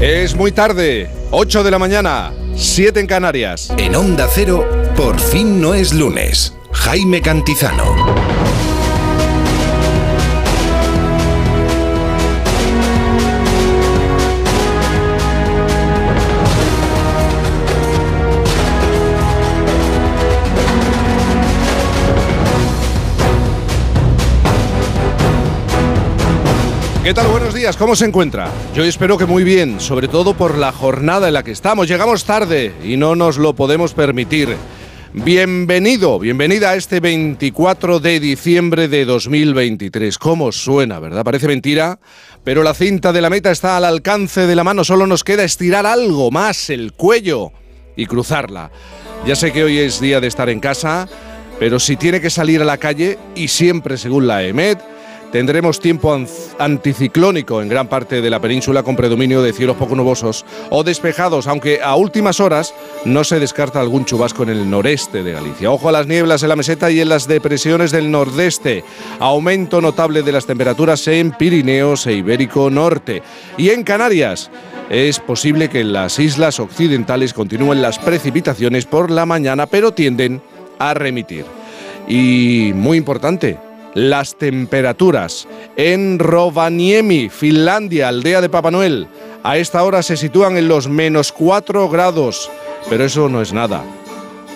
Es muy tarde, 8 de la mañana, 7 en Canarias. En Onda Cero, por fin no es lunes. Jaime Cantizano. ¿Qué tal? Buenos días, ¿cómo se encuentra? Yo espero que muy bien, sobre todo por la jornada en la que estamos. Llegamos tarde y no nos lo podemos permitir. Bienvenido, bienvenida a este 24 de diciembre de 2023. ¿Cómo suena, verdad? Parece mentira, pero la cinta de la meta está al alcance de la mano. Solo nos queda estirar algo más el cuello y cruzarla. Ya sé que hoy es día de estar en casa, pero si tiene que salir a la calle, y siempre según la EMET, Tendremos tiempo anticiclónico en gran parte de la península con predominio de cielos poco nubosos o despejados, aunque a últimas horas no se descarta algún chubasco en el noreste de Galicia. Ojo a las nieblas en la meseta y en las depresiones del nordeste. Aumento notable de las temperaturas en Pirineos e Ibérico Norte. Y en Canarias es posible que en las islas occidentales continúen las precipitaciones por la mañana, pero tienden a remitir. Y muy importante, las temperaturas. En Rovaniemi, Finlandia, aldea de Papá Noel, a esta hora se sitúan en los menos 4 grados, pero eso no es nada.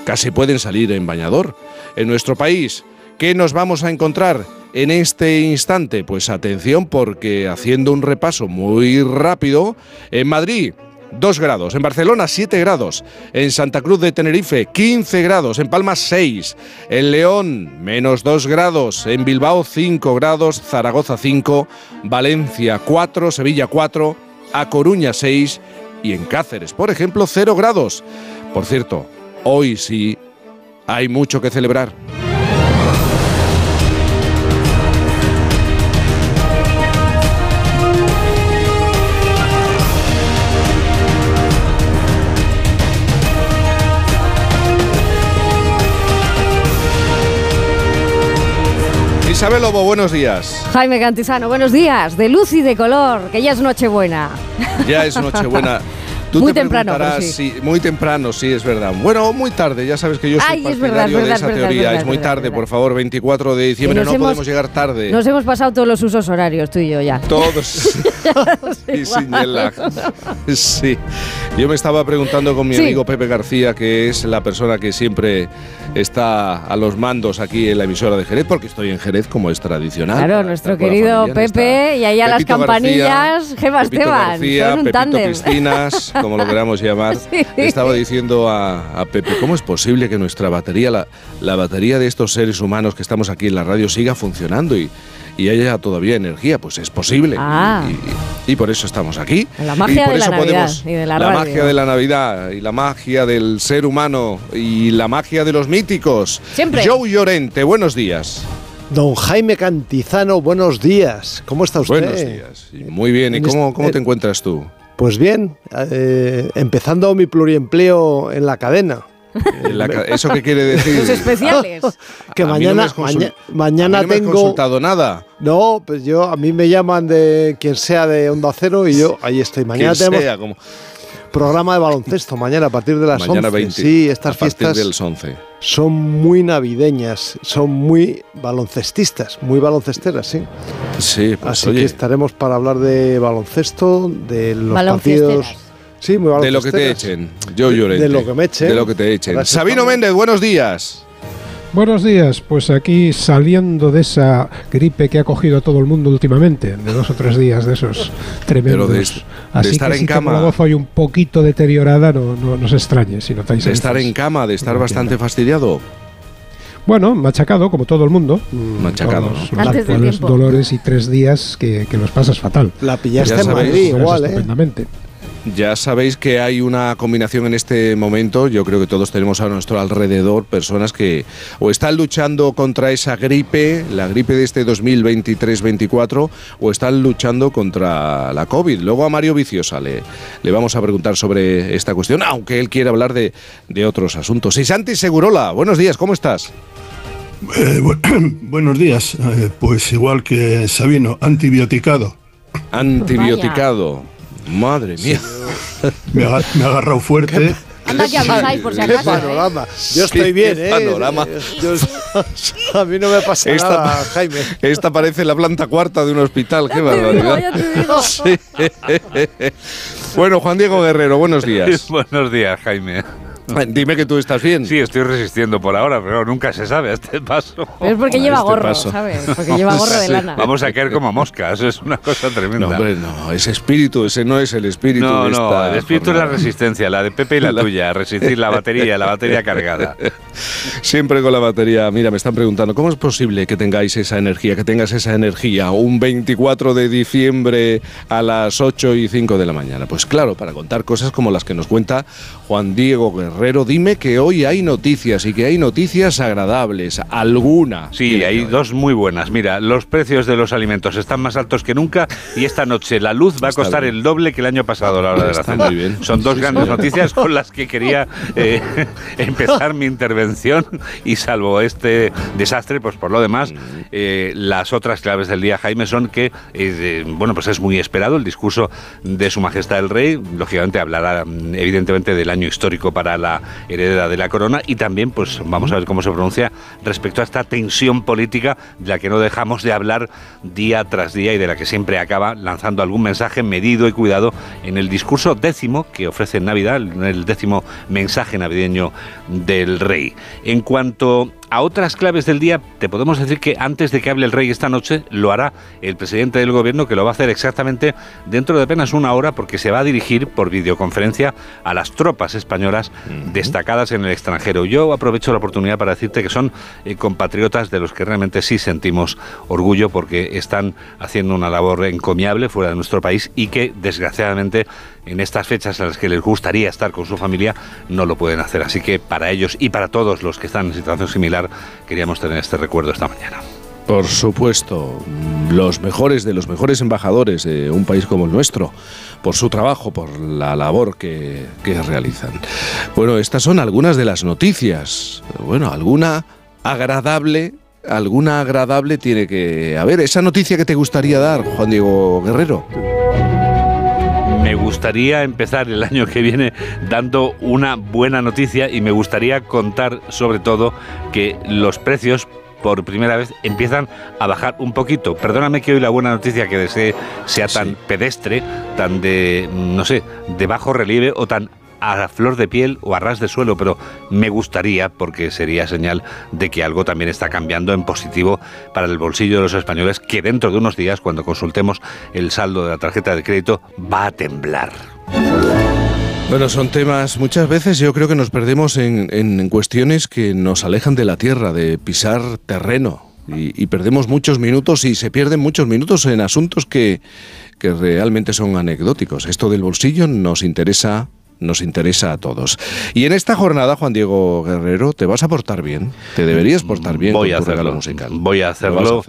Casi pueden salir en bañador. En nuestro país, ¿qué nos vamos a encontrar en este instante? Pues atención porque haciendo un repaso muy rápido, en Madrid 2 grados. En Barcelona, 7 grados. En Santa Cruz de Tenerife, 15 grados. En Palma, 6. En León, menos 2 grados. En Bilbao, 5 grados. Zaragoza, 5. Valencia, 4. Sevilla, 4. A Coruña, 6. Y en Cáceres, por ejemplo, 0 grados. Por cierto, hoy sí hay mucho que celebrar. Isabel Lobo, buenos días. Jaime Cantizano, buenos días. De luz y de color, que ya es Nochebuena. Ya es Nochebuena. Muy temprano. Sí. muy temprano, sí, es verdad. Bueno, muy tarde, ya sabes que yo soy partidario de esa teoría. es muy tarde, por favor, 24 de diciembre, no podemos llegar tarde. Nos hemos pasado todos los usos horarios, tú y yo ya. Todos. y sin Sí. Yo me estaba preguntando con mi amigo Pepe García, que es la persona que siempre está a los mandos aquí en la emisora de Jerez, porque estoy en Jerez como es tradicional. Claro, nuestro querido Pepe, y ahí a las campanillas, Gema Esteban. García, son un Pepito como lo queramos llamar, estaba diciendo a, Pepe, ¿cómo es posible que nuestra batería, la, la, batería de estos seres humanos que estamos aquí en la radio siga funcionando y, y haya todavía energía? Pues es posible. Ah. Y, por eso estamos aquí. La magia de la Navidad y de la, la magia de la Navidad y la magia del ser humano y la magia de los míticos. Siempre. Joe Llorente, buenos días. Don Jaime Cantizano, buenos días. ¿Cómo está usted? Buenos días. Muy bien. ¿Y cómo, cómo te encuentras tú? Pues bien, eh, empezando mi pluriempleo en la cadena. ¿Eso qué quiere decir? Los especiales. que mañana, mañana, no tengo. Me consultado nada. No, pues yo a mí me llaman de quien sea de Onda Cero y yo ahí estoy. Mañana tenemos. Sea, como programa de baloncesto mañana a partir de las mañana 11. 20, sí, estas a fiestas del 11. son muy navideñas, son muy baloncestistas, muy baloncesteras, sí. Sí, pues Así que estaremos para hablar de baloncesto, de los partidos. Sí, muy De lo que te echen. Yo lloré. De, lo que me echen. De lo que te echen. Sabino Méndez, buenos días. Buenos días, pues aquí saliendo de esa gripe que ha cogido a todo el mundo últimamente, de dos o tres días de esos tremendos. de, Así estar que en cama. la voz hoy un poquito deteriorada, no, no, no se extrañe si notáis. De estar en cama, de estar bastante fastidiado. Bueno, machacado, como todo el mundo. Machacado. Los, dolores y tres días que, que los pasas fatal. La pillaste en Madrid, igual, ¿eh? Ya sabéis que hay una combinación en este momento. Yo creo que todos tenemos a nuestro alrededor personas que o están luchando contra esa gripe, la gripe de este 2023-24, o están luchando contra la COVID. Luego a Mario Viciosa le, le vamos a preguntar sobre esta cuestión, aunque él quiere hablar de, de otros asuntos. Y Santi Segurola, buenos días, ¿cómo estás? Eh, buenos días. Eh, pues igual que Sabino, antibioticado. Antibioticado. Madre mía. Me, ha, agarrado fuerte. Anda que avisáis por si acaso. panorama. Yo estoy bien, ¿eh? Panorama. a mí no me pasa nada, Jaime. Esta parece la planta cuarta de un hospital. Qué barbaridad. bueno, Juan Diego Guerrero, buenos días. buenos días, Jaime. Dime que tú estás bien. Sí, estoy resistiendo por ahora, pero nunca se sabe a este paso. es porque lleva este gorro, ¿sabes? Porque lleva gorro de lana. Vamos a caer como moscas, es una cosa tremenda. No, hombre, no, ese espíritu, ese no es el espíritu. No, no, el espíritu es la resistencia, la de Pepe y la, tuya, resistir la batería, la batería cargada. Siempre con la batería. Mira, me están preguntando, ¿cómo es posible que tengáis esa energía, que tengas esa energía un 24 de diciembre a las 8 y 5 de la mañana? Pues claro, para contar cosas como las que nos cuenta Juan Diego Guerrero, dime que hoy hay noticias y que hay noticias agradables, alguna. Sí, hay dos muy buenas. Mira, los precios de los alimentos están más altos que nunca y esta noche la luz va a costar el doble que el año pasado a la hora de la cena. Muy bien. Son dos grandes noticias con las que quería eh, empezar mi intervención y salvo este desastre, pues por lo demás, eh, las otras claves del día, Jaime, son que, eh, bueno, pues es muy esperado el discurso de Su Majestad el Rey, lógicamente hablará evidentemente de la año histórico para la heredera de la corona y también pues vamos a ver cómo se pronuncia respecto a esta tensión política de la que no dejamos de hablar día tras día y de la que siempre acaba lanzando algún mensaje medido y cuidado en el discurso décimo que ofrece en Navidad, el décimo mensaje navideño del rey. En cuanto a otras claves del día, te podemos decir que antes de que hable el rey esta noche, lo hará el presidente del gobierno, que lo va a hacer exactamente dentro de apenas una hora, porque se va a dirigir por videoconferencia a las tropas españolas destacadas en el extranjero. Yo aprovecho la oportunidad para decirte que son eh, compatriotas de los que realmente sí sentimos orgullo, porque están haciendo una labor encomiable fuera de nuestro país y que, desgraciadamente, en estas fechas en las que les gustaría estar con su familia, no lo pueden hacer. Así que para ellos y para todos los que están en situación similar, queríamos tener este recuerdo esta mañana. Por supuesto, los mejores de los mejores embajadores de un país como el nuestro, por su trabajo, por la labor que, que realizan. Bueno, estas son algunas de las noticias. Bueno, alguna agradable alguna agradable tiene que haber. Esa noticia que te gustaría dar, Juan Diego Guerrero me gustaría empezar el año que viene dando una buena noticia y me gustaría contar sobre todo que los precios por primera vez empiezan a bajar un poquito. Perdóname que hoy la buena noticia que desee sea tan pedestre, tan de, no sé, de bajo relieve o tan a flor de piel o a ras de suelo, pero me gustaría, porque sería señal de que algo también está cambiando en positivo para el bolsillo de los españoles, que dentro de unos días, cuando consultemos el saldo de la tarjeta de crédito, va a temblar. Bueno, son temas, muchas veces yo creo que nos perdemos en, cuestiones que nos alejan de la tierra, de pisar terreno. Y, perdemos muchos minutos y se pierden muchos minutos en asuntos que, que realmente son anecdóticos. Esto del bolsillo nos interesa nos interesa a todos. Y en esta jornada, Juan Diego Guerrero, ¿te vas a portar bien? ¿Te deberías portar bien voy con tu regalo musical? Voy a hacerlo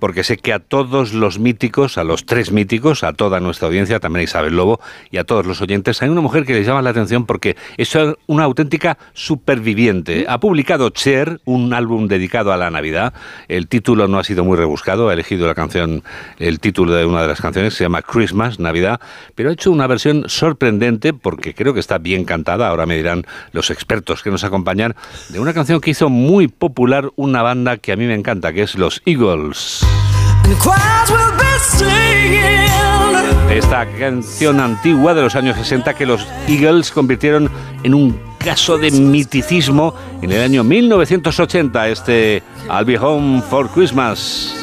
porque sé que a todos los míticos, a los tres míticos, a toda nuestra audiencia, también a Isabel Lobo y a todos los oyentes, hay una mujer que les llama la atención porque es una auténtica superviviente. Ha publicado Cher, un álbum dedicado a la Navidad. El título no ha sido muy rebuscado, ha elegido la canción, el título de una de las canciones, se llama Christmas, Navidad, pero ha hecho una versión sorprendente porque creo que está bien cantada, ahora me dirán los expertos que nos acompañan, de una canción que hizo muy popular una banda que a mí me encanta, que es los Eagles. Esta canción antigua de los años 60 que los Eagles convirtieron en un caso de miticismo en el año 1980, este I'll Be Home for Christmas.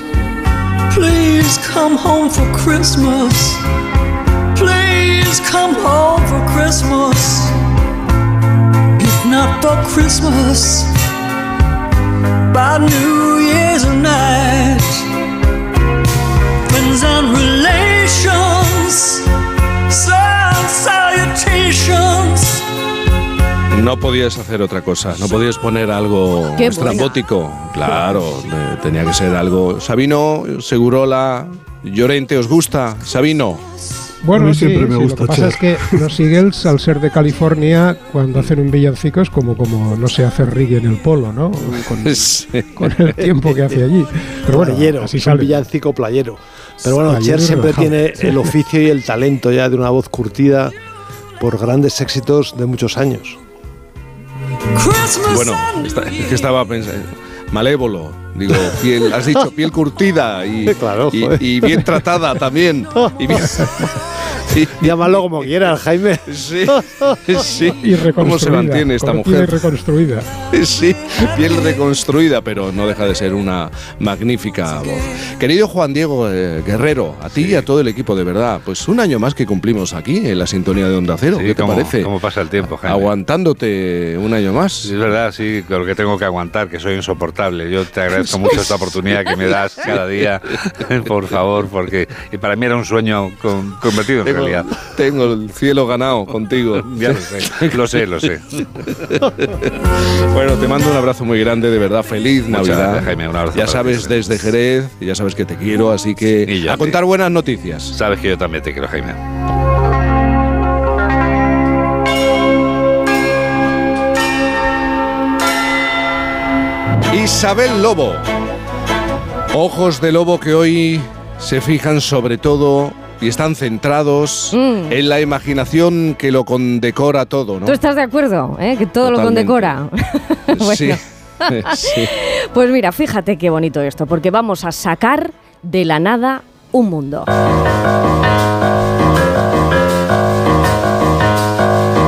Please come home for Christmas. Please come home for Christmas. If not for Christmas, by New Year's night. No podías hacer otra cosa, no podías poner algo estrambótico. Claro, tenía que ser algo. Sabino, Segurola, Llorente, ¿os gusta? Sabino. Bueno, siempre me gusta. Lo que pasa es que los Eagles, al ser de California, cuando hacen un villancico es como, como no sé, hacer reggae en el polo, ¿no? Con, el tiempo que hace allí. Pero bueno, playero, así es un villancico playero. Pero bueno, Cher siempre tiene el oficio y el talento ya de una voz curtida por grandes éxitos de muchos años. Bueno, es que estaba pensando malévolo, digo, piel, has dicho piel curtida y, y, bien tratada también. Y Llámalo como quieras, Jaime. Sí, sí. ¿Cómo se mantiene esta mujer? reconstruida. Sí, piel reconstruida, pero no deja de ser una magnífica voz. Querido Juan Diego eh, Guerrero, a ti y a todo el equipo, de verdad, pues un año más que cumplimos aquí en la sintonía de Onda Cero. ¿Qué te parece? ¿Cómo pasa el tiempo, Jaime? Aguantándote un año más. es verdad, sí, lo que tengo que aguantar, que soy insoportable. Yo te agradezco mucho esta oportunidad que me das cada día, por favor, porque y para mí era un sueño convertido en realidad. Tengo el cielo ganado contigo. Ya lo sé, lo sé, lo sé. bueno, te mando un abrazo muy grande, de verdad. Feliz Navidad. Jaime, un abrazo ya sabes, desde Jerez, ya sabes que te quiero, así que a contar buenas noticias. Sabes que yo también te quiero, Jaime. Isabel Lobo. Ojos de lobo que hoy se fijan sobre todo y están centrados mm. en la imaginación que lo condecora todo, ¿no? ¿Tú estás de acuerdo? ¿eh? Que todo lo condecora. sí. Pues mira, fíjate qué bonito esto, porque vamos a sacar de la nada un mundo.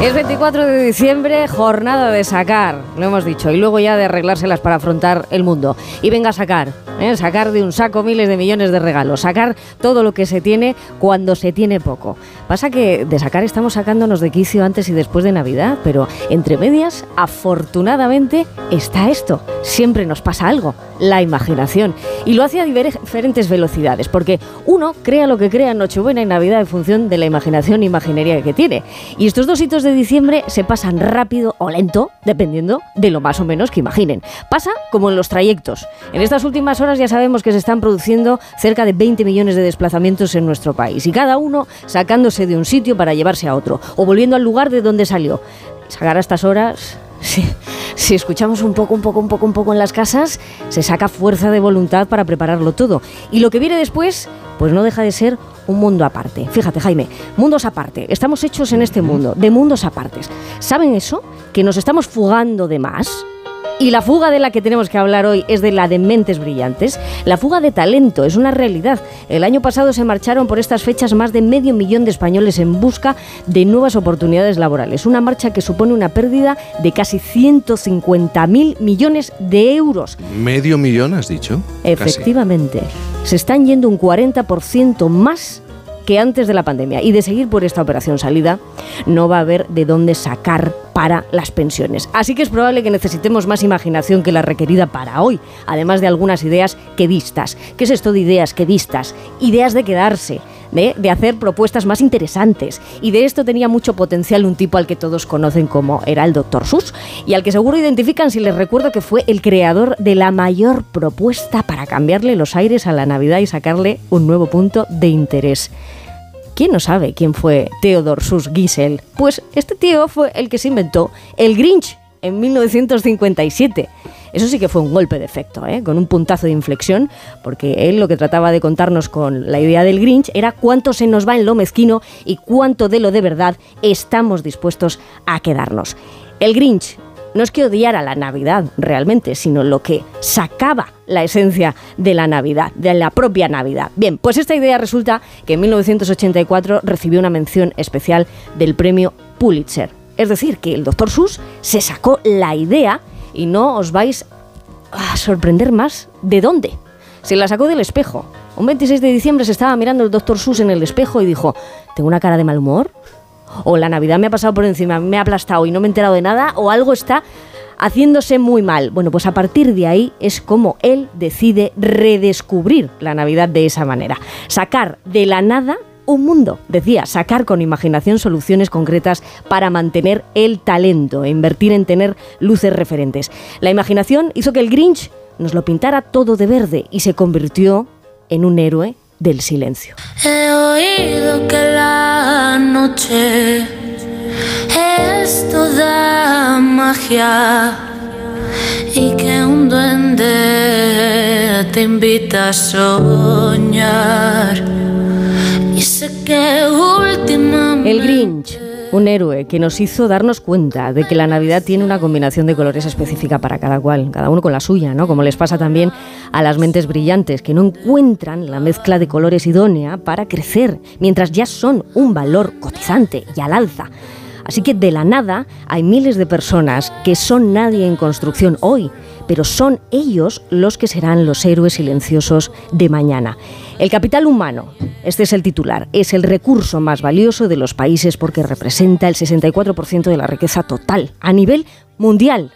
Es 24 de diciembre, jornada de sacar, lo hemos dicho, y luego ya de arreglárselas para afrontar el mundo. Y venga a sacar, ¿eh? sacar de un saco miles de millones de regalos, sacar todo lo que se tiene cuando se tiene poco. Pasa que de sacar estamos sacándonos de quicio antes y después de Navidad, pero entre medias, afortunadamente, está esto. Siempre nos pasa algo, la imaginación. Y lo hace a diferentes velocidades, porque uno crea lo que crea en Nochebuena y Navidad en función de la imaginación e imaginería que tiene. Y estos dos hitos de diciembre se pasan rápido o lento, dependiendo de lo más o menos que imaginen. Pasa como en los trayectos. En estas últimas horas ya sabemos que se están produciendo cerca de 20 millones de desplazamientos en nuestro país y cada uno sacándose de un sitio para llevarse a otro o volviendo al lugar de donde salió. Sacar a estas horas si escuchamos un poco, un poco, un poco, un poco en las casas, se saca fuerza de voluntad para prepararlo todo. Y lo que viene después, pues no deja de ser un mundo aparte. Fíjate, Jaime, mundos aparte. Estamos hechos en este mundo, de mundos apartes. ¿Saben eso? Que nos estamos fugando de más. Y la fuga de la que tenemos que hablar hoy es de la de mentes brillantes. La fuga de talento es una realidad. El año pasado se marcharon por estas fechas más de medio millón de españoles en busca de nuevas oportunidades laborales. Una marcha que supone una pérdida de casi 150.000 millones de euros. ¿Medio millón has dicho? Efectivamente. Se están yendo un 40% más que antes de la pandemia. Y de seguir por esta operación salida, no va a haber de dónde sacar para las pensiones. Así que es probable que necesitemos más imaginación que la requerida para hoy, además de algunas ideas quedistas. ¿Qué es esto de ideas quedistas? Ideas de quedarse. De, hacer propuestas más interesantes. Y de esto tenía mucho potencial un tipo al que todos conocen como era el Dr. Sus, y al que seguro identifican si les recuerdo que fue el creador de la mayor propuesta para cambiarle los aires a la Navidad y sacarle un nuevo punto de interés. ¿Quién no sabe quién fue Theodor Sus Giesel? Pues este tío fue el que se inventó el Grinch en 1957. Eso sí que fue un golpe de efecto, ¿eh? con un puntazo de inflexión, porque él lo que trataba de contarnos con la idea del Grinch era cuánto se nos va en lo mezquino y cuánto de lo de verdad estamos dispuestos a quedarnos. El Grinch no es que odiara la Navidad realmente, sino lo que sacaba la esencia de la Navidad, de la propia Navidad. Bien, pues esta idea resulta que en 1984 recibió una mención especial del premio Pulitzer. Es decir, que el Dr. Sus se sacó la idea y no os vais a sorprender más de dónde. Se la sacó del espejo. Un 26 de diciembre se estaba mirando el Dr. Sus en el espejo y dijo, ¿tengo una cara de mal humor? o la Navidad me ha pasado por encima, me ha aplastado y no me he enterado de nada, o algo está haciéndose muy mal. Bueno, pues a partir de ahí es como él decide redescubrir la Navidad de esa manera. Sacar de la nada un mundo, decía, sacar con imaginación soluciones concretas para mantener el talento e invertir en tener luces referentes. La imaginación hizo que el Grinch nos lo pintara todo de verde y se convirtió en un héroe del silencio. He oído que la noche es toda magia y que un duende te invita a soñar. Un héroe que nos hizo darnos cuenta de que la Navidad tiene una combinación de colores específica para cada cual, cada uno con la suya, ¿no? Como les pasa también a las mentes brillantes, que no encuentran la mezcla de colores idónea para crecer, mientras ya son un valor cotizante y al alza. Así que de la nada hay miles de personas que son nadie en construcción hoy, pero son ellos los que serán los héroes silenciosos de mañana. El capital humano, este es el titular, es el recurso más valioso de los países porque representa el 64% de la riqueza total a nivel mundial.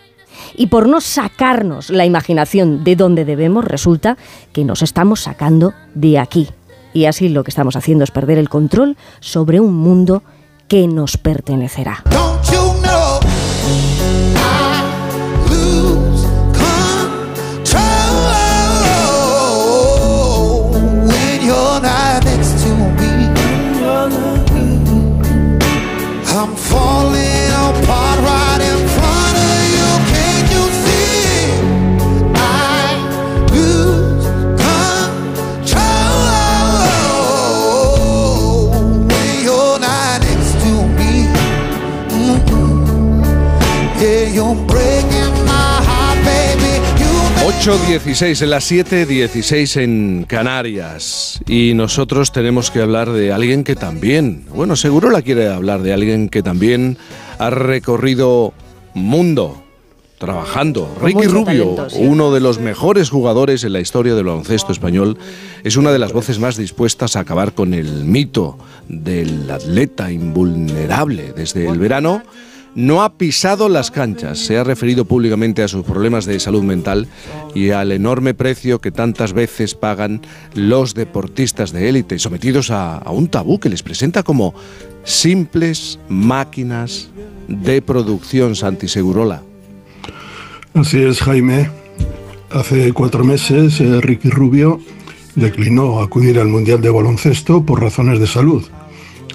Y por no sacarnos la imaginación de donde debemos, resulta que nos estamos sacando de aquí. Y así lo que estamos haciendo es perder el control sobre un mundo que nos pertenecerá. En las 7.16 en Canarias. Y nosotros tenemos que hablar de alguien que también, bueno, seguro la quiere hablar de alguien que también ha recorrido mundo trabajando. Ricky Rubio, uno de los mejores jugadores en la historia del baloncesto español, es una de las voces más dispuestas a acabar con el mito del atleta invulnerable desde el verano no ha pisado las canchas, se ha referido públicamente a sus problemas de salud mental y al enorme precio que tantas veces pagan los deportistas de élite, sometidos a, un tabú que les presenta como simples máquinas de producción Santi Segurola. Así es, Jaime. Hace cuatro meses, eh, Ricky Rubio declinó acudir al Mundial de Baloncesto por razones de salud,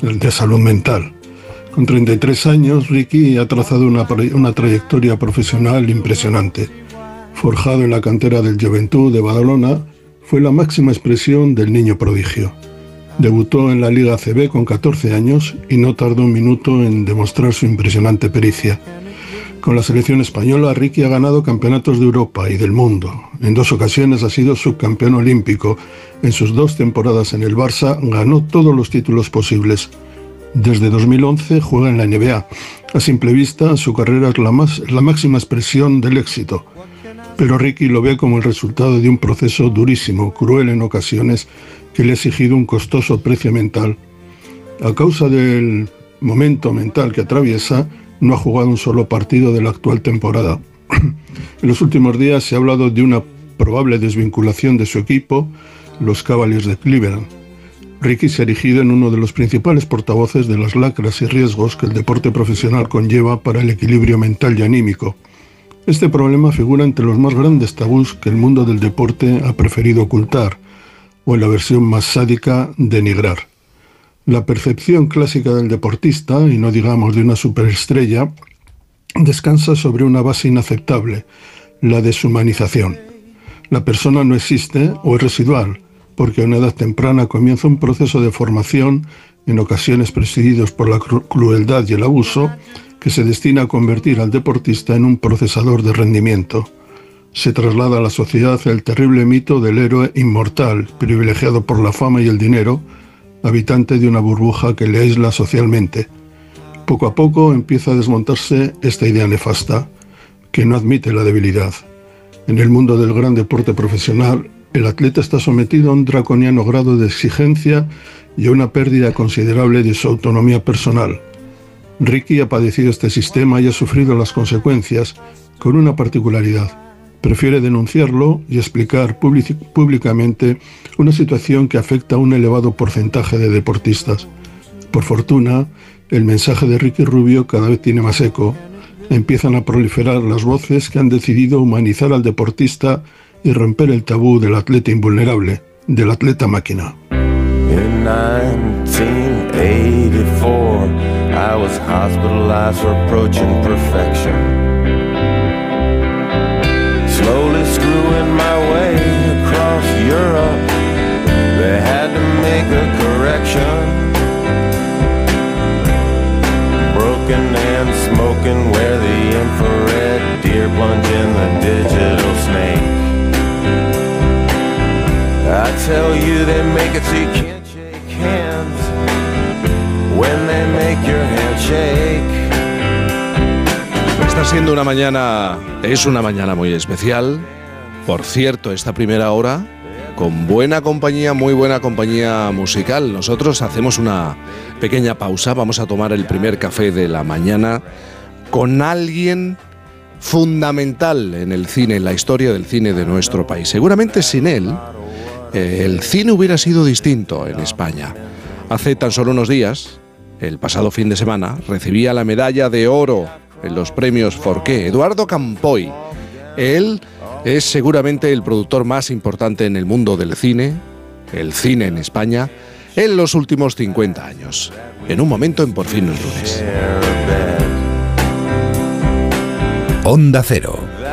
de salud mental. Con 33 años, Ricky ha trazado una, una, trayectoria profesional impresionante. Forjado en la cantera del Juventud de Badalona, fue la máxima expresión del niño prodigio. Debutó en la Liga CB con 14 años y no tardó un minuto en demostrar su impresionante pericia. Con la selección española, Ricky ha ganado campeonatos de Europa y del mundo. En dos ocasiones ha sido subcampeón olímpico. En sus dos temporadas en el Barça ganó todos los títulos posibles. Desde 2011 juega en la NBA. A simple vista, su carrera es la, más, la máxima expresión del éxito. Pero Ricky lo ve como el resultado de un proceso durísimo, cruel en ocasiones, que le ha exigido un costoso precio mental. A causa del momento mental que atraviesa, no ha jugado un solo partido de la actual temporada. en los últimos días se ha hablado de una probable desvinculación de su equipo, los Cavaliers de Cleveland. Ricky se ha erigido en uno de los principales portavoces de las lacras y riesgos que el deporte profesional conlleva para el equilibrio mental y anímico. Este problema figura entre los más grandes tabús que el mundo del deporte ha preferido ocultar, o en la versión más sádica, denigrar. La percepción clásica del deportista, y no digamos de una superestrella, descansa sobre una base inaceptable, la deshumanización. La persona no existe o es residual, porque a una edad temprana comienza un proceso de formación, en ocasiones presididos por la crueldad y el abuso, que se destina a convertir al deportista en un procesador de rendimiento. Se traslada a la sociedad el terrible mito del héroe inmortal, privilegiado por la fama y el dinero, habitante de una burbuja que le aísla socialmente. Poco a poco empieza a desmontarse esta idea nefasta, que no admite la debilidad. En el mundo del gran deporte profesional, el atleta está sometido a un draconiano grado de exigencia y a una pérdida considerable de su autonomía personal. Ricky ha padecido este sistema y ha sufrido las consecuencias, con una particularidad. Prefiere denunciarlo y explicar públicamente una situación que afecta a un elevado porcentaje de deportistas. Por fortuna, el mensaje de Ricky Rubio cada vez tiene más eco. Empiezan a proliferar las voces que han decidido humanizar al deportista y romper el tabú del atleta invulnerable, del atleta máquina. 1984, I was hospitalized for approaching perfection. Slowly screwing my way across Europe, they had to make a correction. Broken and smoking where the infrared deer plunge in the digital snake. I tell you they make it so you can't shake hands when they make your hand shake. Está siendo una mañana, es una mañana muy especial. Por cierto, esta primera hora con buena compañía, muy buena compañía musical. Nosotros hacemos una pequeña pausa, vamos a tomar el primer café de la mañana con alguien fundamental en el cine, en la historia del cine de nuestro país. Seguramente sin él, el cine hubiera sido distinto en España. Hace tan solo unos días, el pasado fin de semana, recibía la medalla de oro en los premios Forqué, Eduardo Campoy. Él es seguramente el productor más importante en el mundo del cine, el cine en España, en los últimos 50 años. En un momento en Por fin los lunes. Onda Cero,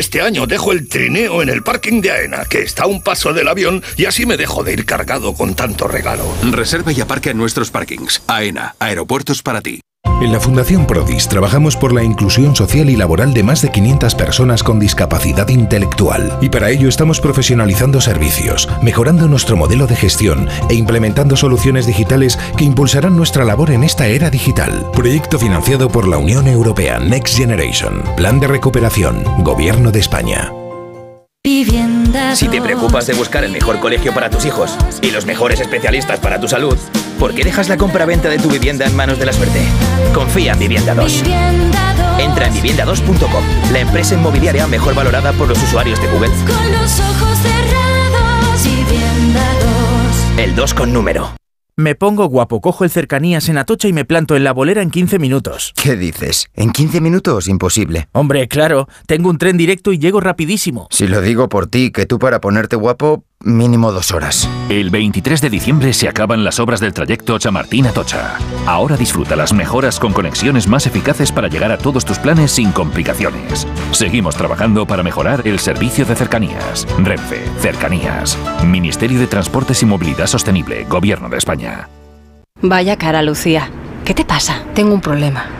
Este año dejo el trineo en el parking de AENA, que está a un paso del avión, y así me dejo de ir cargado con tanto regalo. Reserva y aparca en nuestros parkings. AENA, aeropuertos para ti. En la Fundación Prodis trabajamos por la inclusión social y laboral de más de 500 personas con discapacidad intelectual y para ello estamos profesionalizando servicios, mejorando nuestro modelo de gestión e implementando soluciones digitales que impulsarán nuestra labor en esta era digital. Proyecto financiado por la Unión Europea Next Generation. Plan de recuperación. Gobierno de España. Si te preocupas de buscar el mejor colegio para tus hijos y los mejores especialistas para tu salud, ¿por qué dejas la compra-venta de tu vivienda en manos de la suerte? Confía en Vivienda 2. Entra en vivienda2.com, la empresa inmobiliaria mejor valorada por los usuarios de Google. Con los ojos cerrados, Vivienda 2. El 2 con número. Me pongo guapo, cojo el cercanías en Atocha y me planto en la bolera en 15 minutos. ¿Qué dices? ¿En 15 minutos? Imposible. Hombre, claro, tengo un tren directo y llego rapidísimo. Si lo digo por ti, que tú para ponerte guapo, mínimo dos horas. El 23 de diciembre se acaban las obras del trayecto Chamartín-Atocha. Ahora disfruta las mejoras con conexiones más eficaces para llegar a todos tus planes sin complicaciones. Seguimos trabajando para mejorar el servicio de cercanías. Renfe, Cercanías. Ministerio de Transportes y Movilidad Sostenible, Gobierno de España. Vaya cara, Lucía. ¿Qué te pasa? Tengo un problema.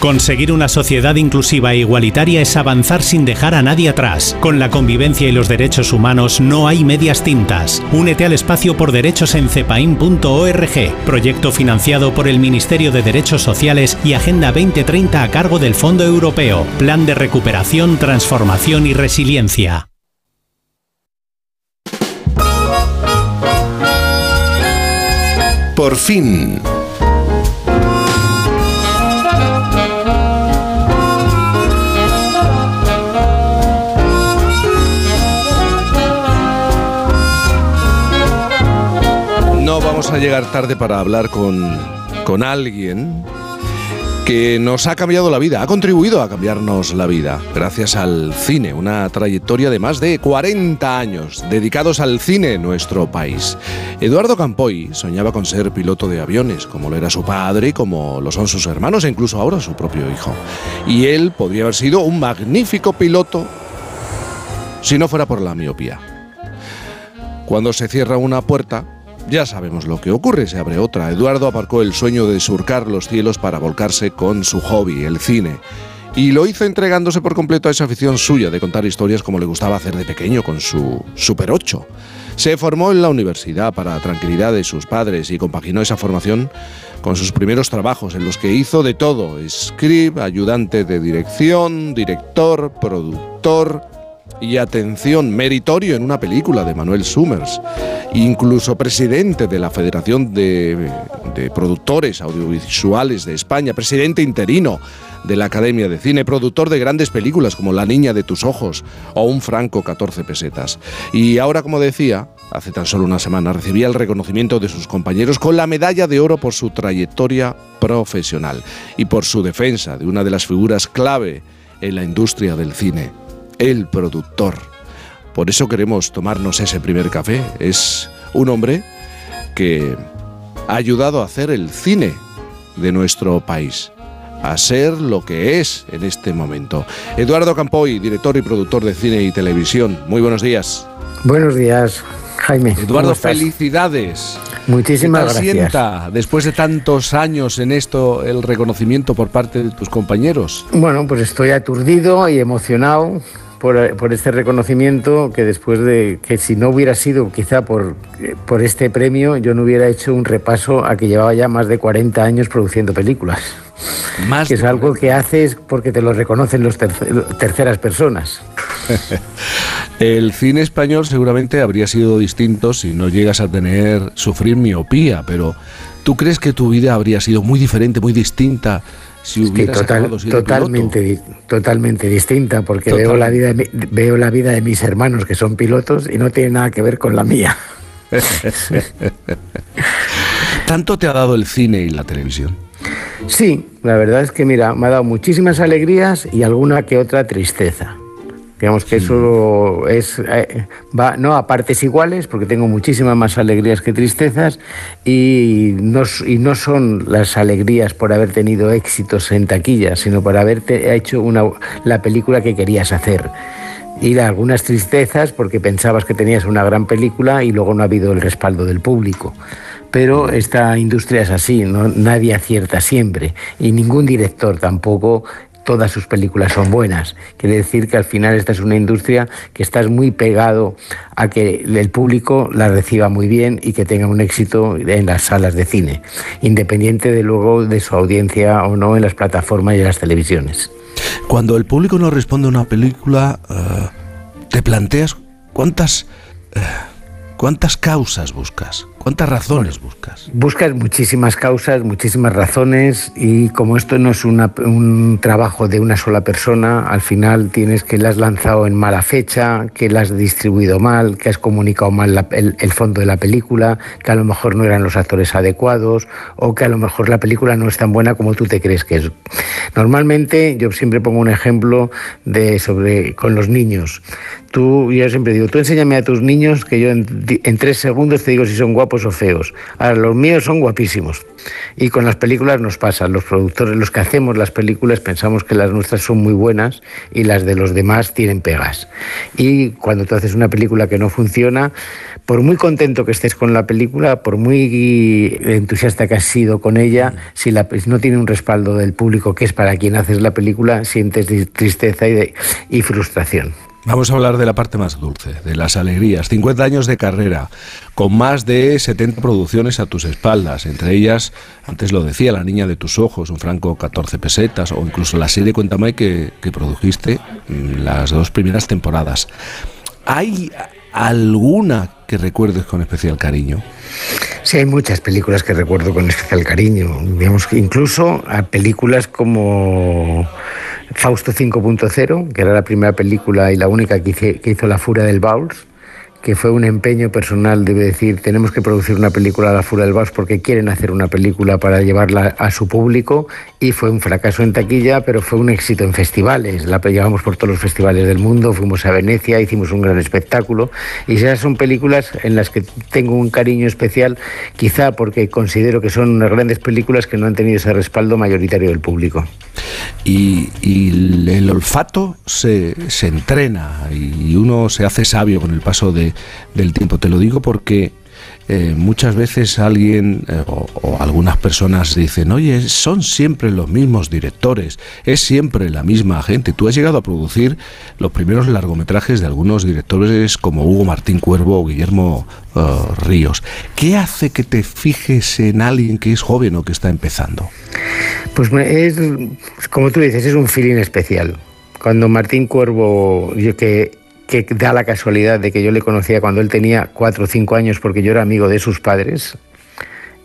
Conseguir una sociedad inclusiva e igualitaria es avanzar sin dejar a nadie atrás. Con la convivencia y los derechos humanos no hay medias tintas. Únete al espacio por derechos en cepain.org, proyecto financiado por el Ministerio de Derechos Sociales y Agenda 2030 a cargo del Fondo Europeo, Plan de Recuperación, Transformación y Resiliencia. Por fin. Llegar tarde para hablar con, con alguien que nos ha cambiado la vida, ha contribuido a cambiarnos la vida, gracias al cine, una trayectoria de más de 40 años dedicados al cine en nuestro país. Eduardo Campoy soñaba con ser piloto de aviones, como lo era su padre y como lo son sus hermanos e incluso ahora su propio hijo. Y él podría haber sido un magnífico piloto si no fuera por la miopía. Cuando se cierra una puerta, ya sabemos lo que ocurre, se abre otra. Eduardo aparcó el sueño de surcar los cielos para volcarse con su hobby, el cine. Y lo hizo entregándose por completo a esa afición suya de contar historias como le gustaba hacer de pequeño con su Super 8. Se formó en la universidad para tranquilidad de sus padres y compaginó esa formación con sus primeros trabajos en los que hizo de todo, script, ayudante de dirección, director, productor, y atención, meritorio en una película de Manuel Summers, incluso presidente de la Federación de, Productores Audiovisuales de España, presidente interino de la Academia de Cine, productor de grandes películas como La Niña de tus Ojos o Un Franco 14 pesetas. Y ahora, como decía, hace tan solo una semana recibía el reconocimiento de sus compañeros con la medalla de oro por su trayectoria profesional y por su defensa de una de las figuras clave en la industria del cine el productor. Por eso queremos tomarnos ese primer café. Es un hombre que ha ayudado a hacer el cine de nuestro país, a ser lo que es en este momento. Eduardo Campoy, director y productor de cine y televisión. Muy buenos días. Buenos días, Jaime. Eduardo, felicidades. Muchísimas ¿Qué te gracias. Sienta, después de tantos años en esto, el reconocimiento por parte de tus compañeros? Bueno, pues estoy aturdido y emocionado por, por, este reconocimiento que después de que si no hubiera sido quizá por, por este premio, yo no hubiera hecho un repaso a que llevaba ya más de 40 años produciendo películas. Más que es algo que haces porque te lo reconocen tercer, terceras personas. El cine español seguramente habría sido distinto si no llegas a tener sufrir miopía, pero ¿tú crees que tu vida habría sido muy diferente, muy distinta si hubieras sí, total, totalmente, di, totalmente distinta, porque veo la, vida de, veo la vida de mis hermanos que son pilotos y no tiene nada que ver con la mía. ¿Tanto te ha dado el cine y la televisión? Sí, la verdad es que mira, me ha dado muchísimas alegrías y alguna que otra tristeza. Digamos que eso es eh, va no a partes iguales porque tengo muchísimas más alegrías que tristezas y no, y no son las alegrías por haber tenido éxitos en taquilla, sino por haberte hecho una, la película que querías hacer. Y algunas tristezas porque pensabas que tenías una gran película y luego no ha habido el respaldo del público pero esta industria es así, ¿no? nadie acierta siempre y ningún director tampoco todas sus películas son buenas. Quiere decir que al final esta es una industria que estás muy pegado a que el público la reciba muy bien y que tenga un éxito en las salas de cine, independiente de luego de su audiencia o no en las plataformas y en las televisiones. Cuando el público no responde a una película, uh, te planteas cuántas... Uh, ¿Cuántas causas buscas? ¿Cuántas razones buscas? Buscas muchísimas causas, muchísimas razones y como esto no es una, un trabajo de una sola persona, al final tienes que la has lanzado en mala fecha, que la has distribuido mal, que has comunicado mal la, el, el, fondo de la película, que a lo mejor no eran los actores adecuados o que a lo mejor la película no es tan buena como tú te crees que es. Normalmente yo siempre pongo un ejemplo de sobre con los niños. Tú, yo siempre digo, tú enséñame a tus niños que yo en, en tres segundos te digo si son guapos o feos. Ahora, los míos son guapísimos. Y con las películas nos pasa. Los productores, los que hacemos las películas, pensamos que las nuestras son muy buenas y las de los demás tienen pegas. Y cuando tú haces una película que no funciona, por muy contento que estés con la película, por muy entusiasta que has sido con ella, si, la, si no tiene un respaldo del público, que es para quien haces la película, sientes tristeza y, de, y frustración. Vamos a hablar de la parte más dulce, de las alegrías. 50 años de carrera, con más de 70 producciones a tus espaldas, entre ellas, antes lo decía, La niña de tus ojos, un franco 14 pesetas, o incluso la serie Cuéntame que, que produjiste las dos primeras temporadas. ¿Hay alguna que recuerdes con especial cariño? Sí, hay muchas películas que recuerdo con especial cariño. Digamos incluso a películas como Fausto 5.0, que era la primera película y la única que, hizo La Furia del Bowls, que fue un empeño personal, debe decir, tenemos que producir una película a la Fura del Baus porque quieren hacer una película para llevarla a su público y fue un fracaso en taquilla, pero fue un éxito en festivales. La llevamos por todos los festivales del mundo, fuimos a Venecia, hicimos un gran espectáculo y esas son películas en las que tengo un cariño especial, quizá porque considero que son unas grandes películas que no han tenido ese respaldo mayoritario del público. Y, el olfato se, se entrena y uno se hace sabio con el paso de, del tiempo. Te lo digo porque eh, muchas veces alguien eh, o, algunas personas dicen, oye, son siempre los mismos directores, es siempre la misma gente. Tú has llegado a producir los primeros largometrajes de algunos directores como Hugo Martín Cuervo o Guillermo eh, Ríos. ¿Qué hace que te fijes en alguien que es joven o que está empezando? Pues es, como tú dices, es un feeling especial. Cuando Martín Cuervo, yo que que da la casualidad de que yo le conocía cuando él tenía cuatro o cinco años porque yo era amigo de sus padres.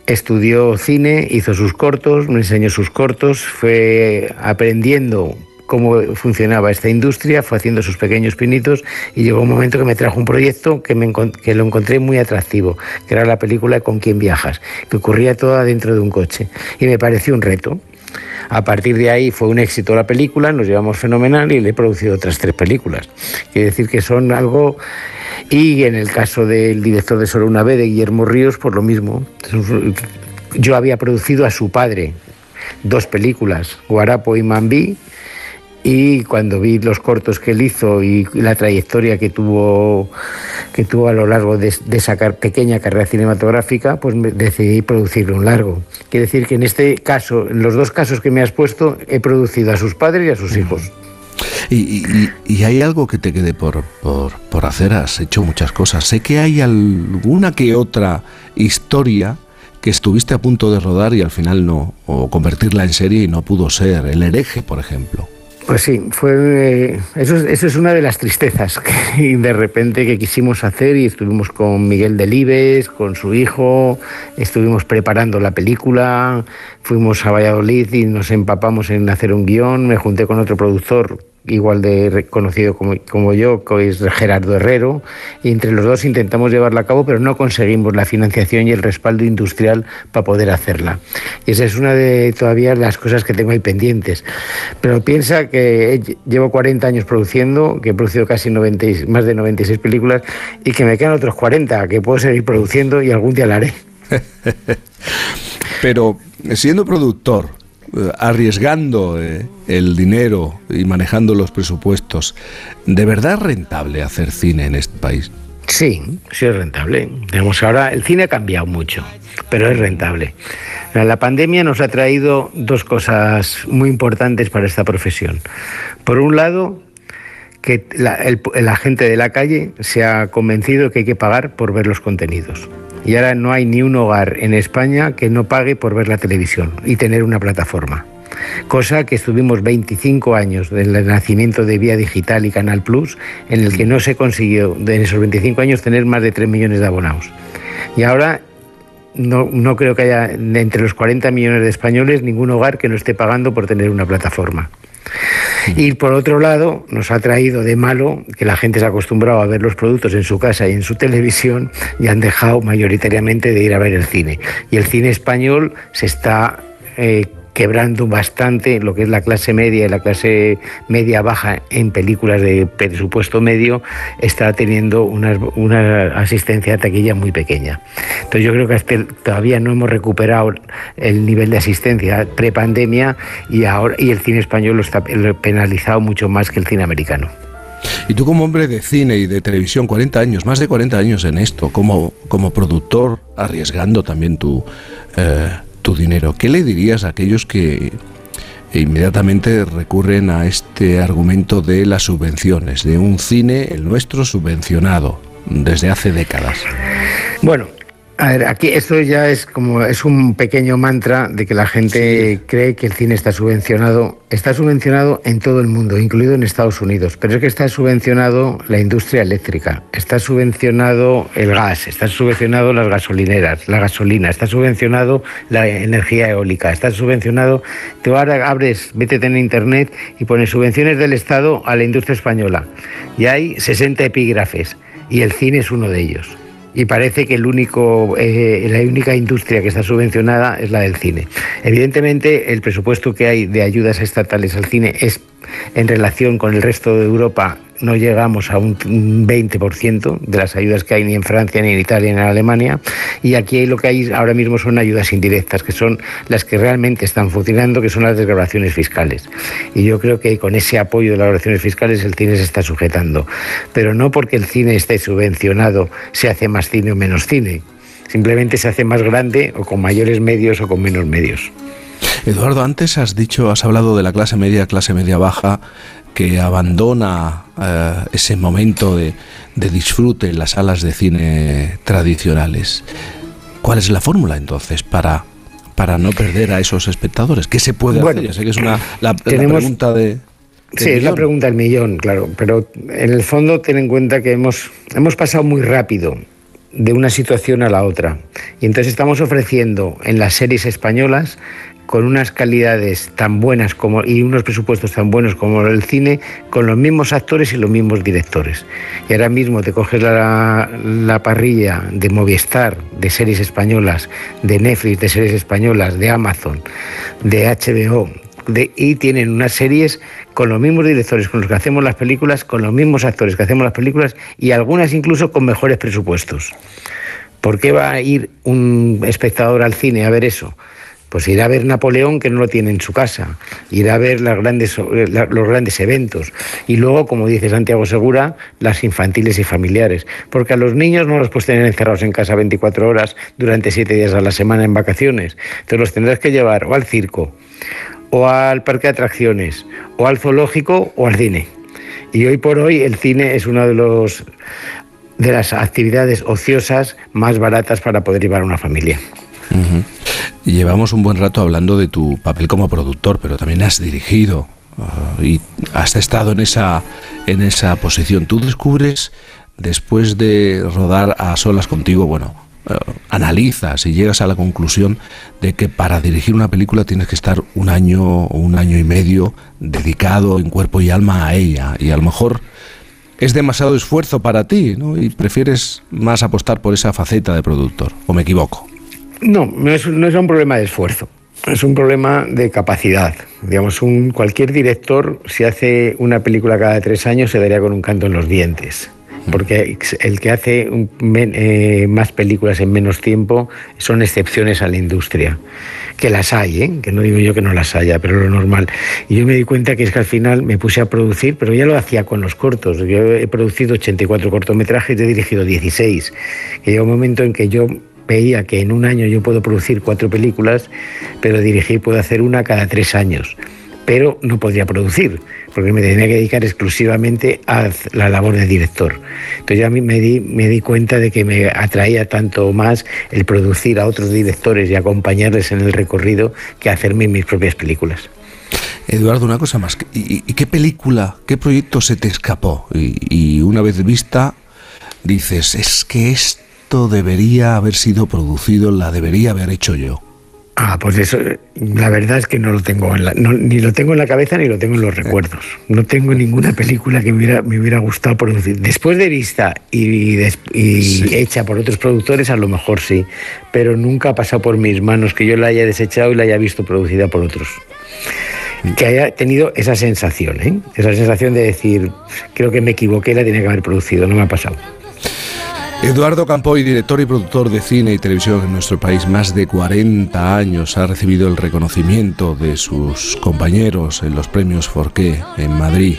Estudió cine, hizo sus cortos, me enseñó sus cortos, fue aprendiendo cómo funcionaba esta industria, fue haciendo sus pequeños pinitos y llegó un momento que me trajo un proyecto que, me, que lo encontré muy atractivo, que era la película Con quién viajas, que ocurría toda dentro de un coche y me pareció un reto. A partir de ahí fue un éxito la película, nos llevamos fenomenal y le he producido otras tres películas. Quiere decir que son algo... Y en el caso del director de Solo una vez, de Guillermo Ríos, por lo mismo. Yo había producido a su padre dos películas, Guarapo y Mambí, y cuando vi los cortos que él hizo y la trayectoria que tuvo que tuvo a lo largo de, esa pequeña carrera cinematográfica, pues decidí producirle un largo. Quiere decir que en este caso, en los dos casos que me has puesto, he producido a sus padres y a sus hijos. Y, hay algo que te quede por, por, por hacer, has hecho muchas cosas. Sé que hay alguna que otra historia que estuviste a punto de rodar y al final no, o convertirla en serie y no pudo ser. El hereje, por ejemplo. Pues sí, fue eso, eso es una de las tristezas que de repente que quisimos hacer y estuvimos con Miguel Delibes, con su hijo, estuvimos preparando la película, fuimos a Valladolid y nos empapamos en hacer un guion, me junté con otro productor igual de reconocido como, como, yo, que es Gerardo Herrero, y entre los dos intentamos llevarla a cabo, pero no conseguimos la financiación y el respaldo industrial para poder hacerla. Y esa es una de todavía las cosas que tengo ahí pendientes. Pero piensa que llevo 40 años produciendo, que he producido casi 90, más de 96 películas, y que me quedan otros 40 que puedo seguir produciendo y algún día la haré. pero siendo productor, eh, arriesgando eh, el dinero y manejando los presupuestos, ¿de verdad es rentable hacer cine en este país? Sí, sí es rentable. Ahora el cine ha cambiado mucho, pero es rentable. La pandemia nos ha traído dos cosas muy importantes para esta profesión. Por un lado, que la gente de la calle se ha convencido que hay que pagar por ver los contenidos y ahora no hay ni un hogar en España que no pague por ver la televisión y tener una plataforma. Cosa que estuvimos 25 años del nacimiento de Vía Digital y Canal Plus, en el que no se consiguió en esos 25 años tener más de 3 millones de abonados. Y ahora no, no creo que haya entre los 40 millones de españoles ningún hogar que no esté pagando por tener una plataforma. Y por otro lado, nos ha traído de malo que la gente se ha acostumbrado a ver los productos en su casa y en su televisión y han dejado mayoritariamente de ir a ver el cine. Y el cine español se está eh, quebrando bastante lo que es la clase media y la clase media baja en películas de presupuesto medio, está teniendo una, una asistencia de taquilla muy pequeña. Entonces yo creo que todavía no hemos recuperado el nivel de asistencia pre-pandemia y, ahora, y el cine español lo está penalizado mucho más que el cine americano. Y tú como hombre de cine y de televisión, 40 años, más de 40 años en esto, como, como productor, arriesgando también tu, eh, tu dinero. ¿Qué le dirías a aquellos que inmediatamente recurren a este argumento de las subvenciones, de un cine, el nuestro, subvencionado desde hace décadas? Bueno, a ver, aquí esto ya es como es un pequeño mantra de que la gente cree que el cine está subvencionado. Está subvencionado en todo el mundo, incluido en Estados Unidos. Pero es que está subvencionado la industria eléctrica, está subvencionado el gas, está subvencionado las gasolineras, la gasolina, está subvencionado la energía eólica, está subvencionado. Tú ahora abres, métete en internet y pones subvenciones del Estado a la industria española. Y hay 60 epígrafes y el cine es uno de ellos. Y parece que el único, eh, la única industria que está subvencionada es la del cine. Evidentemente, el presupuesto que hay de ayudas estatales al cine es en relación con el resto de Europa no llegamos a un 20% de las ayudas que hay ni en Francia, ni en Italia, ni en Alemania. Y aquí lo que hay ahora mismo son ayudas indirectas, que son las que realmente están funcionando, que son las desgrabaciones fiscales. Y yo creo que con ese apoyo de las desgrabaciones fiscales el cine se está sujetando. Pero no porque el cine esté subvencionado se hace más cine o menos cine. Simplemente se hace más grande o con mayores medios o con menos medios. Eduardo, antes has dicho, has hablado de la clase media, clase media baja, que abandona eh, ese momento de, disfrute en las salas de cine tradicionales. ¿Cuál es la fórmula entonces para, para no perder a esos espectadores? ¿Qué se puede hacer? Ya sé que es una, la, pregunta de... Sí, es la pregunta del millón, claro, pero en el fondo ten en cuenta que hemos, hemos pasado muy rápido de una situación a la otra. Y entonces estamos ofreciendo en las series españolas con unas calidades tan buenas como, y unos presupuestos tan buenos como el cine, con los mismos actores y los mismos directores. Y ahora mismo te coges la, la parrilla de Movistar, de series españolas, de Netflix, de series españolas, de Amazon, de HBO, de, y tienen unas series con los mismos directores con los que hacemos las películas, con los mismos actores que hacemos las películas y algunas incluso con mejores presupuestos. ¿Por qué va a ir un espectador al cine a ver eso? Pues ir a ver Napoleón que no lo tiene en su casa, ir a ver los grandes eventos y luego, como dice Santiago Segura, las infantiles y familiares. Porque a los niños no los puedes tener encerrados en casa 24 horas durante 7 días a la semana en vacaciones. Entonces los tendrás que llevar o al circo, o al parque de atracciones, o al zoológico, o al cine. Y hoy por hoy el cine es una de los las actividades ociosas más baratas para poder llevar a una familia. Llevamos un buen rato hablando de tu papel como productor, pero también has dirigido uh, y has estado en esa, en esa posición. Tú descubres, después de rodar a solas contigo, bueno, uh, analizas y llegas a la conclusión de que para dirigir una película tienes que estar un año o un año y medio dedicado en cuerpo y alma a ella. Y a lo mejor es demasiado esfuerzo para ti, ¿no? Y prefieres más apostar por esa faceta de productor. ¿O me equivoco? No, no es, no es un problema de esfuerzo. Es un problema de capacidad. Digamos, un, cualquier director, si hace una película cada tres años, se daría con un canto en los dientes. Porque el que hace eh, más películas en menos tiempo son excepciones a la industria. Que las hay, ¿eh? que no digo yo que no las haya, pero lo normal. Y yo me di cuenta que es que al final me puse a producir, pero ya lo hacía con los cortos. Yo he producido 84 cortometrajes y he dirigido 16. Y llega un momento en que yo veía que en un año yo puedo producir cuatro películas, pero dirigir puedo hacer una cada tres años. Pero no podría producir, porque me tenía que dedicar exclusivamente a la labor de director. Entonces ya a mí me di, me di cuenta de que me atraía tanto más el producir a otros directores y acompañarles en el recorrido que hacerme mis propias películas. Eduardo, una cosa más. ¿Y, qué película, qué proyecto se te escapó? Y, y, una vez vista, dices, es que es debería haber sido producido, la debería haber hecho yo? Ah, pues eso, la verdad es que no lo tengo, en la, ni lo tengo en la cabeza ni lo tengo en los recuerdos. No tengo ninguna película que me hubiera, me hubiera gustado producir. Después de vista y, hecha por otros productores, a lo mejor sí, pero nunca ha pasado por mis manos que yo la haya desechado y la haya visto producida por otros. Que haya tenido esa sensación, ¿eh? esa sensación de decir, creo que me equivoqué, la tenía que haber producido, no me ha pasado. Eduardo Campoy, director y productor de cine y televisión en nuestro país, más de 40 años, ha recibido el reconocimiento de sus compañeros en los premios Forqué en Madrid.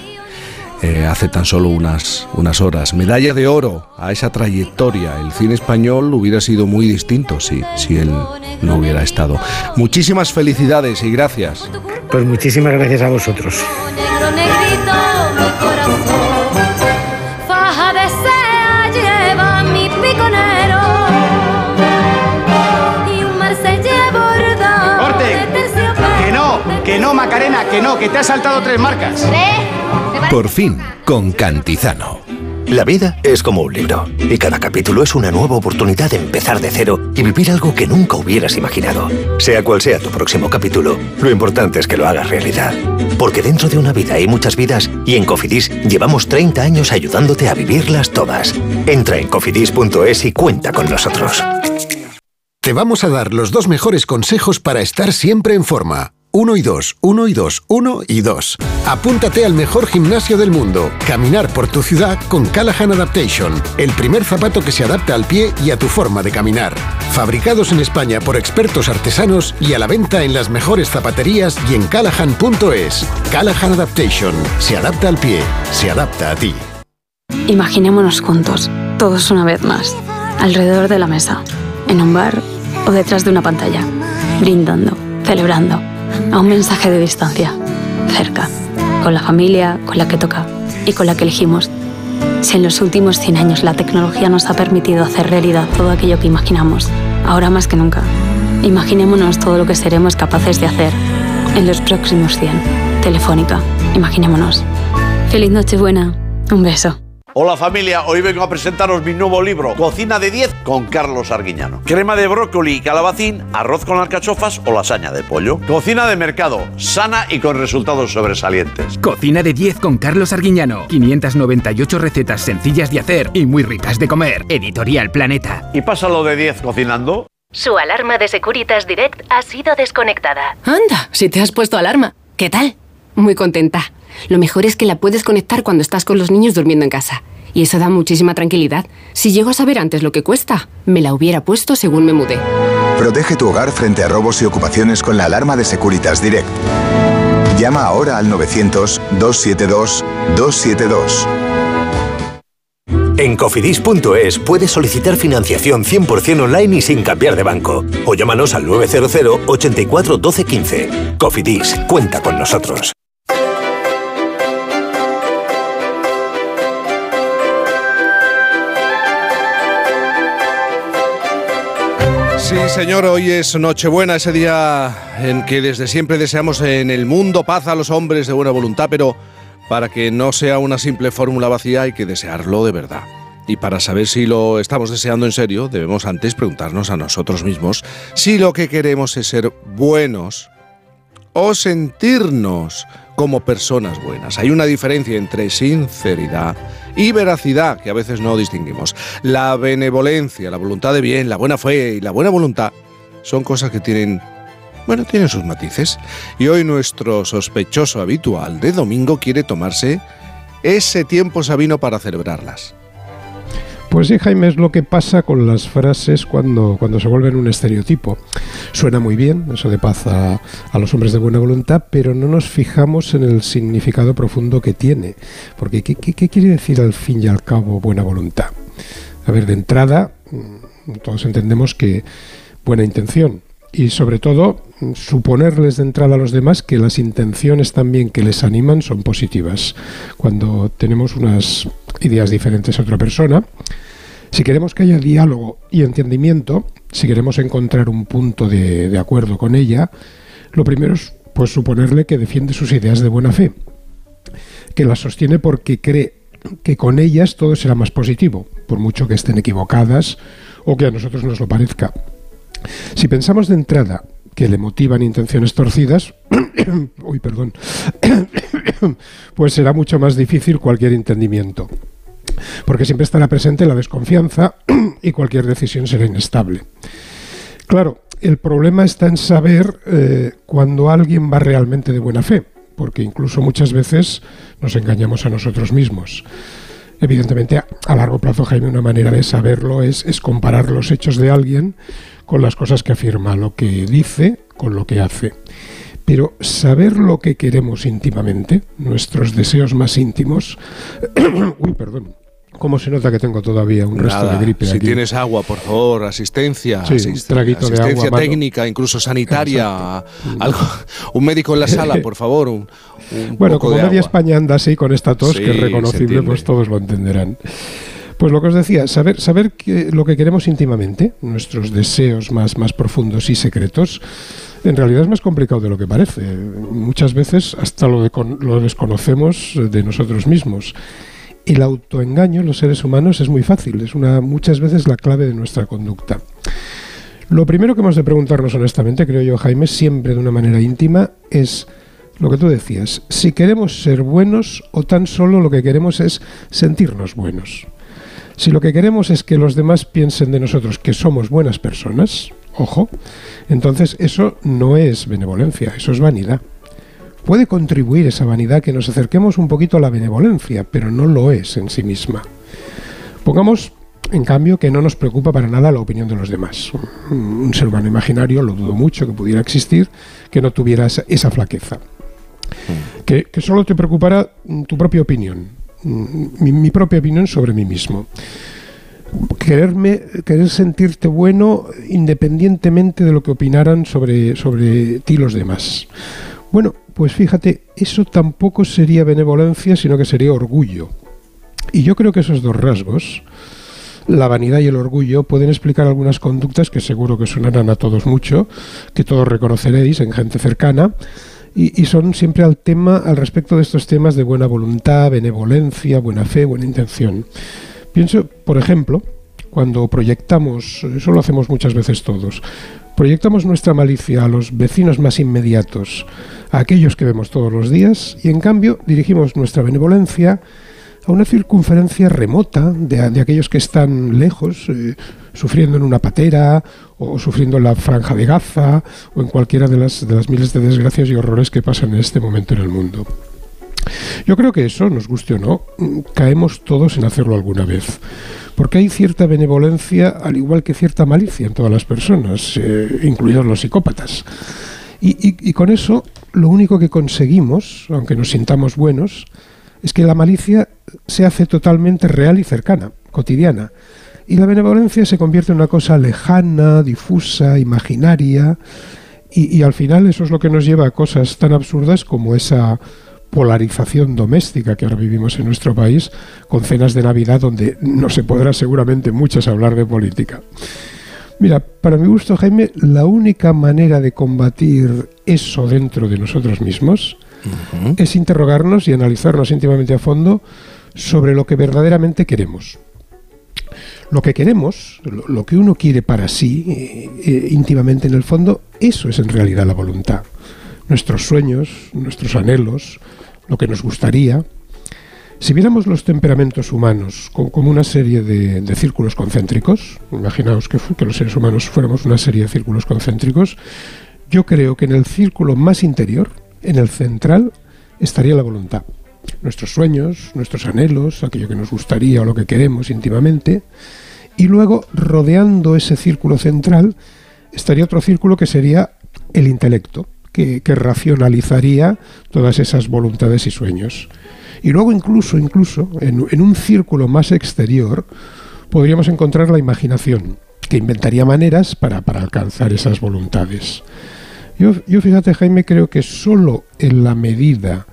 Eh, hace tan solo unas, unas horas. Medalla de oro a esa trayectoria. El cine español hubiera sido muy distinto si, si él no hubiera estado. Muchísimas felicidades y gracias. Pues muchísimas gracias a vosotros. Que no, Macarena, que no, que te has saltado tres marcas. Por fin, con Cantizano. La vida es como un libro y cada capítulo es una nueva oportunidad de empezar de cero y vivir algo que nunca hubieras imaginado. Sea cual sea tu próximo capítulo, lo importante es que lo hagas realidad. Porque dentro de una vida hay muchas vidas y en Cofidis llevamos 30 años ayudándote a vivirlas todas. Entra en cofidis.es y cuenta con nosotros. Te vamos a dar los dos mejores consejos para estar siempre en forma. 1 y 2, 1 y 2, 1 y 2. Apúntate al mejor gimnasio del mundo. Caminar por tu ciudad con Callahan Adaptation, el primer zapato que se adapta al pie y a tu forma de caminar. Fabricados en España por expertos artesanos y a la venta en las mejores zapaterías y en callahan.es. Callahan Adaptation, se adapta al pie, se adapta a ti. Imaginémonos juntos, todos una vez más, alrededor de la mesa, en un bar o detrás de una pantalla, brindando, celebrando a un mensaje de distancia, cerca, con la familia, con la que toca y con la que elegimos. Si en los últimos 100 años la tecnología nos ha permitido hacer realidad todo aquello que imaginamos, ahora más que nunca, imaginémonos todo lo que seremos capaces de hacer en los próximos 100. Telefónica, imaginémonos. Feliz Nochebuena. Un beso. Hola familia, hoy vengo a presentaros mi nuevo libro, Cocina de 10 con Carlos Arguiñano. Crema de brócoli y calabacín, arroz con alcachofas o lasaña de pollo. Cocina de mercado, sana y con resultados sobresalientes. Cocina de 10 con Carlos Arguiñano. 598 recetas sencillas de hacer y muy ricas de comer. Editorial Planeta. ¿Y pasa lo de 10 cocinando? Su alarma de Securitas Direct ha sido desconectada. Anda, si te has puesto alarma. ¿Qué tal? Muy contenta. Lo mejor es que la puedes conectar cuando estás con los niños durmiendo en casa. Y eso da muchísima tranquilidad. Si llego a saber antes lo que cuesta, me la hubiera puesto según me mudé. Protege tu hogar frente a robos y ocupaciones con la alarma de Securitas Direct. Llama ahora al 900-272-272. En cofidis.es puedes solicitar financiación 100% online y sin cambiar de banco. O llámanos al 900 84 12 15. Cofidis, cuenta con nosotros. Sí, señor, hoy es Nochebuena, ese día en que desde siempre deseamos en el mundo paz a los hombres de buena voluntad, pero para que no sea una simple fórmula vacía hay que desearlo de verdad. Y para saber si lo estamos deseando en serio, debemos antes preguntarnos a nosotros mismos si lo que queremos es ser buenos o sentirnos como personas buenas. Hay una diferencia entre sinceridad y veracidad que a veces no distinguimos. La benevolencia, la voluntad de bien, la buena fe y la buena voluntad son cosas que tienen, bueno, tienen sus matices. Y hoy nuestro sospechoso habitual de domingo quiere tomarse ese tiempo sabino para celebrarlas. Pues sí, Jaime, es lo que pasa con las frases cuando, cuando se vuelven un estereotipo. Suena muy bien, eso de paz a, los hombres de buena voluntad, pero no nos fijamos en el significado profundo que tiene. Porque, ¿qué, qué, qué quiere decir al fin y al cabo buena voluntad? A ver, de entrada, mm, todos entendemos que buena intención. Y sobre todo, suponerles de entrada a los demás que las intenciones también que les animan son positivas. Cuando tenemos unas ideas diferentes a otra persona, si queremos que haya diálogo y entendimiento, si queremos encontrar un punto de, acuerdo con ella, lo primero es pues suponerle que defiende sus ideas de buena fe, que las sostiene porque cree que con ellas todo será más positivo, por mucho que estén equivocadas o que a nosotros nos lo parezca. Si pensamos de entrada que le motivan intenciones torcidas, uy, perdón, pues será mucho más difícil cualquier entendimiento, porque siempre estará presente la desconfianza y cualquier decisión será inestable. Claro, el problema está en saber eh, cuando alguien va realmente de buena fe, porque incluso muchas veces nos engañamos a nosotros mismos. Evidentemente, a, largo plazo, Jaime, una manera de saberlo es, es comparar los hechos de alguien con las cosas que afirma, lo que dice con lo que hace. Pero saber lo que queremos íntimamente, nuestros deseos más íntimos, uy, perdón, ¿Cómo se nota que tengo todavía un resto de gripe? Si aquí? tienes agua, por favor, asistencia, Sí, un asist- traguito de asistencia agua, técnica, incluso sanitaria, algo, un médico en la sala, por favor, un, un Bueno, poco como de media agua. España anda así con esta tos, Sí, que es reconocible, pues todos lo entenderán. Pues lo que os decía, saber, saber que lo que queremos íntimamente, nuestros deseos más, más profundos y secretos, en realidad es más complicado de lo que parece. Muchas veces hasta lo, de- lo desconocemos de nosotros mismos. El autoengaño en los seres humanos es muy fácil, es una, muchas veces la clave de nuestra conducta. Lo primero que hemos de preguntarnos honestamente, creo yo, Jaime, siempre de una manera íntima, es lo que tú decías, si queremos ser buenos o tan solo lo que queremos es sentirnos buenos. Si lo que queremos es que los demás piensen de nosotros que somos buenas personas, ojo, entonces eso no es benevolencia, eso es vanidad. Puede contribuir esa vanidad que nos acerquemos un poquito a la benevolencia, pero no lo es en sí misma. Pongamos, en cambio, que no nos preocupa para nada la opinión de los demás. Un, ser humano imaginario, lo dudo mucho que pudiera existir, que no tuviera esa, flaqueza. Que, que, solo te preocupara tu propia opinión, mi, propia opinión sobre mí mismo. Quererme, querer sentirte bueno independientemente de lo que opinaran sobre, sobre ti los demás. Bueno, pues fíjate, eso tampoco sería benevolencia, sino que sería orgullo. Y yo creo que esos dos rasgos, la vanidad y el orgullo, pueden explicar algunas conductas que seguro que sonarán a todos mucho, que todos reconoceréis en gente cercana, y, son siempre al tema, al respecto de estos temas de buena voluntad, benevolencia, buena fe, buena intención. Pienso, por ejemplo, cuando proyectamos, eso lo hacemos muchas veces todos, proyectamos nuestra malicia a los vecinos más inmediatos, a aquellos que vemos todos los días, y en cambio dirigimos nuestra benevolencia a una circunferencia remota de, aquellos que están lejos, eh, sufriendo en una patera o sufriendo en la franja de Gaza o en cualquiera de las, de las miles de desgracias y horrores que pasan en este momento en el mundo. Yo creo que eso, nos guste o no, caemos todos en hacerlo alguna vez. Porque hay cierta benevolencia, al igual que cierta malicia en todas las personas, eh, incluidos los psicópatas. y, con eso, lo único que conseguimos, aunque nos sintamos buenos, es que la malicia se hace totalmente real y cercana, cotidiana. Y la benevolencia se convierte en una cosa lejana, difusa, imaginaria. Y, al final eso es lo que nos lleva a cosas tan absurdas como esa polarización doméstica que ahora vivimos en nuestro país, con cenas de Navidad donde no se podrá seguramente muchas hablar de política. Mira, para mi gusto, Jaime, la única manera de combatir eso dentro de nosotros mismos es interrogarnos y analizarnos íntimamente a fondo sobre lo que verdaderamente queremos. Lo que queremos, lo, que uno quiere para sí, eh, eh, íntimamente en el fondo, eso es en realidad la voluntad. Nuestros sueños, nuestros anhelos, lo que nos gustaría. Si viéramos los temperamentos humanos como una serie de, círculos concéntricos, imaginaos que, que los seres humanos fuéramos una serie de círculos concéntricos, yo creo que en el círculo más interior, en el central estaría la voluntad. Nuestros sueños, nuestros anhelos, aquello que nos gustaría o lo que queremos íntimamente. Y luego, rodeando ese círculo central, estaría otro círculo que sería el intelecto, que, racionalizaría todas esas voluntades y sueños. Y luego incluso, incluso, en, un círculo más exterior, podríamos encontrar la imaginación, que inventaría maneras para alcanzar esas voluntades. Yo, fíjate, Jaime, creo que solo en la medida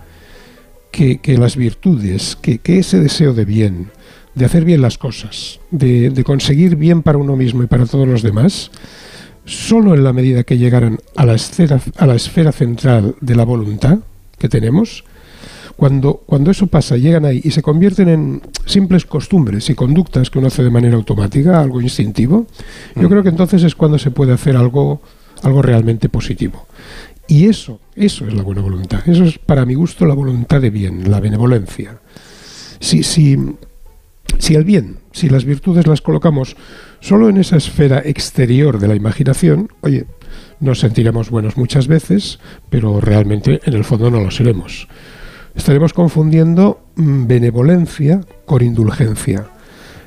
que, las virtudes, que, ese deseo de bien, de hacer bien las cosas, de, conseguir bien para uno mismo y para todos los demás, solo en la medida que llegaran a la esfera, a la esfera central de la voluntad que tenemos, cuando, cuando eso pasa, llegan ahí y se convierten en simples costumbres y conductas que uno hace de manera automática, algo instintivo, yo mm. creo que entonces es cuando se puede hacer algo algo realmente positivo. Y eso, eso es la buena voluntad. Eso es, para mi gusto, la voluntad de bien, la benevolencia. Si, si, si el bien, si las virtudes las colocamos solo en esa esfera exterior de la imaginación, oye, nos sentiremos buenos muchas veces, pero realmente en el fondo no lo seremos. Estaremos confundiendo mm, benevolencia con indulgencia.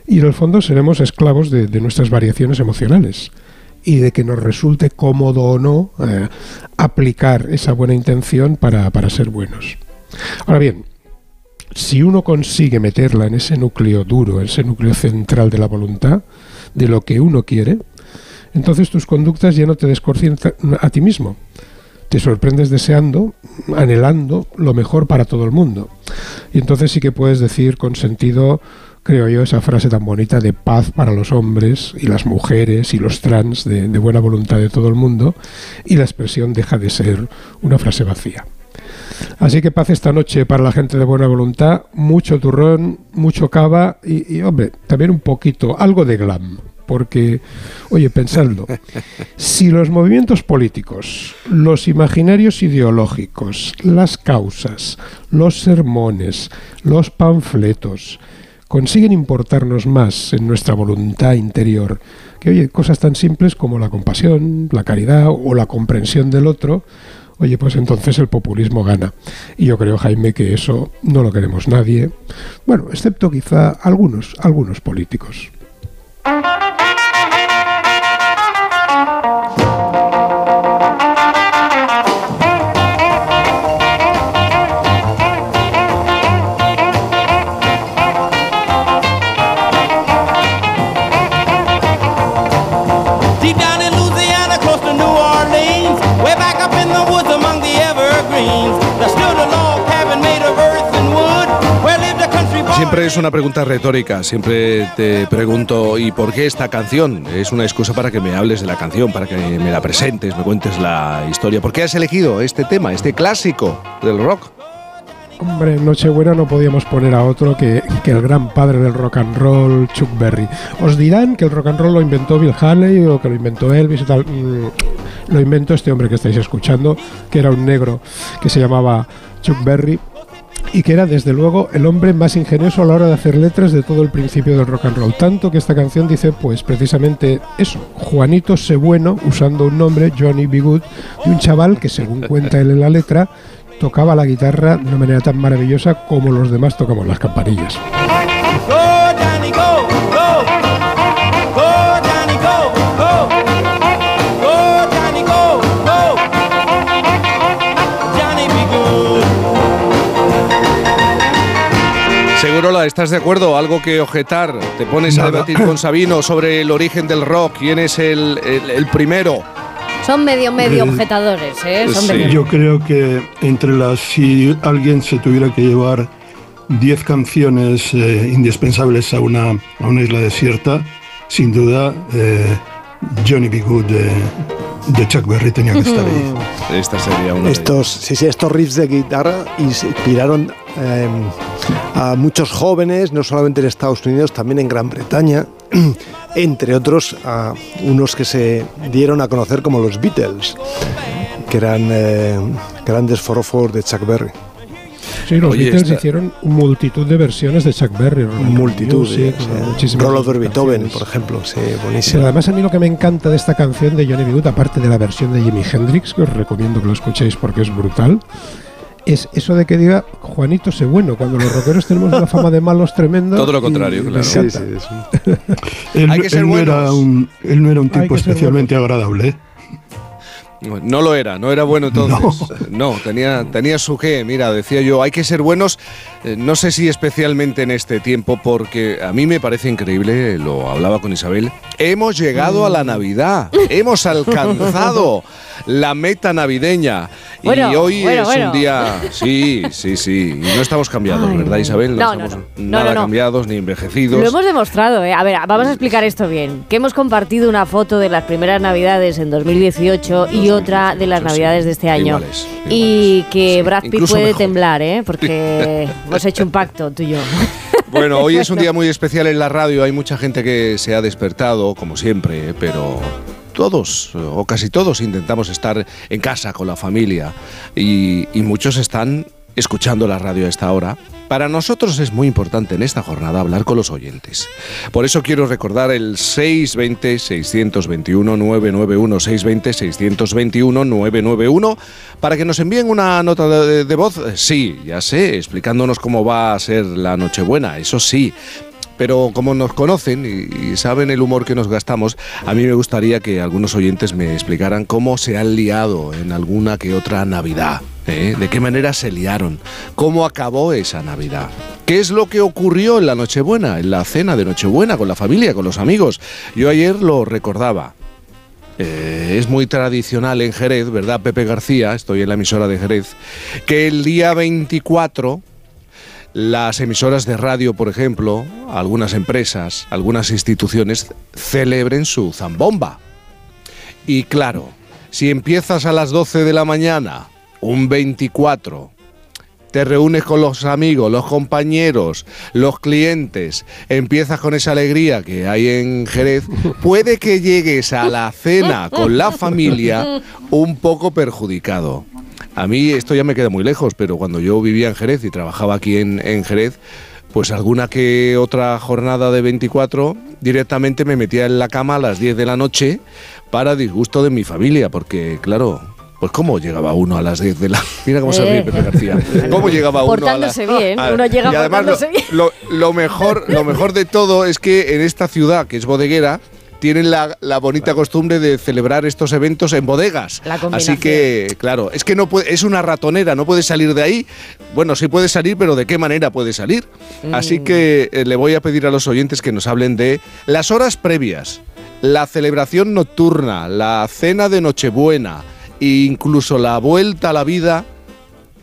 Y en el fondo seremos esclavos de nuestras variaciones emocionales y de que nos resulte cómodo o no eh, aplicar esa buena intención para, ser buenos. Ahora bien, si uno consigue meterla en ese núcleo duro, ese núcleo central de la voluntad, de lo que uno quiere, entonces tus conductas ya no te descorcien a ti mismo. Te sorprendes deseando, anhelando lo mejor para todo el mundo. Y entonces sí que puedes decir con sentido creo yo, esa frase tan bonita de paz para los hombres y las mujeres y los trans de, buena voluntad de todo el mundo, y la expresión deja de ser una frase vacía. Así que paz esta noche para la gente de buena voluntad, mucho turrón, mucho cava y, y, hombre, también un poquito, algo de glam. Porque, oye, pensadlo, si los movimientos políticos, los imaginarios ideológicos, las causas, los sermones, los panfletos, consiguen importarnos más en nuestra voluntad interior que, oye, cosas tan simples como la compasión, la caridad o la comprensión del otro, oye, pues entonces el populismo gana. Y yo creo, Jaime, que eso no lo queremos nadie, bueno, excepto quizá algunos, algunos políticos. Es una pregunta retórica, siempre te pregunto, ¿y por qué esta canción? Es una excusa para que me hables de la canción, para que me la presentes, me cuentes la historia. ¿Por qué has elegido este tema, este clásico del rock? Hombre, en Nochebuena no podíamos poner a otro que, que, el gran padre del rock and roll, Chuck Berry. Os dirán que el rock and roll lo inventó Bill Haley o que lo inventó Elvis y tal. Mm, lo inventó este hombre que estáis escuchando, que era un negro que se llamaba Chuck Berry y que era desde luego el hombre más ingenioso a la hora de hacer letras de todo el principio del rock and roll. Tanto que esta canción dice pues precisamente eso, Juanito Sebueno, usando un nombre, Johnny B. Good, de un chaval que según cuenta él en la letra, tocaba la guitarra de una manera tan maravillosa como los demás tocamos las campanillas. Estás de acuerdo, algo que objetar. Te pones a debatir con Sabino sobre el origen del rock, quién es el, el- el primero. Son medio, medio Eh, objetadores, ¿eh? Son sí. medio- Yo creo que entre las, si alguien se tuviera que llevar 10 canciones eh, indispensables a una, a una isla desierta, sin duda eh, Johnny B. Good de, de Chuck Berry tenía que estar ahí. Esta sería una. de Estos, sí, sí, estos riffs de guitarra inspiraron eh, a muchos jóvenes, no solamente en Estados Unidos, también en Gran Bretaña, entre otros a unos que se dieron a conocer como los Beatles, que eran eh, grandes forofos de Chuck Berry. Sí, los Oye, Beatles esta- hicieron multitud de versiones de Chuck Berry. Multitud, Music, sí, sí. Roll Over. Beethoven, por ejemplo, sí, Pero buenísimo. además a mí lo que me encanta de esta canción de Johnny B. Good, aparte de la versión de Jimi Hendrix, que os recomiendo que lo escuchéis porque es brutal, es eso de que diga Juanito sé bueno, cuando los rockeros tenemos una fama de malos tremendo. Todo lo y contrario, claro. Él, Hay que ser él no era un, él no era un tipo especialmente agradable. ¿eh? No lo era, no era bueno entonces. No, tenía, tenía su qué. Mira, decía yo, hay que ser buenos, eh, no sé si especialmente en este tiempo, porque a mí me parece increíble, lo hablaba con Isabel, hemos llegado a la Navidad, hemos alcanzado la meta navideña. Bueno, y hoy bueno, es bueno. un día... Sí, sí, sí. Y no estamos cambiados, Ay, ¿verdad Isabel? no, estamos no, no. No, nada no, no. cambiados ni envejecidos. Lo hemos demostrado, ¿eh? A ver, vamos a explicar esto bien. Que hemos compartido una foto de las primeras navidades en 2018 y otra de las navidades de este año. Iguales, y que Brad Pitt incluso puede mejor. temblar, ¿eh? Porque hemos hecho un pacto tú y yo. Bueno, hoy es un día muy especial en la radio. Hay mucha gente que se ha despertado, como siempre, pero todos o casi todos intentamos estar en casa con la familia y, y muchos están escuchando la radio a esta hora. Para nosotros es muy importante en esta jornada hablar con los oyentes. Por eso quiero recordar el 620-621-991, 620-621-991, para que nos envíen una nota de, de voz, sí, ya sé, explicándonos cómo va a ser la Nochebuena, eso sí. Pero como nos conocen y, saben el humor que nos gastamos, a mí me gustaría que algunos oyentes me explicaran cómo se han liado en alguna que otra Navidad. ¿eh? ¿De qué manera se liaron? ¿Cómo acabó esa Navidad? ¿Qué es lo que ocurrió en la Nochebuena, en la cena de Nochebuena con la familia, con los amigos? Yo ayer lo recordaba. Eh, es muy tradicional en Jerez, ¿verdad, Pepe García? Estoy en la emisora de Jerez. Que el día 24 las emisoras de radio, por ejemplo, algunas empresas, algunas instituciones celebren su zambomba. Y claro, si empiezas a las 12 de la mañana, un 24, te reúnes con los amigos, los compañeros, los clientes, empiezas con esa alegría que hay en Jerez, puede que llegues a la cena con la familia un poco perjudicado. A mí esto ya me queda muy lejos, pero cuando yo vivía en Jerez y trabajaba aquí en, en Jerez, pues alguna que otra jornada de 24 directamente me metía en la cama a las 10 de la noche para disgusto de mi familia, porque claro, pues cómo llegaba uno a las 10 de la... Mira cómo se ríe Eh. Pepe García. ¿Cómo llegaba uno a las... Portándose bien, a- uno llega y además lo, portándose bien. lo- lo mejor, lo mejor de todo es que en esta ciudad, que es bodeguera, tienen la, la bonita costumbre de celebrar estos eventos en bodegas. La Así que, claro, es que no puede, es una ratonera, no puede salir de ahí. Bueno, sí puede salir, pero ¿de qué manera puede salir? Así Mm. que eh, le voy a pedir a los oyentes que nos hablen de las horas previas, la celebración nocturna, la cena de Nochebuena e incluso la vuelta a la vida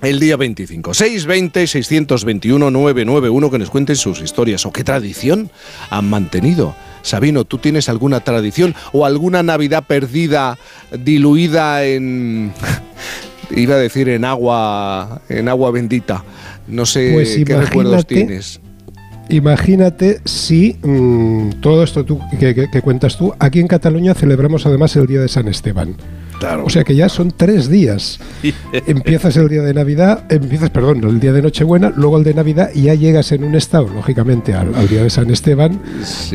el día 25. 620-621-991 que nos cuenten sus historias o qué tradición han mantenido. Sabino, ¿tú tienes alguna tradición o alguna Navidad perdida, diluida en... iba a decir en agua, en agua bendita? No sé Pues qué recuerdos tienes. Imagínate si mm, todo esto tú, que, que- que cuentas tú, aquí en Cataluña celebramos además el día de San Esteban. Claro. O sea que ya son tres días. Empiezas el día de Navidad, empiezas, perdón, el día de Nochebuena, luego el de Navidad y ya llegas en un estado, lógicamente, al, al día de San Esteban,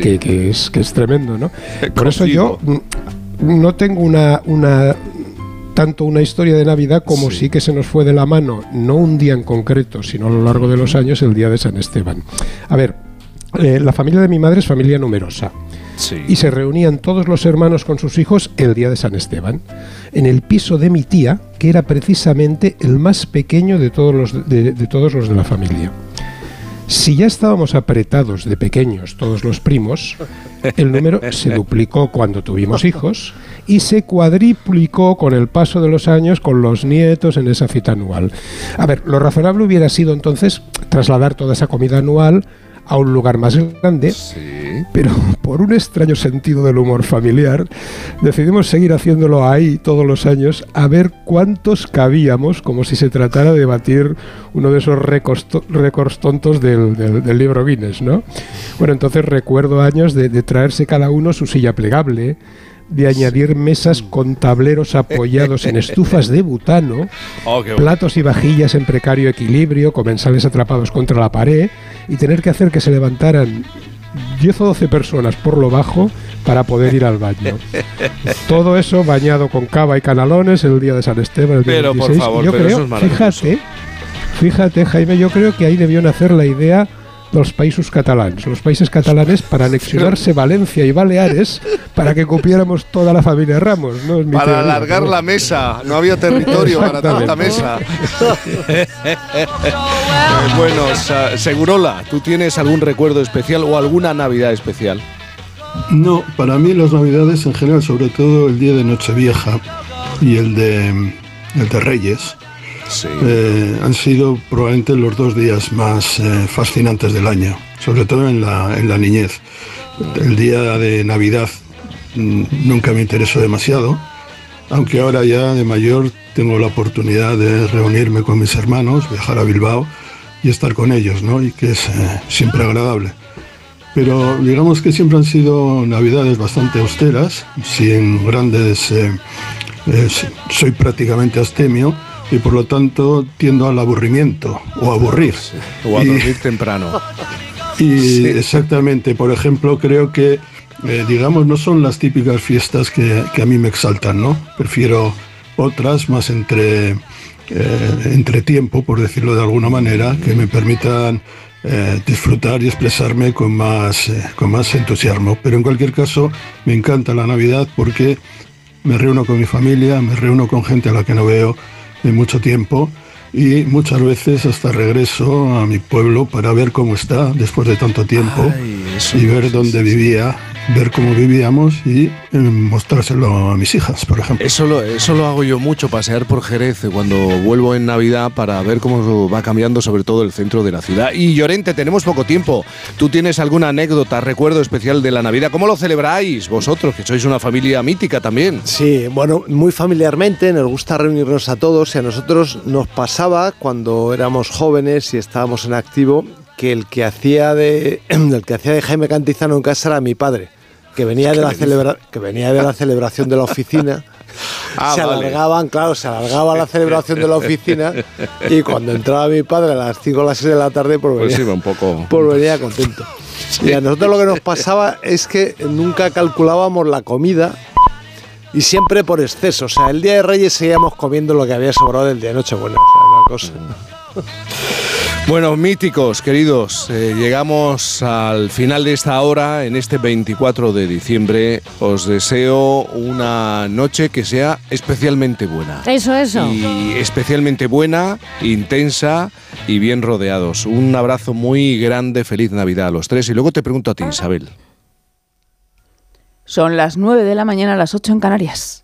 que, que es, que es tremendo, ¿no? Por eso yo mm, no tengo una, una tanto una historia de Navidad como sí. que se nos fue de la mano, no un día en concreto, sino a lo largo de los años, el día de San Esteban. A ver, eh, la familia de mi madre es familia numerosa. Y se reunían todos los hermanos con sus hijos el día de San Esteban, en el piso de mi tía, que era precisamente el más pequeño de todos los de, de todos los de la familia. Si ya estábamos apretados de pequeños todos los primos, el número se duplicó cuando tuvimos hijos y se cuadriplicó con el paso de los años con los nietos en esa cita anual. A ver, lo razonable hubiera sido entonces trasladar toda esa comida anual a un lugar más grande, pero por un extraño sentido del humor familiar decidimos seguir haciéndolo ahí todos los años a ver cuántos cabíamos, como si se tratara de batir uno de esos récords, to- récords tontos del, del- del libro Guinness, ¿no? Bueno, entonces recuerdo años de, de traerse cada uno su silla plegable, de añadir mesas con tableros apoyados en estufas de butano, Oh, bueno. platos y vajillas en precario equilibrio, comensales atrapados contra la pared y tener que hacer que se levantaran 10 o 12 personas por lo bajo para poder ir al baño. Todo eso bañado con cava y canalones el día de San Esteban. El día Pero, por 26. favor, yo pero creo, eso es maravilloso. fíjate, fíjate, Jaime, yo creo que ahí debió nacer la idea de los países catalanes, los países catalanes para anexionarse Valencia y Baleares para que cupiéramos toda la familia Ramos. ¿no? Es mi Para teoría, alargar ¿no? la mesa, no había territorio para tanta mesa. Eh, bueno, Segurola, ¿tú tienes algún recuerdo especial o alguna Navidad especial? No, para mí las navidades en general, sobre todo el día de Nochevieja y el de, el de Reyes, eh, han sido probablemente los dos días más eh, fascinantes del año, sobre todo en la, en la niñez. El día de Navidad mm, nunca me interesó demasiado, aunque ahora ya de mayor tengo la oportunidad de reunirme con mis hermanos, viajar a Bilbao y estar con ellos, ¿no? Y que es eh, siempre agradable. Pero digamos que siempre han sido navidades bastante austeras, sin grandes... soy prácticamente astemio y por lo tanto tiendo al aburrimiento o a aburrir. O a Y- dormir temprano. y exactamente, por ejemplo, creo que, eh, digamos, no son las típicas fiestas que, que a mí me exaltan, ¿no? Prefiero otras más entre, eh, entre tiempo, por decirlo de alguna manera, que me permitan eh, disfrutar y expresarme con más, con más entusiasmo. Pero en cualquier caso, me encanta la Navidad porque me reúno con mi familia, me reúno con gente a la que no veo en mucho tiempo y muchas veces hasta regreso a mi pueblo para ver cómo está después de tanto tiempo y ver dónde vivía ver cómo vivíamos y eh, mostrárselo a mis hijas, por ejemplo. Eso lo, eso lo hago yo mucho, pasear por Jerez cuando vuelvo en Navidad para ver cómo va cambiando sobre todo el centro de la ciudad. Y Llorente, tenemos poco tiempo. ¿Tú tienes alguna anécdota, recuerdo especial de la Navidad? ¿Cómo lo celebráis vosotros, que sois una familia mítica también? Sí, bueno, muy familiarmente, nos gusta reunirnos a todos y a nosotros nos pasaba cuando éramos jóvenes y estábamos en activo que el que hacía de el que hacía de Jaime Cantizano en casa era mi padre, que venía de la celebra, que venía de la celebración de la oficina. Ah, se vale. alargaban, claro, se alargaba la celebración de la oficina y cuando entraba mi padre a las 5 o las 6 de la tarde, pues Pues venía, un poco... pues venía contento. Y a nosotros lo que nos pasaba es que nunca calculábamos la comida y siempre por exceso. O sea, el día de Reyes seguíamos comiendo lo que había sobrado del día de Nochebuena. O sea, una cosa. Bueno, míticos, queridos, eh, llegamos al final de esta hora, en este 24 de diciembre. Os deseo una noche que sea especialmente buena. Eso, eso. Y especialmente buena, intensa y bien rodeados. Un abrazo muy grande, feliz Navidad a los tres. Y luego te pregunto a ti, Isabel. Son las 9 de la mañana, las 8 en Canarias.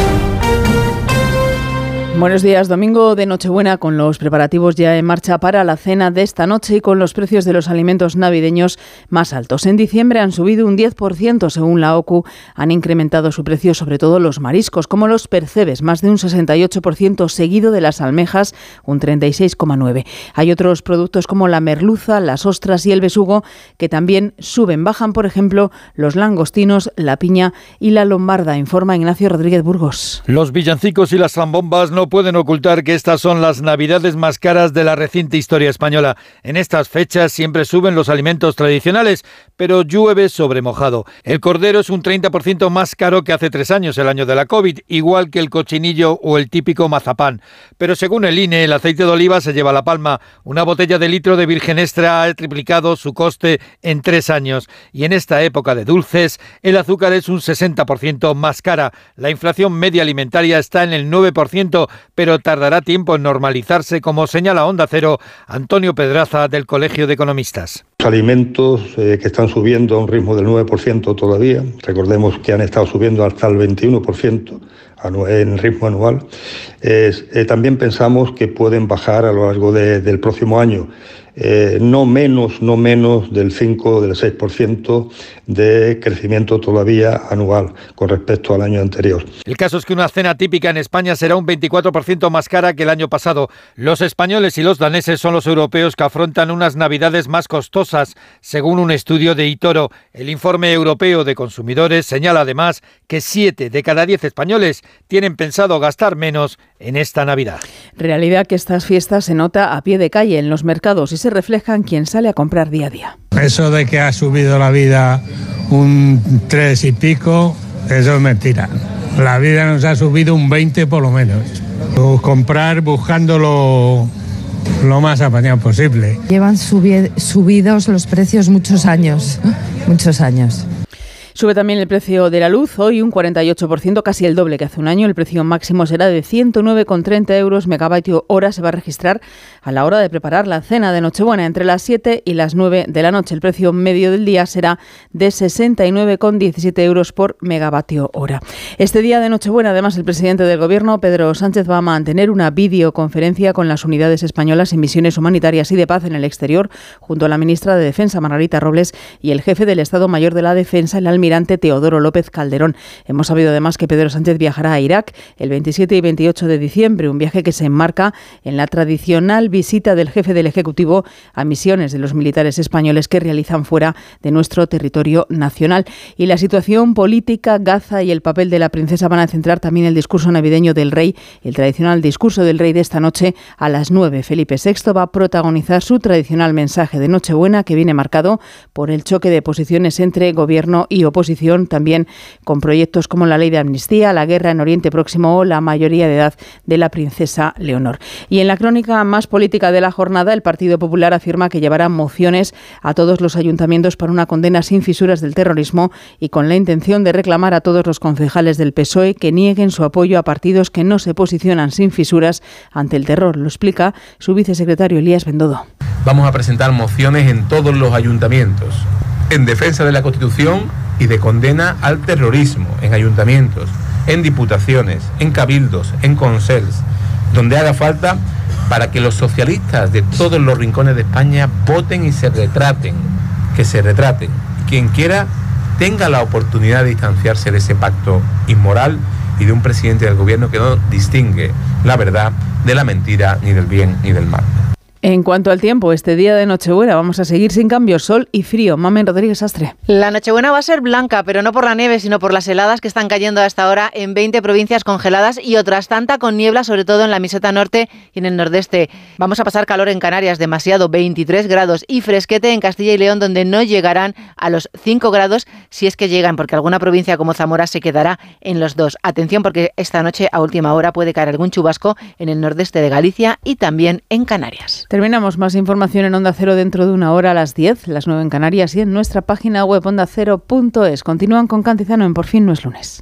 Buenos días, domingo de Nochebuena con los preparativos ya en marcha para la cena de esta noche y con los precios de los alimentos navideños más altos. En diciembre han subido un 10% según la OCU, han incrementado su precio sobre todo los mariscos como los percebes, más de un 68% seguido de las almejas, un 36,9%. Hay otros productos como la merluza, las ostras y el besugo que también suben. Bajan, por ejemplo, los langostinos, la piña y la lombarda, informa Ignacio Rodríguez Burgos. Los villancicos y las zambombas no pueden ocultar que estas son las navidades más caras de la reciente historia española. En estas fechas siempre suben los alimentos tradicionales, pero llueve sobre mojado. El cordero es un 30% más caro que hace tres años, el año de la COVID, igual que el cochinillo o el típico mazapán. Pero según el INE, el aceite de oliva se lleva la palma. Una botella de litro de virgen extra ha triplicado su coste en tres años. Y en esta época de dulces, el azúcar es un 60% más cara. La inflación media alimentaria está en el 9%, pero tardará tiempo en normalizarse, como señala Onda Cero Antonio Pedraza del Colegio de Economistas. Los alimentos eh, que están subiendo a un ritmo del 9% todavía, recordemos que han estado subiendo hasta el 21% anu- en ritmo anual, eh, también pensamos que pueden bajar a lo largo de- del próximo año. Eh, no menos, no menos del 5 del 6% de crecimiento todavía anual con respecto al año anterior. El caso es que una cena típica en España será un 24% más cara que el año pasado. Los españoles y los daneses son los europeos que afrontan unas navidades más costosas, según un estudio de Itoro. El informe europeo de consumidores señala además que 7 de cada 10 españoles tienen pensado gastar menos en esta Navidad. Realidad que estas fiestas se nota a pie de calle en los mercados y se refleja en quien sale a comprar día a día. Eso de que ha subido la vida un 3 y pico, eso es mentira. La vida nos ha subido un 20 por lo menos. O comprar buscando lo, más apañado posible. Llevan subi- subidos los precios muchos años, muchos años. Sube también el precio de la luz, hoy un 48%, casi el doble que hace un año. El precio máximo será de 109,30 euros megavatio hora. Se va a registrar a la hora de preparar la cena de Nochebuena entre las 7 y las 9 de la noche. El precio medio del día será de 69,17 euros por megavatio hora. Este día de Nochebuena, además, el presidente del Gobierno, Pedro Sánchez, va a mantener una videoconferencia con las unidades españolas en misiones humanitarias y de paz en el exterior, junto a la ministra de Defensa, Margarita Robles, y el jefe del Estado Mayor de la Defensa, el almirante Teodoro López Calderón. Hemos sabido además que Pedro Sánchez viajará a Irak el 27 y 28 de diciembre, un viaje que se enmarca en la tradicional visita del jefe del Ejecutivo a misiones de los militares españoles que realizan fuera de nuestro territorio nacional. Y la situación política, Gaza y el papel de la princesa van a centrar también el discurso navideño del rey, el tradicional discurso del rey de esta noche a las 9. Felipe VI va a protagonizar su tradicional mensaje de Nochebuena que viene marcado por el choque de posiciones entre gobierno y oposición oposición, también con proyectos como la ley de amnistía, la guerra en Oriente Próximo o la mayoría de edad de la princesa Leonor. Y en la crónica más política de la jornada, el Partido Popular afirma que llevará mociones a todos los ayuntamientos para una condena sin fisuras del terrorismo y con la intención de reclamar a todos los concejales del PSOE que nieguen su apoyo a partidos que no se posicionan sin fisuras ante el terror. Lo explica su vicesecretario Elías Bendodo. Vamos a presentar mociones en todos los ayuntamientos en defensa de la Constitución y de condena al terrorismo en ayuntamientos, en diputaciones, en cabildos, en consels, donde haga falta para que los socialistas de todos los rincones de España voten y se retraten, que se retraten. Quien quiera tenga la oportunidad de distanciarse de ese pacto inmoral y de un presidente del gobierno que no distingue la verdad de la mentira, ni del bien ni del mal. En cuanto al tiempo, este día de Nochebuena vamos a seguir sin cambio, sol y frío. Mamen Rodríguez Astre. La Nochebuena va a ser blanca, pero no por la nieve, sino por las heladas que están cayendo hasta ahora en 20 provincias congeladas y otras tantas con niebla, sobre todo en la miseta norte y en el nordeste. Vamos a pasar calor en Canarias, demasiado 23 grados y fresquete en Castilla y León, donde no llegarán a los 5 grados si es que llegan, porque alguna provincia como Zamora se quedará en los dos. Atención, porque esta noche a última hora puede caer algún chubasco en el nordeste de Galicia y también en Canarias. Terminamos más información en Onda Cero dentro de una hora a las 10, las 9 en Canarias y en nuestra página web ondacero.es. Continúan con Cantizano en Por fin no es lunes.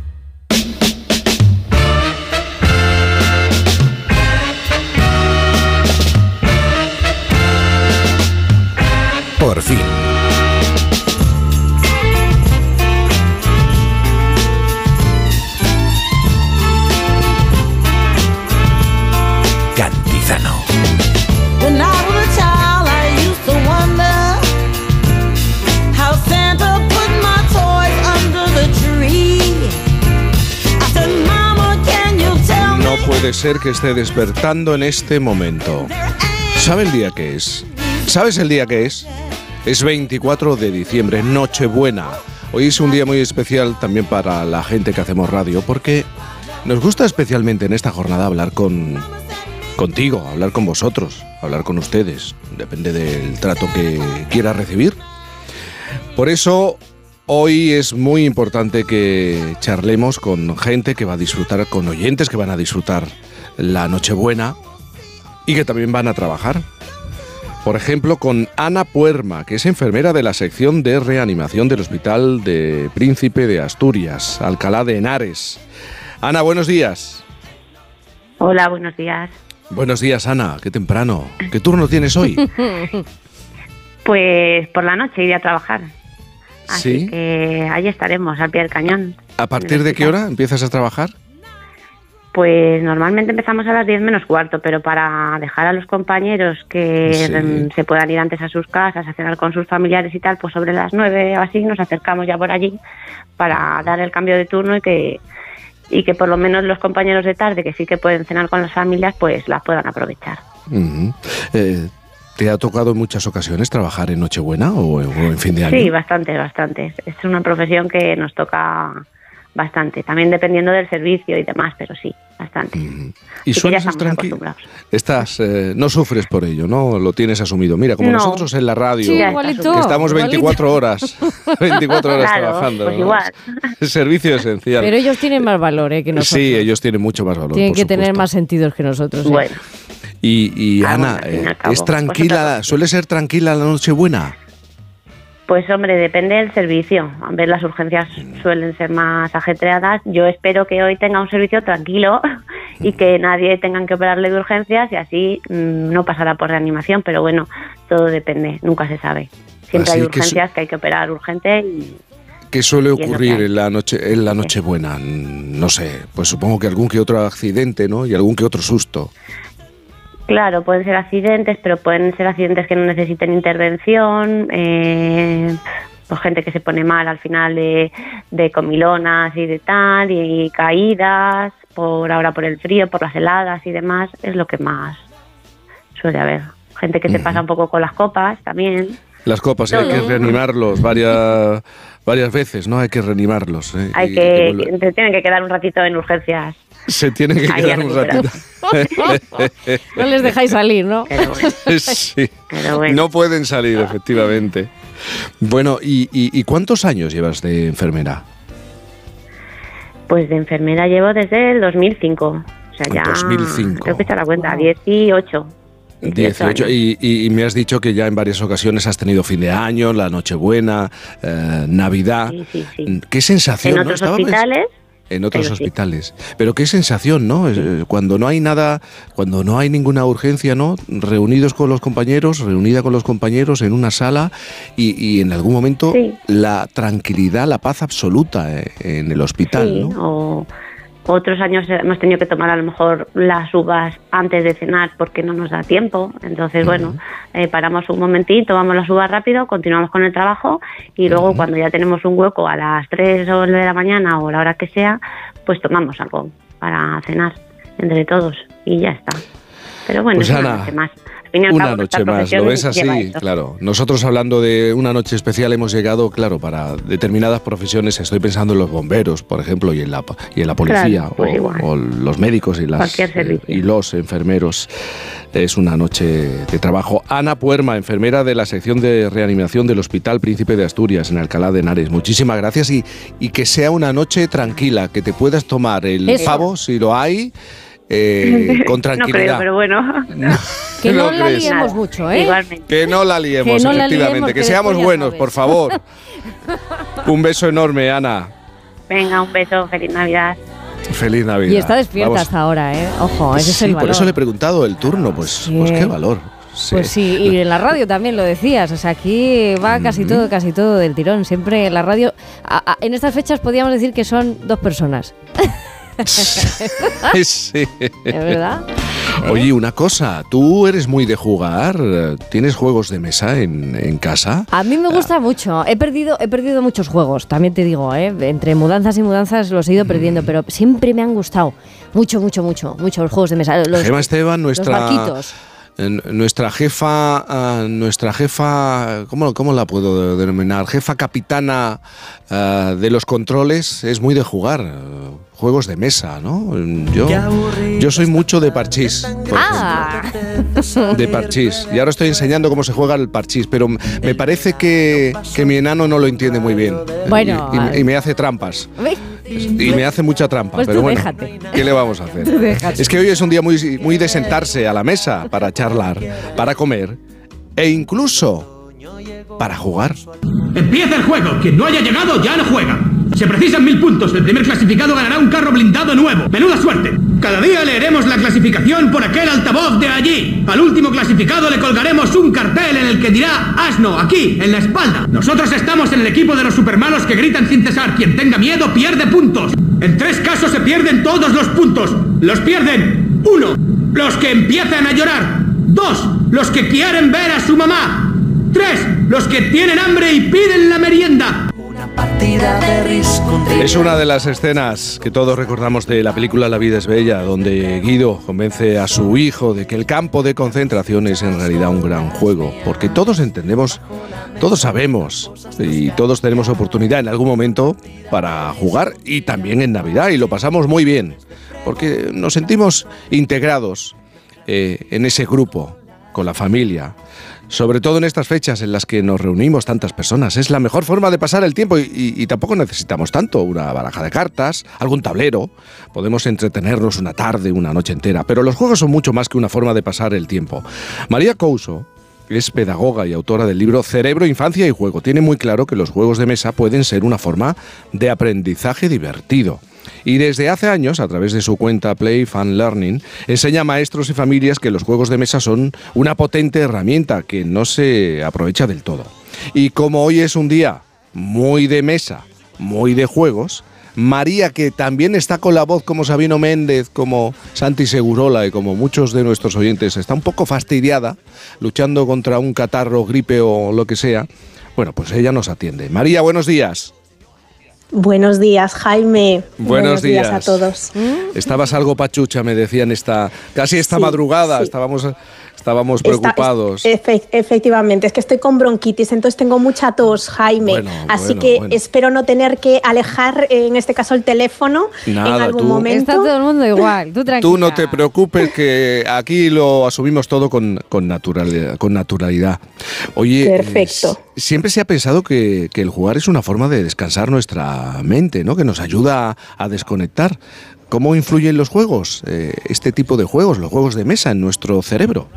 You tell me? No puede ser que esté despertando en este momento. ¿Sabe el día que es? ¿Sabes el día que es? Es 24 de diciembre, Nochebuena. Hoy es un día muy especial también para la gente que hacemos radio porque nos gusta especialmente en esta jornada hablar con contigo, hablar con vosotros, hablar con ustedes. Depende del trato que quiera recibir. Por eso hoy es muy importante que charlemos con gente que va a disfrutar, con oyentes que van a disfrutar la Nochebuena y que también van a trabajar. Por ejemplo, con Ana Puerma, que es enfermera de la sección de reanimación del Hospital de Príncipe de Asturias, Alcalá de Henares. Ana, buenos días. Hola, buenos días. Buenos días, Ana. Qué temprano. ¿Qué turno tienes hoy? Pues por la noche iré a trabajar. Así ¿Sí? que ahí estaremos, al pie del cañón. ¿A partir de qué hora empiezas a trabajar? Pues normalmente empezamos a las 10 menos cuarto, pero para dejar a los compañeros que Sí. mm, se puedan ir antes a sus casas, a cenar con sus familiares y tal, pues sobre las 9 o así nos acercamos ya por allí para dar el cambio de turno y que y que por lo menos los compañeros de tarde que sí que pueden cenar con las familias pues las puedan aprovechar. Eh, ¿Te ha tocado en muchas ocasiones trabajar en Nochebuena o, o en fin de año? Sí, bastante, bastante. Es una profesión que nos toca bastante, también dependiendo del servicio y demás, pero sí, bastante. ¿Y estamos tranquilo? Estás, eh, no sufres por ello, ¿no? Lo tienes asumido. Mira, como No. nosotros en la radio, Sí, igualito, que estamos igualito. 24 horas, 24 horas Claro, trabajando. pues ¿no? igual. Servicio esencial. Pero ellos tienen más valor eh, que nosotros. Sí, ellos tienen mucho más valor. Tienen por que tener más sentidos que nosotros. ¿eh? Bueno. Y, y Ah, Ana, bueno, eh, ¿es tranquila, suele ser tranquila la Nochebuena? Pues hombre, depende del servicio. A ver, las urgencias suelen ser más ajetreadas. Yo espero que hoy tenga un servicio tranquilo y que nadie tenga que operarle de urgencias y así mm, no pasará por reanimación. Pero bueno, todo depende, nunca se sabe. Siempre Así hay urgencias que hay que operar urgente y ¿Qué suele ocurrir en la noche en la Nochebuena? Mm, No sé, pues supongo que algún que otro accidente, ¿no? Y algún que otro susto. Claro, pueden ser accidentes, pero pueden ser accidentes que no necesiten intervención. eh, pues gente que se pone mal al final de, de comilonas y de tal, y, caídas, por ahora por el frío, por las heladas y demás, es lo que más suele haber. Gente que se pasa un poco con las copas también. Las copas, ¿eh? hay que reanimarlos varias, varias veces, ¿no? Hay que reanimarlos. ¿eh? Hay Y- que, y tienen que quedar un ratito en urgencias. Se tienen que Ahí quedar un ratito. No les dejáis salir, ¿no? sí. Pero bueno. No pueden salir, efectivamente. Bueno, ¿y, y, y cuántos años llevas de enfermera? Pues de enfermera llevo desde el 2005. O sea, ya. 2005. Creo que está la cuenta, 18. 18. Y, y- y me has dicho que ya en varias ocasiones has tenido fin de año, la Nochebuena, eh, Navidad. ¿Qué sensación? En ¿no? otros hospitales. En otros pero sí. hospitales. Pero qué sensación, ¿no? Eh, Cuando no hay nada, cuando no hay ninguna urgencia, ¿no? Reunidos con los compañeros, reunida con los compañeros en una sala y, y en algún momento Sí. la tranquilidad, la paz absoluta eh, en el hospital, Sí, ¿no? o otros años hemos tenido que tomar a lo mejor las uvas antes de cenar porque no nos da tiempo. Entonces, bueno, eh, paramos un momentito, tomamos las uvas rápido, continuamos con el trabajo y luego cuando ya tenemos un hueco a las 3 o de la mañana o la hora que sea, pues tomamos algo para cenar entre todos y ya está. Pero bueno, Pues, es una Ana, noche más. Al fin y al Una noche más, lo ves así, claro. Nosotros hablando de una noche especial hemos llegado, claro, para determinadas profesiones. Estoy pensando en los bomberos, por ejemplo, y en la, y en la policía, Claro, pues o, los médicos y, las, servicio. y los enfermeros. Es una noche de trabajo. Ana Puerma, enfermera de la sección de reanimación del Hospital Príncipe de Asturias, en Alcalá de Henares. Muchísimas gracias y, y que sea una noche tranquila, que te puedas tomar el Eso. pavo, si lo hay, eh, con no creo, tranquilidad. pero bueno. Que no, ¿No la crees? liemos mucho, ¿eh? Igualmente. Que no la liemos, Que no la efectivamente. liemos, que, que seamos buenos, por favor. Un beso enorme, Ana. Venga, un beso, feliz Navidad. Feliz Navidad. Y está despierta Vamos. hasta ahora, ¿eh? Ojo, ese es Sí, el por valor. eso le he preguntado el turno. Pues, pues qué valor. Sí. Pues sí, y en la radio también lo decías. O sea, aquí va casi todo, casi todo del tirón. Siempre en la radio. a- a- en estas fechas podríamos decir que son dos personas. sí. ¿Es verdad? Oye, una cosa, tú eres muy de jugar, ¿tienes juegos de mesa en, en casa? A mí me gusta mucho. He perdido, he perdido muchos juegos, también te digo, ¿eh? entre mudanzas y mudanzas los he ido Mm. perdiendo, pero siempre me han gustado. Mucho, mucho, mucho, mucho los juegos de mesa. Los, Gema Esteban, nuestra... Los barquitos. En- Nuestra jefa, ah, nuestra jefa, ¿cómo, ¿cómo la puedo denominar? Jefa capitana ah, de los controles es muy de jugar, eh, juegos de mesa, ¿no? Yo, yo soy mucho de parchís, por Ah, ejemplo, de parchís. Y ahora estoy enseñando cómo se juega el parchís, pero me parece que, que mi enano no lo entiende muy bien. Bueno, Y- y, ah. y me hace trampas. ¿Ve? Y me hace mucha trampa, Pues pero tú bueno, déjate. ¿qué le vamos a hacer? Tú déjate. Es que hoy es un día muy, muy de sentarse a la mesa para charlar, para comer e incluso para jugar. Empieza el juego. Quien no haya llegado ya no juega. Se precisan mil puntos. El primer clasificado ganará un carro blindado nuevo. Menuda suerte. Cada día leeremos la clasificación por aquel altavoz de allí. Al último clasificado le colgaremos un cartel en el que dirá asno aquí, en la espalda. Nosotros estamos en el equipo de los supermalos que gritan sin cesar. Quien tenga miedo pierde puntos. En tres casos se pierden todos los puntos. Los pierden. Uno, los que empiezan a llorar. Dos, los que quieren ver a su mamá. Tres, los que tienen hambre y piden la merienda. Es una de las escenas que todos recordamos de la película La vida es bella, donde Guido convence a su hijo de que el campo de concentración es en realidad un gran juego, porque todos entendemos, todos sabemos y todos tenemos oportunidad en algún momento para jugar y también en Navidad y lo pasamos muy bien, porque nos sentimos integrados eh, en ese grupo, con la familia. Sobre todo en estas fechas en las que nos reunimos tantas personas. Es la mejor forma de pasar el tiempo y, tampoco necesitamos tanto. Una baraja de cartas, algún tablero. Podemos entretenernos una tarde, una noche entera. Pero los juegos son mucho más que una forma de pasar el tiempo. María Couso es pedagoga y autora del libro Cerebro, Infancia y Juego. Tiene muy claro que los juegos de mesa pueden ser una forma de aprendizaje divertido. Y desde hace años, a través de su cuenta Play Fun Learning, enseña a maestros y familias que los juegos de mesa son una potente herramienta que no se aprovecha del todo. Y como hoy es un día muy de mesa, muy de juegos, María, que también está con la voz como Sabino Méndez, como Santi Segurola y como muchos de nuestros oyentes, está un poco fastidiada, luchando contra un catarro, gripe o lo que sea, Bueno, pues ella nos atiende. María, buenos días. Buenos días, Jaime. Buenos días. a todos. Estabas algo pachucha, me decían esta casi esta Sí, madrugada. sí. Estábamos estábamos Está- preocupados. efe- efectivamente, es que estoy con bronquitis, entonces tengo mucha tos, Jaime. Bueno, Así bueno, que bueno. espero no tener que alejar, en este caso, el teléfono en algún tú- momento. Está todo el mundo igual, tú tranquila. Tú no te preocupes que aquí lo asumimos todo con, con naturalidad, con naturalidad. Oye, Perfecto. siempre se ha pensado que, que el jugar es una forma de descansar nuestra mente, ¿no? Que nos ayuda a desconectar. ¿Cómo influyen los juegos, eh, este tipo de juegos, los juegos de mesa en nuestro cerebro?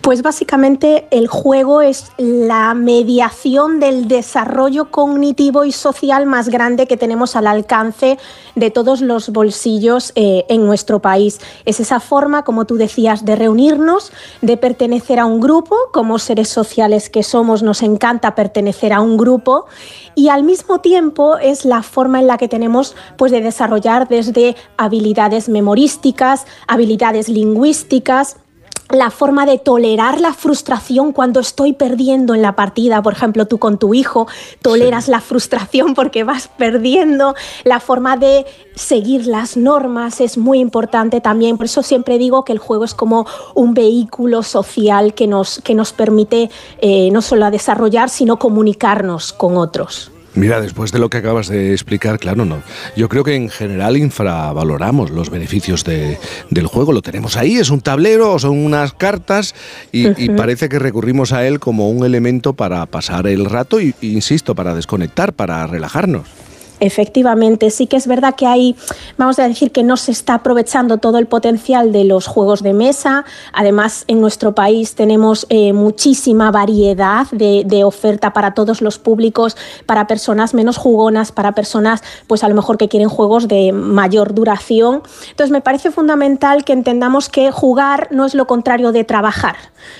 Pues básicamente el juego es la mediación del desarrollo cognitivo y social más grande que tenemos al alcance de todos los bolsillos eh, en nuestro país. Es esa forma, como tú decías, de reunirnos, de pertenecer a un grupo, como seres sociales que somos, nos encanta pertenecer a un grupo y al mismo tiempo es la forma en la que tenemos pues de desarrollar desde habilidades memorísticas, habilidades lingüísticas, la forma de tolerar la frustración cuando estoy perdiendo en la partida, por ejemplo, tú con tu hijo toleras la frustración porque vas perdiendo, la forma de seguir las normas es muy importante también, por eso siempre digo que el juego es como un vehículo social que nos, que nos permite eh, no solo a desarrollar, sino comunicarnos con otros. Mira, después de lo que acabas de explicar, claro, no. Yo creo que en general infravaloramos los beneficios de- del juego. Lo tenemos ahí, es un tablero, o son unas cartas y, parece que recurrimos a él como un elemento para pasar el rato y, insisto, para desconectar, para relajarnos. Efectivamente, sí que es verdad que hay, vamos a decir que no se está aprovechando todo el potencial de los juegos de mesa. Además, en nuestro país tenemos eh, muchísima variedad de, oferta para todos los públicos, para personas menos jugonas, para personas, pues a lo mejor que quieren juegos de mayor duración. Entonces, me parece fundamental que entendamos que jugar no es lo contrario de trabajar.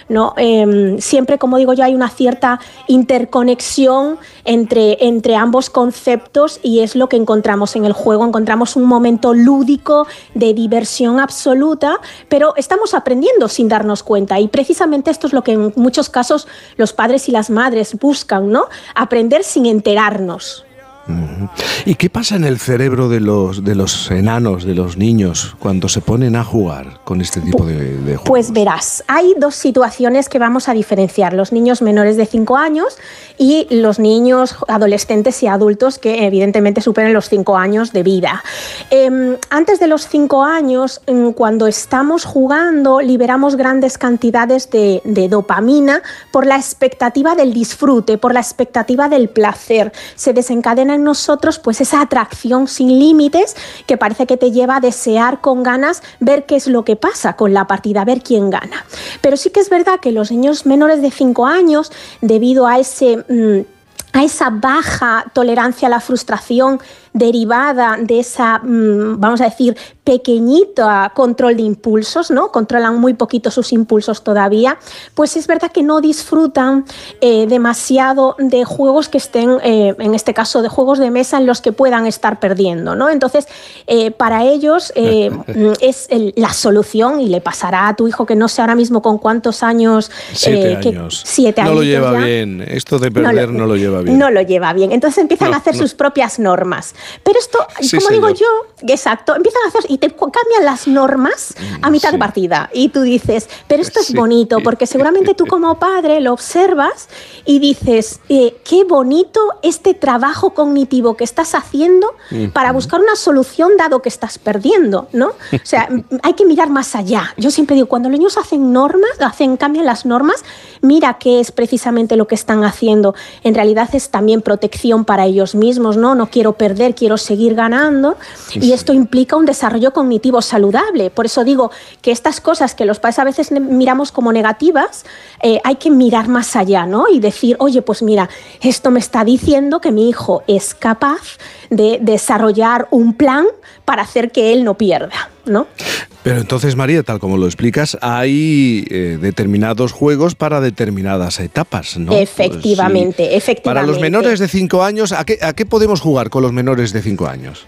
¿no? Em, siempre, como digo yo, hay una cierta interconexión entre, entre ambos conceptos es lo que encontramos en el juego. Encontramos un momento lúdico de diversión absoluta, pero estamos aprendiendo sin darnos cuenta y precisamente esto es lo que en muchos casos los padres y las madres buscan, ¿no? Aprender sin enterarnos. ¿Y qué pasa en el cerebro de los, de los enanos, de los niños, cuando se ponen a jugar con este tipo de, de juegos? Pues verás, hay dos situaciones que vamos a diferenciar, los niños menores de 5 años y los niños adolescentes y adultos que evidentemente superen los 5 años de vida. Em, antes de los 5 años, em, cuando estamos jugando, liberamos grandes cantidades de, de dopamina por la expectativa del disfrute, por la expectativa del placer. Se desencadena nosotros pues esa atracción sin límites que parece que te lleva a desear con ganas ver qué es lo que pasa con la partida, ver quién gana. Pero sí que es verdad que los niños menores de 5 años, debido a ese... mm, a esa baja tolerancia a la frustración derivada de esa, mm, vamos a decir, pequeñita control de impulsos, ¿no? Controlan muy poquito sus impulsos todavía, pues es verdad que no disfrutan eh, demasiado de juegos que estén, eh, en este caso, de juegos de mesa en los que puedan estar perdiendo, ¿no? Entonces, eh, para ellos es el- la solución y le pasará a tu hijo que no sé ahora mismo con cuántos años. Siete eh, que- años. siete no lo lleva ya. bien. Esto de No lo- perder no lo, lleva bien. No lo lleva bien. Entonces empiezan No, a hacer sus propias normas. Pero esto, Sí, como digo yo, exacto, empiezan a hacer y te cambian las normas a mitad de partida. Y tú dices, pero esto es bonito, porque seguramente tú como padre lo observas y dices, eh, qué bonito este trabajo cognitivo que estás haciendo para buscar una solución dado que estás perdiendo, ¿no? O sea, m- hay que mirar más allá. Yo siempre digo, cuando los niños hacen normas, hacen, cambian las normas, mira qué es precisamente lo que están haciendo. En realidad es también protección para ellos mismos, ¿no? No quiero perder, quiero seguir ganando. Y esto implica un desarrollo cognitivo saludable. Por eso digo que estas cosas que los padres a veces miramos como negativas, eh, hay que mirar más allá, ¿no? Y decir, oye, pues mira, esto me está diciendo que mi hijo es capaz de desarrollar un plan para hacer que él no pierda, ¿no? Pero entonces, María, tal como lo explicas, hay eh, determinados juegos para determinadas etapas, ¿no? Efectivamente, Pues sí. efectivamente. Para los menores de 5 años, ¿a qué, ¿a qué podemos jugar con los menores de 5 años?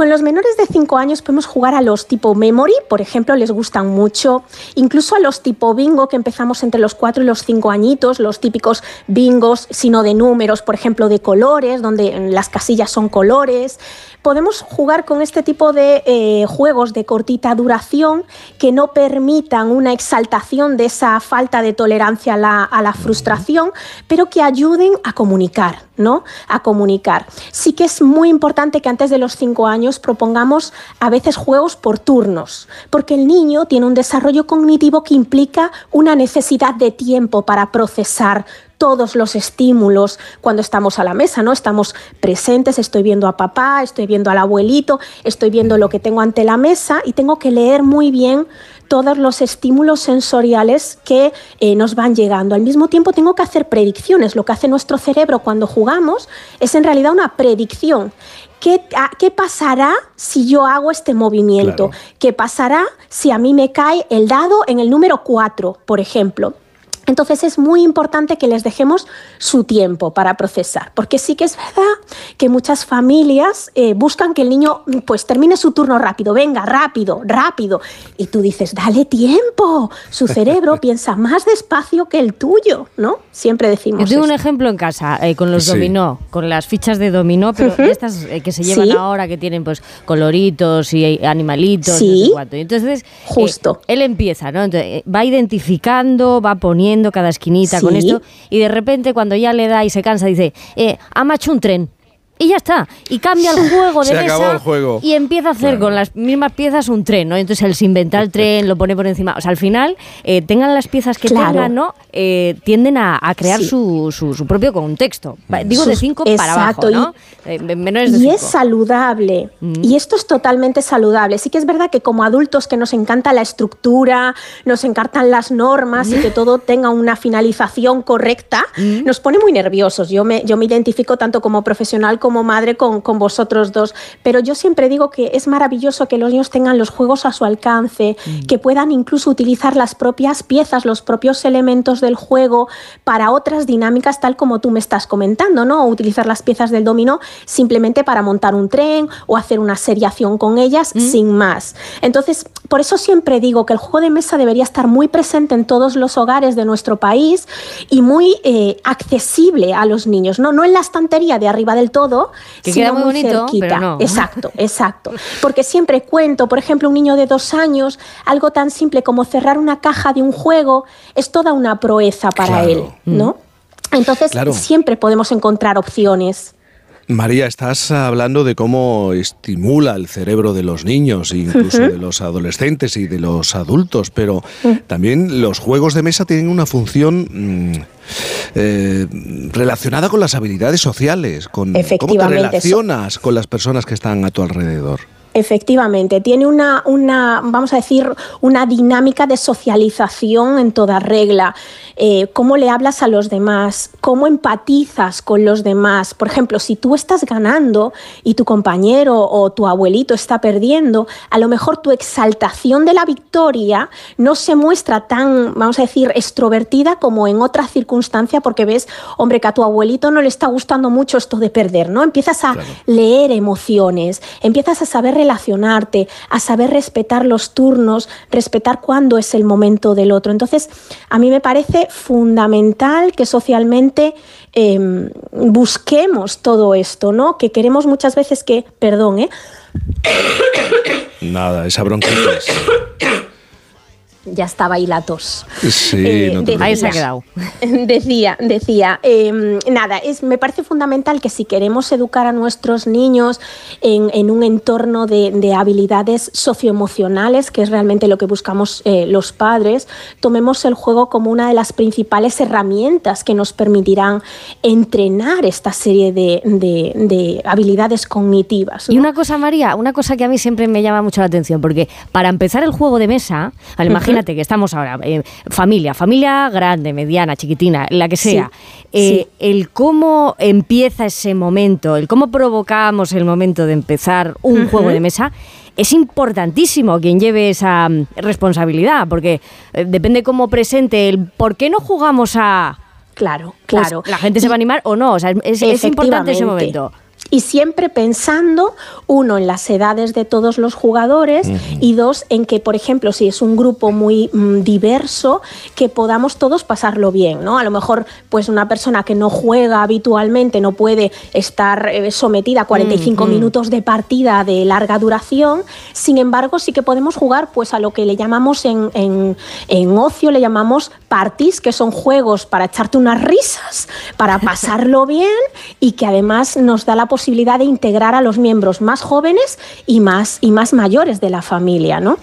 Con los menores de 5 años podemos jugar a los tipo memory, por ejemplo, les gustan mucho. Incluso a los tipo bingo, que empezamos entre los 4 y los 5 añitos, los típicos bingos, sino de números, por ejemplo, de colores, donde las casillas son colores. Podemos jugar con este tipo de eh, juegos de cortita duración que no permitan una exaltación de esa falta de tolerancia a la, a la frustración, pero que ayuden a comunicar, ¿no? A comunicar. Sí que es muy importante que antes de los 5 años propongamos a veces juegos por turnos, porque el niño tiene un desarrollo cognitivo que implica una necesidad de tiempo para procesar todos los estímulos cuando estamos a la mesa, ¿no? Estamos presentes, estoy viendo a papá, estoy viendo al abuelito, estoy viendo lo que tengo ante la mesa y tengo que leer muy bien todos los estímulos sensoriales que eh, nos van llegando. Al mismo tiempo tengo que hacer predicciones. Lo que hace nuestro cerebro cuando jugamos es en realidad una predicción. ¿Qué, a- qué pasará si yo hago este movimiento? ¿Qué pasará si a mí me cae el dado en el número 4, por ejemplo? Entonces es muy importante que les dejemos su tiempo para procesar, porque sí que es verdad que muchas familias eh, buscan que el niño pues termine su turno rápido, venga, rápido, rápido. Y tú dices, dale tiempo, su cerebro piensa más despacio que el tuyo, ¿no? Siempre decimos Yo tengo un ejemplo en casa eh, con los Sí. dominó, con las fichas de dominó, pero estas eh, que se llevan Sí. ahora, que tienen pues coloritos y animalitos, Sí. no sé cuánto. Y entonces, Justo. eh, él empieza, ¿no? Entonces, eh, va identificando, va poniendo cada esquinita con esto, y de repente cuando ya le da y se cansa, dice, eh, ha macho un tren. Y ya está. Y cambia el juego de Se mesa acabó el juego. y empieza a hacer con las mismas piezas un tren, ¿no? Entonces él se inventa el tren, lo pone por encima. O sea, al final, eh, tengan las piezas que Claro. tengan, ¿no? Eh, tienden a, a crear Sí. su, su, su propio contexto. Va, Digo de 5 para abajo, exacto, ¿no? Eh, de Y 5. es saludable. Y esto es totalmente saludable. Sí que es verdad que como adultos que nos encanta la estructura, nos encantan las normas y que todo tenga una finalización correcta, nos pone muy nerviosos. Yo me, yo me identifico tanto como profesional como madre con, con vosotros dos. Pero yo siempre digo que es maravilloso que los niños tengan los juegos a su alcance, que puedan incluso utilizar las propias piezas, los propios elementos del juego para otras dinámicas tal como tú me estás comentando, ¿no? O utilizar las piezas del dominó simplemente para montar un tren o hacer una seriación con ellas sin más. Entonces, por eso siempre digo que el juego de mesa debería estar muy presente en todos los hogares de nuestro país y muy eh, accesible a los niños, ¿no? No en la estantería de arriba del todo, Que sino queda muy bonito, cerquita. pero no. Exacto, exacto. Porque siempre cuento, por ejemplo, un niño de dos años, algo tan simple como cerrar una caja de un juego es toda una proeza para Claro. él, ¿no? Entonces, Claro. siempre podemos encontrar opciones. María, estás hablando de cómo estimula el cerebro de los niños, incluso de los adolescentes y de los adultos, pero también los juegos de mesa tienen una función mm, eh, relacionada con las habilidades sociales, con cómo te relacionas con las personas que están a tu alrededor. Efectivamente, tiene una, una, vamos a decir, una dinámica de socialización en toda regla. Eh, cómo le hablas a los demás, cómo empatizas con los demás. Por ejemplo, si tú estás ganando y tu compañero o tu abuelito está perdiendo, a lo mejor tu exaltación de la victoria no se muestra tan, vamos a decir, extrovertida como en otra circunstancia, porque ves, hombre, que a tu abuelito no le está gustando mucho esto de perder, ¿no? Empiezas a leer emociones, empiezas a saber relacionarte, a saber respetar los turnos, respetar cuándo es el momento del otro. Entonces, a mí me parece fundamental que socialmente eh, busquemos todo esto, ¿no? Que queremos muchas veces que, perdón, ¿eh? Nada, esa bronquitis. Ya estaba ahí la tos. Sí, Eh, no te decía- Ahí se ha quedado. Decía, decía, eh, nada, es, me parece fundamental que si queremos educar a nuestros niños en, en un entorno de, de habilidades socioemocionales, que es realmente lo que buscamos eh, los padres, tomemos el juego como una de las principales herramientas que nos permitirán entrenar esta serie de, de- de habilidades cognitivas. Y una cosa, María, una cosa que a mí siempre me llama mucho la atención, porque para empezar el juego de mesa, vale, Ujú. Imagínate que estamos ahora, eh, familia, familia grande, mediana, chiquitina, la que Sí, sea, eh, el cómo empieza ese momento, el cómo provocamos el momento de empezar un juego de mesa, es importantísimo quien lleve esa mm, responsabilidad, porque eh, depende cómo presente el por qué no jugamos a... Claro, Pues claro. la gente se va a animar o no, o sea, es, es importante ese momento. Y siempre pensando, uno, en las edades de todos los jugadores y dos, en que, por ejemplo, si es un grupo muy mm, diverso, que podamos todos pasarlo bien, ¿no? A lo mejor, pues una persona que no juega habitualmente no puede estar eh, sometida a 45 Mm, mm. minutos de partida de larga duración, sin embargo, sí que podemos jugar pues a lo que le llamamos en, en- en ocio, le llamamos parties, que son juegos para echarte unas risas, para pasarlo bien y que además nos da la posibilidad de integrar a los miembros más jóvenes y más, y más mayores de la familia, ¿no?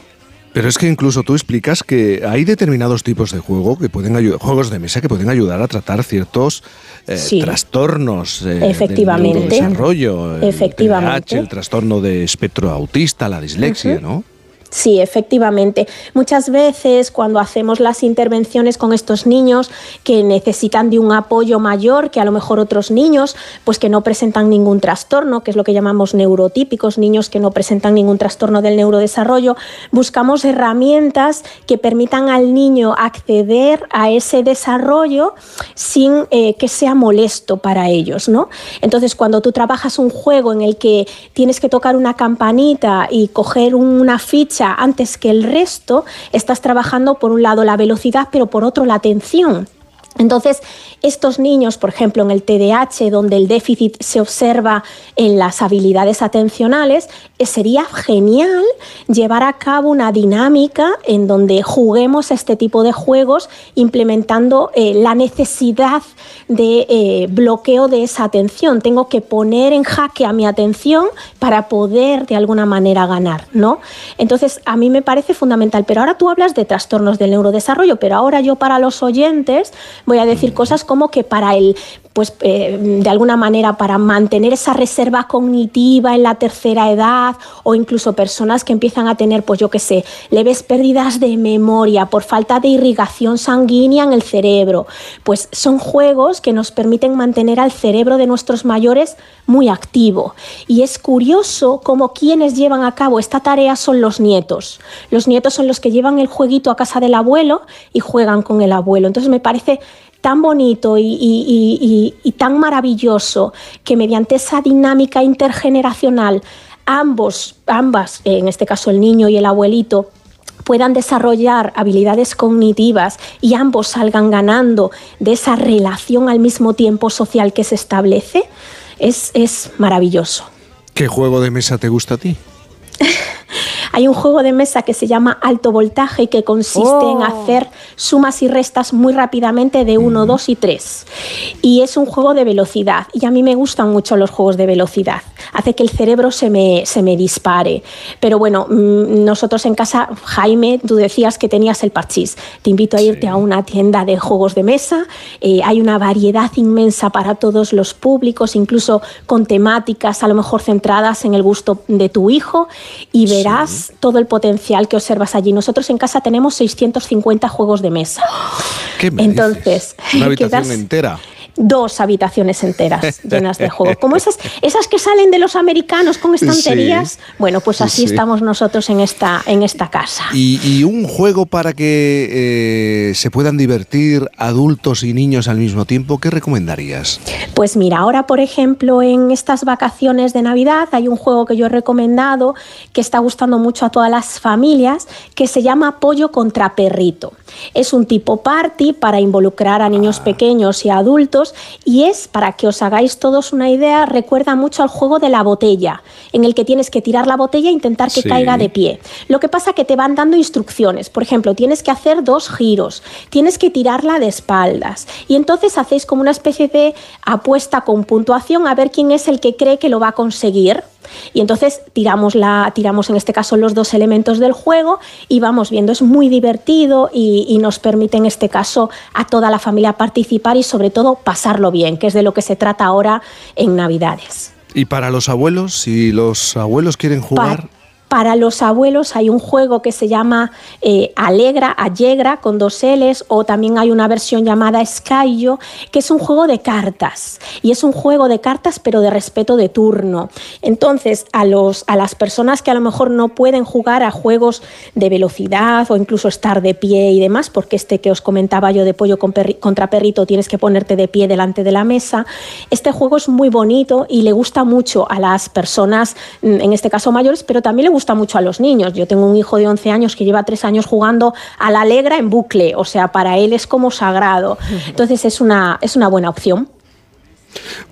Pero es que incluso tú explicas que hay determinados tipos de juego que pueden ayudar, juegos de mesa que pueden ayudar a tratar ciertos eh, Sí. trastornos eh, Efectivamente. del neurodesarrollo, el Efectivamente. TDAH, el trastorno de espectro autista, la dislexia. ¿no? Sí, efectivamente. Muchas veces cuando hacemos las intervenciones con estos niños que necesitan de un apoyo mayor que a lo mejor otros niños, pues que no presentan ningún trastorno, que es lo que llamamos neurotípicos, niños que no presentan ningún trastorno del neurodesarrollo, buscamos herramientas que permitan al niño acceder a ese desarrollo sin eh, que sea molesto para ellos, ¿no? Entonces, cuando tú trabajas un juego en el que tienes que tocar una campanita y coger una ficha antes que el resto, estás trabajando por un lado la velocidad, pero por otro la atención. Entonces, estos niños, por ejemplo, en el TDAH, donde el déficit se observa en las habilidades atencionales, eh, sería genial llevar a cabo una dinámica en donde juguemos este tipo de juegos implementando eh, la necesidad de eh, bloqueo de esa atención. Tengo que poner en jaque a mi atención para poder de alguna manera ganar, ¿no? Entonces, a mí me parece fundamental. Pero ahora tú hablas de trastornos del neurodesarrollo, pero ahora yo para los oyentes voy a decir cosas como que para el, pues eh, de alguna manera para mantener esa reserva cognitiva en la tercera edad o incluso personas que empiezan a tener, pues yo qué sé, leves pérdidas de memoria por falta de irrigación sanguínea en el cerebro, pues son juegos que nos permiten mantener al cerebro de nuestros mayores muy activo. Y es curioso cómo quienes llevan a cabo esta tarea son los nietos. Los nietos son los que llevan el jueguito a casa del abuelo y juegan con el abuelo. Entonces me parece tan bonito y, y- y- y- tan maravilloso que mediante esa dinámica intergeneracional ambos, ambas, en este caso el niño y el abuelito, puedan desarrollar habilidades cognitivas y ambos salgan ganando de esa relación al mismo tiempo social que se establece, es, es maravilloso. ¿Qué juego de mesa te gusta a ti? Hay un juego de mesa que se llama alto voltaje y que consiste en hacer sumas y restas muy rápidamente de 1, 2 y 3. Y es un juego de velocidad. Y a mí me gustan mucho los juegos de velocidad. Hace que el cerebro se me, se me dispare. Pero bueno, mm, nosotros en casa, Jaime, tú decías que tenías el parchís. Te invito a irte a una tienda de juegos de mesa. Eh, hay una variedad inmensa para todos los públicos, incluso con temáticas a lo mejor centradas en el gusto de tu hijo. Y verás todo el potencial que observas allí. Nosotros en casa tenemos 650 juegos de mesa. ¿Qué me Entonces, dices? Una habitación quedas- entera. Dos habitaciones enteras llenas de juegos. Como esas, esas que salen de los americanos con estanterías. Sí. Bueno, pues Sí, así sí. estamos nosotros en esta, en esta casa. Y, y un juego para que eh, se puedan divertir adultos y niños al mismo tiempo, ¿qué recomendarías? Pues mira, ahora por ejemplo en estas vacaciones de Navidad hay un juego que yo he recomendado que está gustando mucho a todas las familias que se llama Pollo contra Perrito. Es un tipo party para involucrar a niños pequeños y a adultos y es, para que os hagáis todos una idea, recuerda mucho al juego de la botella, en el que tienes que tirar la botella e intentar que Sí. caiga de pie. Lo que pasa que te van dando instrucciones. Por ejemplo, tienes que hacer dos giros, tienes que tirarla de espaldas. Y entonces hacéis como una especie de apuesta con puntuación a ver quién es el que cree que lo va a conseguir. Y entonces tiramos, la, tiramos en este caso los dos elementos del juego y vamos viendo, es muy divertido y, y nos permite en este caso a toda la familia participar y sobre todo pasarlo bien, que es de lo que se trata ahora en Navidades. Y para los abuelos, si los abuelos quieren jugar, Para los abuelos hay un juego que se llama eh, Alegra, Allegra, con dos L's, o también hay una versión llamada Skyo, que es un juego de cartas. Y es un juego de cartas, pero de respeto de turno. Entonces, a, los, a las personas que a lo mejor no pueden jugar a juegos de velocidad o incluso estar de pie y demás, porque este que os comentaba yo de pollo contra perrito tienes que ponerte de pie delante de la mesa, este juego es muy bonito y le gusta mucho a las personas, mm, en este caso mayores, pero también le gusta mucho a los niños. Yo tengo un hijo de 11 años que lleva 3 años jugando a la alegra en bucle, o sea, para él es como sagrado. Entonces es una, es una buena opción.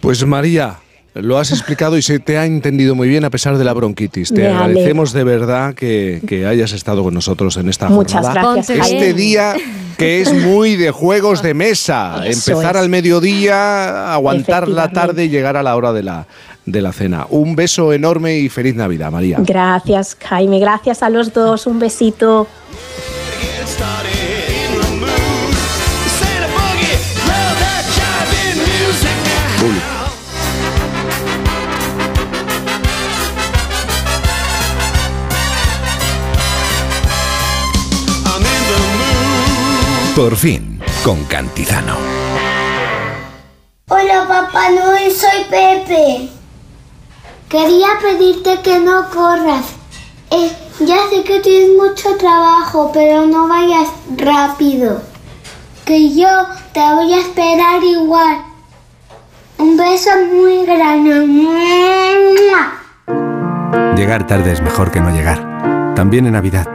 Pues María, lo has explicado y se te ha entendido muy bien a pesar de la bronquitis. Te Me agradecemos de verdad que, que hayas estado con nosotros en esta Muchas jornada. gracias, Este día que es muy de juegos de mesa. Eso Empezar es. al mediodía, aguantar la tarde y llegar a la hora de la, de la cena. Un beso enorme y feliz Navidad, María. Gracias, Jaime. Gracias a los dos. Un besito. Por fin, con Cantizano. Hola Papá Noel, soy Pepe. Quería pedirte que no corras. Eh, ya sé que tienes mucho trabajo, pero no vayas rápido. Que yo te voy a esperar igual. Un beso muy grande. Llegar tarde es mejor que no llegar. También en Navidad.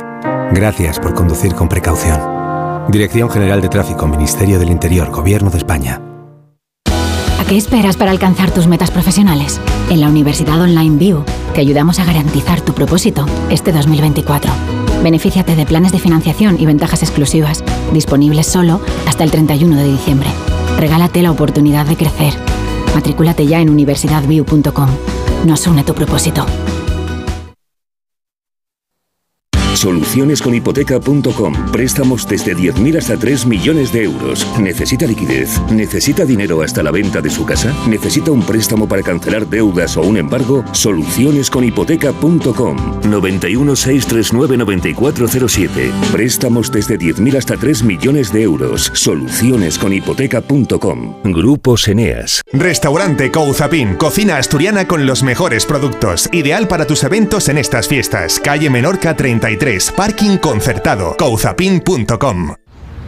Gracias por conducir con precaución. Dirección General de Tráfico, Ministerio del Interior, Gobierno de España. ¿A qué esperas para alcanzar tus metas profesionales? En la Universidad Online View te ayudamos a garantizar tu propósito este 2024. Benefíciate de planes de financiación y ventajas exclusivas, disponibles solo hasta el 31 de diciembre. Regálate la oportunidad de crecer. Matrículate ya en universidadview.com. Nos une tu propósito. Solucionesconhipoteca.com. Préstamos desde 10.000 hasta 3 millones de euros. ¿Necesita liquidez? ¿Necesita dinero hasta la venta de su casa? ¿Necesita un préstamo para cancelar deudas o un embargo? Solucionesconhipoteca.com. 91 639 9407. Préstamos desde 10.000 hasta 3 millones de euros. Solucionesconhipoteca.com. Grupos Eneas. Restaurante Couzapin, cocina asturiana con los mejores productos, ideal para tus eventos en estas fiestas. Calle Menorca 33, parking concertado, couzapin.com.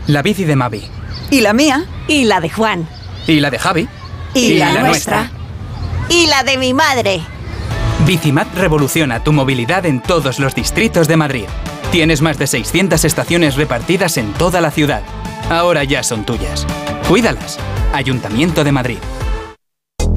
La bici de Mavi. Y la mía. Y la de Juan. Y la de Javi. Y, la, nuestra. Y la de mi madre. Bicimat revoluciona tu movilidad en todos los distritos de Madrid. Tienes más de 600 estaciones repartidas en toda la ciudad. Ahora ya son tuyas. Cuídalas. Ayuntamiento de Madrid.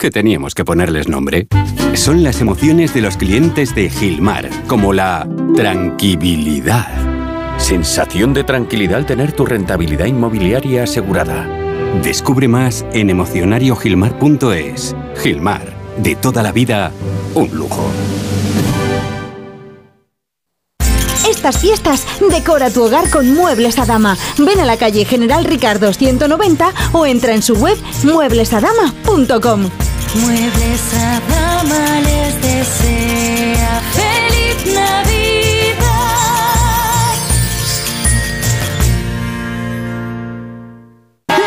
que teníamos que ponerles nombre. Son las emociones de los clientes de Gilmar, como la tranquilidad. Sensación de tranquilidad al tener tu rentabilidad inmobiliaria asegurada. Descubre más en emocionariogilmar.es. Gilmar, de toda la vida, un lujo. Estas fiestas decora tu hogar con Muebles a Dama. Ven a la calle General Ricardo 190 o entra en su web mueblesadama.com. Muebles a dama les desea feliz Navidad.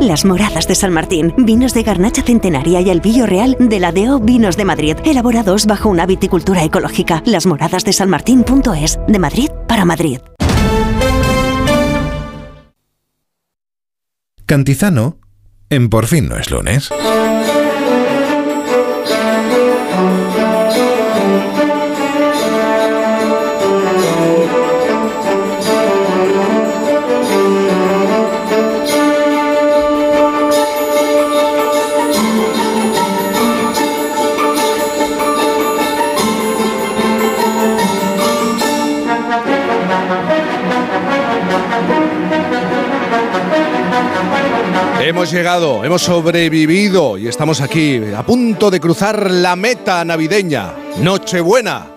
Las Moradas de San Martín, vinos de garnacha centenaria y albillo real de la DO Vinos de Madrid, elaborados bajo una viticultura ecológica. Las Moradas de San Martín.es, de Madrid para Madrid. Cantizano, en Por fin no es lunes. Hemos llegado, hemos sobrevivido y estamos aquí a punto de cruzar la meta navideña. Nochebuena,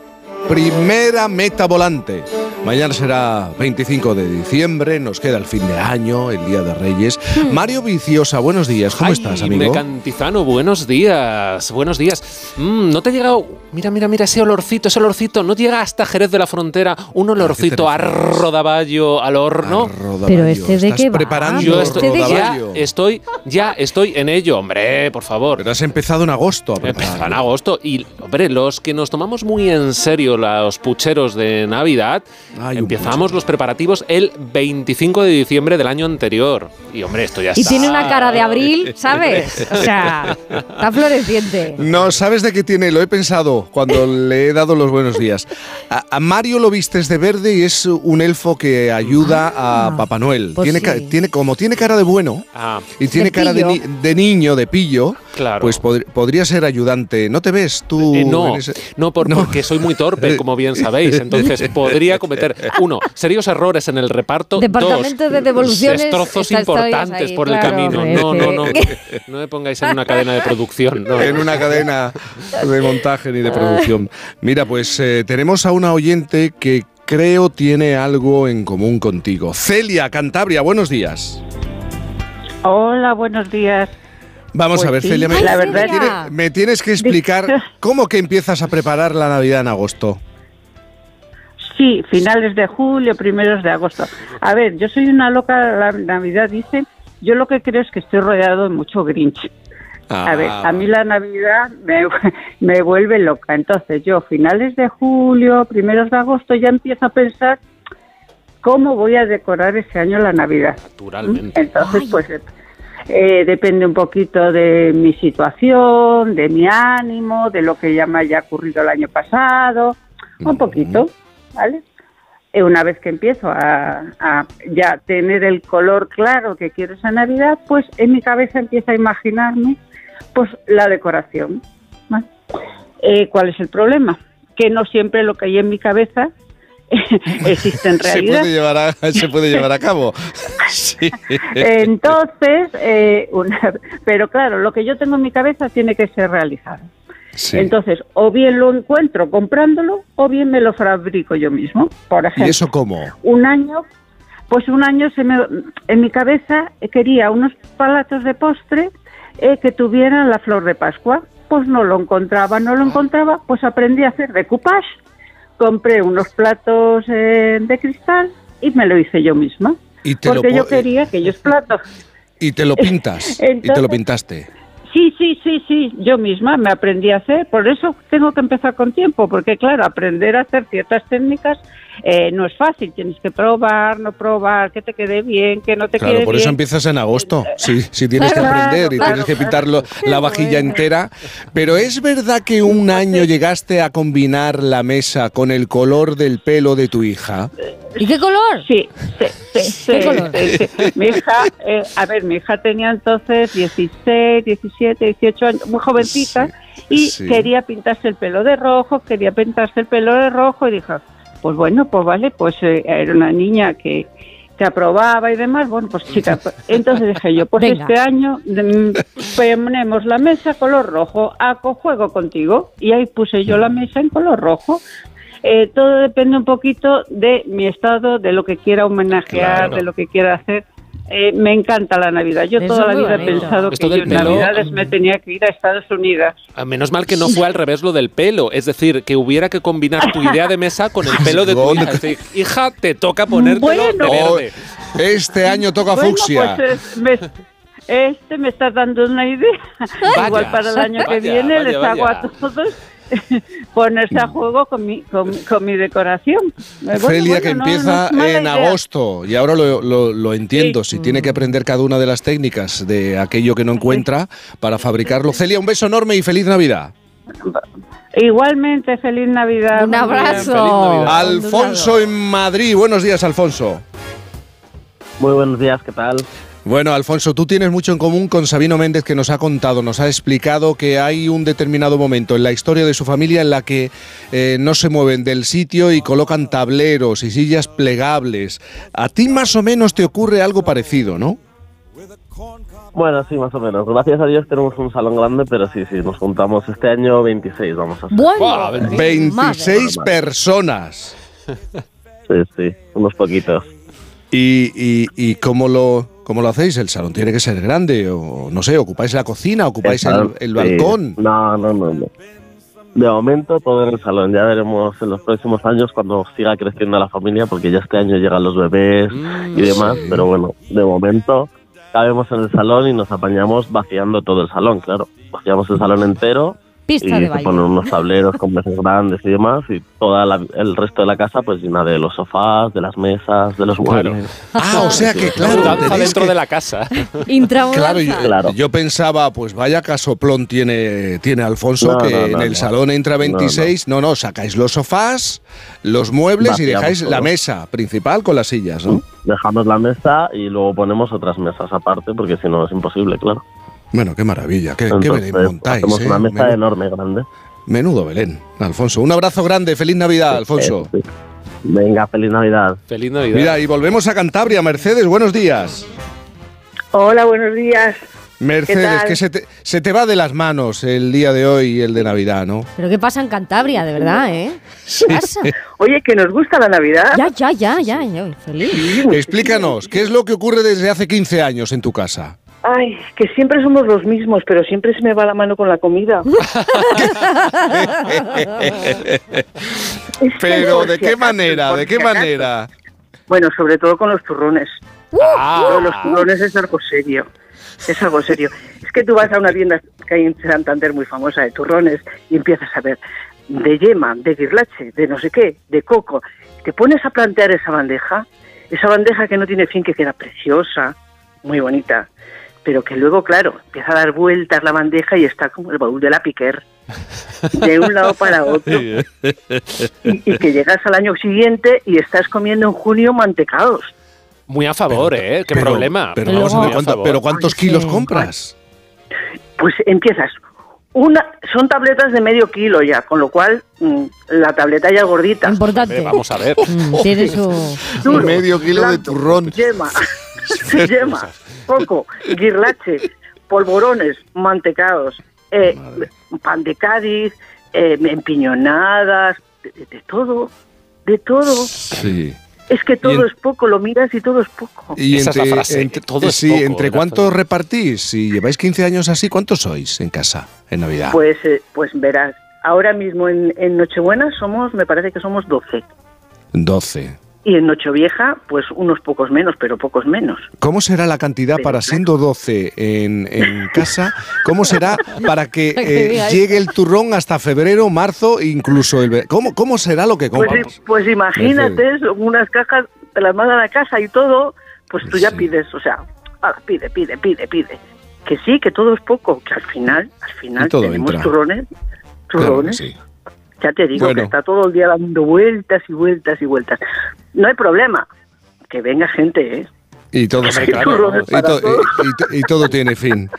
primera meta volante. Mañana será 25 de diciembre, nos queda el fin de año, el Día de Reyes. Mario Viciosa, buenos días, ¿cómo estás, amigo? Jaime Cantizano, buenos días, buenos días. Mm, ¿No te ha llegado, mira, mira, mira ese olorcito, ese olorcito, no llega hasta Jerez de la Frontera un olorcito a rodaballo al horno? Pero este de qué va? preparando Yo estoy, Este de ya rodaballo. estoy, ya estoy en ello, hombre, por favor. Pero has empezado en agosto a Empezó en agosto y, hombre, los que nos tomamos muy en serio los pucheros de Navidad, empezamos los preparativos el 25 de diciembre del año anterior. Y, hombre, esto ya Y está. tiene una cara de abril, ¿sabes? O sea, está floreciente. No, ¿sabes de qué tiene? Lo he pensado cuando le he dado los buenos días. A, a Mario lo vistes de verde y es un elfo que ayuda a Papá Noel. pues tiene, sí. tiene, como tiene cara de bueno Ah. y tiene De cara de, ni- de niño, de pillo, Claro. pues pod- podría ser ayudante. ¿No te ves tú? Eh, no, ese- no, por- porque soy muy torpe, como bien sabéis. Entonces podría cometer, uno, serios errores en el reparto. Departamento dos, de devoluciones, destrozos importantes ahí, por el camino. hombre, No, no, no. No me pongáis en una cadena de producción. no. En una cadena de montaje ni de producción. Mira, pues eh, tenemos a una oyente que creo tiene algo en común contigo. Celia, Cantabria, buenos días. Hola, buenos días. Vamos Pues a ver, sí, Celia, me, la me verdad tiene- me tienes que explicar cómo que empiezas a preparar la Navidad en agosto. Sí, finales de julio, primeros de agosto. A ver, yo soy una loca, la Navidad dice, yo lo que creo es que estoy rodeado de mucho Grinch. A ver, a mí la Navidad me, me vuelve loca. Entonces yo, finales de julio, primeros de agosto, ya empiezo a pensar cómo voy a decorar ese año la Navidad. Naturalmente. Entonces, pues eh, depende un poquito de mi situación, de mi ánimo, de lo que ya me haya ocurrido el año pasado, un poquito, ¿vale? Eh, una vez que empiezo a, a ya tener el color claro que quiero esa Navidad, pues en mi cabeza empiezo a imaginarme pues la decoración. ¿vale? Eh, ¿Cuál es el problema? Que no siempre lo que hay en mi cabeza existe en Se realidad. puede llevar a, se puede llevar a cabo. Sí. Entonces, eh, una- pero claro, lo que yo tengo en mi cabeza tiene que ser realizado. Sí. Entonces, o bien lo encuentro comprándolo, o bien me lo fabrico yo mismo. Por ejemplo, ¿Y eso cómo? un año, pues un año se me, en mi cabeza quería unos palatos de postre eh, que tuvieran la flor de Pascua. Pues no lo encontraba, no lo encontraba, pues aprendí a hacer decoupage, compré unos platos eh, de cristal y me lo hice yo misma. Y te lo Porque yo po- quería aquellos platos. Y te lo pintas. y te lo pintaste. Sí, sí, sí, sí, yo misma me aprendí a hacer, por eso tengo que empezar con tiempo, porque claro, aprender a hacer ciertas técnicas eh, no es fácil, tienes que probar, no probar, que te quede bien, que no te Claro, quede por eso bien. empiezas en agosto. Sí, si tienes que Claro, aprender y claro, tienes que pintarlo la vajilla entera. Pero es verdad que un año llegaste a combinar la mesa con el color del pelo de tu hija. ¿Y qué color? Sí, sí, sí, sí, ¿Qué color? sí, sí. Mi hija, eh, a ver, mi hija tenía entonces 16, 17, 18 años, muy jovencita, y sí. quería pintarse el pelo de rojo, quería pintarse el pelo de rojo, y dijo, pues bueno, pues vale, pues eh, era una niña que, que aprobaba y demás, bueno, pues chica, pues, entonces dije yo, pues Venga. este año mm, ponemos la mesa color rojo, a juego contigo, y ahí puse yo la mesa en color rojo. Eh, todo depende un poquito de mi estado, de lo que quiera homenajear, Claro. de lo que quiera hacer. Eh, me encanta la Navidad. Yo Eso toda la vida he pensado Esto que en pelo- Navidades me tenía que ir a Estados Unidos. Ah, Menos mal que no fue al revés lo del pelo. Es decir, que hubiera que combinar tu idea de mesa con el pelo de tu hija. Es decir, hija, te toca ponértelo Bueno. de verde. Este año toca Bueno, fucsia. pues es- me- este me está dando una idea. Vaya, Igual para el año que viene vaya, les hago a todos ponerse a juego con mi, con, con mi decoración. Bueno, que no- empieza no en idea. agosto, y ahora lo, lo- lo entiendo, si tiene que aprender cada una de las técnicas de aquello que no encuentra para fabricarlo. Celia, un beso enorme y feliz Navidad. Igualmente, feliz Navidad. Un abrazo. Alfonso en Madrid, buenos días, Alfonso. Muy buenos días, ¿qué tal? Bueno, Alfonso, tú tienes mucho en común con Sabino Méndez que nos ha contado, nos ha explicado que hay un determinado momento en la historia de su familia en la que eh, no se mueven del sitio y colocan tableros y sillas plegables. A ti más o menos te ocurre algo parecido, ¿no? Bueno, sí, más o menos. Gracias a Dios tenemos un salón grande, pero sí, sí, nos juntamos este año 26, vamos a hacer. Bueno, 26 personas. Sí, sí, unos poquitos. ¿Y, y, y cómo, lo, cómo lo hacéis? ¿El salón tiene que ser grande? O no sé, ¿ocupáis la cocina? ¿Ocupáis el, el sí. balcón? No, no, no, no. De momento todo en el salón. Ya veremos en los próximos años cuando siga creciendo la familia, porque ya este año llegan los bebés y demás. Pero bueno, de momento cabemos en el salón y nos apañamos vaciando todo el salón, claro. Vaciamos el salón entero Pista y de se baile. ponen unos tableros con mesas grandes y demás y todo el resto de la casa pues llena de los sofás, de las mesas, de los Claro. muebles. Ah, o sea que, claro, dentro que- de la casa. Claro, yo, Claro. yo pensaba, pues vaya casoplón tiene, tiene Alfonso, No, que no, no, en el no. salón entra 26. No no. sacáis los sofás, los muebles y dejáis la mesa principal con las sillas, ¿no? Dejamos la mesa y luego ponemos otras mesas aparte porque si no es imposible, claro. Bueno, qué maravilla, qué, Belén montáis. hacemos ¿eh? una mesa Menudo- enorme, grande. Menudo Belén, Alfonso. Un abrazo grande, feliz Navidad, Alfonso. Venga, feliz Navidad. Feliz Navidad. Mira, y volvemos a Cantabria. Mercedes, buenos días. Hola, buenos días. Mercedes, que se te, se te va de las manos el día de hoy y el de Navidad, ¿no? Pero ¿qué pasa en Cantabria, de verdad, eh? ¿Qué pasa? Oye, que nos gusta la Navidad. Ya, ya, ya, ya, ya, feliz. Explícanos, ¿qué es lo que ocurre desde hace 15 años en tu casa? Ay, que siempre somos los mismos, pero siempre se me va la mano con la comida. Pero, ¿de qué manera? ¿De qué manera? Bueno, sobre todo con los turrones. Ah. Pero los turrones es algo serio. Es algo serio. Es que tú vas a una tienda que hay en Santander muy famosa de turrones y empiezas a ver de yema, de guirlache, de no sé qué, de coco. Te pones a plantear esa bandeja, esa bandeja que no tiene fin, que queda preciosa, muy bonita, pero que luego, claro, empieza a dar vueltas la bandeja y está como el baúl de la piquer, de un lado para otro. y, y que llegas al año siguiente y estás comiendo en junio mantecados. Muy a favor, ¿eh? ¿Qué Pero- problema? Pero, vamos a ver, Muy a ¿cuánto- favor. pero ¿cuántos kilos compras? Pues empiezas. Una, son tabletas de medio kilo ya, con lo cual mm, la tableta ya es gordita. Importante. Vamos a ver. Tiene su... Duro, Medio kilo de turrón. Yema, yema, coco, guirlache, polvorones, mantecados, eh, pan de Cádiz, eh, empiñonadas, de, de todo, de todo. Sí. Es que todo en- es poco, lo miras y todo es poco. Y Esa es la entre, frase, entre- que todo es sí, poco, ¿entre cuántos repartís? Si lleváis 15 años así, ¿cuántos sois en casa en Navidad? Pues, eh, pues verás, ahora mismo en, en Nochebuena somos, me parece que somos 12. 12. Y en Nochevieja, pues unos pocos menos, pero pocos menos. ¿Cómo será la cantidad Pero para siendo 12 en, en casa? ¿Cómo será para que eh, llegue el turrón hasta febrero, marzo, incluso el... ¿Cómo, ¿Cómo será lo que Pues, compramos? pues imagínate, son unas cajas, te las mandan a casa y todo, pues tú ya pides, o sea, ala, pide, pide, pide, pide. Que sí, que todo es poco, que al final, al final todo tenemos entra. turrones, Claro que turrones. sí. Ya te digo Bueno. que está todo el día dando vueltas y vueltas y vueltas. No hay problema, que venga gente, ¿eh? Y todo, se- Turrones y, para to- todos. y- y- y todo tiene fin.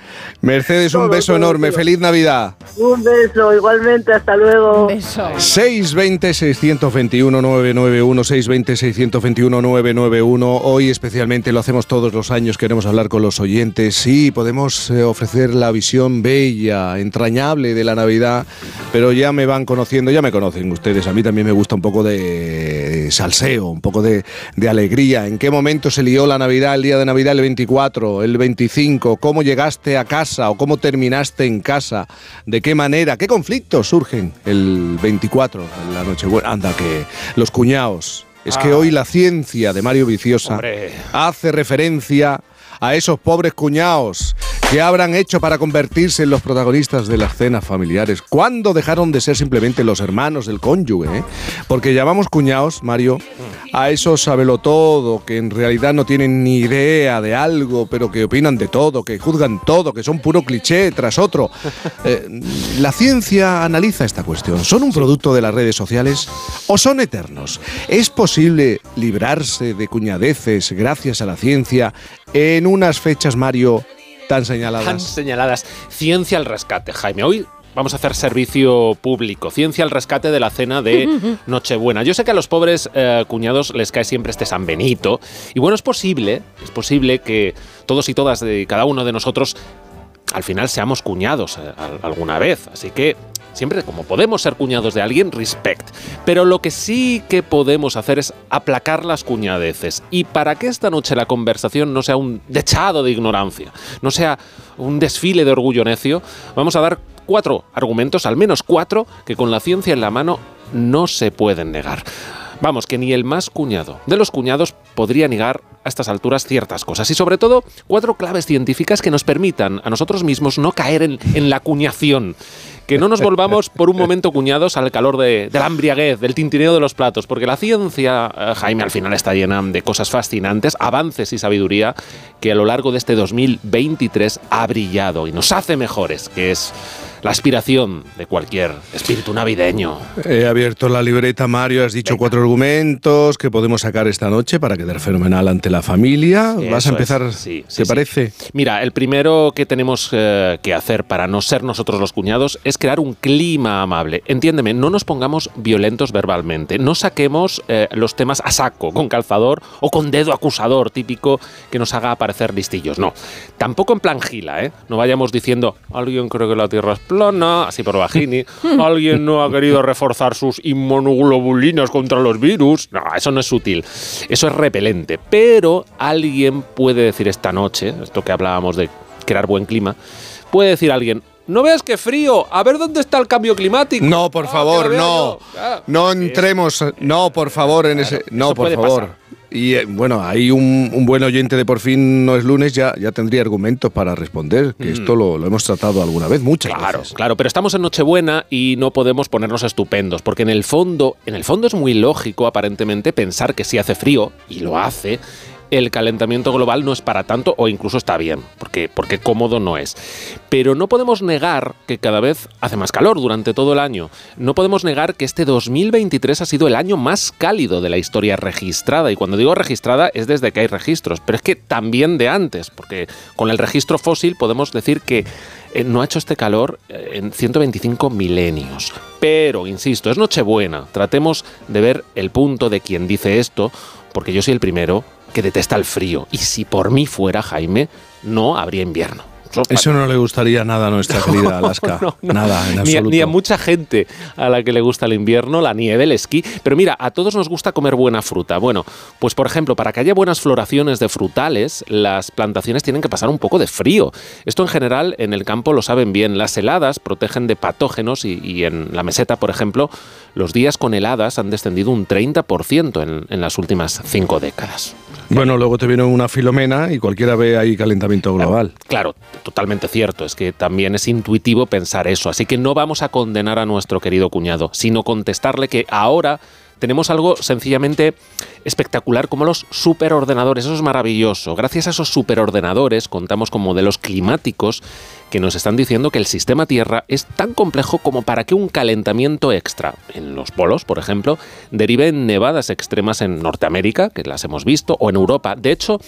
Mercedes, un beso enorme. Feliz Navidad. Un beso, igualmente, hasta luego. Un beso. 620-621-991, 620-621-991. Hoy especialmente lo hacemos todos los años, queremos hablar con los oyentes. Sí, podemos eh, ofrecer la visión bella, entrañable de la Navidad, pero ya me van conociendo, ya me conocen ustedes. A mí también me gusta un poco de salseo, un poco de, de alegría. ¿En qué momento se lió la Navidad, el día de Navidad, el 24, el 25? ¿Cómo llegaste a casa o cómo terminaste en casa? ¿De qué manera? ¿Qué conflictos surgen el 24, en la Nochebuena? Anda, que los cuñados. Es que Ah. hoy la ciencia de Mario Viciosa Hombre. hace referencia a esos pobres cuñados que habrán hecho para convertirse en los protagonistas de las cenas familiares. ¿Cuándo dejaron de ser simplemente los hermanos del cónyuge? eh? Porque llamamos cuñados, Mario, a esos todo que en realidad no tienen ni idea de algo, pero que opinan de todo, que juzgan todo, que son puro cliché tras otro. Eh, la ciencia analiza esta cuestión. ¿Son un producto de las redes sociales o son eternos? ¿Es posible librarse de cuñadeces gracias a la ciencia en unas fechas, Mario, tan señaladas? señaladas. Ciencia al rescate, Jaime. Hoy vamos a hacer servicio público. Ciencia al rescate de la cena de Nochebuena. Yo sé que a los pobres eh, cuñados les cae siempre este San Benito. Y bueno, es posible, es posible que todos y todas de cada uno de nosotros al final seamos cuñados eh, al- alguna vez. Así que siempre como podemos ser cuñados de alguien, respect. Pero lo que sí que podemos hacer es aplacar las cuñadeces. Y para que esta noche la conversación no sea un dechado de ignorancia, no sea un desfile de orgullo necio, vamos a dar cuatro argumentos, al menos cuatro, que con la ciencia en la mano no se pueden negar. Vamos, que ni el más cuñado de los cuñados podría negar a estas alturas ciertas cosas. Y sobre todo, cuatro claves científicas que nos permitan a nosotros mismos no caer en, en la cuñación. Que no nos volvamos por un momento cuñados al calor de, la embriaguez, del tintineo de los platos, porque la ciencia, eh, Jaime, al final está llena de cosas fascinantes, avances y sabiduría que a lo largo de este 2023 ha brillado y nos hace mejores, que es la aspiración de cualquier espíritu navideño. He abierto la libreta, Mario, has dicho cuatro argumentos que podemos sacar esta noche para quedar fenomenal ante la familia. Eso ¿Vas a empezar? sí, sí, ¿Te sí. parece? Mira, el primero que tenemos eh, que hacer para no ser nosotros los cuñados es crear un clima amable. Entiéndeme, no nos pongamos violentos verbalmente, no saquemos eh, los temas a saco, con calzador o con dedo acusador típico que nos haga parecer listillos. No, tampoco en plan gila, ¿eh? No vayamos diciendo, alguien cree que la Tierra es plana, así por bajini, alguien no ha querido reforzar sus inmunoglobulinas contra los virus. No, eso no es sutil, eso es repelente. Pero alguien puede decir esta noche, esto que hablábamos de crear buen clima, puede decir alguien, no veas qué frío, a ver dónde está el cambio climático. No, por Ah, favor, que no. Ah. No entremos, no, por favor, en ese. No, eso por puede favor. pasar. Y eh, bueno, hay un, un buen oyente de por fin no es lunes, ya, ya tendría argumentos para responder, que esto lo, lo hemos tratado alguna vez, muchas Mm. Claro, veces. claro, pero estamos en Nochebuena y no podemos ponernos estupendos, porque en el fondo, en el fondo es muy lógico aparentemente pensar que si hace frío y lo hace, el calentamiento global no es para tanto o incluso está bien, porque porque cómodo no es. Pero no podemos negar que cada vez hace más calor durante todo el año. No podemos negar que este 2023 ha sido el año más cálido de la historia registrada y cuando digo registrada es desde que hay registros, pero es que también de antes, porque con el registro fósil podemos decir que eh, no ha hecho este calor eh, en 125 milenios. Pero, insisto, es Nochebuena. Tratemos de ver el punto de quien dice esto, porque yo soy el primero que detesta el frío. Y si por mí fuera, Jaime, no habría invierno. Eso no le gustaría nada a nuestra querida Alaska. No, no. Nada, en Ni a, absoluto. ni a mucha gente a la que le gusta el invierno, la nieve, el esquí. Pero mira, a todos nos gusta comer buena fruta. Bueno, pues por ejemplo, para que haya buenas floraciones de frutales, las plantaciones tienen que pasar un poco de frío. Esto en general en el campo lo saben bien. Las heladas protegen de patógenos y, y en la meseta, por ejemplo, los días con heladas han descendido un 30% en, en las últimas cinco décadas. Bueno, luego te viene una filomena y cualquiera ve ahí calentamiento global. Claro, totalmente cierto. Es que también es intuitivo pensar eso. Así que no vamos a condenar a nuestro querido cuñado, sino contestarle que ahora tenemos algo sencillamente espectacular como los superordenadores. Eso es maravilloso. Gracias a esos superordenadores contamos con modelos climáticos que nos están diciendo que el sistema Tierra es tan complejo como para que un calentamiento extra en los polos, por ejemplo, derive en nevadas extremas en Norteamérica, que las hemos visto, o en Europa. De hecho,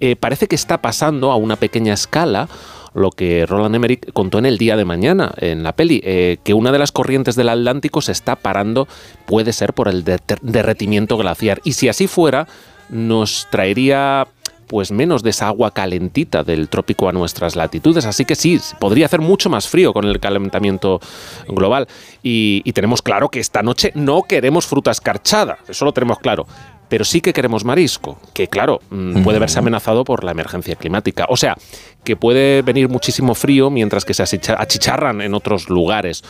eh, parece que está pasando a una pequeña escala lo que Roland Emmerich contó en el día de mañana en la peli, eh, que una de las corrientes del Atlántico se está parando, puede ser por el de- derretimiento glaciar. Y si así fuera, nos traería pues menos de esa agua calentita del trópico a nuestras latitudes. Así que sí, podría hacer mucho más frío con el calentamiento global. Y, y tenemos claro que esta noche no queremos fruta escarchada, eso lo tenemos claro. Pero sí que queremos marisco, que claro, mm, puede verse amenazado por la emergencia climática. O sea, que puede venir muchísimo frío mientras que se achicha- achicharran en otros lugares.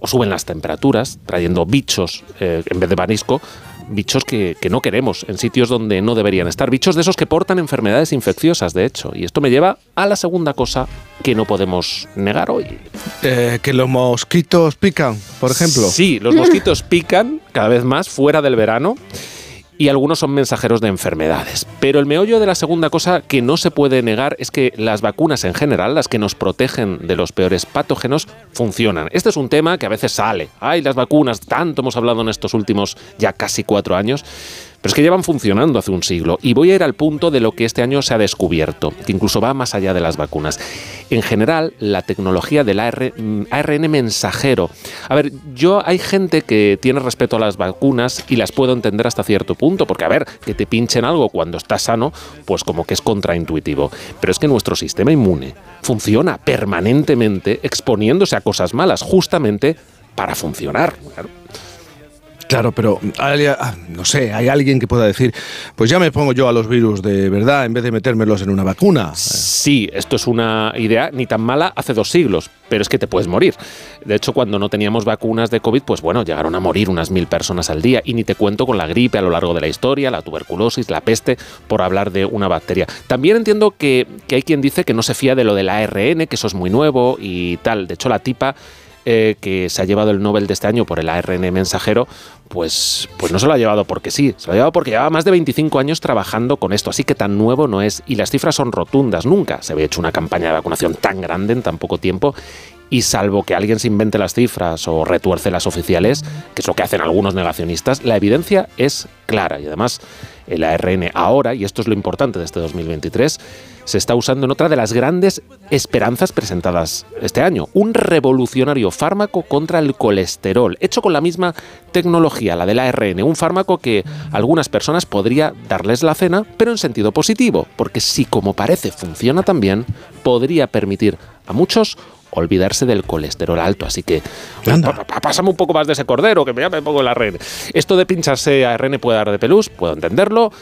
O suben las temperaturas, trayendo bichos eh, en vez de marisco, bichos que, que no queremos en sitios donde no deberían estar. Bichos de esos que portan enfermedades infecciosas, de hecho. Y esto me lleva a la segunda cosa que no podemos negar hoy. Eh, que los mosquitos pican, por ejemplo. Sí, los mosquitos pican cada vez más fuera del verano y algunos son mensajeros de enfermedades. Pero el meollo de la segunda cosa que no se puede negar es que las vacunas en general, las que nos protegen de los peores patógenos, funcionan. Este es un tema que a veces sale. Ay, las vacunas, tanto hemos hablado en estos últimos ya casi cuatro años. Pero es que llevan funcionando hace un siglo. Y voy a ir al punto de lo que este año se ha descubierto, que incluso va más allá de las vacunas. En general, la tecnología del AR mm, ARN mensajero. A ver, yo hay gente que tiene respeto a las vacunas y las puedo entender hasta cierto punto, porque a ver, que te pinchen algo cuando estás sano, pues como que es contraintuitivo. Pero es que nuestro sistema inmune funciona permanentemente exponiéndose a cosas malas, justamente para funcionar. Claro, pero hay- ah, no sé, hay alguien que pueda decir, pues ya me pongo yo a los virus de verdad en vez de metérmelos en una vacuna. Sí, esto es una idea ni tan mala hace dos siglos, pero es que te puedes morir. De hecho, cuando no teníamos vacunas de COVID, pues bueno, llegaron a morir unas mil personas al día. Y ni te cuento con la gripe a lo largo de la historia, la tuberculosis, la peste, por hablar de una bacteria. También entiendo que, que hay quien dice que no se fía de lo del ARN, que eso es muy nuevo y tal. De hecho, la tipa eh, que se ha llevado el Nobel de este año por el ARN mensajero, pues, pues no se lo ha llevado porque sí, se lo ha llevado porque llevaba más de 25 años trabajando con esto, así que tan nuevo no es. Y las cifras son rotundas, nunca se había hecho una campaña de vacunación tan grande en tan poco tiempo. Y salvo que alguien se invente las cifras o retuerce las oficiales, que es lo que hacen algunos negacionistas, la evidencia es clara. Y además, el ARN ahora, y esto es lo importante de este 2023, se está usando en otra de las grandes esperanzas presentadas este año, un revolucionario fármaco contra el colesterol, hecho con la misma tecnología, la del ARN, un fármaco que a algunas personas podría darles la cena, pero en sentido positivo, porque si como parece funciona tan bien, podría permitir a muchos olvidarse del colesterol alto, así que pa- pa- pásame un poco más de ese cordero, que ya me pongo el ARN. Esto de pincharse ARN puede dar de pelús, puedo entenderlo,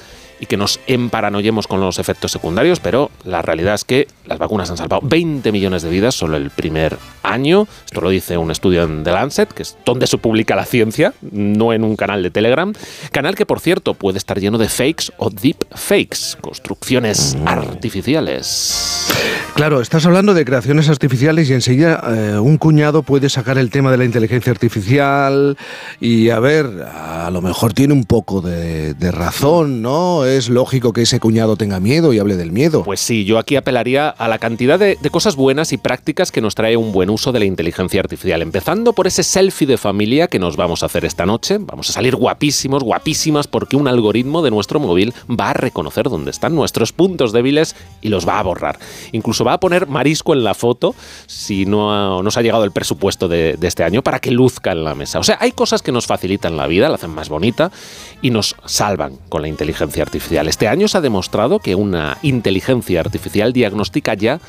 y que nos emparanoyemos con los efectos secundarios, pero la realidad es que las vacunas han salvado 20 millones de vidas solo el primer año. Esto lo dice un estudio en The Lancet, que es donde se publica la ciencia, no en un canal de Telegram. Canal que, por cierto, puede estar lleno de fakes o deep fakes, construcciones artificiales. Claro, estás hablando de creaciones artificiales y enseguida eh, un cuñado puede sacar el tema de la inteligencia artificial y a ver, a lo mejor tiene un poco de, de razón, ¿no? Es lógico que ese cuñado tenga miedo y hable del miedo. Pues sí, yo aquí apelaría a la cantidad de, cosas buenas y prácticas que nos trae un buen uso de la inteligencia artificial. Empezando por ese selfie de familia que nos vamos a hacer esta noche. Vamos a salir guapísimos, guapísimas, porque un algoritmo de nuestro móvil va a reconocer dónde están nuestros puntos débiles y los va a borrar. Incluso va a poner marisco en la foto si no nos ha llegado el presupuesto de, de este año para que luzca en la mesa. O sea, hay cosas que nos facilitan la vida, la hacen más bonita y nos salvan con la inteligencia artificial. Este año se ha demostrado que una inteligencia artificial diagnostica ya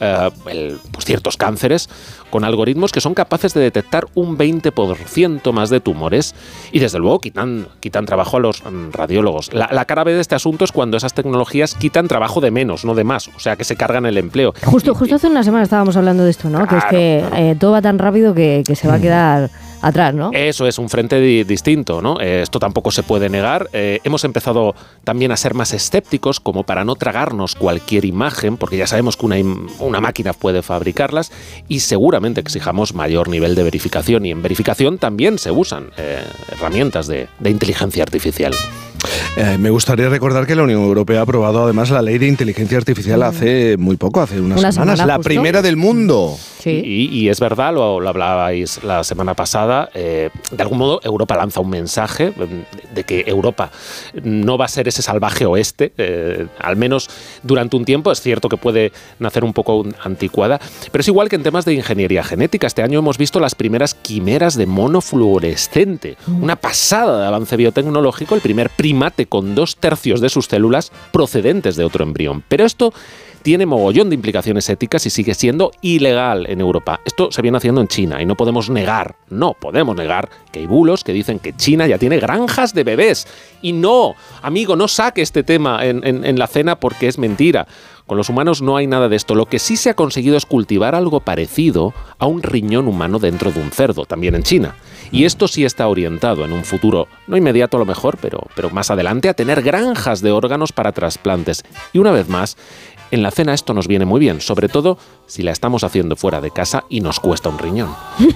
eh, el- pues ciertos cánceres con algoritmos que son capaces de detectar un 20% más de tumores y desde luego quitan, quitan trabajo a los mm, radiólogos. La, la cara B de este asunto es cuando esas tecnologías quitan trabajo de menos, no de más, o sea que se cargan el empleo. Justo, justo hace una semana estábamos hablando de esto, ¿no? que es que eh, todo va tan rápido que, que se va a quedar atrás, ¿no? Eso es un frente di- distinto, ¿no? Eh, esto tampoco se puede negar. Eh, hemos empezado también a ser más escépticos, como para no tragarnos cualquier imagen, porque ya sabemos que una, una máquina puede fabricarlas, y seguramente exijamos mayor nivel de verificación. Y en verificación también se usan eh, herramientas de inteligencia artificial. Eh, me gustaría recordar que la Unión Europea ha aprobado además la ley de inteligencia artificial hace muy poco, hace unas Una semanas. semana la justo. primera del mundo. Y, y es verdad, lo, lo hablabais la semana pasada, eh, de algún modo Europa lanza un mensaje mm, de que Europa no va a ser ese salvaje oeste, eh, al menos durante un tiempo, es cierto que puede nacer un poco anticuada, pero es igual que en temas de ingeniería genética. Este año hemos visto las primeras quimeras de mono fluorescente, una pasada de avance biotecnológico, el primer primate con dos tercios de sus células procedentes de otro embrión. Pero esto tiene mogollón de implicaciones éticas y sigue siendo ilegal en Europa. Esto se viene haciendo en China y no podemos negar, no podemos negar que hay bulos que dicen que China ya tiene granjas de bebés. Y no, amigo, no saque este tema en la cena porque es mentira. Con los humanos no hay nada de esto. Lo que sí se ha conseguido es cultivar algo parecido a un riñón humano dentro de un cerdo, también en China. Y esto sí está orientado en un futuro, no inmediato a lo mejor, pero, pero más adelante, a tener granjas de órganos para trasplantes. Y una vez más, en la cena esto nos viene muy bien, sobre todo si la estamos haciendo fuera de casa y nos cuesta un riñón.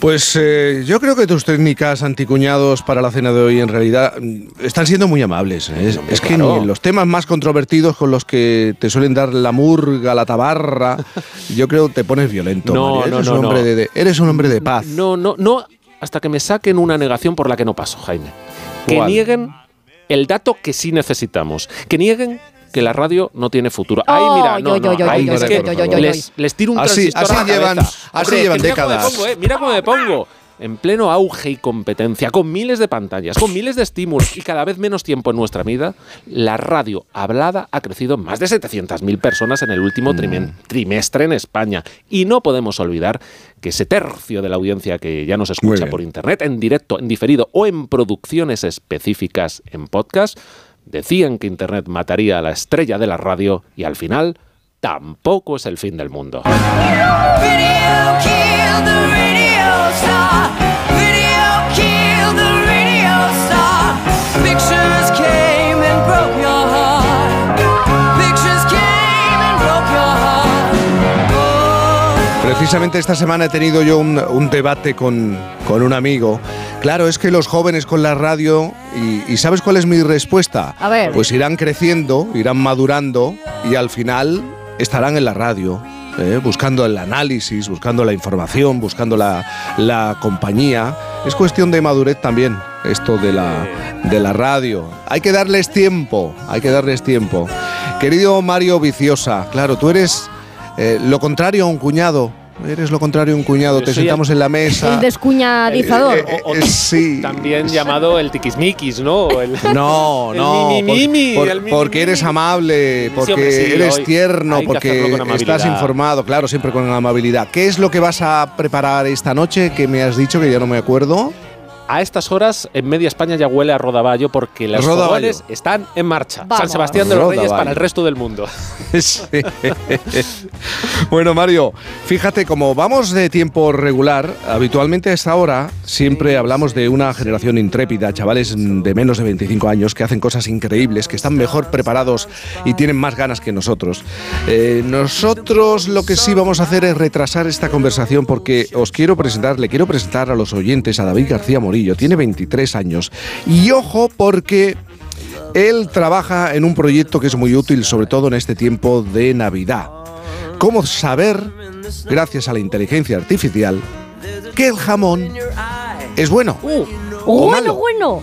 Pues eh, yo creo que tus técnicas anticuñados para la cena de hoy en realidad mm, están siendo muy amables. ¿eh? Es, es que claro. los temas más controvertidos con los que te suelen dar la murga, la tabarra, yo creo que te pones violento. No, Mario. no, eres, no, un hombre no. de, de- eres un hombre de paz. No, no, no, hasta que me saquen una negación por la que no paso, Jaime. Que ¿Cuál? nieguen el dato que sí necesitamos. Que nieguen que la radio no tiene futuro. Oh, mira, no, yo, no, yo, yo, ay, yo, es yo, que yo, yo, yo, yo. les, les tiro un Así- transistor así a la llevan- cabeza. así Hombre, llevan cómo décadas. pongo, eh, mira cómo me pongo. En pleno auge y competencia, con miles de pantallas, con miles de estímulos y cada vez menos tiempo en nuestra vida, la radio hablada ha crecido en más de 700.000 personas en el último Mm. trimestre en España. Y no podemos olvidar que ese tercio de la audiencia que ya nos escucha por internet, en directo, en diferido o en producciones específicas en podcast, decían que internet mataría a la estrella de la radio y al final tampoco es el fin del mundo. Precisamente esta semana he tenido yo un, un debate con, con un amigo. Claro, es que los jóvenes con la radio, y, y ¿sabes cuál es mi respuesta? A ver. Pues irán creciendo, irán madurando y al final estarán en la radio. ¿eh? buscando el análisis, buscando la información, buscando la, la compañía. Es cuestión de madurez también, esto de la, de la radio. Hay que darles tiempo, hay que darles tiempo. Querido Mario Viciosa, claro, tú eres eh, lo contrario a un cuñado. Eres lo contrario un cuñado. Yo Te sentamos en la mesa. El descuñadizador. Eh, eh, sí. También llamado el tiquismiquis, ¿no? El- No, el no, mimi, por- mimi, por- el mimi, porque eres amable, porque hombre, sí, eres hoy tierno, porque estás informado, claro, siempre con amabilidad. ¿Qué es lo que vas a preparar esta noche que me has dicho que ya no me acuerdo? A estas horas, en media España ya huele a rodaballo porque los Rodaballo. fogones están en marcha. Vamos. San Sebastián de los Reyes para el resto del mundo. Sí. bueno, Mario, fíjate, como vamos de tiempo regular, habitualmente a esta hora siempre hablamos de una generación intrépida, chavales de menos de 25 años que hacen cosas increíbles, que están mejor preparados y tienen más ganas que nosotros. Eh, nosotros lo que sí vamos a hacer es retrasar esta conversación porque os quiero presentar, le quiero presentar a los oyentes a David García Tiene 23 años. Y ojo porque... Él trabaja en un proyecto que es muy útil, sobre todo en este tiempo de Navidad. ¿Cómo saber, gracias a la inteligencia artificial, que el jamón es bueno? O bueno, malo? bueno.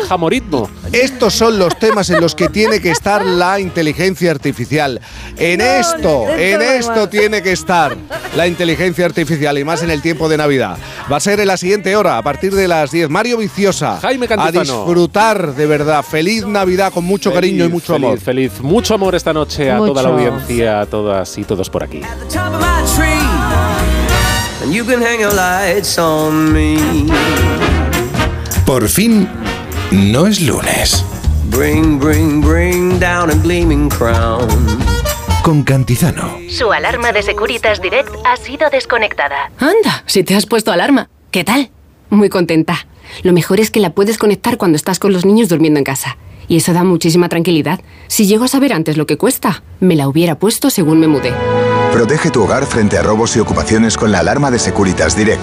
El jamoritmo. Estos son los temas en los que tiene que estar la inteligencia artificial. En esto, en esto tiene que estar la inteligencia artificial y más en el tiempo de Navidad. Va a ser en la siguiente hora, a partir de las 10. Mario Viciosa. Jaime A Cantizano. disfrutar de verdad. Feliz Navidad con mucho cariño y mucho feliz, amor. Feliz, mucho amor esta noche a toda la audiencia, a todas y todos por aquí. And you can hang your lights on me. Por fin, no es lunes. Bring, bring, bring down a gleaming crown. con Cantizano. Su alarma de Securitas Direct ha sido desconectada. Anda, si te has puesto alarma. ¿Qué tal? Muy contenta. Lo mejor es que la puedes conectar cuando estás con los niños durmiendo en casa. Y eso da muchísima tranquilidad. Si llego a saber antes lo que cuesta, me la hubiera puesto según me mudé. Protege tu hogar frente a robos y ocupaciones con la alarma de Securitas Direct.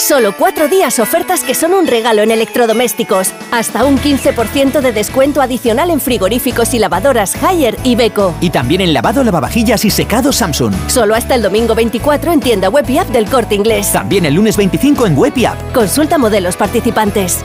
Solo cuatro días ofertas que son un regalo en electrodomésticos. Hasta un 15% de descuento adicional en frigoríficos y lavadoras Haier y Beko. Y también en lavado, lavavajillas y secado Samsung. Solo hasta el domingo 24 en tienda web y app del Corte Inglés. También el lunes 25 en web y app. Consulta modelos participantes.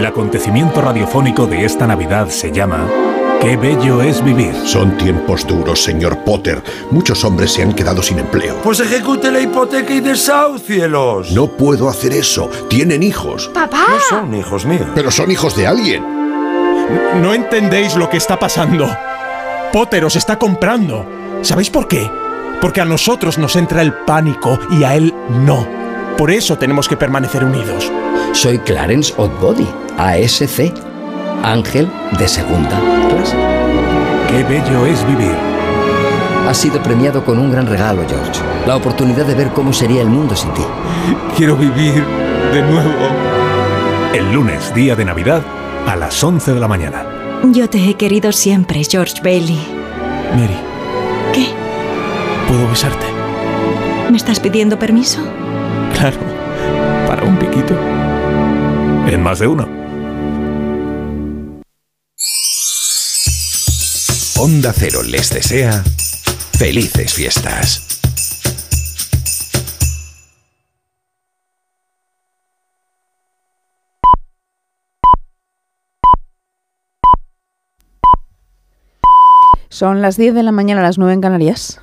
El acontecimiento radiofónico de esta Navidad se llama Qué bello es vivir. Son tiempos duros, señor Potter. Muchos hombres se han quedado sin empleo. Pues ejecute la hipoteca y desahucielos. No puedo hacer eso. Tienen hijos. ¡Papá! No son hijos míos. Pero son hijos de alguien. No entendéis lo que está pasando. Potter os está comprando. ¿Sabéis por qué? Porque a nosotros nos entra el pánico y a él no. Por eso tenemos que permanecer unidos. Soy Clarence Oddbody, ASC, ángel de segunda clase. Qué bello es vivir. Has sido premiado con un gran regalo, George. La oportunidad de ver cómo sería el mundo sin ti. Quiero vivir de nuevo. El lunes, día de Navidad, a las 11 de la mañana. Yo te he querido siempre, George Bailey. Mary. ¿Qué? ¿Puedo besarte? ¿Me estás pidiendo permiso? Claro. Para un piquito. En más de uno. Onda Cero les desea felices fiestas. Son las 10 de la mañana, las 9 en Canarias.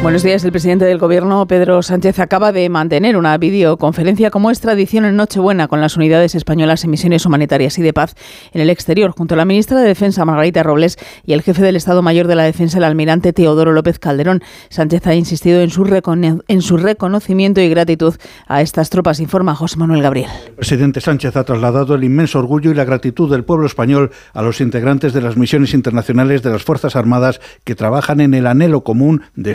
Buenos días. El presidente del Gobierno, Pedro Sánchez, acaba de mantener una videoconferencia como es tradición en Nochebuena con las unidades españolas en misiones humanitarias y de paz en el exterior, junto a la ministra de Defensa, Margarita Robles, y el jefe del Estado Mayor de la Defensa, el almirante Teodoro López Calderón. Sánchez ha insistido en su, recono- en su reconocimiento y gratitud a estas tropas, informa José Manuel Gabriel. El presidente Sánchez ha trasladado el inmenso orgullo y la gratitud del pueblo español a los integrantes de las misiones internacionales de las Fuerzas Armadas que trabajan en el anhelo común de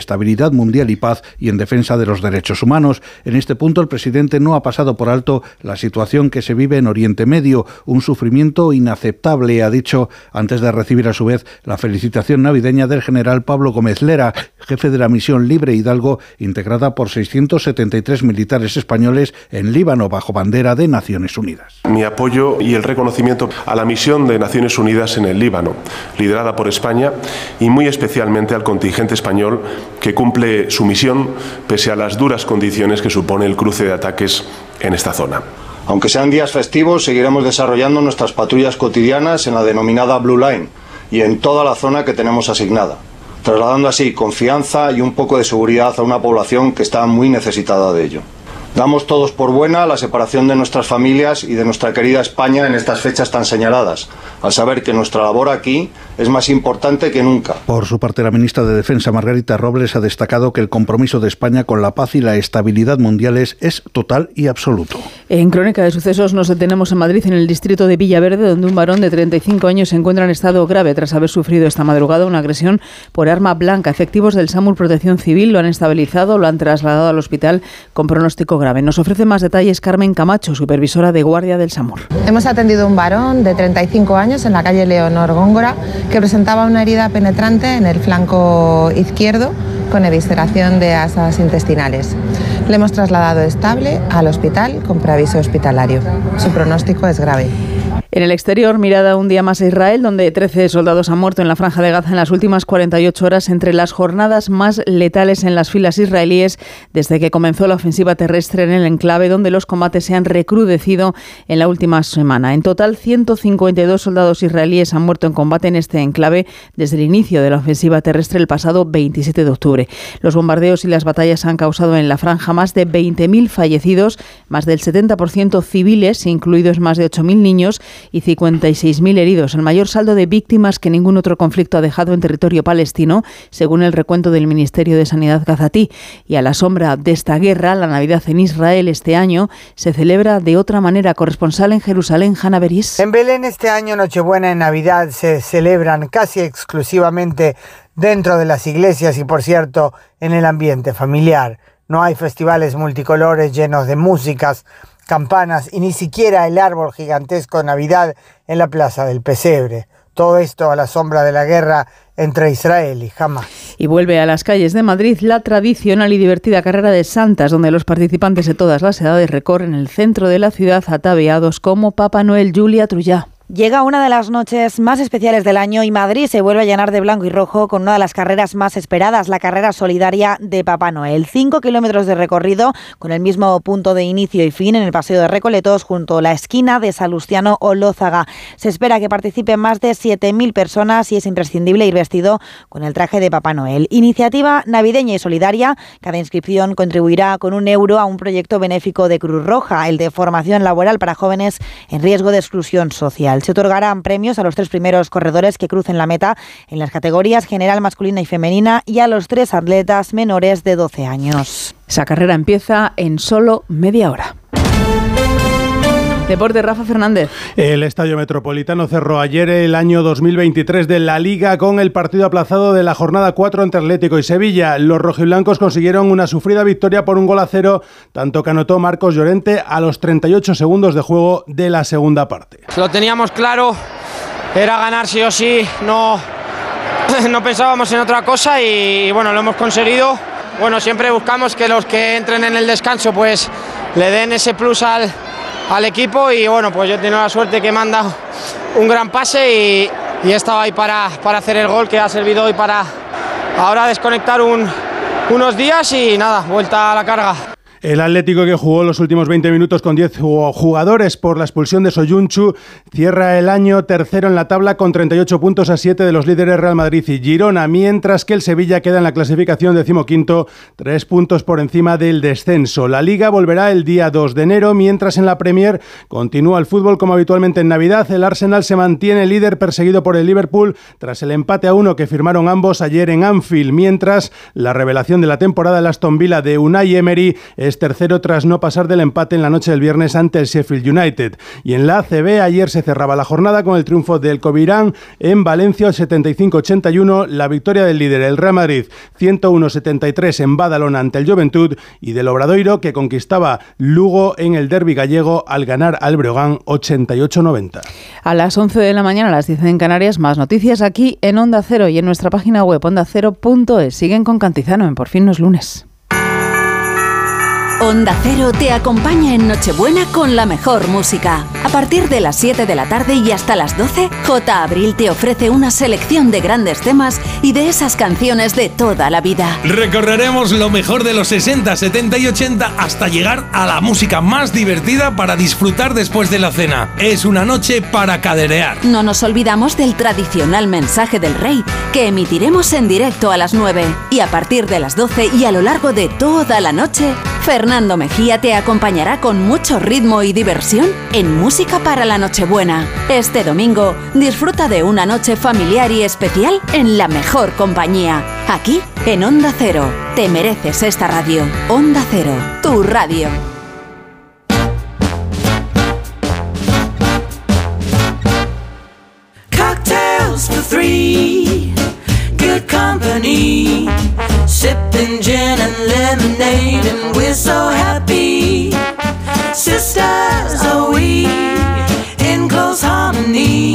mundial y paz y en defensa de los derechos humanos. En este punto el presidente no ha pasado por alto la situación que se vive en Oriente Medio, un sufrimiento inaceptable, ha dicho antes de recibir a su vez la felicitación navideña del general Pablo Gómez Lera, jefe de la misión Libre Hidalgo, integrada por 673 militares españoles en Líbano bajo bandera de Naciones Unidas. Mi apoyo y el reconocimiento a la misión de Naciones Unidas en el Líbano, liderada por España, y muy especialmente al contingente español que cumple su misión pese a las duras condiciones que supone el cruce de ataques en esta zona. Aunque sean días festivos, seguiremos desarrollando nuestras patrullas cotidianas en la denominada Blue Line y en toda la zona que tenemos asignada, trasladando así confianza y un poco de seguridad a una población que está muy necesitada de ello. Damos todos por buena la separación de nuestras familias y de nuestra querida España en estas fechas tan señaladas, al saber que nuestra labor aquí es más importante que nunca. Por su parte, la ministra de Defensa, Margarita Robles, ha destacado que el compromiso de España con la paz y la estabilidad mundiales es total y absoluto. En Crónica de Sucesos nos detenemos en Madrid, en el distrito de Villaverde, donde un varón de 35 años se encuentra en estado grave tras haber sufrido esta madrugada una agresión por arma blanca. Efectivos del SAMUR Protección Civil lo han estabilizado, lo han trasladado al hospital con pronóstico grave. Nos ofrece más detalles Carmen Camacho, supervisora de guardia del SAMUR. Hemos atendido a un varón de 35 años en la calle Leonor Góngora que presentaba una herida penetrante en el flanco izquierdo con evisceración de asas intestinales. Le hemos trasladado estable al hospital con preaviso hospitalario. Su pronóstico es grave. En el exterior, mirada un día más a Israel, donde 13 soldados han muerto en la franja de Gaza en las últimas 48 horas, entre las jornadas más letales en las filas israelíes desde que comenzó la ofensiva terrestre en el enclave, donde los combates se han recrudecido en la última semana. En total, 152 soldados israelíes han muerto en combate en este enclave desde el inicio de la ofensiva terrestre el pasado 27 de octubre. Los bombardeos y las batallas han causado en la franja más de 20.000 fallecidos, más del 70% civiles, incluidos más de 8.000 niños, y 56.000 heridos, el mayor saldo de víctimas que ningún otro conflicto ha dejado en territorio palestino, según el recuento del Ministerio de Sanidad gazatí. Y a la sombra de esta guerra, la Navidad en Israel este año se celebra de otra manera. Corresponsal en Jerusalén, Hanna. En Belén este año Nochebuena y Navidad se celebran casi exclusivamente dentro de las iglesias y, por cierto, en el ambiente familiar. No hay festivales multicolores llenos de músicas, campanas y ni siquiera el árbol gigantesco de Navidad en la plaza del pesebre. Todo esto a la sombra de la guerra entre Israel y Hamas. Y vuelve a las calles de Madrid la tradicional y divertida carrera de Santas, donde los participantes de todas las edades recorren el centro de la ciudad ataviados como Papá Noel Julia Trullá. Llega una de las noches más especiales del año y Madrid se vuelve a llenar de blanco y rojo con una de las carreras más esperadas, la carrera solidaria de Papá Noel. Cinco kilómetros de recorrido con el mismo punto de inicio y fin en el Paseo de Recoletos junto a la esquina de Salustiano o Lózaga. Se espera que participen más de 7.000 personas y es imprescindible ir vestido con el traje de Papá Noel. Iniciativa navideña y solidaria. Cada inscripción contribuirá con un euro a un proyecto benéfico de Cruz Roja, el de formación laboral para jóvenes en riesgo de exclusión social. Se otorgarán premios a los tres primeros corredores que crucen la meta en las categorías general masculina y femenina y a los tres atletas menores de 12 años. Esa carrera empieza en solo media hora. Deporte, Rafa Fernández. El Estadio Metropolitano cerró ayer el año 2023 de la Liga con el partido aplazado de la jornada 4 entre Atlético y Sevilla. Los rojiblancos consiguieron una sufrida victoria por un gol a cero, tanto que anotó Marcos Llorente a los 38 segundos de juego de la segunda parte. Lo teníamos claro, era ganar sí o sí, no, no pensábamos en otra cosa y bueno, lo hemos conseguido. Bueno, siempre buscamos que los que entren en el descanso pues le den ese plus al al equipo y bueno, pues yo he tenido la suerte que me han dado un gran pase y, y he estado ahí para, para, hacer el gol que ha servido hoy para ahora desconectar un, unos días y nada, vuelta a la carga. El Atlético que jugó los últimos 20 minutos con 10 jugadores por la expulsión de Soyunchu cierra el año tercero en la tabla con 38 puntos a 7 de los líderes Real Madrid y Girona, mientras que el Sevilla queda en la clasificación decimoquinto, tres puntos por encima del descenso. La Liga volverá el día 2 de enero, mientras en la Premier continúa el fútbol como habitualmente en Navidad. El Arsenal se mantiene líder perseguido por el Liverpool tras el empate a uno que firmaron ambos ayer en Anfield, mientras la revelación de la temporada el Aston Villa de Unai Emery es tercero tras no pasar del empate en la noche del viernes ante el Sheffield United. Y en la ACB ayer se cerraba la jornada con el triunfo del Covirán en Valencia 75-81, la victoria del líder el Real Madrid 101-73 en Badalona ante el Juventud y del Obradoiro que conquistaba Lugo en el derby gallego al ganar al Breogán 88-90. A las 11 de la mañana, a las 10 en Canarias, más noticias aquí en Onda Cero y en nuestra página web ondacero.es. Siguen con Cantizano en Por fin no es lunes. Onda Cero te acompaña en Nochebuena con la mejor música. A partir de las 7 de la tarde y hasta las 12, J. Abril te ofrece una selección de grandes temas y de esas canciones de toda la vida. Recorreremos lo mejor de los 60, 70 y 80 hasta llegar a la música más divertida para disfrutar después de la cena. Es una noche para caderear. No nos olvidamos del tradicional mensaje del rey que emitiremos en directo a las 9 y a partir de las 12 y a lo largo de toda la noche, Fernando Fernando Mejía te acompañará con mucho ritmo y diversión en Música para la Nochebuena. Este domingo disfruta de una noche familiar y especial en la mejor compañía. Aquí, en Onda Cero. Te mereces esta radio. Onda Cero, tu radio. Cocktails for three, good company. Sipping gin and lemonade, and we're so happy. Sisters, are we in close harmony?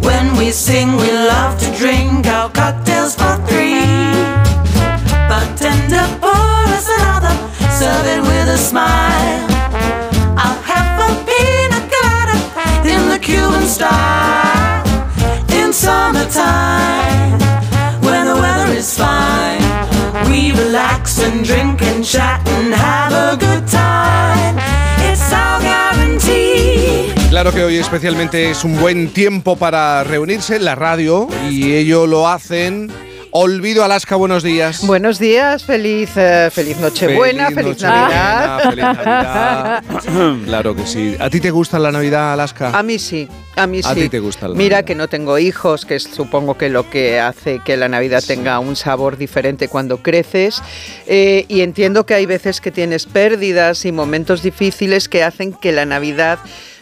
When we sing, we love to drink our cocktails for three. Bartender, pour us another, serve it with a smile. I'll have a pina colada in the Cuban style. In summertime, Claro que hoy especialmente es un buen tiempo para reunirse en la radio y ello lo hacen. Olvido Alaska, buenos días. Buenos días, feliz, eh, feliz Nochebuena, feliz, Nochebuena, Navidad. feliz Navidad. claro que sí. ¿A ti te gusta la Navidad, Alaska? A mí sí, a mí sí. A ti te gusta la Mira que no tengo hijos, que es, supongo que lo que hace que la Navidad tenga un sabor diferente cuando creces. Eh, y entiendo que hay veces que tienes pérdidas y momentos difíciles que hacen que la Navidad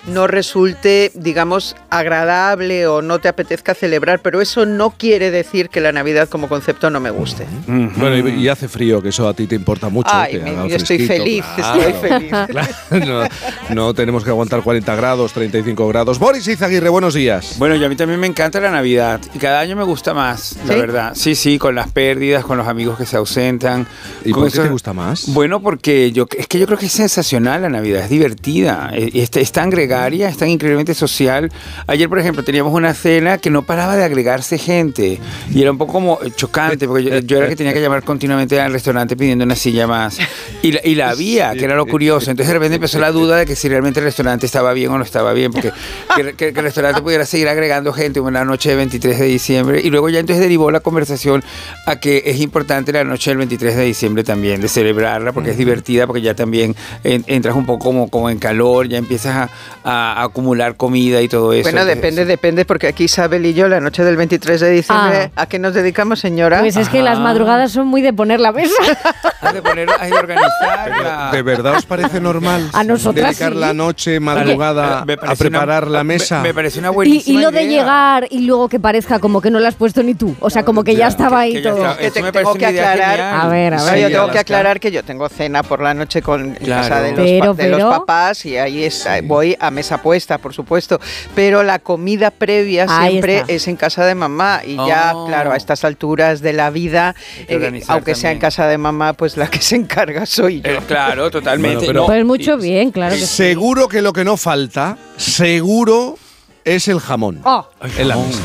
no resulte, digamos, agradable o no te apetezca celebrar, pero eso no quiere decir que la Navidad como concepto no me guste. Bueno, y, y hace frío, que eso a ti te importa mucho. Ay, que me- haga yo estoy feliz, claro. estoy feliz. Claro, no, no tenemos que aguantar 40 grados, 35 grados. Boris Izaguirre, buenos días. Bueno, y a mí también me encanta la Navidad y cada año me gusta más, la ¿Sí? verdad. Sí, sí, con las pérdidas, con los amigos que se ausentan. ¿Y con por qué eso- te gusta más? Bueno, porque yo es que yo creo que es sensacional la Navidad, es divertida, es, es- es tan gregaria, es tan increíblemente social. Ayer, por ejemplo, teníamos una cena que no paraba de agregarse gente y era un poco como chocante porque yo, yo era el que tenía que llamar continuamente al restaurante pidiendo una silla más y la, y la había, que era lo curioso. Entonces de repente empezó la duda de que si realmente el restaurante estaba bien o no estaba bien, porque que, que- que el restaurante pudiera seguir agregando gente una noche de 23 de diciembre y luego ya entonces derivó la conversación a que es importante la noche del 23 de diciembre también, de celebrarla porque es divertida, porque ya también en- entras un poco como, como en calor, ya empiezas a, a- a acumular comida y todo eso. Bueno, depende, depende, porque aquí Isabel y yo, la noche del 23 de diciembre, ¿a qué nos dedicamos, señora? Pues es que las madrugadas son muy de poner la mesa. De poner, has de organizarla. ¿De verdad os parece normal A nosotras dedicar sí. la noche, madrugada, Me a parece una- preparar la me- mesa? Me, parece una Y, buenísima y lo de idea. llegar y luego que parezca como que no lo has puesto ni tú. O sea, como que ya estaba ahí todo. Que te- tengo que aclarar, A ver, a ver. yo tengo que aclarar que yo tengo cena por la noche con Claro. casa de los, Pero, de los papás y ahí es, ahí voy a mesa puesta, por supuesto. Pero la comida previa Ahí siempre está. es en casa de mamá y ya, Oh. claro, a estas alturas de la vida, eh, aunque sea en casa de mamá, pues la que se encarga soy yo. Eh, claro, totalmente. Bueno, pero- No, Pues mucho bien, claro que sí. Seguro que lo que no falta, seguro, es el jamón Oh. en la mesa.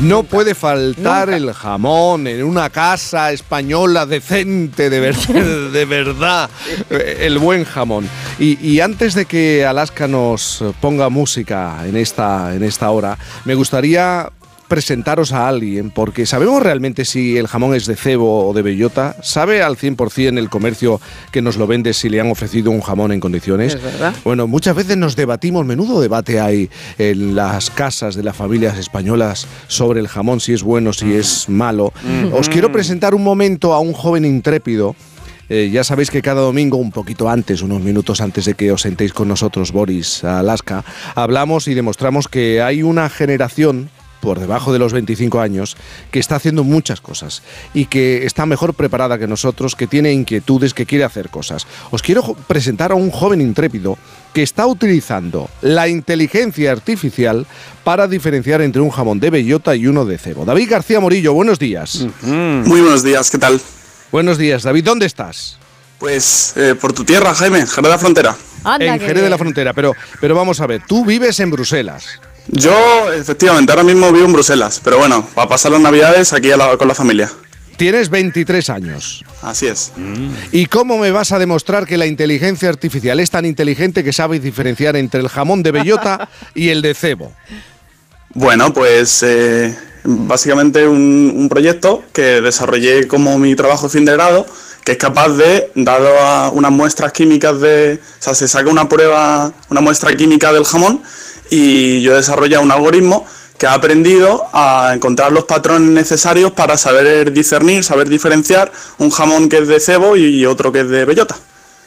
No puede faltar el jamón en una casa española decente, de, ver- de verdad, eh, el buen jamón. Y, y antes de que Alaska nos ponga música en esta, en esta hora, me gustaría presentaros a alguien, porque sabemos realmente si el jamón es de cebo o de bellota. ¿Sabe al 100% el comercio que nos lo vende si le han ofrecido un jamón en condiciones? Es verdad. Bueno, muchas veces nos debatimos, menudo debate hay en las casas de las familias españolas sobre el jamón, si es bueno, si es malo. Os quiero presentar un momento a un joven intrépido. Eh, ya sabéis que cada domingo, un poquito antes, unos minutos antes de que os sentéis con nosotros, Boris, a Alaska, hablamos y demostramos que hay una generación por debajo de los 25 años, que está haciendo muchas cosas y que está mejor preparada que nosotros, que tiene inquietudes, que quiere hacer cosas. Os quiero presentar a un joven intrépido que está utilizando la inteligencia artificial para diferenciar entre un jamón de bellota y uno de cebo. David García Morillo, buenos días. Muy buenos días, ¿qué tal? Buenos días, David, ¿dónde estás? Pues eh, por tu tierra, Jaime, Jerez de la Frontera. en Jerez de la Frontera, pero, pero vamos a ver, tú vives en Bruselas. Yo, efectivamente, ahora mismo vivo en Bruselas, pero bueno, para pasar las navidades aquí a la- con la familia. Tienes 23 años. Así es. ¿Y cómo me vas a demostrar que la inteligencia artificial es tan inteligente que sabe diferenciar entre el jamón de bellota y el de cebo? Bueno, pues eh, básicamente un, un proyecto que desarrollé como mi trabajo de fin de grado que es capaz de, dado a unas muestras químicas de, o sea, se saca una prueba, una muestra química del jamón y yo he desarrollado un algoritmo que ha aprendido a encontrar los patrones necesarios para saber discernir, saber diferenciar un jamón que es de cebo y otro que es de bellota.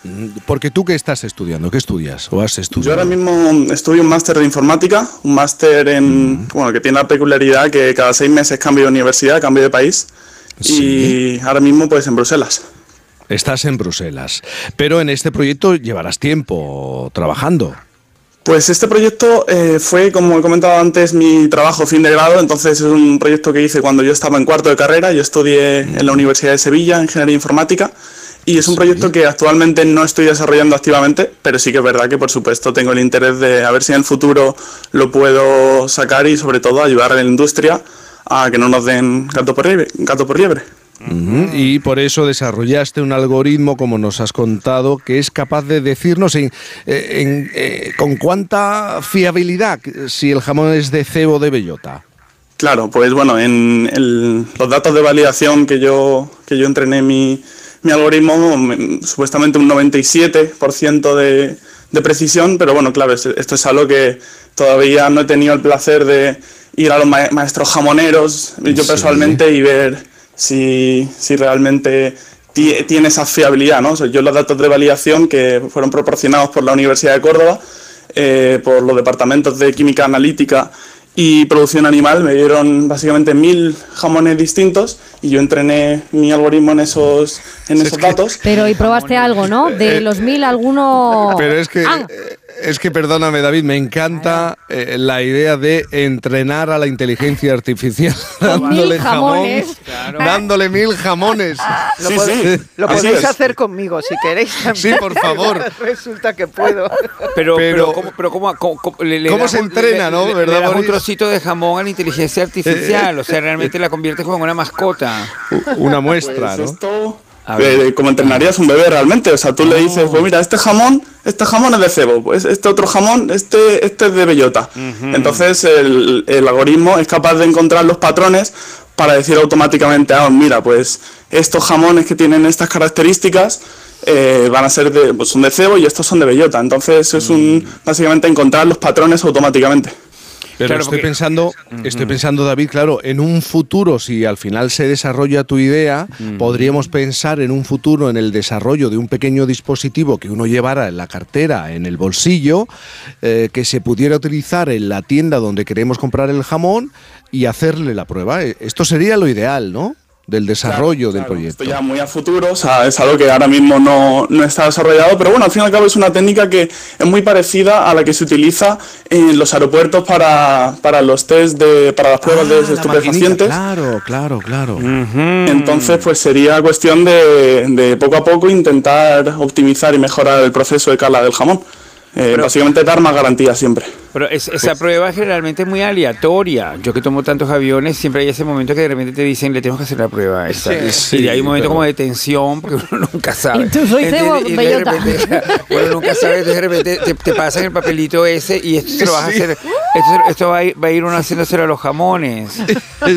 Mm, Porque tú qué estás estudiando, ¿qué estudias o has Yo estudiado? ahora mismo estudio un máster de informática, un máster en, bueno, que tiene la peculiaridad que cada seis meses cambio de universidad, cambio de país y ahora mismo pues en Bruselas. Estás en Bruselas, pero en este proyecto llevarás tiempo trabajando. Pues este proyecto eh, fue, como he comentado antes, mi trabajo fin de grado, entonces es un proyecto que hice cuando yo estaba en cuarto de carrera, yo estudié en la Universidad de Sevilla, Ingeniería Informática, y es un proyecto que actualmente no estoy desarrollando activamente, pero sí que es verdad que por supuesto tengo el interés de a ver si en el futuro lo puedo sacar y sobre todo ayudar a la industria a que no nos den gato por liebre. Gato por liebre. Ujú, Y por eso desarrollaste un algoritmo, como nos has contado, que es capaz de decirnos en, eh, en, eh, con cuánta fiabilidad si el jamón es de cebo o de bellota. Claro, pues bueno, en el- los datos de validación que yo, que yo entrené mi, mi algoritmo, me- supuestamente un 97% de, de precisión, pero bueno, claro, es- esto es algo que todavía no he tenido el placer de ir a los ma- maestros jamoneros, yo Sí. personalmente, y ver si, si realmente ti- tiene esa fiabilidad, ¿no? O sea, yo los datos de validación que fueron proporcionados por la Universidad de Córdoba, eh, por los departamentos de química analítica y producción animal, me dieron básicamente mil jamones distintos y yo entrené mi algoritmo en esos, en esos datos. Pero y probaste algo, ¿no? De los mil, alguno. Pero es que, Ah, eh, es que perdóname David, me encanta eh, la idea de entrenar a la inteligencia artificial dándole jamón, jamones. dándole mil jamones. Lo, Sí, pod- sí, lo podéis hacer conmigo si queréis. Sí, por favor. Resulta que puedo. Pero, pero, Pero- ¿cómo, pero cómo, cómo- cómo- le, le ¿Cómo das se un- entrena, le- no? le ¿Verdad, das un trocito de jamón a la inteligencia artificial, o sea, realmente la conviertes como en una mascota. Una muestra, Pues ¿no? esto. Eh, como entrenarías un bebé realmente, o sea, tú le dices, pues mira, este jamón, este jamón es de cebo, pues este otro jamón, este, este es de bellota. Entonces el, el algoritmo es capaz de encontrar los patrones para decir automáticamente, ah, mira, pues estos jamones que tienen estas características eh, van a ser de, pues son de cebo y estos son de bellota. Entonces es un, básicamente encontrar los patrones automáticamente. Pero Claro, estoy porque- pensando, estoy pensando, David, claro, en un futuro, si al final se desarrolla tu idea, podríamos pensar en un futuro en el desarrollo de un pequeño dispositivo que uno llevara en la cartera, en el bolsillo, eh, que se pudiera utilizar en la tienda donde queremos comprar el jamón y hacerle la prueba. Eh, Esto sería lo ideal, ¿no? Del desarrollo del proyecto. Esto ya muy a futuro, o sea, es algo que ahora mismo no, no está desarrollado, pero bueno, al fin y al cabo es una técnica que es muy parecida a la que se utiliza en los aeropuertos para, para los test de, para las pruebas de Ah, maquinita, estupefacientes. Claro, claro, claro. Entonces, pues sería cuestión de, de poco a poco intentar optimizar y mejorar el proceso de cala del jamón. Eh, básicamente dar más garantía siempre. Pero es- esa prueba generalmente es muy aleatoria. Yo que tomo tantos aviones, siempre hay ese momento que de repente te dicen, le tenemos que hacer la prueba. esta". Sí, y hay un momento pero- como de tensión, porque uno nunca sabe. Y tú soy cebo. Y de bellota. repente, uno nunca sabe, de repente te, te pasan el papelito ese y esto se lo vas a hacer. Esto, esto va, a ir, va a ir uno haciéndoselo a los jamones.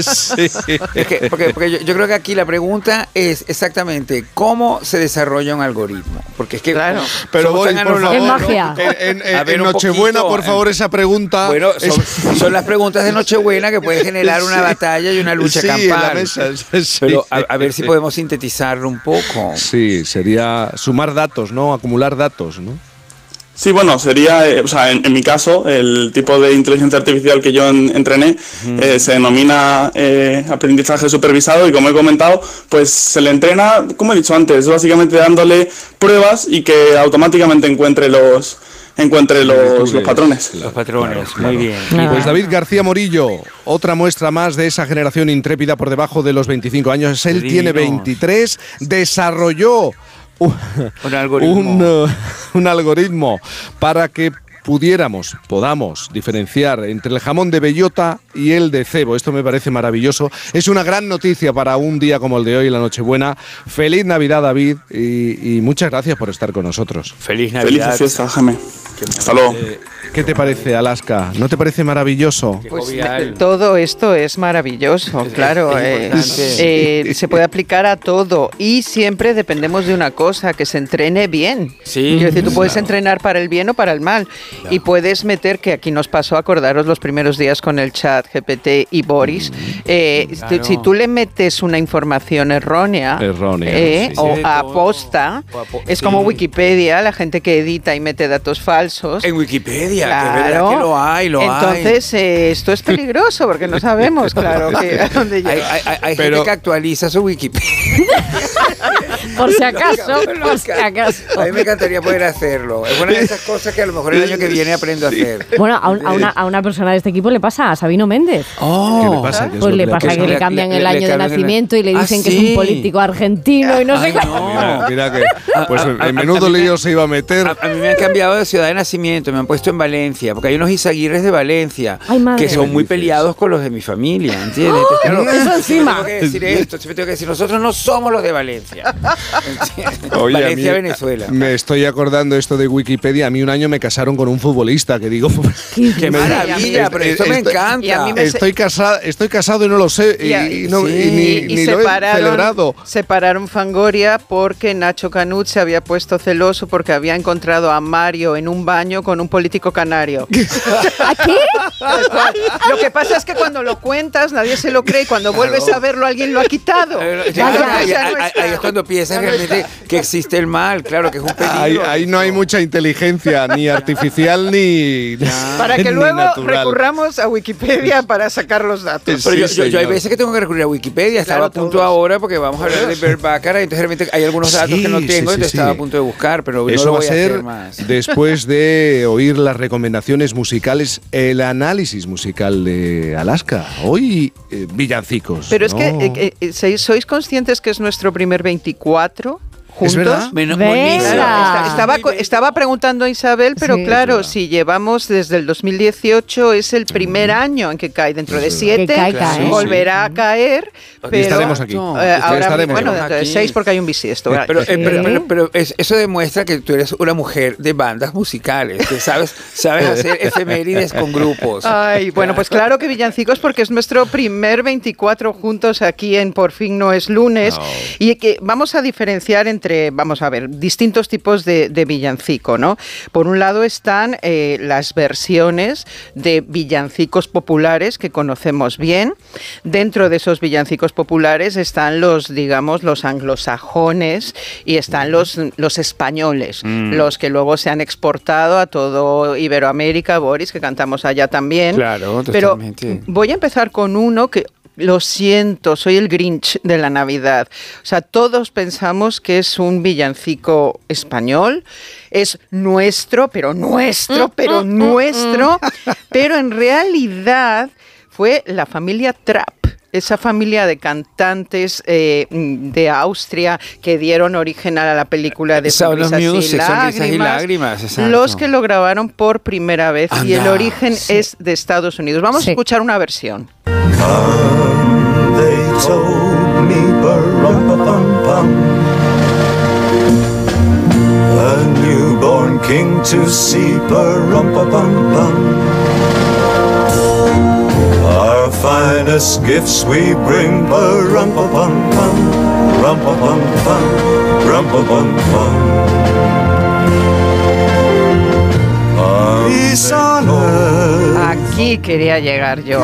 Sí. Es que- porque porque yo, yo creo que aquí la pregunta es exactamente cómo se desarrolla un algoritmo. Porque es que Claro. Pero tan por favor, magia. En, Nochebuena, poquito, por favor, esa pregunta. Bueno, es- son, son las preguntas de Nochebuena que pueden generar una Sí. batalla y una lucha Sí, en la campal. mesa, sí. Pero a, a ver si podemos sintetizarlo un poco. Sí, sería sumar datos, ¿no? Acumular datos, ¿no? Sí, bueno, sería, eh, o sea, en, en mi caso, el tipo de inteligencia artificial que yo en- entrené eh, se denomina eh, aprendizaje supervisado y como he comentado, pues se le entrena, como he dicho antes, básicamente dándole pruebas y que automáticamente encuentre los encuentre los, los patrones. Los patrones, muy bien. Pues David García Morillo, otra muestra más de esa generación intrépida por debajo de los 25 años. Él Dinos. tiene 23, desarrolló un, Un algoritmo. un, un algoritmo para que pudiéramos, podamos diferenciar entre el jamón de bellota y el de cebo. Esto me parece maravilloso. Es una gran noticia para un día como el de hoy, la Nochebuena. Feliz Navidad, David, y, y muchas gracias por estar con nosotros. Feliz Felices fiestas, Jaime. Hasta luego. ¿Qué te parece, Alaska? ¿No te parece maravilloso? Pues eh, todo esto es maravilloso, claro. eh, eh, se puede aplicar a todo y siempre dependemos de una cosa, que se entrene bien. Sí, Quiero decir, tú puedes claro. entrenar para el bien o para el mal. Y puedes meter, que aquí nos pasó, acordaros los primeros días con el chat GPT y Boris, eh, claro. si tú le metes una información errónea, Errónea, eh, sí. o aposta, es sí. como Wikipedia, la gente que edita y mete datos falsos. En Wikipedia, que es verdad que lo hay, lo hay. Entonces, eh, esto es peligroso porque no sabemos, claro, que, a dónde Hay, llega. hay- hay- hay Pero- gente que actualiza su Wikipedia. Por si acaso, por si acaso. A mí me encantaría poder hacerlo. Es una de esas cosas que a lo mejor el año que viene aprendo a hacer. Bueno, a, un- a una, a una persona de este equipo le pasa a Sabino Méndez. Oh, ¿Qué le pasa? ¿Qué es Pues lo le que pasa que le cambian le- el le año de cambian el- nacimiento y le Ah, dicen que es sí. un político argentino y no sé Ay, qué. no. Mira, mira que. Pues A- a- en menudo a mí me- lío se iba a meter. A, a mí me han cambiado de ciudad de nacimiento, me han puesto en Valencia, porque hay unos Izaguirres de Valencia Ay, madre. que son muy peleados con los de mi familia, ¿entiendes? Entonces, claro, Eso siempre encima. Tengo que decir esto, siempre tengo que decir, nosotros no somos los de Valencia. ¿Entiendes? Oye, a Valencia, Venezuela. Me estoy acordando esto de Wikipedia. A mí un año me casaron con un futbolista que digo. Qué maravilla, pero esto me encanta. Me- Estoy, casa- estoy casado y no lo sé. Y, Y a- y no- sí. y ni, y ni lo he separaron, celebrado. separaron Fangoria porque Nacho Canut se había puesto celoso porque había encontrado a Mario en un baño con un político canario. ¿A qué? Lo que pasa es que cuando lo cuentas nadie se lo cree y cuando vuelves a verlo alguien lo ha quitado. Ahí, es cuando piensas realmente que existe el mal, claro, que es un peligro. Ahí, ahí no hay mucha inteligencia, ni artificial ni. Para que ni luego natural. recurramos a Wikipedia para sacar los datos. Pero yo, Sí, yo- yo hay veces que tengo que recurrir a Wikipedia, estaba Claro, a punto todos. ahora porque vamos a hablar de Bert Baccarat, entonces realmente hay algunos datos Sí, que no tengo, sí, entonces sí. estaba a punto de buscar, pero no Eso lo va a voy ser hacer más. después de oír las recomendaciones musicales, el análisis musical de Alaska. Hoy, eh, villancicos. Pero es ¿no? que, eh, eh, ¿sois- ¿sois conscientes que es nuestro primer 24 juntos? ¿Es verdad? Menos estaba, estaba preguntando a Isabel, pero Sí. claro, si llevamos desde el 2018, es el primer año en que cae. Dentro de siete Que cae, cae. volverá a caer. Pero, estaremos aquí. eh, Y ahora, estaremos bueno, dentro de seis porque hay un bisiesto. Pero, eh, Sí. pero, pero- pero es- eso demuestra que tú eres una mujer de bandas musicales, que sabes, sabes hacer efemérides con grupos. Ay, bueno, pues claro que villancicos porque es nuestro primer 24 juntos aquí en Por fin no es lunes y que vamos a diferenciar entre, vamos a ver, distintos tipos de, de villancico, ¿no? Por un lado están eh, las versiones de villancicos populares que conocemos bien. Dentro de esos villancicos populares están los, digamos, los anglosajones y están los, los españoles, Mm. los que luego se han exportado a todo Iberoamérica, Boris, que cantamos allá también. Claro, Pero totalmente. voy a empezar con uno que lo siento, soy el Grinch de la Navidad. O sea, todos pensamos que es un villancico español, es nuestro, pero nuestro, Mm, pero nuestro, pero en realidad fue la familia Trapp. Esa familia de cantantes eh, de Austria que dieron origen a la película de Sound of Sonrisas y Music, Sonrisas y Lágrimas, los que lo grabaron por primera vez y el origen sí. es de Estados Unidos. Vamos a escuchar una versión. They told me ba-rum-pa-pum-pum A newborn king to see ba-rum-pa-pum-pum Our finest gifts we bring ba-rum-pa-pum-pum Rum-pa-pum-pum Rum-pa-pum-pum Peace on earth Aquí quería llegar yo,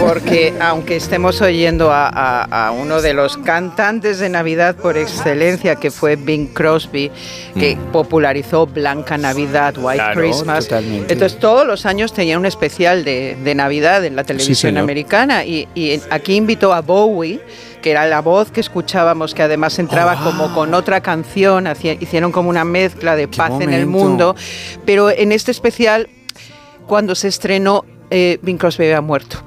porque aunque estemos oyendo a, a- a uno de los cantantes de Navidad por excelencia, que fue Bing Crosby, que popularizó Blanca Navidad, White Claro, Christmas, totalmente. entonces todos los años tenía un especial de, de Navidad en la televisión americana y, y aquí invitó a Bowie que era la voz que escuchábamos, que además entraba Oh, como con otra canción, hacía- hicieron como una mezcla de paz en el mundo, pero en este especial cuando se estrenó, eh, Bing Crosby había muerto.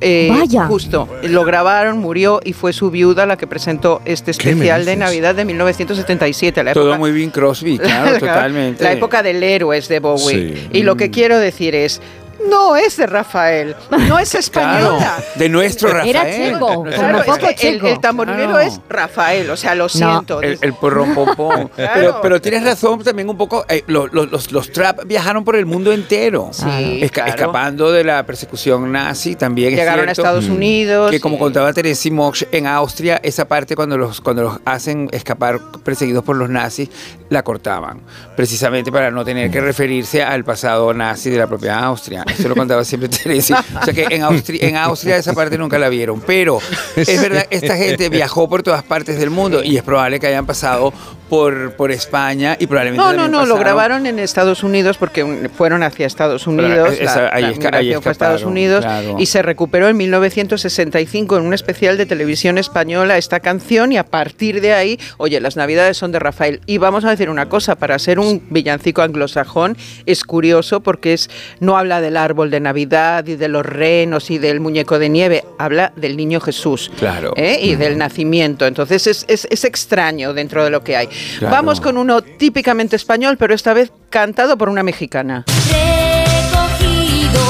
Eh, Vaya. Justo, lo grabaron, murió y fue su viuda la que presentó este ¿Qué me especial de? Navidad de 1977. La Todo época, muy bien Crosby, claro, totalmente. La época del héroe es de Bowie. Sí. Y lo que quiero decir es, no es de Rafael, no es española. Claro, de nuestro Rafael. Era checo, Claro, es que el, checo. el tamborilero Claro. es Rafael, o sea, lo siento. El, el porrón. Claro. pero, pero tienes razón también un poco. eh, lo- lo- los, los trap viajaron por el mundo entero. Sí, Esca- claro. Escapando de la persecución nazi también. es Llegaron a Estados Unidos Que como y- contaba Teresa Mox, en Austria, esa parte cuando los, cuando los hacen escapar perseguidos por los nazis, la cortaban. Precisamente para no tener que referirse al pasado nazi de la propia Austria. Eso lo contaba siempre Teresa. O sea que en Austria, en Austria esa parte nunca la vieron. Pero es verdad, esta gente viajó por todas partes del mundo y es probable que hayan pasado por, por España y probablemente No, no, no, lo grabaron en Estados Unidos porque fueron hacia Estados Unidos. esa- la, ahí la fue a Estados Unidos claro. y se recuperó en 1965 en un especial de televisión española esta canción y a partir de ahí, oye, las navidades son de Rafael. Y vamos a decir una cosa, para ser un villancico anglosajón es curioso porque es no habla del árbol de Navidad y de los renos y del muñeco de nieve, habla del niño Jesús. Claro. ¿eh? y del nacimiento. Entonces es, es- es extraño dentro de lo que hay. Claro. Vamos con uno típicamente español, pero esta vez cantado por una mexicana. recogido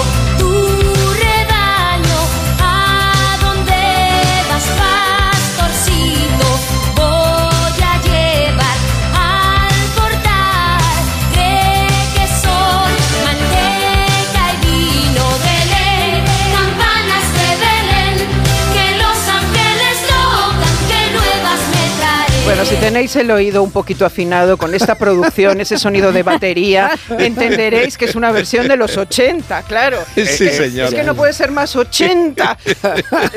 tenéis el oído un poquito afinado con esta producción, ese sonido de batería, entenderéis que es una versión de los 80, claro. Sí, Es que- señor. Es que no puede ser más 80.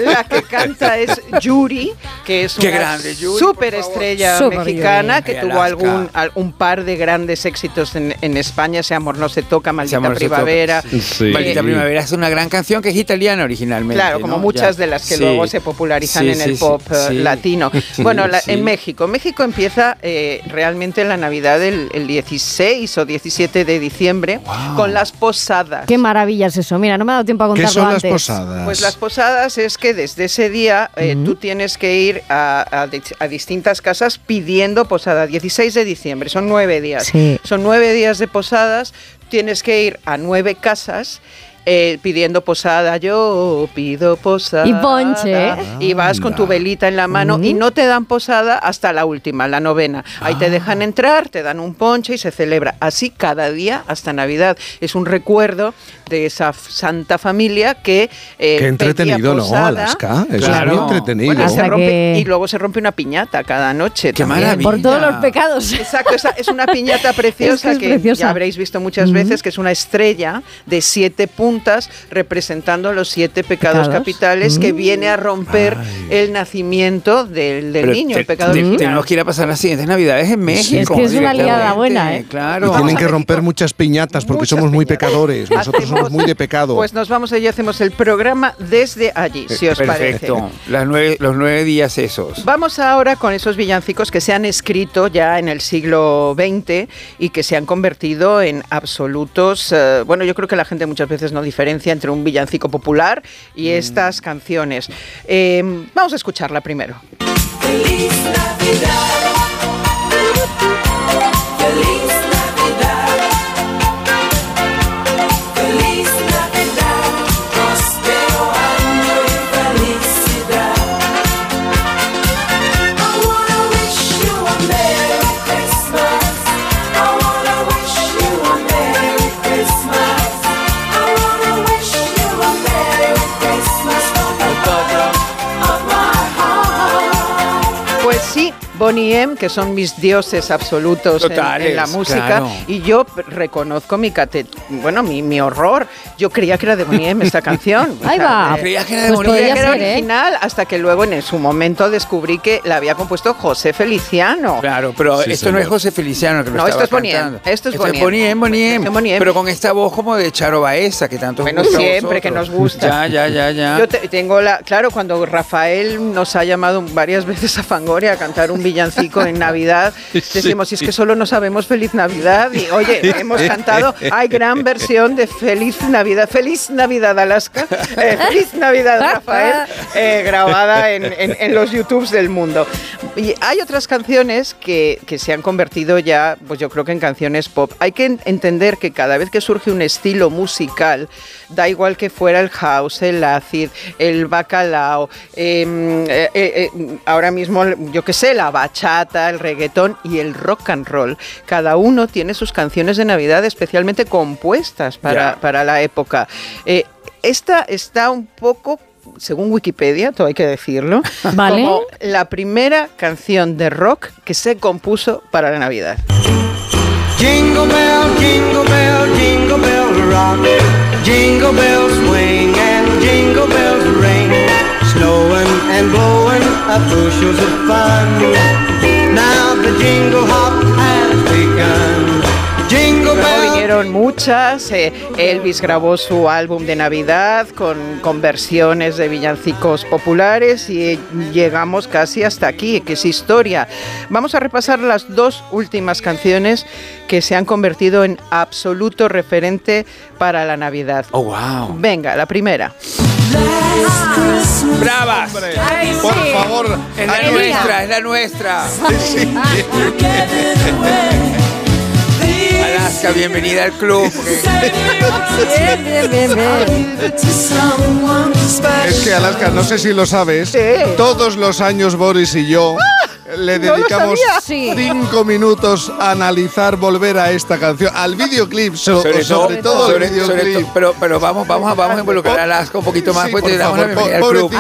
La que canta es Yuri, que es Qué una superestrella mexicana que tuvo algún al- un par de grandes éxitos en, en España, ese amor no se toca, maldita se toca. primavera. Sí. Maldita Primavera es una gran canción que es italiana originalmente. Claro, como ¿no? muchas Ya. de las que Sí. luego se popularizan Sí, en el pop eh, sí. latino. Bueno, la- sí. en México. México empieza eh, realmente la Navidad el, el 16 o 17 de diciembre con las posadas. Qué maravilla es eso. Mira, no me ha dado tiempo a ¿Qué contarlo son las antes. posadas? Pues las posadas es que desde ese día eh, tú tienes que ir a, a distintas casas pidiendo posada. 16 de diciembre, son nueve días. Sí. Son nueve días de posadas, tienes que ir a nueve casas. Eh, pidiendo posada, yo pido posada. Y ponche. Y vas con tu velita en la mano y no te dan posada hasta la última, la novena. Ahí Ah. te dejan entrar, te dan un ponche y se celebra. Así cada día hasta Navidad. Es un recuerdo de esa santa familia que. eh, Qué entretenido, ¿no? Alaska. Eso Claro. es muy entretenido. Bueno, se Hasta rompe- que- Y luego se rompe una piñata cada noche. Qué también. maravilla. Por todos los pecados. Exacto, esa- es una piñata preciosa Es que, que es preciosa. ya habréis visto muchas veces, que es una estrella de siete representando los siete pecados, Pecados. capitales que viene a romper el nacimiento del, niño, te- el pecado te-. Tenemos que ir a pasar las siguientes navidades en México. Es que es una liada buena, ¿eh? Claro. Y tienen que romper muchas piñatas porque Muchas somos muy piñatas. pecadores. Nosotros Hacemos- somos muy de pecado. Pues nos vamos allí, hacemos el programa desde allí, si os Perfecto. parece. Las nueve, los nueve días esos. Vamos ahora con esos villancicos que se han escrito ya en el siglo XX y que se han convertido en absolutos. eh, bueno, yo creo que la gente muchas veces no diferencia entre un villancico popular y estas canciones. Eh, vamos a escucharla primero. Feliz Navidad. Bonnie M, que son mis dioses absolutos en- la música, claro. y yo reconozco mi cate bueno, mi, mi horror. Yo creía que era de Bonnie M esta canción. Ahí va. eh, Creías que era de Pues Bonnie Creía podría que era ser, ¿eh? original hasta que luego en su momento descubrí que la había compuesto José Feliciano. Claro, pero Sí, esto no es. José Feliciano que lo No, esto es Bonnie M, cantando. esto es Esto Bonnie es Bonnie M. M, Bonnie M. M. Pero con esta voz como de Charo Baeza, que tanto Bueno, gusta a siempre que nos gusta. Ya, ya, ya, ya. Yo te- tengo la, claro, cuando Rafael nos ha llamado varias veces a Fangoria a cantar un villancico en Navidad, decimos, si es que solo no sabemos Feliz Navidad. Y oye, hemos cantado, hay gran versión de Feliz Navidad, Feliz Navidad Alaska, eh, Feliz Navidad Rafael, eh, grabada en, en- en los YouTubes del mundo. Y hay otras canciones que, que se han convertido ya, pues yo creo que en canciones pop. Hay que en- entender que cada vez que surge un estilo musical, da igual que fuera el house, el acid, el bacalao, em, eh, eh, eh, ahora mismo, yo que sé, la bachata, el reggaetón y el rock and roll. Cada uno tiene sus canciones de Navidad especialmente compuestas para, para la época. Eh, esta está un poco según Wikipedia, todo hay que decirlo, Vale. como la primera canción de rock que se compuso para la Navidad. Jingle bell, jingle bell, jingle bell rock. Jingle bells swing and jingle bells ring. Snowing and blowing up bushels of fun. Now the jingle hop has begun. Jingle bell. vinieron muchas. eh, Elvis grabó su álbum de Navidad con, con versiones de villancicos populares y llegamos casi hasta aquí, que es historia. Vamos a repasar las dos últimas canciones que se han convertido en absoluto referente para la Navidad. Oh, wow. Venga, la primera. ¡Bravas! Por favor, Es la nuestra, es la nuestra. Alaska, bienvenida al club. Bien, bien, bien, bien. Es que Alaska, no sé si lo sabes, todos los años Boris y yo le dedicamos. Sí. cinco minutos a analizar, volver a esta canción, al videoclip, so- sobre, todo, sobre- el sobre videoclip. to- pero, pero vamos, vamos, a, vamos a involucrar a Alaska un poquito más, Sí, pues por te damos favor, la bienvenida al po- club.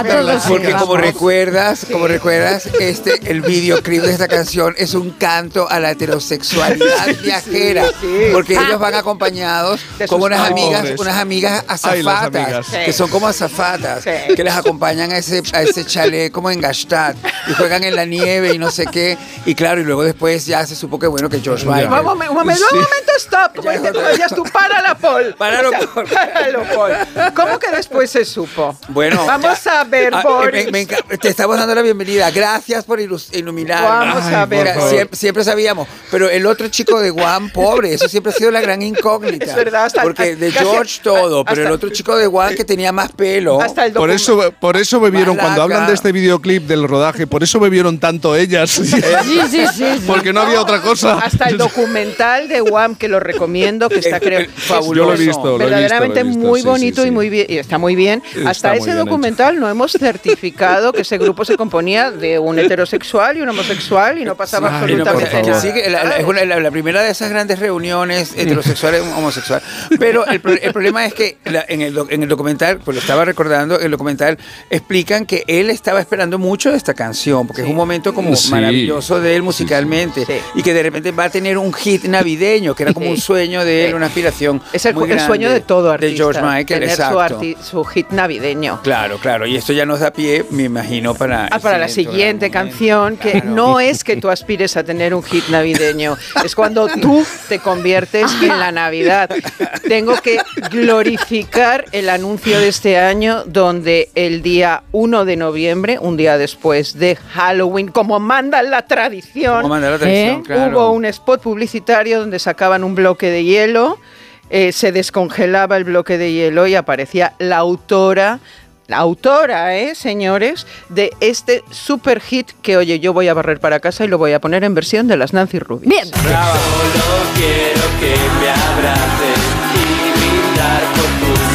Porque como recuerdas, como recuerdas, este, el videoclip de esta canción es un canto a la heterosexualidad viajera. Porque ellos van acompañados con unas amigas, unas amigas Ay, las azafatas, amigas. que son como azafatas, Sí. que les acompañan a ese, a ese chalet como en Gastad y juegan en la nieve y no sé qué. Y claro, y luego después ya se supo que bueno, que George Michael. Un momento, un momento, un momento, stop. Como decías tú, párala, Paul. Páralo, O sea, Paul. Páralo, Paul. ¿Cómo que después se supo? Bueno, Vamos ya- a ver, Ah, Boris. me- me enca- te estamos dando la bienvenida. Gracias por iluminar. Vamos a ver, siempre, siempre sabíamos. Pero el otro chico de Guam, pobre, eso siempre ha sido la gran incógnita. Es verdad, hasta- Porque de casi- George todo, pero el hasta- otro chico de Guam que tenía más pelo. Hasta el Por eso, por eso bebieron, cuando hablan de este videoclip del rodaje, por eso bebieron tanto ellas. Sí, sí, sí. sí. Porque no había otra cosa. Hasta el documental de Guam, que lo recomiendo, que está creo, fabuloso. Yo lo he visto, lo he visto, verdadaamente lo he visto, muy sí, bonito sí, y muy bien y está muy bien. Hasta muy ese bien documental no hemos certificado que ese grupo se componía de un heterosexual y un homosexual y no pasaba Ay, no, absolutamente nada. sí que la, la- es una- la- la primera de esas grandes reuniones heterosexuales homosexual. Pero el, pro- el problema es que la- en, el, en el documental, pues lo estaba recordando, el documental explican que él estaba esperando mucho de esta canción, porque es un momento como Sí. maravilloso de él musicalmente, Sí. y que de repente va a tener un hit navideño, que era como un Sí. sueño de él, Sí. una aspiración. Es el, muy el sueño de todo artista. De George Michael, tener su, exacto. arti- su hit navideño. Claro, claro, y esto ya nos da pie, me imagino, para... Ah, para la siguiente canción, que no es que tú aspires a tener un hit navideño, es cuando tú te conviertes en la Navidad. Tengo que glorificar el anuncio de este año, donde el día 1 de noviembre, un día después de Halloween, como manda la tradición, Como manda la tradición, ¿eh? claro. hubo un spot publicitario donde sacaban un bloque de hielo. eh, se descongelaba el bloque de hielo y aparecía la autora la autora, ¿eh, señores, de este super hit que, oye, yo voy a barrer para casa y lo voy a poner en versión de las Nancy Ruby. Bien. Solo quiero que me abraces y brindar por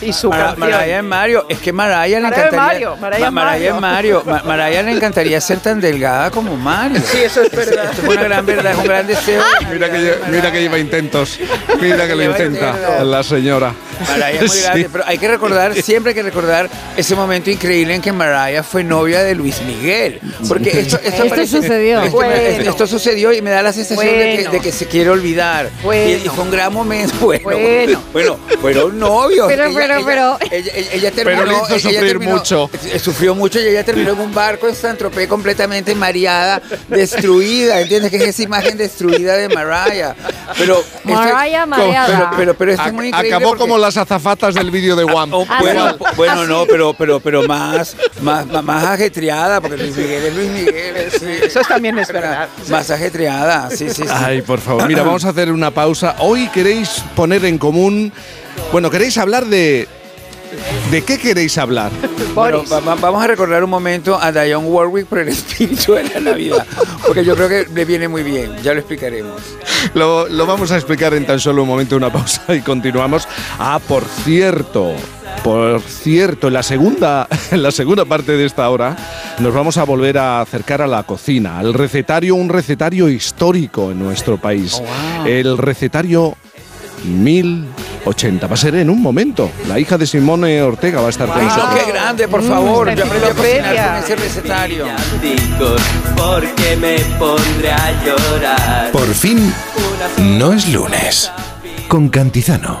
y su Mara- canción. Mariah es Mario. Es que Mariah le Mariah es encantaría. Mario, Mariah es Ma- Mariah es Mario. Ma- Mariah le encantaría ser tan delgada como Mario. Sí, eso es verdad. Esto es una gran verdad, es un gran deseo. Mira que, lle- mira que lleva intentos. Mira que lo intenta la señora. Mariah es muy Sí. grande, pero hay que recordar, siempre hay que recordar ese momento increíble en que Mariah fue novia de Luis Miguel. Porque esto, esto, Esto parece- sucedió. es que me- Bueno. esto, esto sucedió y me da la sensación de, que, Bueno. de que se quiere olvidar. Bueno. Y, y fue un gran momento. Bueno, Bueno. bueno, fueron novios. Pero, Ella- pero, ella- pero- Ella, ella- ella Pero terminó. le hizo ella sufrir terminó- mucho. eh, Sufrió mucho y ella terminó en un barco en San Tropez completamente mareada, destruida. ¿Entiendes? Que es esa imagen destruida de Mariah. Pero esto- Mariah mareada. Pero, pero, pero esto es muy increíble. Acabó porque- como las azafatas del vídeo de One. Oh, Ah, bueno, bueno, no, pero, pero, pero más, más, más, más ajetreada, porque Luis Miguel es Luis Miguel. sí. Eso también es verdad. Más ajetreada, sí, sí, sí. Ay, por favor. Mira, vamos a hacer una pausa. Hoy queréis poner en común. Bueno, queréis hablar de. ¿De qué queréis hablar? Bueno, va- va- vamos a recordar un momento a Dionne Warwick por el espíritu de la Navidad, porque yo creo que le viene muy bien, ya lo explicaremos. Lo, lo vamos a explicar en tan solo un momento, una pausa y continuamos. Ah, por cierto, por cierto, en la segunda, en la segunda parte de esta hora nos vamos a volver a acercar a la cocina, al recetario, un recetario histórico en nuestro país. El recetario 1080. Va a ser en un momento. La hija de Simone Ortega va a estar con Ay, no, nosotros. qué grande, por favor, yo aprendí a cocinar enciclopedia. con ese recetario. porque me pondré a llorar. Por fin, no es lunes. Con Cantizano.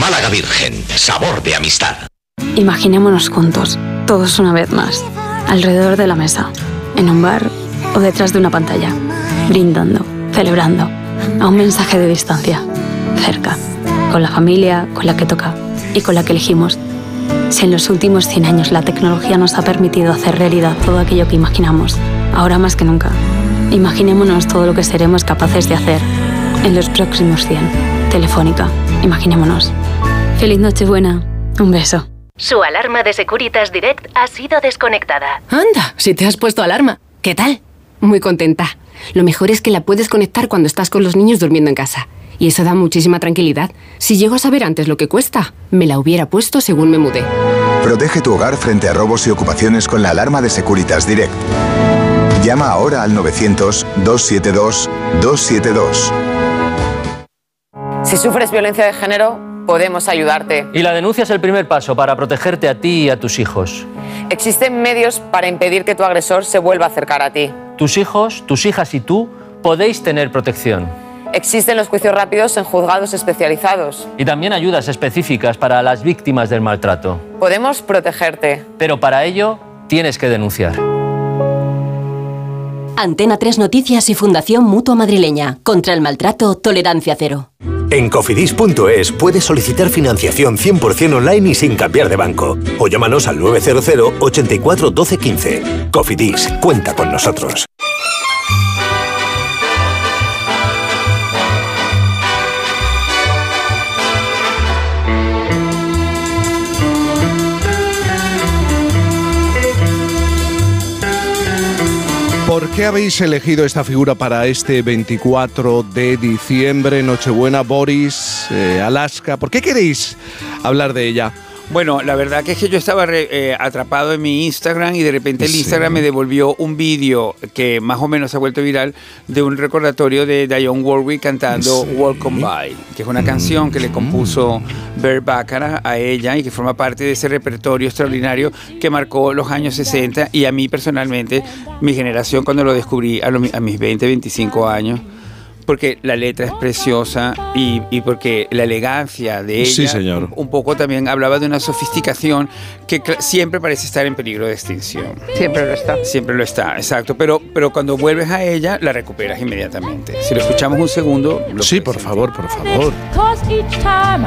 Málaga Virgen, sabor de amistad. Imaginémonos juntos, todos una vez más, alrededor de la mesa, en un bar o detrás de una pantalla, brindando, celebrando, a un mensaje de distancia, cerca, con la familia, con la que toca y con la que elegimos. Si en los últimos 100 años la tecnología nos ha permitido hacer realidad todo aquello que imaginamos, ahora más que nunca, imaginémonos todo lo que seremos capaces de hacer en los próximos 100. Telefónica, imaginémonos. Feliz Nochebuena, un beso. Su alarma de Securitas Direct ha sido desconectada. Anda, si te has puesto alarma. ¿Qué tal? Muy contenta. Lo mejor es que la puedes conectar cuando estás con los niños durmiendo en casa. Y eso da muchísima tranquilidad. Si llego a saber antes lo que cuesta, me la hubiera puesto según me mudé. Protege tu hogar frente a robos y ocupaciones con la alarma de Securitas Direct. Llama ahora al 900-272-272. Si sufres violencia de género, podemos ayudarte. Y la denuncia es el primer paso para protegerte a ti y a tus hijos. Existen medios para impedir que tu agresor se vuelva a acercar a ti. Tus hijos, tus hijas y tú podéis tener protección. Existen los juicios rápidos en juzgados especializados. Y también ayudas específicas para las víctimas del maltrato. Podemos protegerte. Pero para ello tienes que denunciar. Antena 3 Noticias y Fundación Mutua Madrileña. Contra el maltrato, tolerancia cero. En cofidis.es puedes solicitar financiación 100% online y sin cambiar de banco. O llámanos al 900 84 12 15. Cofidis, cuenta con nosotros. ¿Por qué habéis elegido esta figura para este 24 de diciembre, Nochebuena, Boris, eh, Alaska? ¿Por qué queréis hablar de ella? Bueno, la verdad que es que yo estaba re- eh, atrapado en mi Instagram y de repente el Sí. Instagram me devolvió un vídeo que más o menos se ha vuelto viral de un recordatorio de Dionne Warwick cantando Sí. Welcome By, que es una canción que le compuso Bert Bacharach a ella y que forma parte de ese repertorio extraordinario que marcó los años 60 y a mí personalmente, mi generación cuando lo descubrí a, lo- a mis 20, 25 años, porque la letra es preciosa y, y porque la elegancia de ella Sí, señor. un poco también hablaba de una sofisticación que siempre parece estar en peligro de extinción. Siempre lo está. Siempre lo está, exacto. Pero, pero cuando vuelves a ella, la recuperas inmediatamente. Si lo escuchamos un segundo. Sí, por favor, por favor. Cause each time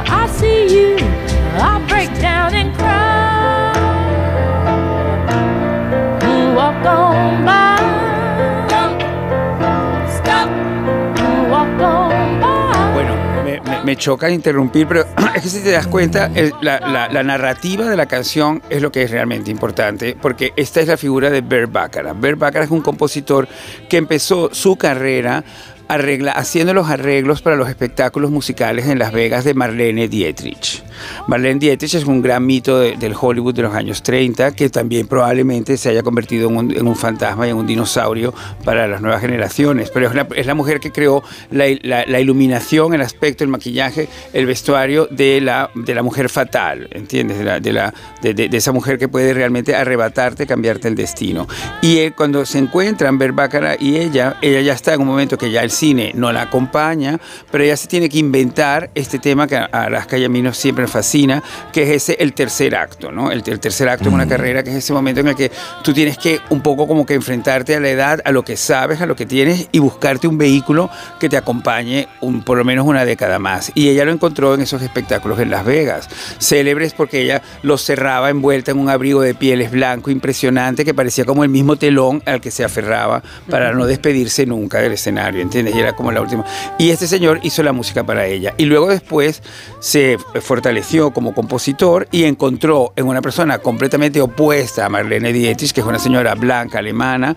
me, choca interrumpir, pero es que si te das cuenta, el- la, la- narrativa de la canción es lo que es realmente importante, porque esta es la figura de Bert Bacharach. Bert Bacharach es un compositor que empezó su carrera arregla- haciendo los arreglos para los espectáculos musicales en Las Vegas de Marlene Dietrich. Marlene Dietrich es un gran mito de- del Hollywood de los años 30 que también probablemente se haya convertido en un, en un fantasma y en un dinosaurio para las nuevas generaciones. Pero es la, es la mujer que creó la, la- la iluminación, el aspecto, el maquillaje, el vestuario de la, de la mujer fatal, ¿entiendes? De, la- de, la- de- de- esa mujer que puede realmente arrebatarte, cambiarte el destino. Y él, cuando se encuentran, Bert Bacharach y ella, ella ya está en un momento que ya el cine no la acompaña, pero ella se tiene que inventar este tema que a Alaska y a mí nos siempre nos fascina, que es ese el tercer acto, ¿no? El, el tercer acto en una carrera, que es ese momento en el que tú tienes que un poco como que enfrentarte a la edad, a lo que sabes, a lo que tienes y buscarte un vehículo que te acompañe un, por lo menos una década más. Y ella lo encontró en esos espectáculos en Las Vegas, célebres porque ella los cerraba envuelta en un abrigo de pieles blanco impresionante que parecía como el mismo telón al que se aferraba para no despedirse nunca del escenario, ¿entiendes? Y era como la última. Y este señor hizo la música para ella. Y luego después se fortaleció como compositor y encontró en una persona completamente opuesta a Marlene Dietrich, que es una señora blanca alemana,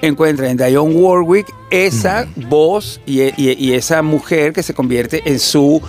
encuentra en Dionne Warwick esa voz y, y- y esa mujer que se convierte en su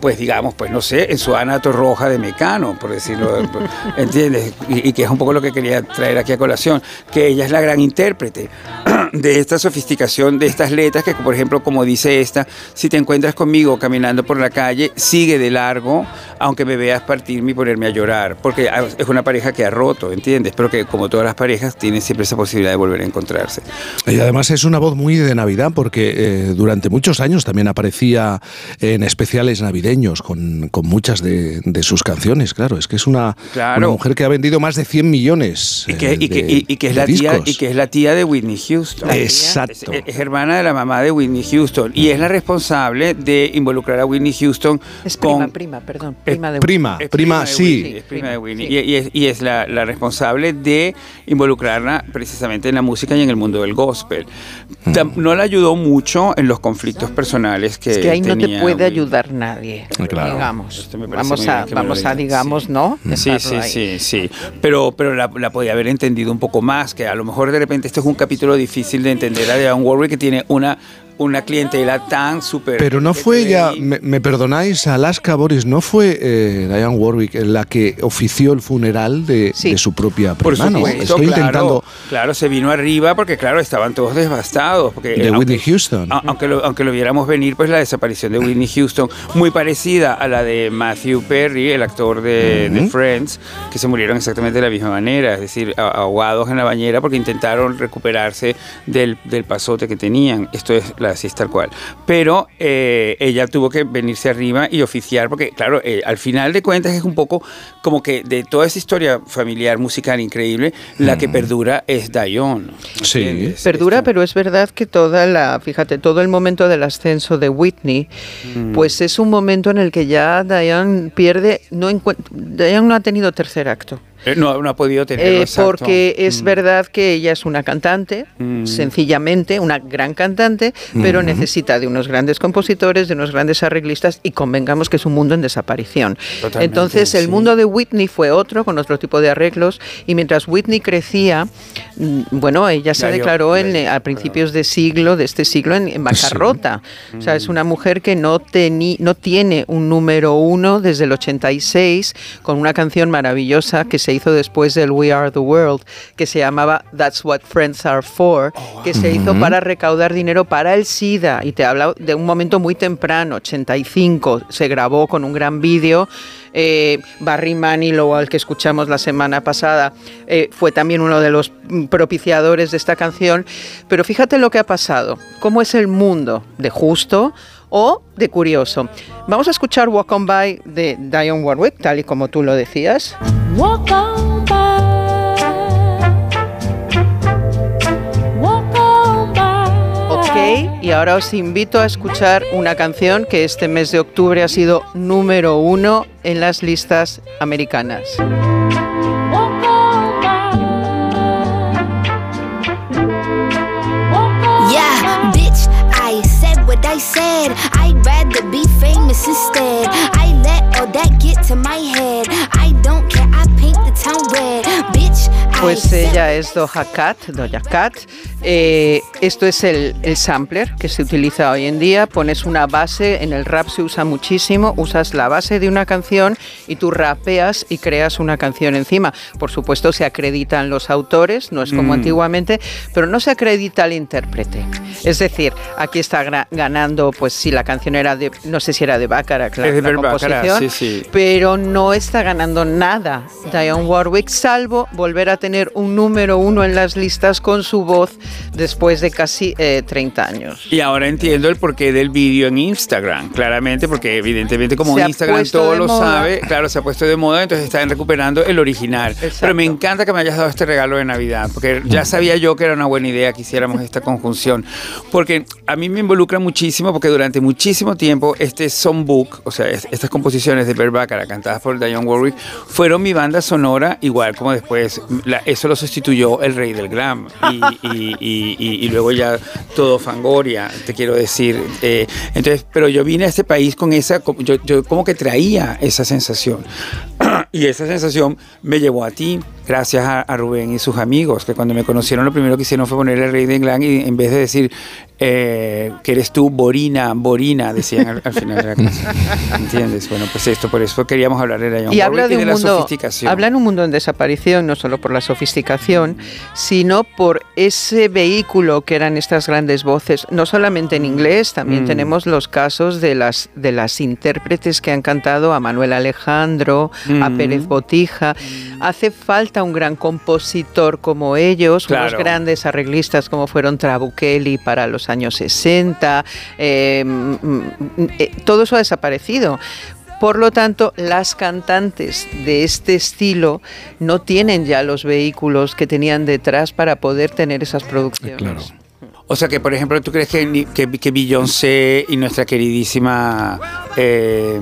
pues digamos, pues no sé, en su Ana Roja de Mecano, por decirlo, ¿entiendes? Y, y que es un poco lo que quería traer aquí a colación, que ella es la gran intérprete de esta sofisticación de estas letras, que por ejemplo, como dice esta, si te encuentras conmigo caminando por la calle, sigue de largo, aunque me veas partirme y ponerme a llorar, porque ah, es una pareja que ha roto, ¿entiendes? Pero que como todas las parejas, tiene siempre esa posibilidad de volver a encontrarse. Y además es una voz muy de Navidad porque eh, durante muchos años también aparecía en especiales navideños con, con muchas de, de sus canciones, claro. Es que es una, Claro. una mujer que ha vendido más de 100 millones. Y que, eh, y que- de- y- y que es la tía, y que es la tía de Whitney Houston. Exacto. Es, es hermana de la mamá de Whitney Houston y es la responsable de involucrar a Whitney Houston Es con prima, prima, perdón. Prima de prima, es prima, de sí. Whitney, es prima de Whitney. Y, y es, y es la, la responsable de involucrarla precisamente en la música y en el mundo del gospel. Mm. No la ayudó mucho en los conflictos personales que Es que ahí no te tenía puede Whitney. ayudar nadie. Claro. Digamos. Parece Vamos a, bien vamos a digamos, sí. ¿no? Sí, sí, ahí. sí, sí. Pero, pero la, la podía haber entendido un poco más, que a lo mejor de repente esto es un capítulo difícil de entender a Dionne Warwick que tiene una, una clientela tan súper... Pero no fue ella, me, me perdonáis, Alaska Boris, ¿no fue eh, Diane Warwick la que ofició el funeral de, de su propia Por prima? ¿no? supuesto, Estoy claro, intentando... claro, se vino arriba porque claro, estaban todos devastados. Porque, De aunque- Whitney Houston. a- Aunque lo, aunque lo viéramos venir, pues la desaparición de Whitney Houston, muy parecida a la de Matthew Perry, el actor de, de Ujú. Friends, que se murieron exactamente de la misma manera, es decir, ahogados en la bañera porque intentaron recuperarse del, del pasote que tenían. Esto es la así es tal cual. Pero eh, ella tuvo que venirse arriba y oficiar, porque claro, eh, al final de cuentas es un poco como que de toda esa historia familiar musical increíble, la que perdura es Dionne. Sí. Perdura, pero es verdad que toda la, fíjate, todo el momento del ascenso de Whitney, Mm. pues es un momento en el que ya Diane pierde, no Diane no ha tenido tercer acto. Eh, No, no ha podido tenerlo, Eh, porque es Mm. verdad que ella es una cantante, Mm. sencillamente una gran cantante, pero Mm. necesita de unos grandes compositores, de unos grandes arreglistas y convengamos que es un mundo en desaparición. Totalmente, Entonces el sí. mundo de Whitney fue otro, con otro tipo de arreglos, y mientras Whitney crecía, mm, bueno, ella se Ya, yo- declaró en, eh, a principios de siglo, de este siglo, en, en bancarrota. O sea, Mm. es una mujer que no, teni- no tiene un número uno desde el 86, con una canción maravillosa que se se hizo después del We Are the World, que se llamaba That's What Friends Are For, que se hizo para recaudar dinero para el SIDA. Y te habla de un momento muy temprano, 85, se grabó con un gran vídeo. Eh, Barry Manilow, al que escuchamos la semana pasada, eh, fue también uno de los propiciadores de esta canción. Pero fíjate lo que ha pasado, cómo es el mundo de justo o de curioso. Vamos a escuchar Walk On By de Dionne Warwick, tal y como tú lo decías. Walk on by. Walk on by. Ok, y ahora os invito a escuchar una canción que este mes de octubre ha sido número uno en las listas americanas. Yeah, bitch, I said what I said. I'd rather be famous instead. Pues ella es Doja Cat, Doja Cat. Eh, esto es el, el sampler que se utiliza hoy en día. Pones una base, en el rap se usa muchísimo. Usas la base de una canción y tú rapeas y creas una canción encima. Por supuesto, se acreditan los autores, no es como Mm. antiguamente, pero no se acredita al intérprete. Es decir, aquí está ganando, pues si la canción era de, no sé si era de Baccarat, la, de la Baccarat, composición, sí, sí. pero no está ganando nada Dionne Warwick, salvo volver a tener un número uno en las listas con su voz después de casi eh, 30 años. Y ahora entiendo el porqué del vídeo en Instagram, claramente, porque evidentemente como Se Instagram todo lo moda. sabe, claro, se ha puesto de moda, entonces están recuperando el original. Pero me encanta que me hayas dado este regalo de Navidad, porque ya sabía yo que era una buena idea que hiciéramos esta conjunción, porque a mí me involucra muchísimo, porque durante muchísimo tiempo este songbook, o sea, es- estas composiciones de Bert Baccarat cantadas por Dionne Warwick, fueron mi banda sonora, igual como después, la- eso lo sustituyó el rey del glam, y, y- y- luego ya todo Fangoria, te quiero decir. Eh, entonces, pero yo vine a este país con esa, yo, yo como que traía esa sensación. Y esa sensación me llevó a ti, gracias a, Rubén y sus amigos, que cuando me conocieron lo primero que hicieron fue ponerle el rey de England y en vez de decir eh, que eres tú, Borina, Borina, decían al, al final de la canción. ¿Entiendes? Bueno, pues esto, por eso queríamos hablar de Dionne Y habla de, un la mundo, sofisticación. habla en un mundo en desaparición, no solo por la sofisticación, sino por ese vehículo que eran estas grandes voces, no solamente en inglés, también Mm. tenemos los casos de las, de las intérpretes que han cantado a Manuel Alejandro, a Mm. Pérez Botija. Hace falta un gran compositor como ellos, unos Claro. grandes arreglistas como fueron Trabuchelli para los años 60. eh, mm, mm, eh, todo eso ha desaparecido. Por lo tanto, las cantantes de este estilo no tienen ya los vehículos que tenían detrás para poder tener esas producciones. O sea que, por ejemplo, ¿tú crees que, que, que Beyoncé y nuestra queridísima... eh,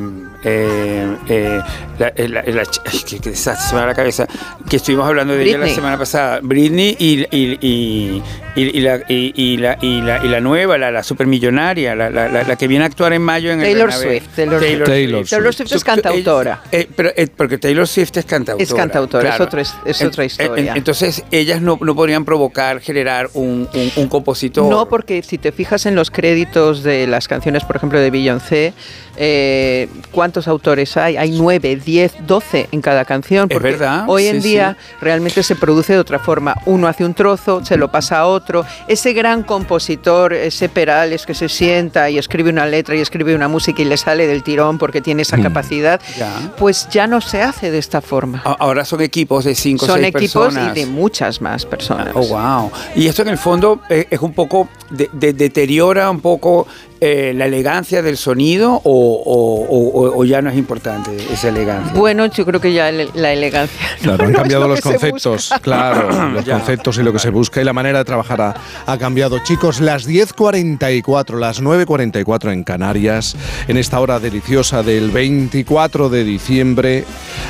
eh, eh, la, eh, la- la que, que desastre, se me va la cabeza, que estuvimos hablando de ella la Britney. semana pasada, Britney y, y, y, y- y la, y, y la, y, la, y la nueva, la, la supermillonaria, la, la, la- la que viene a actuar en mayo en el Taylor Bernabéu. Swift, Taylor Swift. Taylor Taylor Swift es tú- cantautora. eh, pero, eh, porque Taylor Swift es cantautora. Es cantautora, es otro- es- es En- otra historia. entonces, ellas no, no podrían provocar, generar un, un, un compositor. No, porque si te fijas en los créditos de las canciones, por ejemplo, de Beyoncé, eh, ¿cuántos autores hay? Hay nueve, diez, doce en cada canción. Es verdad, Hoy en sí, día sí. realmente se produce de otra forma. Uno hace un trozo, se lo pasa a otro. Ese gran compositor, ese Perales que se sienta y escribe una letra y escribe una música y le sale del tirón porque tiene esa capacidad, Mm. Ya. pues ya no se hace de esta forma. Ahora son equipos de cinco o Son seis equipos personas. y de muchas más personas. Oh, wow. Y esto en el fondo eh, es un poco, de- de- deteriora un poco eh, la elegancia del sonido o, o- o- o ya no es importante esa elegancia. Bueno, yo creo que ya la elegancia. Claro, no han cambiado lo los conceptos, claro, los Ya. conceptos y lo que se busca y la manera de trabajar ha, ha cambiado. Chicos, las 10.44, las 9.44 en Canarias, en esta hora deliciosa del 24 de diciembre.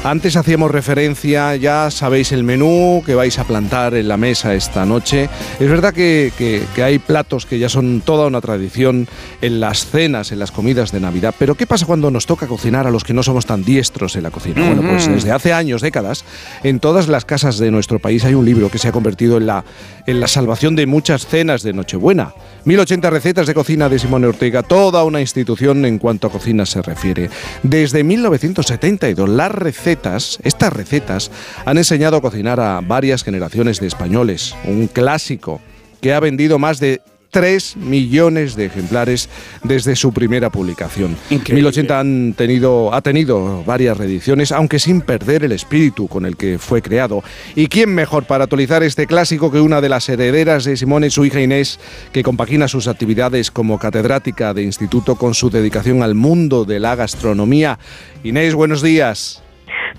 Antes hacíamos referencia, ya sabéis el menú que vais a plantar en la mesa esta noche. Es verdad que, que- que hay platos que ya son toda una tradición en las cenas, en las comidas de Navidad. Pero ¿qué pasa cuando nos toca cocinar a los que no somos tan diestros en la cocina? Bueno, pues desde hace años, décadas, en todas las casas de nuestro país hay un libro que se ha convertido en la, en la salvación de muchas cenas de Nochebuena. 1080 recetas de cocina de Simone Ortega, toda una institución en cuanto a cocina se refiere. Desde 1972, las recetas, estas recetas, han enseñado a cocinar a varias generaciones de españoles. Un clásico que ha vendido más de 3 millones de ejemplares desde su primera publicación. 1080 han tenido, ha tenido varias reediciones, aunque sin perder el espíritu con el que fue creado. ¿Y quién mejor para actualizar este clásico que una de las herederas de Simone, su hija Inés, que compagina sus actividades como catedrática de instituto con su dedicación al mundo de la gastronomía? Inés, buenos días.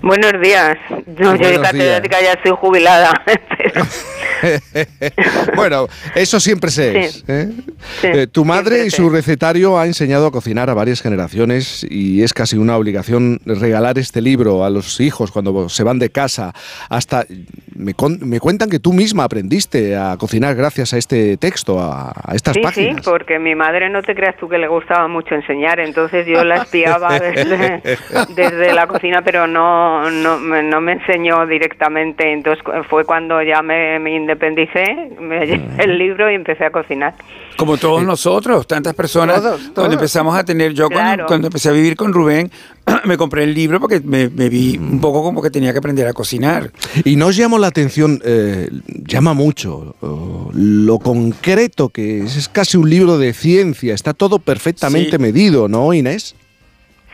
Buenos días. No, yo de Buenos catedrática ya estoy jubilada. pero- bueno, eso siempre se es. Sí. ¿eh? Sí, Eh, tu madre y su recetario ha enseñado a cocinar a varias generaciones y es casi una obligación regalar este libro a los hijos cuando se van de casa. Hasta me, con- me cuentan que tú misma aprendiste a cocinar gracias a este texto, a, a estas sí, páginas. sí, porque mi madre no te creas tú que le gustaba mucho enseñar, entonces yo la espiaba desde, desde la cocina, pero no, no, me- no me enseñó directamente. Entonces fue cuando ya me, me independicé, me llevé el libro y empecé a cocinar. Como todos nosotros, tantas personas, Todos, cuando todos. empezamos a tener, yo cuando- Claro. cuando, empecé a vivir con Rubén, me compré el libro porque me, me vi un poco como que tenía que aprender a cocinar. Y nos llamó la atención, eh, llama mucho, oh, lo concreto que es, es casi un libro de ciencia, está todo perfectamente Sí. medido, ¿no, Inés?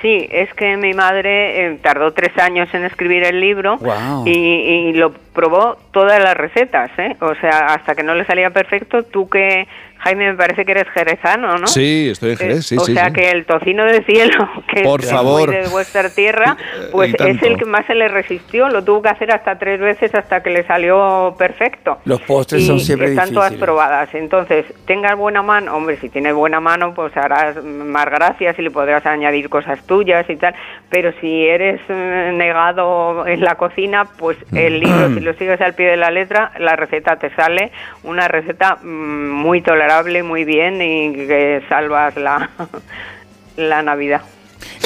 Sí, es que mi madre eh, tardó tres años en escribir el libro y, y lo probó todas las recetas, ¿eh? O sea, hasta que no le salía perfecto, tú que, Jaime, me parece que eres jerezano, ¿no? Sí, estoy en Jerez, Eh, sí, o sí, sea sí. que el tocino del cielo, que Por es favor. muy de vuestra tierra, pues es el que más se le resistió. Lo tuvo que hacer hasta tres veces hasta que le salió perfecto. Los postres y son siempre están todas probadas. Entonces, tengas buena mano, hombre, si tienes buena mano, pues harás más gracias y le podrás añadir cosas tuyas y tal. Pero si eres eh, negado en la cocina, pues el libro, si lo sigues al pie de la letra, la receta te sale una receta mm, muy tolerable, muy bien y que salvas la, la Navidad.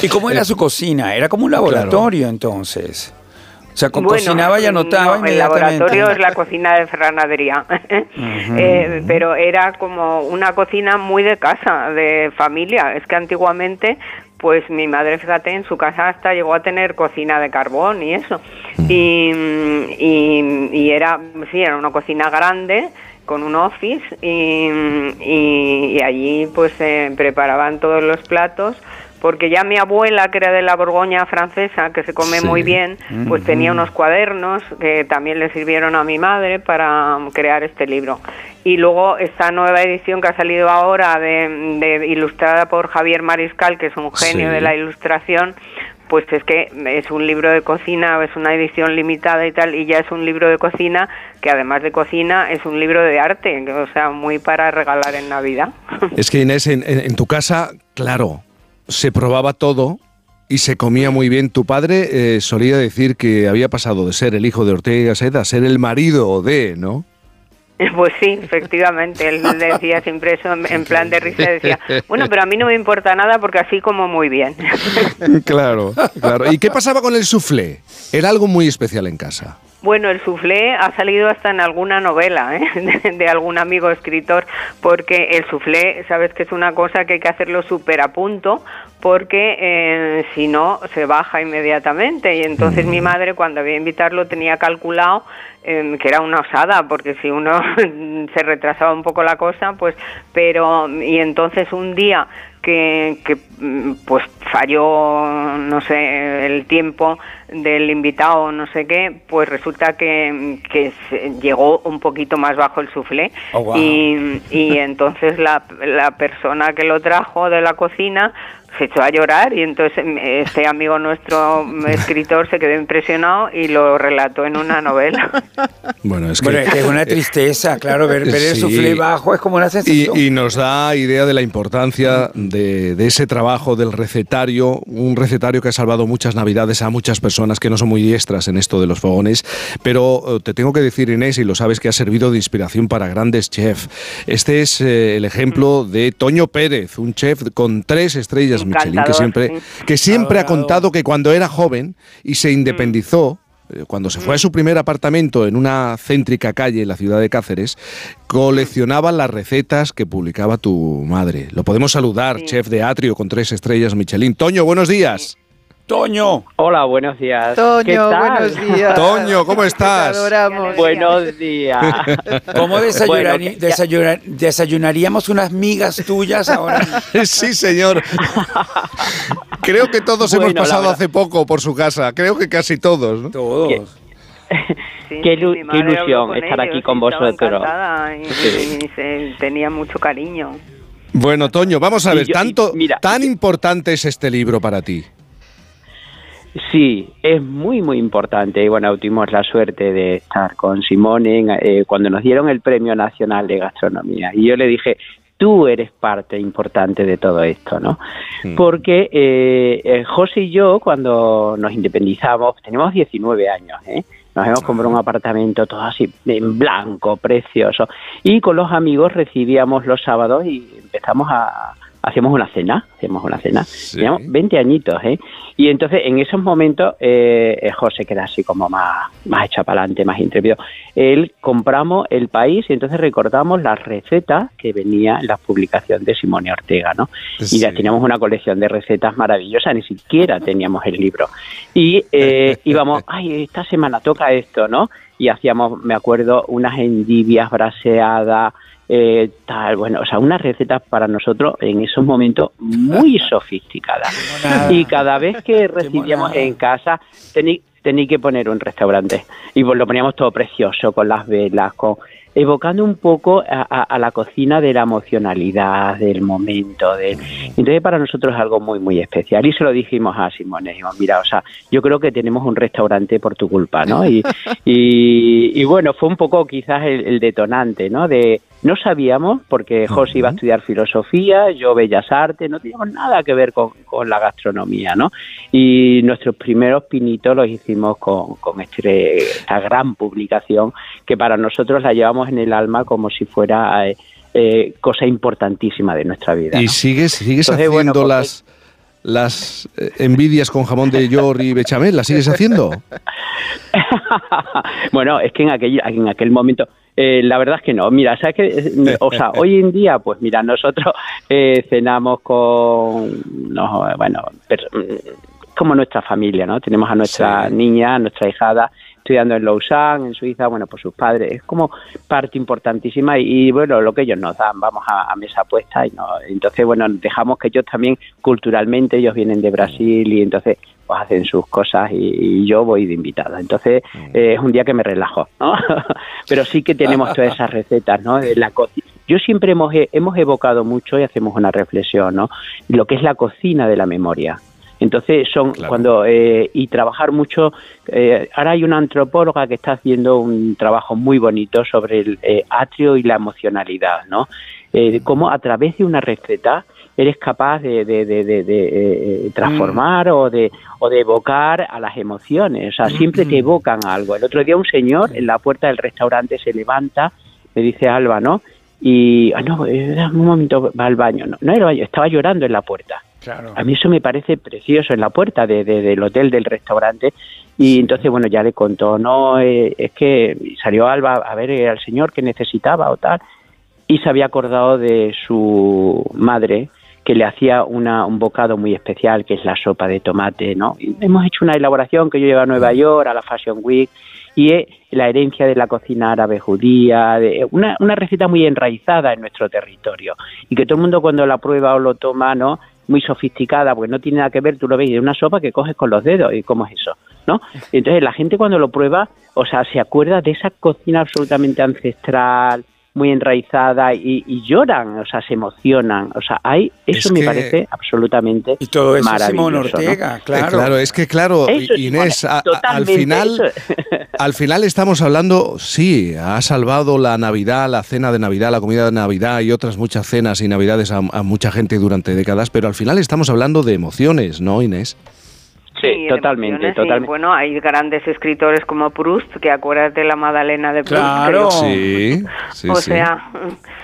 ¿Y cómo era su cocina? Era como un laboratorio entonces. O sea, con- Bueno, cocinaba y anotaba no, el laboratorio es la cocina de Ferran Adrià, Eh, pero era como una cocina muy de casa, de familia. Es que antiguamente, pues mi madre, fíjate, en su casa hasta llegó a tener cocina de carbón y eso. Y, y, y era, sí, era una cocina grande con un office y, y- y allí pues se preparaban todos los platos porque ya mi abuela, que era de la Borgoña francesa, que se come Sí. muy bien, pues tenía Ujú. unos cuadernos que también le sirvieron a mi madre para crear este libro. Y luego esta nueva edición que ha salido ahora, de, de- ilustrada por Javier Mariscal, que es un genio Sí. de la ilustración, pues es que es un libro de cocina, es una edición limitada y tal, y ya es un libro de cocina que además de cocina es un libro de arte, o sea, muy para regalar en Navidad. Es que Inés, en tu casa, claro, se probaba todo y se comía muy bien. Tu padre eh, solía decir que había pasado de ser el hijo de Ortega y Gasset a ser el marido de, ¿no? Pues sí, efectivamente, él decía siempre eso en, plan de risa, decía, bueno, pero a mí no me importa nada porque así como muy bien. claro, claro. ¿Y qué pasaba con el soufflé? Era algo muy especial en casa. Bueno, el soufflé ha salido hasta en alguna novela ¿eh? de, de algún amigo escritor, porque el soufflé, sabes que es una cosa que hay que hacerlo súper a punto, porque eh, si no se baja inmediatamente. Y entonces mi madre, cuando había invitarlo, tenía calculado eh, que era una osada, porque si uno se retrasaba un poco la cosa, pues, pero, y entonces un día que, que mm, pues falló, no sé, el tiempo del invitado, no sé qué, pues resulta que, que se- llegó un poquito más bajo el soufflé Oh, wow. y, y entonces la, la persona que lo trajo de la cocina se echó a llorar y entonces em, este amigo nuestro mm, escritor se quedó impresionado y lo relató en una novela. Bueno, es que Bueno, es que es una tristeza, claro, ver, ver el Sí. suflé bajo es como una sensación. Y, y nos da idea de la importancia de, de ese trabajo del recetario, un recetario que ha salvado muchas navidades a muchas personas que no son muy diestras en esto de los fogones, pero eh, te tengo que decir, Inés, y lo sabes, que ha servido de inspiración para grandes chefs. Este es eh, el ejemplo de Toño Pérez, un chef con tres estrellas Michelin, que siempre, sí. que siempre ha contado que cuando era joven y se independizó, eh, cuando se fue a su primer apartamento en una céntrica calle en la ciudad de Cáceres, coleccionaba las recetas que publicaba tu madre. Lo podemos saludar, chef de Atrio con tres estrellas Michelin. Toño, buenos días. Toño. Hola, buenos días. Toño, ¿Qué tal? buenos días. Toño, ¿cómo estás? Te adoramos. Buenos días. ¿Cómo Bueno, desayunaríamos unas migas tuyas ahora? sí, señor. Creo que todos hemos Bueno, pasado hace poco por su casa. Creo que casi todos. ¿no? Todos. Qué, ilu- ilusión estar ellos aquí con vosotros. encantada y, Sí. y se- tenía mucho cariño. Bueno, Toño, vamos a Y ver, yo- tanto, mira- tan importante es este libro para ti. Sí, es muy, muy importante. Y bueno, tuvimos la suerte de estar con Simone eh, cuando nos dieron el Premio Nacional de Gastronomía. Y yo le dije, tú eres parte importante de todo esto, ¿no? Porque eh, eh, José y yo, cuando nos independizamos, teníamos 19 años, ¿eh? Nos hemos comprado un apartamento todo así en blanco, precioso. Y con los amigos recibíamos los sábados y empezamos a... Hacíamos una cena, hacíamos una cena. Teníamos 20 añitos, ¿eh? Y entonces en esos momentos eh, eh, José, que era así como más, más hecho para adelante, más intrépido, él compramos el país y entonces recordamos las recetas que venía en la publicación de Simone Ortega, ¿no? Y ya teníamos una colección de recetas maravillosas, ni siquiera teníamos el libro. Y eh, íbamos, ay, esta semana toca esto, ¿no? Y hacíamos, me acuerdo, unas endivias braseadas, eh, tal, bueno, o sea, unas recetas para nosotros en esos momentos muy sofisticadas. Y cada vez que recibíamos en casa, tení, tení que poner un restaurante. Y pues lo poníamos todo precioso, con las velas, con evocando un poco a, a- a la cocina de la emocionalidad, del momento. De... Entonces para nosotros es algo muy, muy especial. Y se lo dijimos a Simone, dijimos, mira, o sea, yo creo que tenemos un restaurante por tu culpa, ¿no? Y, y, y bueno, fue un poco quizás el, el detonante, ¿no? De, no sabíamos, porque José iba a estudiar filosofía, yo bellas artes, no teníamos nada que ver con, con la gastronomía, ¿no? Y nuestros primeros pinitos los hicimos con, con este- esta gran publicación que para nosotros la llevamos en el alma como si fuera eh, eh, cosa importantísima de nuestra vida. Y sigues, sigues Entonces, haciendo bueno, pues, las, eh, envidias con jamón de york y bechamel, ¿las sigues haciendo? bueno, es que en aquel, en aquel momento, eh, la verdad es que no. Mira, ¿sabes qué? O sea, hoy en día, pues mira, nosotros eh, cenamos con, no, bueno, per- como nuestra familia, ¿no? Tenemos a nuestra niña, a nuestra hijada estudiando en Lausanne, en Suiza, bueno, por sus padres. Es como parte importantísima y, y, bueno, lo que ellos nos dan, vamos a, a mesa puesta y no, entonces, bueno, dejamos que ellos también culturalmente, ellos vienen de Brasil y entonces pues hacen sus cosas y, y yo voy de invitada. Entonces eh, es un día que me relajo, ¿no? Pero sí que tenemos todas esas recetas, ¿no? De la cocina. Yo siempre hemos, hemos evocado mucho y hacemos una reflexión, ¿no? Lo que es la cocina de la memoria. Entonces son cuando eh, y trabajar mucho. eh, ahora hay una antropóloga que está haciendo un trabajo muy bonito sobre el eh, atrio y la emocionalidad, ¿no? Eh, cómo a través de una receta eres capaz de, de- de- de- de, eh, transformar o de o de evocar a las emociones. O sea, siempre te evocan algo. El otro día un señor en la puerta del restaurante se levanta, me dice Alba, ¿no? Y, ah, no, eh, un momento, va al baño. No, no era el baño, estaba llorando en la puerta. Claro. A mí eso me parece precioso en la puerta de, de- del hotel, del restaurante. Y entonces, bueno, ya le contó, no, eh, es que salió Alba a ver eh, al señor que necesitaba o tal. Y se había acordado de su madre, que le hacía una, un bocado muy especial, que es la sopa de tomate, ¿no? Y hemos hecho una elaboración que yo llevo a Nueva York, a la Fashion Week, y es la herencia de la cocina árabe judía, de una, una receta muy enraizada en nuestro territorio, y que todo el mundo cuando la prueba o lo toma, ¿no? Muy sofisticada, porque no tiene nada que ver, tú lo ves, de una sopa que coges con los dedos, y cómo es eso, ¿no? Entonces la gente cuando lo prueba, o sea, se acuerda de esa cocina absolutamente ancestral, muy enraizada y, y lloran, o sea, se emocionan. O sea, hay, eso Es me que- parece absolutamente Y todo eso maravilloso. Simón ¿no? Ortega, Eh, claro. claro, es que claro, Eso es Inés, a- al final, al final estamos hablando, sí, ha salvado la Navidad, la cena de Navidad, la comida de Navidad y otras muchas cenas y Navidades a, a mucha gente durante décadas, pero al final estamos hablando de emociones, ¿no, Inés? Sí, y de totalmente, emociones, y, totalmente. bueno, hay grandes escritores como Proust, que acuérdate la Magdalena de Proust. Claro. que- Sí, sí, o sí. sea,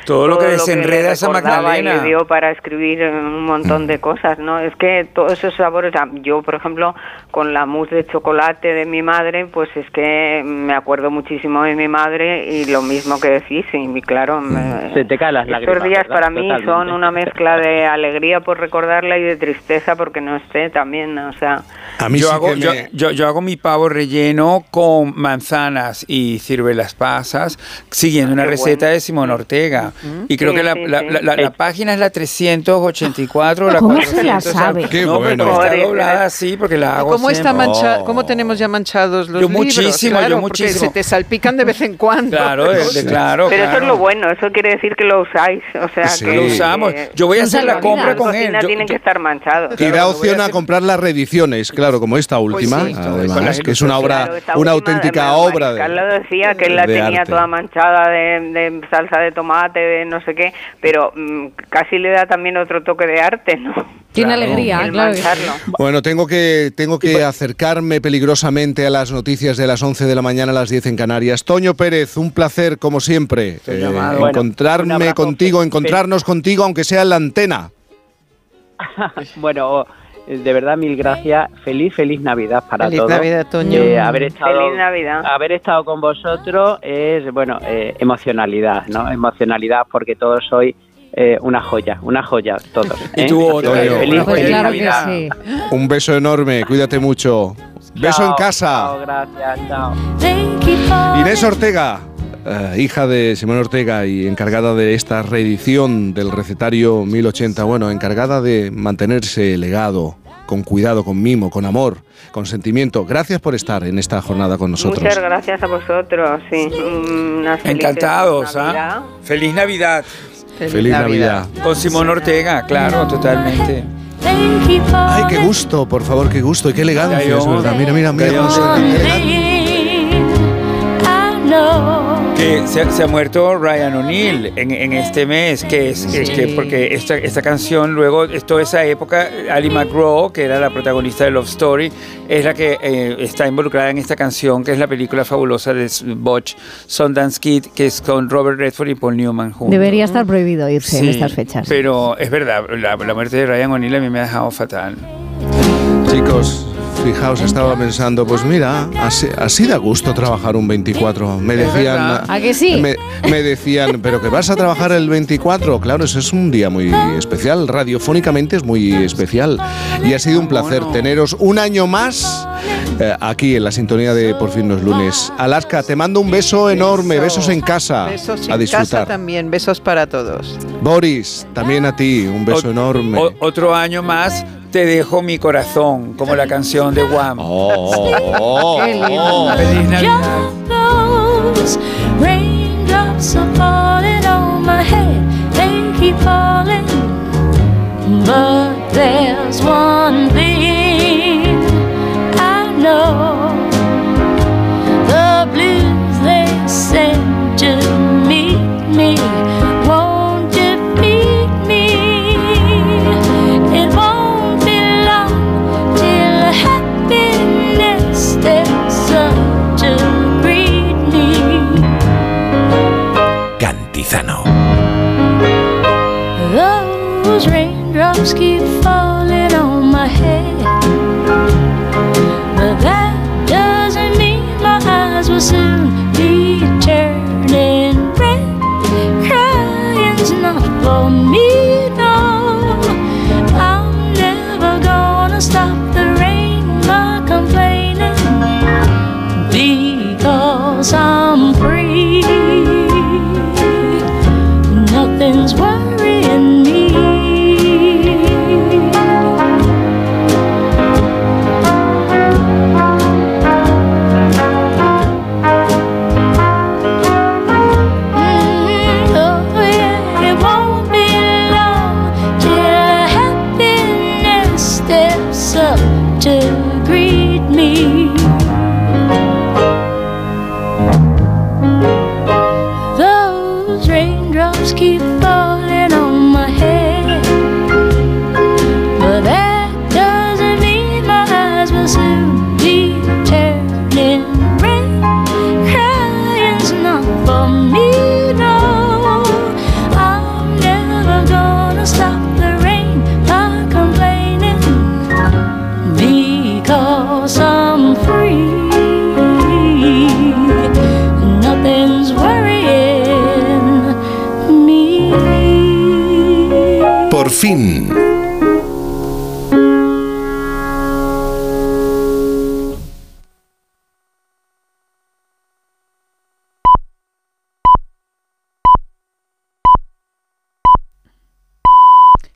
Todo lo que le desenreda esa recordaba Magdalena. Y le dio para escribir un montón de cosas, ¿no? Es que todos esos sabores, yo por ejemplo, con la mousse de chocolate de mi madre, pues es que me acuerdo muchísimo de mi madre y lo mismo que decís, y claro, me- Se te caen las estos lágrimas. días ¿verdad? para mí Totalmente. son una mezcla de alegría por recordarla y de tristeza porque no esté también, o sea... A mí yo, sí hago, que yo, me- yo- yo hago mi pavo relleno con manzanas y ciruelas pasas, siguiendo una qué receta bueno. de Simón Ortega. Y creo Sí, que la, sí, la- sí. la- la- la página es la 384 la ¿Cómo se la 400, sabe? Qué no, pero bueno. está doblada así porque la hago ¿Cómo, está mancha- Oh. ¿Cómo tenemos ya manchados los Yo libros? muchísimo, Claro, yo porque muchísimo. se te salpican de vez en cuando. Claro, de- de- claro, Pero eso claro. es lo bueno, eso quiere decir que lo usáis, o sea, Sí. que Lo usamos. que Yo voy a hacer la compra con él. tienen que estar manchados. Y da opción a comprar las reediciones, claro, como esta última, sí, además, que es una obra, Claro, una auténtica además, obra de, Carlos decía que él la tenía arte. toda manchada de, de salsa de tomate, de no sé qué, pero mm, casi le da también otro toque de arte, ¿no? Tiene Claro. alegría, El claro. que sí. mancharlo. Bueno, tengo que, tengo que acercarme peligrosamente a las noticias de las 11 de la mañana a las 10 en Canarias. Toño Pérez, un placer, como siempre, eh. Bueno, encontrarme abrazo. contigo, encontrarnos contigo, aunque sea en la antena. bueno, de verdad mil gracias. Feliz, feliz Navidad para Feliz todos. Navidad, Toño. Eh, haber estado, Feliz Navidad. haber estado con vosotros es, bueno, eh, emocionalidad, ¿no? Emocionalidad porque todos sois eh, una joya, una joya todos. Y ¿eh? tú Toño. Feliz, Pues feliz claro Navidad. sí. Un beso enorme, cuídate mucho. Beso en casa. chao, gracias, chao. Inés Ortega, eh, hija de Simón Ortega y encargada de esta reedición del recetario 1080, bueno, encargada de mantenerse legado con cuidado, con mimo, con amor, con sentimiento. Gracias por estar en esta jornada con nosotros. Muchas gracias a vosotros, sí. Felices Encantados, Navidad. ¿ah? Feliz Navidad. Feliz Navidad. Con Simón Ortega, claro, totalmente. Ay, qué gusto, por favor, qué gusto y qué elegancia, es Callón. verdad. Mira, mira, mira Que se, se ha muerto Ryan O'Neill en, en este mes, que es, es que porque esta, esta canción luego, es toda esa época, Ali McGraw, que era la protagonista de Love Story, es la que eh, está involucrada en esta canción, que es la película fabulosa de Butch Sundance Kid, que es con Robert Redford y Paul Newman juntos. Debería estar prohibido irse en estas fechas. Pero es verdad, la, la muerte de Ryan O'Neill a mí me ha dejado fatal. Chicos, fijaos, estaba pensando, pues mira, así, así da gusto trabajar un 24. Me decían. ¿A que sí? Me, me decían, pero que vas a trabajar el 24. Claro, ese es un día muy especial. Radiofónicamente es muy especial. Y ha sido un placer teneros un año más eh, aquí en la sintonía de Por fin los lunes. Alaska, te mando un beso enorme, besos en casa. Besos a en casa disfrutar. también, besos para todos. Boris, también a ti, un beso Ot- enorme. o- otro año más, te dejo mi corazón, como la canción de Wham. Oh, Qué lindo. Feliz Navidad. Those raindrops are falling on my head, they keep falling. But there's one thing I know Those raindrops keep falling on my head. But that doesn't mean my eyes will soon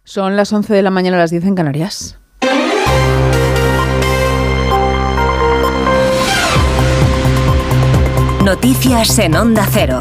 Son las 11 de la mañana a las 10 en Canarias. Noticias en Onda Cero.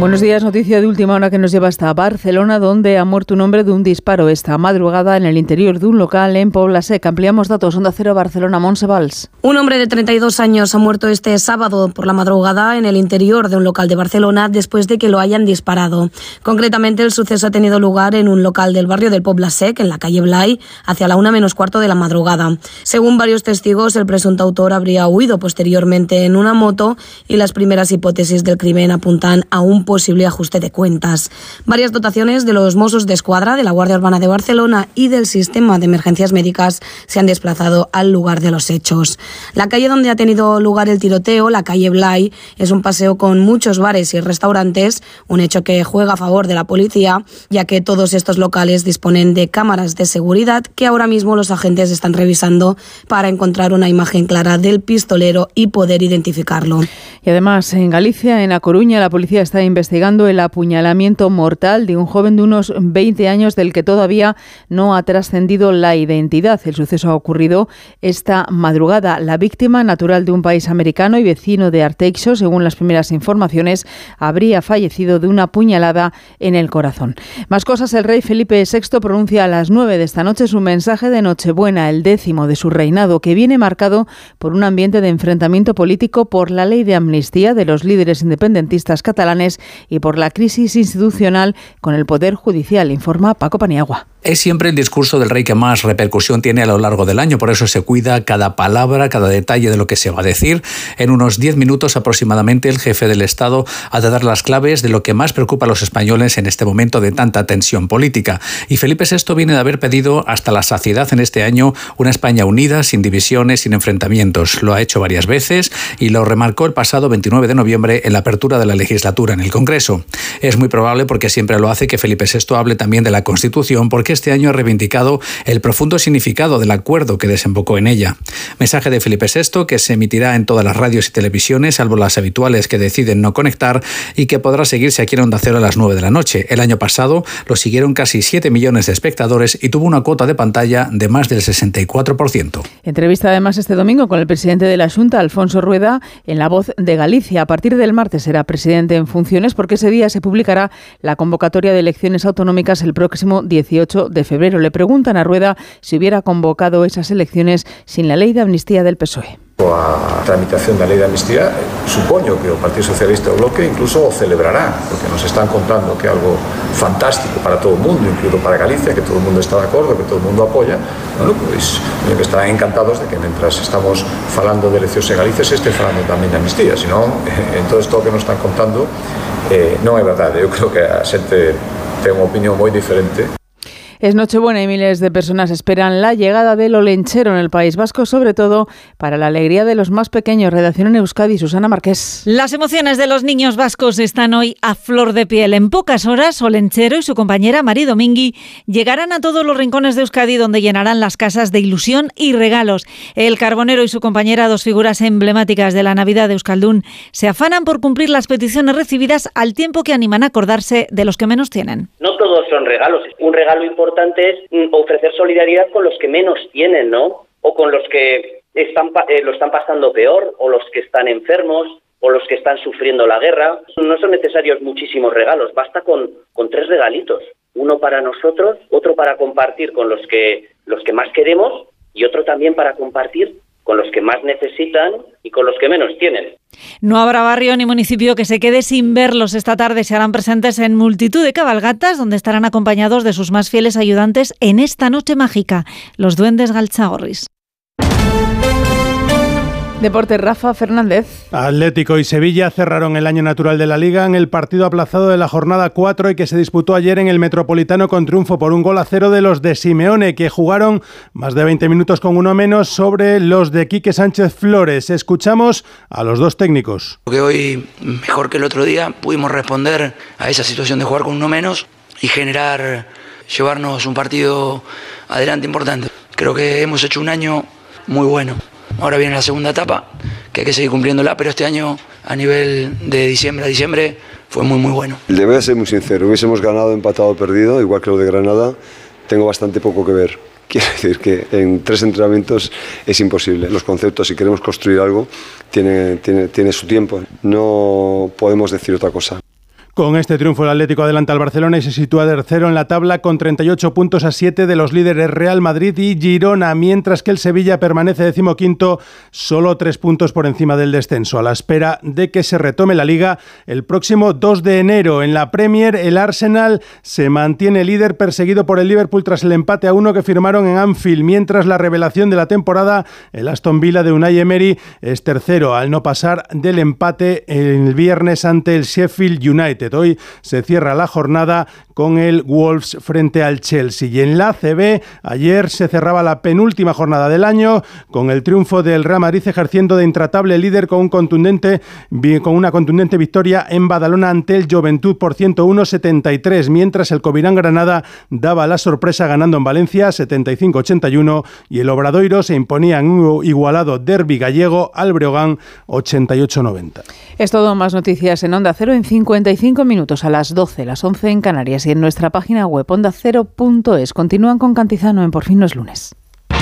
Buenos días, noticia de última hora que nos lleva hasta Barcelona, donde ha muerto un hombre de un disparo esta madrugada en el interior de un local en Pobla Seca. Ampliamos datos, Onda Cero Barcelona, Monsevals. Un hombre de 32 años ha muerto este sábado por la madrugada en el interior de un local de Barcelona después de que lo hayan disparado. Concretamente, el suceso ha tenido lugar en un local del barrio del Pobla Sec, en la calle Blay, hacia la una menos cuarto de la madrugada. Según varios testigos, el presunto autor habría huido posteriormente en una moto y las primeras hipótesis del crimen apuntan a un posible ajuste de cuentas. Varias dotaciones de los Mossos de Escuadra, de la Guardia Urbana de Barcelona y del Sistema de Emergencias Médicas se han desplazado al lugar de los hechos. La calle donde ha tenido lugar el tiroteo, la calle Blay, es un paseo con muchos bares y restaurantes, un hecho que juega a favor de la policía, ya que todos estos locales disponen de cámaras de seguridad que ahora mismo los agentes están revisando para encontrar una imagen clara del pistolero y poder identificarlo. Y además, en Galicia, en A Coruña, la policía está investigando el apuñalamiento mortal de un joven de unos 20 años del que todavía no ha trascendido la identidad. El suceso ha ocurrido esta madrugada. La víctima, natural de un país americano y vecino de Arteixo, según las primeras informaciones, habría fallecido de una puñalada en el corazón. Más cosas, el rey Felipe VI pronuncia a las 9 de esta noche su mensaje de Nochebuena, el décimo de su reinado, que viene marcado por un ambiente de enfrentamiento político por la ley de amnistía de los líderes independentistas catalanes y por la crisis institucional con el Poder Judicial, informa Paco Paniagua. Es siempre el discurso del rey que más repercusión tiene a lo largo del año, por eso se cuida cada palabra, cada detalle de lo que se va a decir. En unos 10 minutos aproximadamente el jefe del Estado ha de dar las claves de lo que más preocupa a los españoles en este momento de tanta tensión política. Y Felipe VI viene de haber pedido hasta la saciedad en este año una España unida, sin divisiones, sin enfrentamientos. Lo ha hecho varias veces y lo remarcó el pasado 29 de noviembre en la apertura de la legislatura en el Congreso. Es muy probable, porque siempre lo hace, que Felipe VI hable también de la Constitución, porque este año ha reivindicado el profundo significado del acuerdo que desembocó en ella. Mensaje de Felipe VI que se emitirá en todas las radios y televisiones, salvo las habituales que deciden no conectar, y que podrá seguirse aquí en Onda Cero a las 9 de la noche. El año pasado lo siguieron casi 7 millones de espectadores y tuvo una cuota de pantalla de más del 64%. Entrevista además este domingo con el presidente de la Junta, Alfonso Rueda, en La Voz de Galicia. A partir del martes será presidente en funciones porque ese día se publicará la convocatoria de elecciones autonómicas el próximo 18 de febrero. Le preguntan a Rueda si hubiera convocado esas elecciones sin la ley de amnistía del PSOE. A tramitación da lei de amnistía supoño que o Partido Socialista o Bloque incluso o celebrará porque nos están contando que algo fantástico para todo o mundo, incluído para Galicia que todo o mundo está de acordo, que todo o mundo apoia bueno, pues, que estarán encantados de que mentras estamos falando de eleccións en Galicia se este falando tamén de amnistía senón, en todo isto que nos están contando eh, non é verdade, eu creo que a xente ten unha opinión moi diferente Es Nochebuena y miles de personas esperan la llegada del Olenchero en el País Vasco, sobre todo para la alegría de los más pequeños. Redacción en Euskadi, Susana Marqués. Las emociones de los niños vascos están hoy a flor de piel. En pocas horas, Olenchero y su compañera Mari Domingui llegarán a todos los rincones de Euskadi donde llenarán las casas de ilusión y regalos. El Carbonero y su compañera, dos figuras emblemáticas de la Navidad de Euskaldún, se afanan por cumplir las peticiones recibidas al tiempo que animan a acordarse de los que menos tienen. No todos son regalos. Un regalo importante es ofrecer solidaridad con los que menos tienen, ¿no? O con los que están, eh, lo están pasando peor, o los que están enfermos, o los que están sufriendo la guerra. No son necesarios muchísimos regalos, basta con, con tres regalitos. uno para nosotros, otro para compartir con los que los que más queremos y otro también para compartir con los que más necesitan y con los que menos tienen. No habrá barrio ni municipio que se quede sin verlos. Esta tarde se harán presentes en multitud de cabalgatas donde estarán acompañados de sus más fieles ayudantes en esta noche mágica, los duendes Galchagorris. Deporte Rafa Fernández. Atlético y Sevilla cerraron el año natural de la liga en el partido aplazado de la jornada 4 y que se disputó ayer en el Metropolitano con triunfo por un gol a cero de los de Simeone, que jugaron más de 20 minutos con uno menos sobre los de Quique Sánchez Flores. Escuchamos a los dos técnicos. Que hoy, mejor que el otro día, pudimos responder a esa situación de jugar con uno menos y generar, llevarnos un partido adelante importante. Creo que hemos hecho un año muy bueno. Ahora viene la segunda etapa, que hay que seguir cumpliéndola, pero este año a nivel de diciembre a diciembre fue muy muy bueno. Le voy a ser muy sincero, hubiésemos ganado, empatado perdido, igual que lo de Granada, tengo bastante poco que ver. Quiero decir que en tres entrenamientos es imposible. Los conceptos, si queremos construir algo, tiene, tiene, tiene su tiempo. No podemos decir otra cosa. Con este triunfo el Atlético adelanta al Barcelona y se sitúa tercero en la tabla con 38 puntos a 7 de los líderes Real Madrid y Girona, mientras que el Sevilla permanece decimoquinto, solo tres puntos por encima del descenso, a la espera de que se retome la liga el próximo 2 de enero. En la Premier, el Arsenal se mantiene líder perseguido por el Liverpool tras el empate a uno que firmaron en Anfield, mientras la revelación de la temporada, el Aston Villa de Unai Emery, es tercero al no pasar del empate el viernes ante el Sheffield United. Hoy se cierra la jornada con el Wolves frente al Chelsea. Y en la CB, ayer se cerraba la penúltima jornada del año con el triunfo del Real Madrid ejerciendo de intratable líder con, un contundente, con una contundente victoria en Badalona ante el Juventud por 101-73, mientras el Covirán Granada daba la sorpresa ganando en Valencia 75-81 y el Obradoiro se imponía en un igualado derby gallego al Breogán 88-90. Es todo más noticias en Onda Cero en 55 minutos a las 12, las 11 en Canarias en nuestra página web ondacero.es. Continúan con Cantizano en Por fin no es lunes.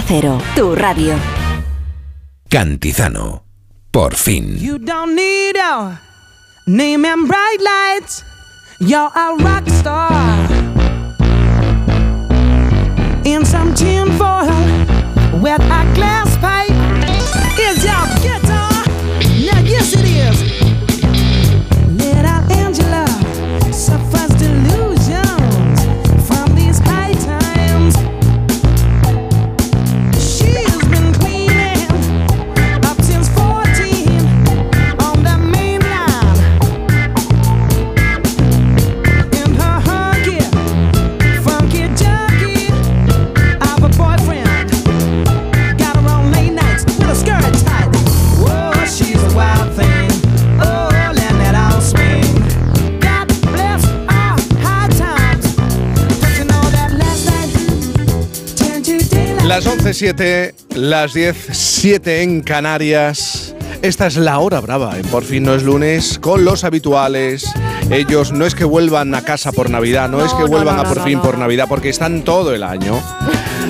Cero, tu radio. Cantizano. Por fin. You don't need a name and bright lights. You're a rock star. In some tin foil with a glass pipe. 7, las 10, 7 en Canarias. Esta es la hora brava, ¿eh? por fin no es lunes, con los habituales. Ellos no es que vuelvan a casa por Navidad, no, es que vuelvan a por fin por Navidad, porque están todo el año.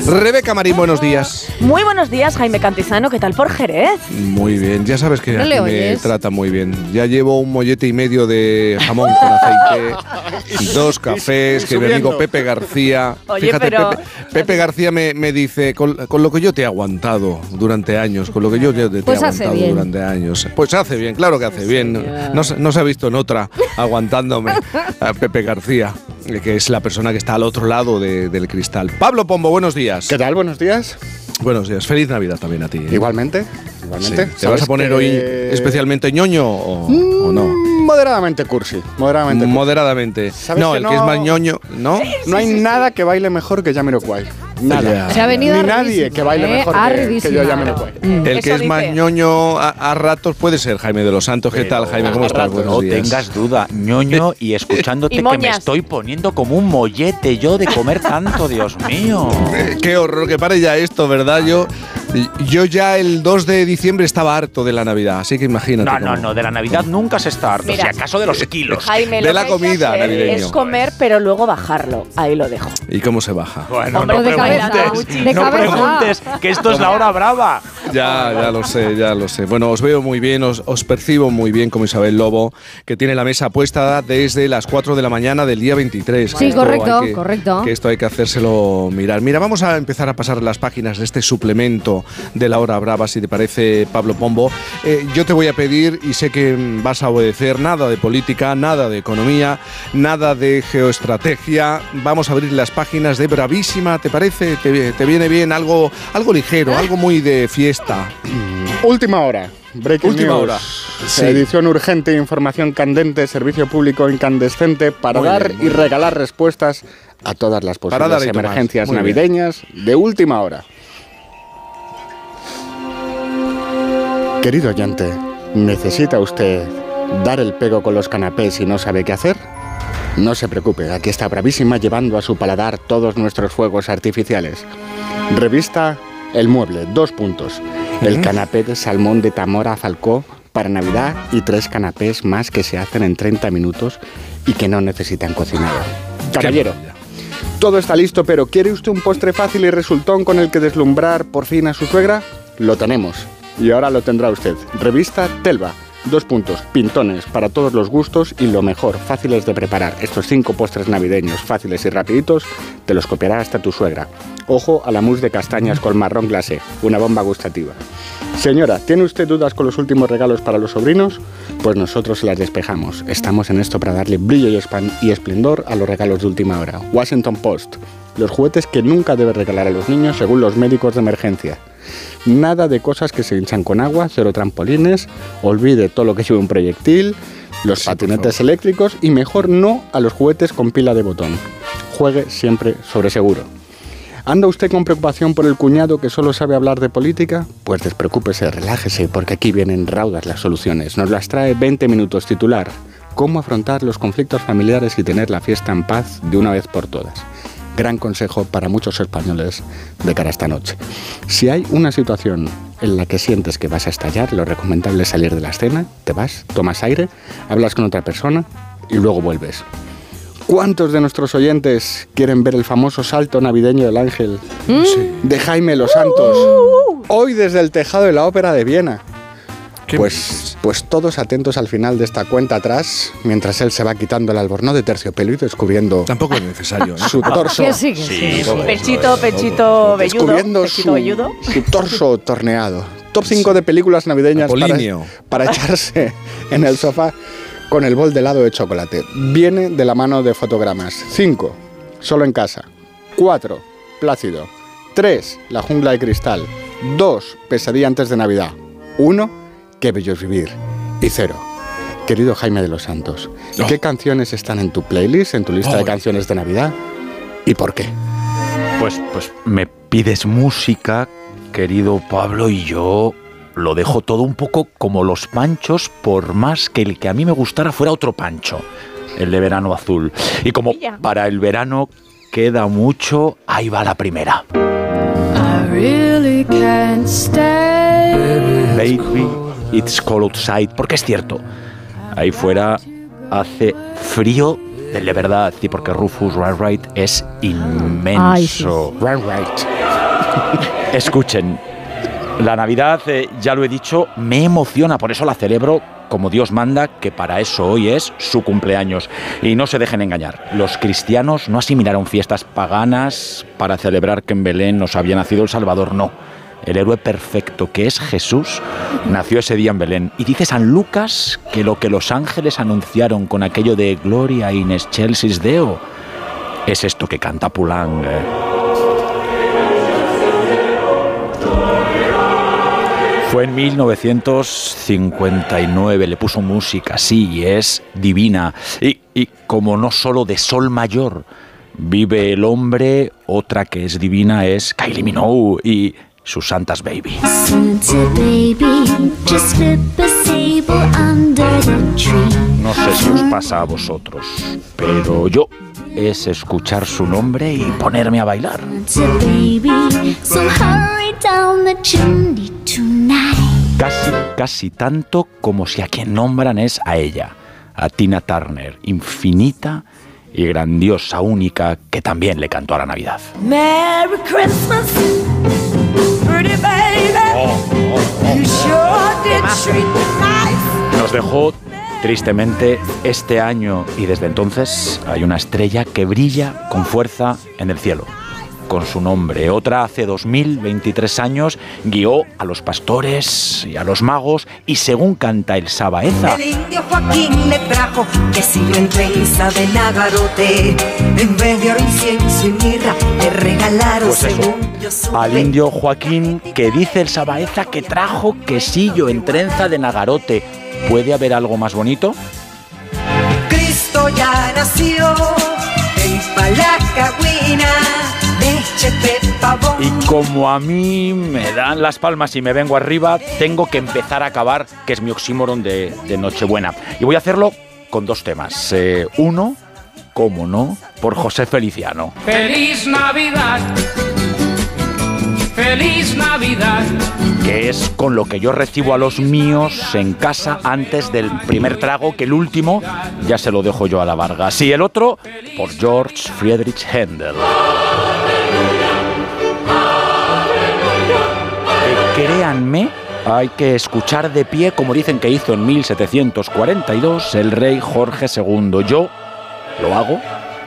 Rebeca Marín, buenos días. Muy buenos días, Jaime Cantizano. ¿Qué tal por Jerez? Muy bien, ya sabes que ¿No aquí le me trata muy bien. Ya llevo un mollete y medio de jamón con aceite, dos cafés, que mi amigo subiendo. Pepe García. Oye, fíjate, pero- Pepe, Pepe García me, me dice, con, con lo que yo te he aguantado durante años, con lo que yo te, te Pues he hace aguantado bien. durante años. Pues hace bien, claro que hace bien. No, se- no se ha visto en otra aguantándome a Pepe García, que es la persona que está al otro lado de- del cristal. Pablo Pombo, buenos días. ¿Qué tal? Buenos días. Buenos días. Feliz Navidad también a ti. ¿eh? Igualmente, igualmente. Sí. ¿Te vas a poner que- hoy especialmente ñoño o, o no? Moderadamente cursi. Moderadamente cursi. Moderadamente. ¿Sabes No, el que es más ñoño, ¿no? no hay nada que baile mejor que Jamiroquai. Nada. Se ha venido Ni nadie que baile ¿eh? mejor A que, que yo ya me lo puedo. El que es más ñoño a, a ratos puede ser Jaime de los Santos. ¿Qué tal, Jaime? ¿Cómo estás? Buenos no días. tengas duda, ñoño, y escuchándote Y que me estoy poniendo como un mollete yo de comer tanto, Dios mío. Eh, Qué horror que pare ya esto, ¿verdad? Yo, yo ya el 2 de diciembre estaba harto de la Navidad, así que imagínate. No, no, cómo- no, de la Navidad nunca se está harto, Mira. si acaso de los kilos. Jaime, De la comida hacer navideño. Es comer, pero luego bajarlo. Ahí lo dejo. ¿Y cómo se baja? Bueno, Hombre, no de cabeza, preguntes, de no cabeza. preguntes, que esto es la hora brava. Ya, ya lo sé, ya lo sé. Bueno, os veo muy bien, os, os percibo muy bien como Isabel Lobo, que tiene la mesa puesta desde las 4 de la mañana del día 23. Sí, Esto correcto, que- correcto. Que esto hay que hacérselo mirar. Mira, vamos a empezar a pasar las páginas de este suplemento de la hora brava, si te parece, Pablo Pombo. Eh, yo te voy a pedir, y sé que vas a obedecer, nada de política, nada de economía, nada de geoestrategia. Vamos a abrir las páginas de Bravísima, ¿te parece? ¿Te, te viene bien algo, algo ligero, algo muy de fiesta? Última hora. Breaking Última news. hora. Sí. Edición urgente, información candente, servicio público incandescente para Muy dar bien, y regalar respuestas a todas las posibles emergencias bien. navideñas de última hora. Querido oyente, ¿necesita usted dar el pego con los canapés y no sabe qué hacer? No se preocupe, aquí está Bravísima llevando a su paladar todos nuestros fuegos artificiales. Revista El Mueble, dos puntos. El canapé de salmón de Tamora Falcó para Navidad y tres canapés más que se hacen en 30 minutos y que no necesitan cocinado. Caballero, todo está listo, pero ¿quiere usted un postre fácil y resultón con el que deslumbrar por fin a su suegra? Lo tenemos. Y ahora lo tendrá usted. Revista Telva. Dos puntos, pintones para todos los gustos y lo mejor, fáciles de preparar. Estos cinco postres navideños, fáciles y rapiditos, te los copiará hasta tu suegra. Ojo a la mousse de castañas con marrón glacé, una bomba gustativa. Señora, ¿tiene usted dudas con los últimos regalos para los sobrinos? Pues nosotros las despejamos. Estamos en esto para darle brillo y esplendor a los regalos de última hora. Washington Post. Los juguetes que nunca debe regalar a los niños según los médicos de emergencia. Nada de cosas que se hinchan con agua, cero trampolines, olvide todo lo que lleve un proyectil, los patinetes eléctricos y mejor no a los juguetes con pila de botón. Juegue siempre sobre seguro. ¿Anda usted con preocupación por el cuñado que solo sabe hablar de política? Pues despreocúpese, relájese, porque aquí vienen raudas las soluciones. Nos las trae 20 minutos titular. Cómo afrontar los conflictos familiares y tener la fiesta en paz de una vez por todas. Gran consejo para muchos españoles de cara a esta noche. Si hay una situación en la que sientes que vas a estallar, lo recomendable es salir de la escena, te vas, tomas aire, hablas con otra persona y luego vuelves. ¿Cuántos de nuestros oyentes quieren ver el famoso salto navideño del ángel de Jaime Los Santos? Hoy desde el tejado de la Ópera de Viena. Pues, pues todos atentos al final de esta cuenta atrás, mientras él se va quitando el albornoz de terciopelo y descubriendo Tampoco es necesario. ¿eh? su torso. Sí, que sí. Pechito, pechito velludo. Descubriendo Pechito su, velludo. su torso torneado. Top 5 de películas navideñas para, para echarse en el sofá con el bol de helado de chocolate. Viene de la mano de fotogramas. 5. Solo en casa. 4. Plácido. 3. La jungla de cristal. 2. Pesadilla antes de Navidad. 1. Qué bello es vivir. Y 0. Querido Jaime de los Santos, ¿qué canciones están en tu playlist, en tu lista de canciones de Navidad? ¿Y por qué? Pues, pues me pides música, querido Pablo, y yo lo dejo todo un poco como los panchos, por más que el que a mí me gustara fuera otro pancho, el de verano azul. Y como para el verano queda mucho, ahí va la primera. I really can't stay. Baby, it's cold outside, porque es cierto, ahí fuera hace frío de verdad, y porque Rufus Wainwright es inmenso. Wainwright. Escuchen, la Navidad, eh, ya lo he dicho, me emociona, por eso la celebro como Dios manda, que para eso hoy es su cumpleaños. Y no se dejen engañar, los cristianos no asimilaron fiestas paganas para celebrar que en Belén nos había nacido el Salvador, no. El héroe perfecto que es Jesús nació ese día en Belén. Y dice San Lucas que lo que los ángeles anunciaron con aquello de Gloria in excelsis Deo es esto que canta Poulenc. eh. Fue en 1959, le puso música, sí, y es divina. Y, y como no solo de Sol Mayor, Vive el hombre, otra que es divina es Kylie Minogue y sus santas baby. Santa baby, just slip a sable under the tree. No sé si os pasa a vosotros, pero yo es escuchar su nombre y ponerme a bailar. Santa baby, so hurry down the chimney tonight. Casi, casi tanto como si a quien nombran es a ella, a Tina Turner, infinita y grandiosa, única, que también le cantó a la Navidad. Merry Christmas, pretty baby. You sure did treat me nice. Nos dejó tristemente este año y desde entonces hay una estrella que brilla con fuerza en el cielo. Con su nombre. Otra hace 2023 años guió a los pastores y a los magos y según canta el Sabaeza, El indio Joaquín le trajo quesillo en trenza de nagarote. En vez de oro, incienso y mirra, le regalaron Pues eso, según yo supe. al indio Joaquín que dice el Sabaeza que trajo quesillo en trenza de Nagarote. ¿Puede haber algo más bonito? Cristo ya nació en Palacagüina. Y como a mí me dan las palmas y me vengo arriba, tengo que empezar a acabar, que es mi oxímoron de, de Nochebuena. Y voy a hacerlo con dos temas. Eh, uno, como no, por José Feliciano. Feliz Navidad. Feliz Navidad. que es con lo que yo recibo a los míos en casa antes del primer trago, que el último ya se lo dejo yo a la Vargas. Y el otro, por George Friedrich Händel. Créanme, hay que escuchar de pie, como dicen que hizo en 1742 el rey Jorge II. Yo lo hago,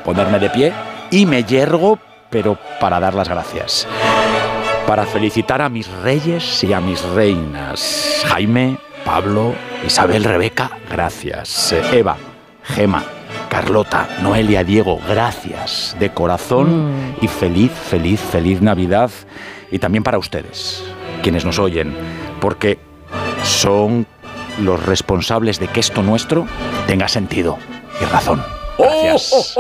ponerme de pie, y me yergo, pero para dar las gracias para felicitar a mis reyes y a mis reinas. Jaime, Pablo, Isabel, Rebeca, gracias. Eva, Gema, Carlota, Noelia, Diego, gracias de corazón y feliz, feliz, feliz Navidad. Y también para ustedes, quienes nos oyen, porque son los responsables de que esto nuestro tenga sentido y razón. Gracias.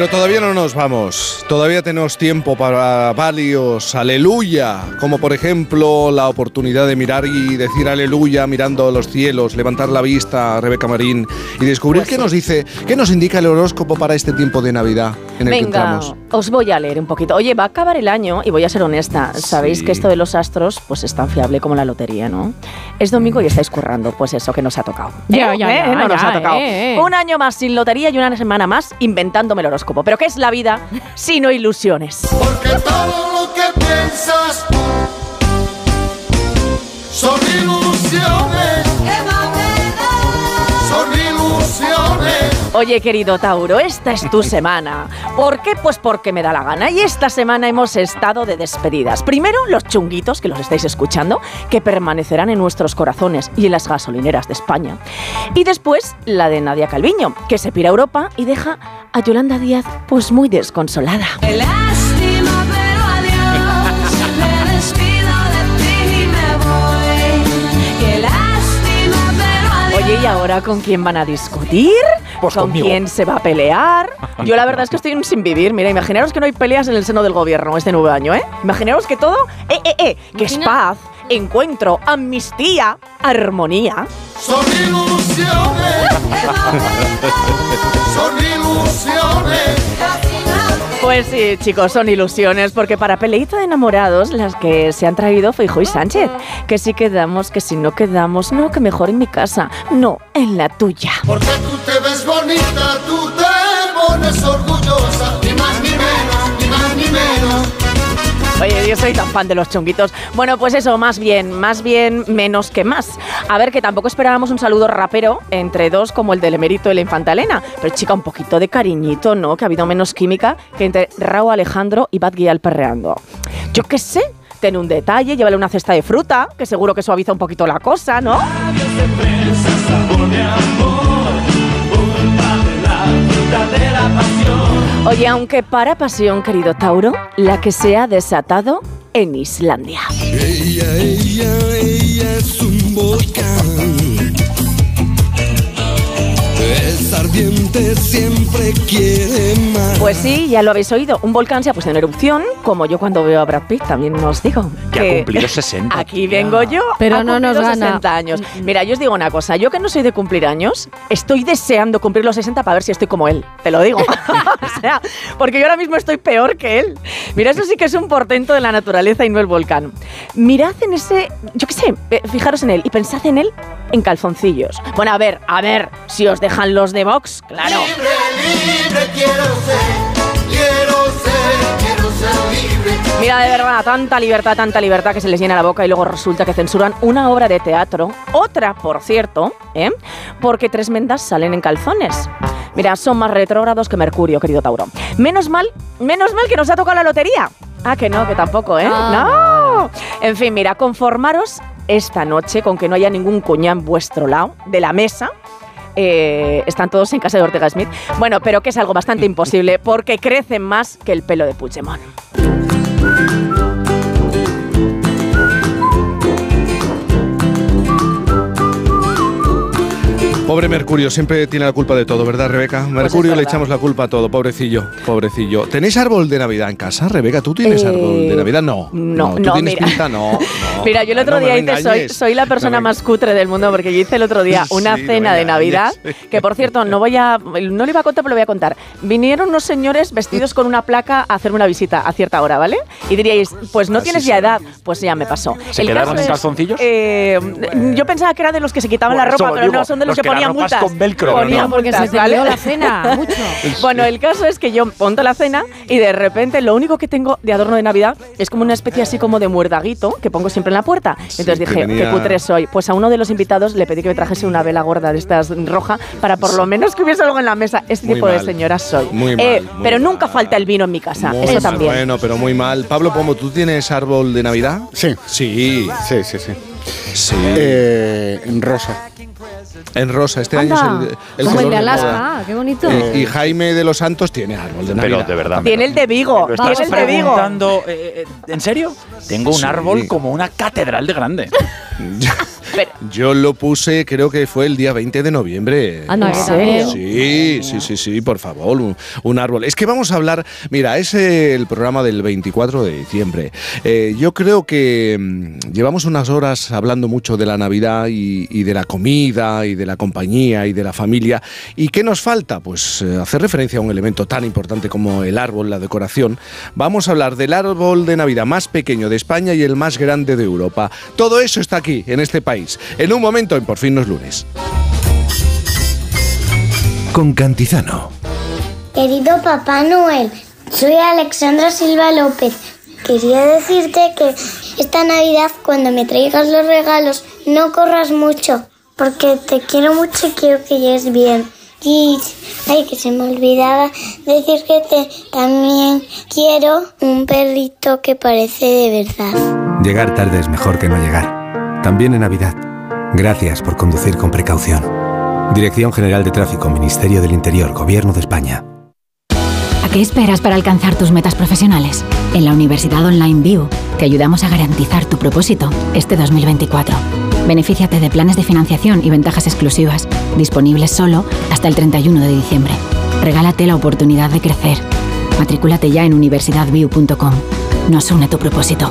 Pero todavía no nos vamos. Todavía tenemos tiempo para varios aleluya, como por ejemplo la oportunidad de mirar y decir aleluya mirando a los cielos, levantar la vista a Rebeca Marín y descubrir qué nos dice, qué nos indica el horóscopo para este tiempo de Navidad en el que entramos. Os voy a leer un poquito. Oye, va a acabar el año y voy a ser honesta. Sabéis que esto de los astros pues es tan fiable como la lotería, ¿no? Es domingo y estáis currando, pues eso que nos ha tocado. Ya, ya, ya, No nos ha tocado. eh, eh. Un año más sin lotería y una semana más inventándome el horóscopo. Pero ¿qué es la vida sino ilusiones? Porque todo lo que piensas son ilusiones. Oye, querido Tauro, esta es tu semana. ¿Por qué? Pues porque me da la gana. Y esta semana hemos estado de despedidas. Primero, los chunguitos, que los estáis escuchando, que permanecerán en nuestros corazones y en las gasolineras de España. Y después, la de Nadia Calviño, que se pira a Europa y deja a Yolanda Díaz, pues muy desconsolada. ¿Y ahora con quién van a discutir? Pues ¿Con conmigo. quién se va a pelear? Yo la verdad es que estoy sin vivir. Mira, imaginaros que no hay peleas en el seno del gobierno este nuevo año, ¿eh? Imaginaros que todo, eh, eh, eh, que es paz, encuentro, amnistía, armonía. Son ilusiones. Son ilusiones. Pues sí, chicos, son ilusiones, porque para peleita de enamorados, las que se han traído Feijo y Sánchez, que si quedamos, que si no quedamos, no, que mejor en mi casa, no, en la tuya. Porque tú te ves bonita, tú te pones orgullosa. Oye, yo soy tan fan de los chunguitos. Bueno, pues eso, más bien, más bien, menos que más. A ver, que tampoco esperábamos un saludo rapero entre dos como el del emérito de la infanta Elena. Pero chica, un poquito de cariñito, ¿no? Que ha habido menos química que entre Raúl Alejandro y Bad Gyal perreando. Yo qué sé, ten un detalle, llévale una cesta de fruta, que seguro que suaviza un poquito la cosa, ¿no? Oye, aunque para pasión, querido Tauro, la que se ha desatado en Islandia. Ella, ella, ella es un. Ardiente, siempre quiere más. Pues sí, ya lo habéis oído. Un volcán se ha puesto en erupción, como yo cuando veo a Brad Pitt, también os digo. Que ha cumplido 60. Aquí vengo yo. Pero ha no nos cumplido gana. 60 años. Mira, yo os digo una cosa. Yo que no soy de cumplir años, estoy deseando cumplir los 60 para ver si estoy como él. Te lo digo. o sea, porque yo ahora mismo estoy peor que él. Mira, eso sí que es un portento de la naturaleza y no el volcán. Mirad en ese, yo qué sé, eh, fijaros en él y pensad en él en calzoncillos. Bueno, a ver, a ver, si os dejan los de Vox, claro. Libre quiero ser, quiero ser, quiero ser libre. Mira, de verdad, tanta libertad, tanta libertad que se les llena la boca y luego resulta que censuran una obra de teatro, otra, por cierto, ¿eh? porque tres mendas salen en calzones. Mira, son más retrógrados que Mercurio, querido Tauro. Menos mal, menos mal que nos ha tocado la lotería. Ah, que no, que tampoco, ¿eh? No. En fin, mira, conformaros esta noche con que no haya ningún cuñán en vuestro lado de la mesa. Eh, están todos en casa de Ortega Smith. Bueno, pero que es algo bastante imposible porque crecen más que el pelo de Puigdemont. Pobre Mercurio, siempre tiene la culpa de todo, ¿verdad, Rebeca? Mercurio le echamos la culpa a todo, pobrecillo, pobrecillo. ¿Tenéis árbol de Navidad en casa, Rebeca? ¿Tú tienes Eh, árbol de Navidad? No. no, ¿Tú no, tienes mira. pinta? No. no. Mira, yo el otro día hice, soy, la persona No me- más cutre del mundo porque yo hice el otro día una Sí, cena de Navidad, que por cierto, no voy a, no lo iba a contar, pero lo voy a contar. Vinieron unos señores vestidos con una placa a hacerme una visita a cierta hora, ¿vale? Y diríais, pues no Así tienes ya edad. Pues ya me pasó. ¿Se El quedaron en calzoncillos? eh, yo pensaba que era de los que se quitaban la ropa, pero digo, no, son de los, los que que la ponían ropa es multas. con velcro, Ponían ¿no? Porque se multas, te ¿vale? la cena, mucho. Bueno, el caso es que yo monto la cena y de repente lo único que tengo de adorno de Navidad es como una especie así como de muerdaguito que pongo siempre en la puerta. Entonces que dije, venía- qué cutre soy. Pues a uno de los invitados le pedí que me trajese una vela gorda de estas roja para por lo menos que hubiese algo en la mesa. Este Muy tipo de mal. señora soy. Muy Eh, mal, muy pero nunca falta el vino en mi casa. Muy Eso mal, también. Bueno, pero muy mal. Pablo Pomo, ¿tú tienes árbol de Navidad? Sí. Sí. Sí, sí, sí. Sí. Eh, en rosa. en rosa. Este Anda, año es el, el como el color de. Alaska, ah, qué bonito. Y, y Jaime de los Santos tiene árbol de Navidad. Pero de verdad. Tiene el de Vigo. ¿Lo Tiene estás el de Vigo. preguntando? eh, eh, ¿En serio? Tengo un Sí. árbol como una catedral de grande. Yo lo puse, creo que fue el día 20 de noviembre. Anda, ¿En que serio? también. Sí, sí, sí, sí, por favor, un, un árbol. Es que vamos a hablar, mira, es el programa del 24 de diciembre. Eh, yo creo que mm, llevamos unas horas hablando mucho de la Navidad y, y de la comida y de la compañía y de la familia. ¿Y qué nos falta? Pues eh, hacer referencia a un elemento tan importante como el árbol, la decoración. Vamos a hablar del árbol de Navidad más pequeño de España y el más grande de Europa. Todo eso está aquí, en este país. En un momento, en Por fin no es lunes. Con Cantizano. Querido Papá Noel, soy Alexandra Silva López. Quería decirte que esta Navidad cuando me traigas los regalos no corras mucho, porque te quiero mucho y quiero que llegues bien. Y, ay, que se me olvidaba decir que te también quiero un perrito que parece de verdad. Llegar tarde es mejor que no llegar. También en Navidad. Gracias por conducir con precaución. Dirección General de Tráfico, Ministerio del Interior, Gobierno de España. ¿A qué esperas para alcanzar tus metas profesionales? En la Universidad Online View te ayudamos a garantizar tu propósito este 2024. Benefíciate de planes de financiación y ventajas exclusivas, disponibles solo hasta el 31 de diciembre. Regálate la oportunidad de crecer. Matrículate ya en universidadview.com. Nos une tu propósito.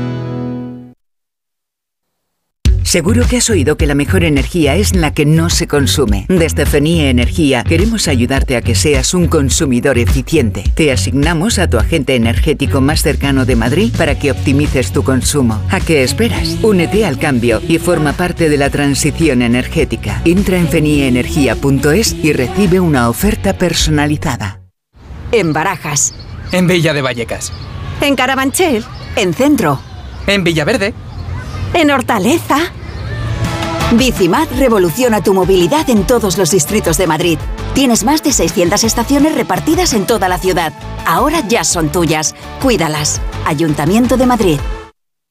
Seguro que has oído que la mejor energía es la que no se consume. Desde FENIE Energía queremos ayudarte a que seas un consumidor eficiente. Te asignamos a tu agente energético más cercano de Madrid para que optimices tu consumo. ¿A qué esperas? Únete al cambio y forma parte de la transición energética. Entra en fenieenergia.es y recibe una oferta personalizada. en Barajas. En Villa de Vallecas. En Carabanchel, en Centro. En Villaverde. En Hortaleza. Bicimad revoluciona tu movilidad en todos los distritos de Madrid. Tienes más de 600 estaciones repartidas en toda la ciudad. Ahora ya son tuyas. Cuídalas. Ayuntamiento de Madrid.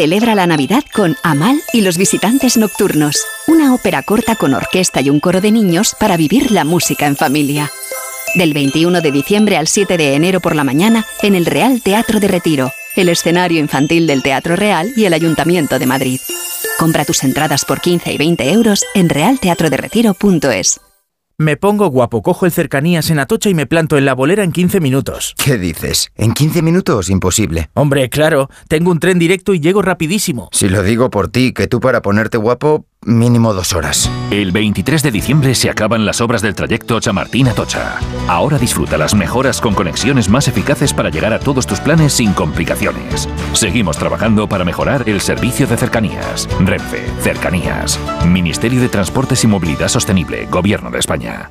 Celebra la Navidad con Amal y los visitantes nocturnos, una ópera corta con orquesta y un coro de niños para vivir la música en familia. Del 21 de diciembre al 7 de enero por la mañana en el Real Teatro de Retiro, el escenario infantil del Teatro Real y el Ayuntamiento de Madrid. Compra tus entradas por 15 y 20 euros en realteatroderetiro.es. Me pongo guapo, cojo el cercanías en Atocha y me planto en la bolera en 15 minutos. ¿Qué dices? ¿En 15 minutos? Imposible. Hombre, claro, tengo un tren directo y llego rapidísimo. Si lo digo por ti, que tú para ponerte guapo, mínimo dos horas. El 23 de diciembre se acaban las obras del trayecto Chamartín a Tocha. Ahora disfruta las mejoras con conexiones más eficaces para llegar a todos tus planes sin complicaciones. Seguimos trabajando para mejorar el servicio de cercanías. Renfe, Cercanías. Ministerio de Transportes y Movilidad Sostenible, Gobierno de España.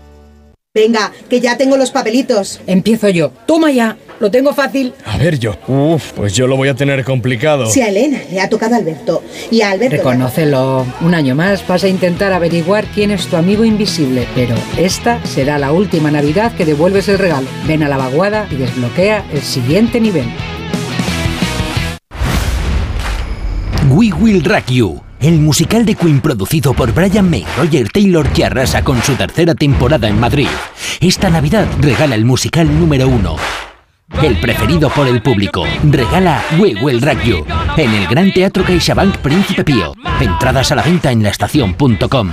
Venga, que ya tengo los papelitos. Empiezo yo. Toma ya. Lo tengo fácil. A ver yo. Uf, pues yo lo voy a tener complicado. Si a Elena le ha tocado a Alberto y a Alberto... Reconócelo. Un año más vas a intentar averiguar quién es tu amigo invisible, pero esta será la última Navidad que devuelves el regalo. Ven a la vaguada y desbloquea el siguiente nivel. We Will Rock You, el musical de Queen producido por Brian May, Roger Taylor que arrasa con su tercera temporada en Madrid. Esta Navidad regala el musical número uno. El preferido por el público. Regala We Will Rock You en el Gran Teatro CaixaBank Príncipe Pío. Entradas a la venta en laestacion.com.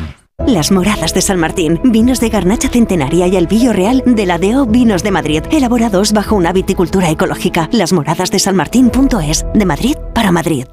Las Moradas de San Martín, vinos de garnacha centenaria y el Villo Real de la DO Vinos de Madrid, elaborados bajo una viticultura ecológica. Las Moradas de San Martín.es, de Madrid para Madrid.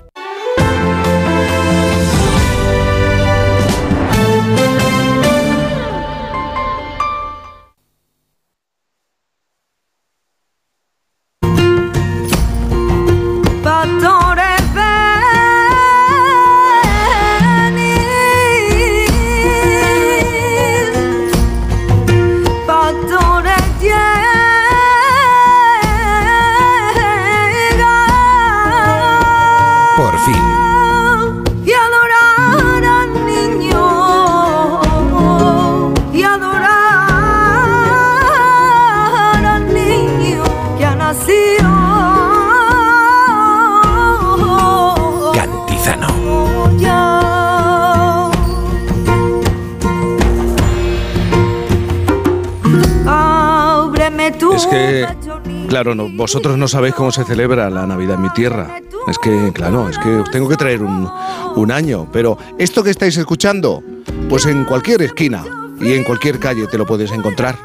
Claro, vosotros no sabéis cómo se celebra la Navidad en mi tierra. Es que, claro, es que os tengo que traer un, un año. Pero esto que estáis escuchando, pues en cualquier esquina y en cualquier calle te lo puedes encontrar.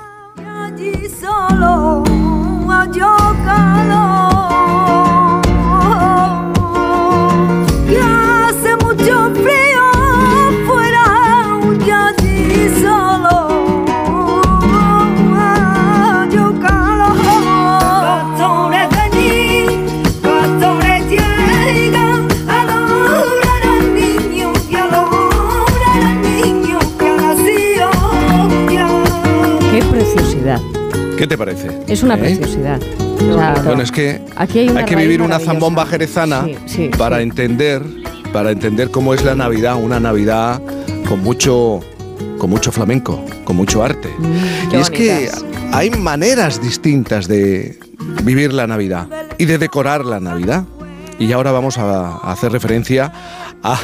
Te parece? Es una ¿Eh? preciosidad. O sea, Bueno, es que Aquí hay que vivir una zambomba jerezana Sí, sí, para sí. entender para entender cómo es la Navidad, una Navidad con mucho con mucho flamenco, con mucho arte. Mm, y es que hay maneras distintas de vivir la Navidad y de decorar la Navidad. Y ahora vamos a hacer referencia a,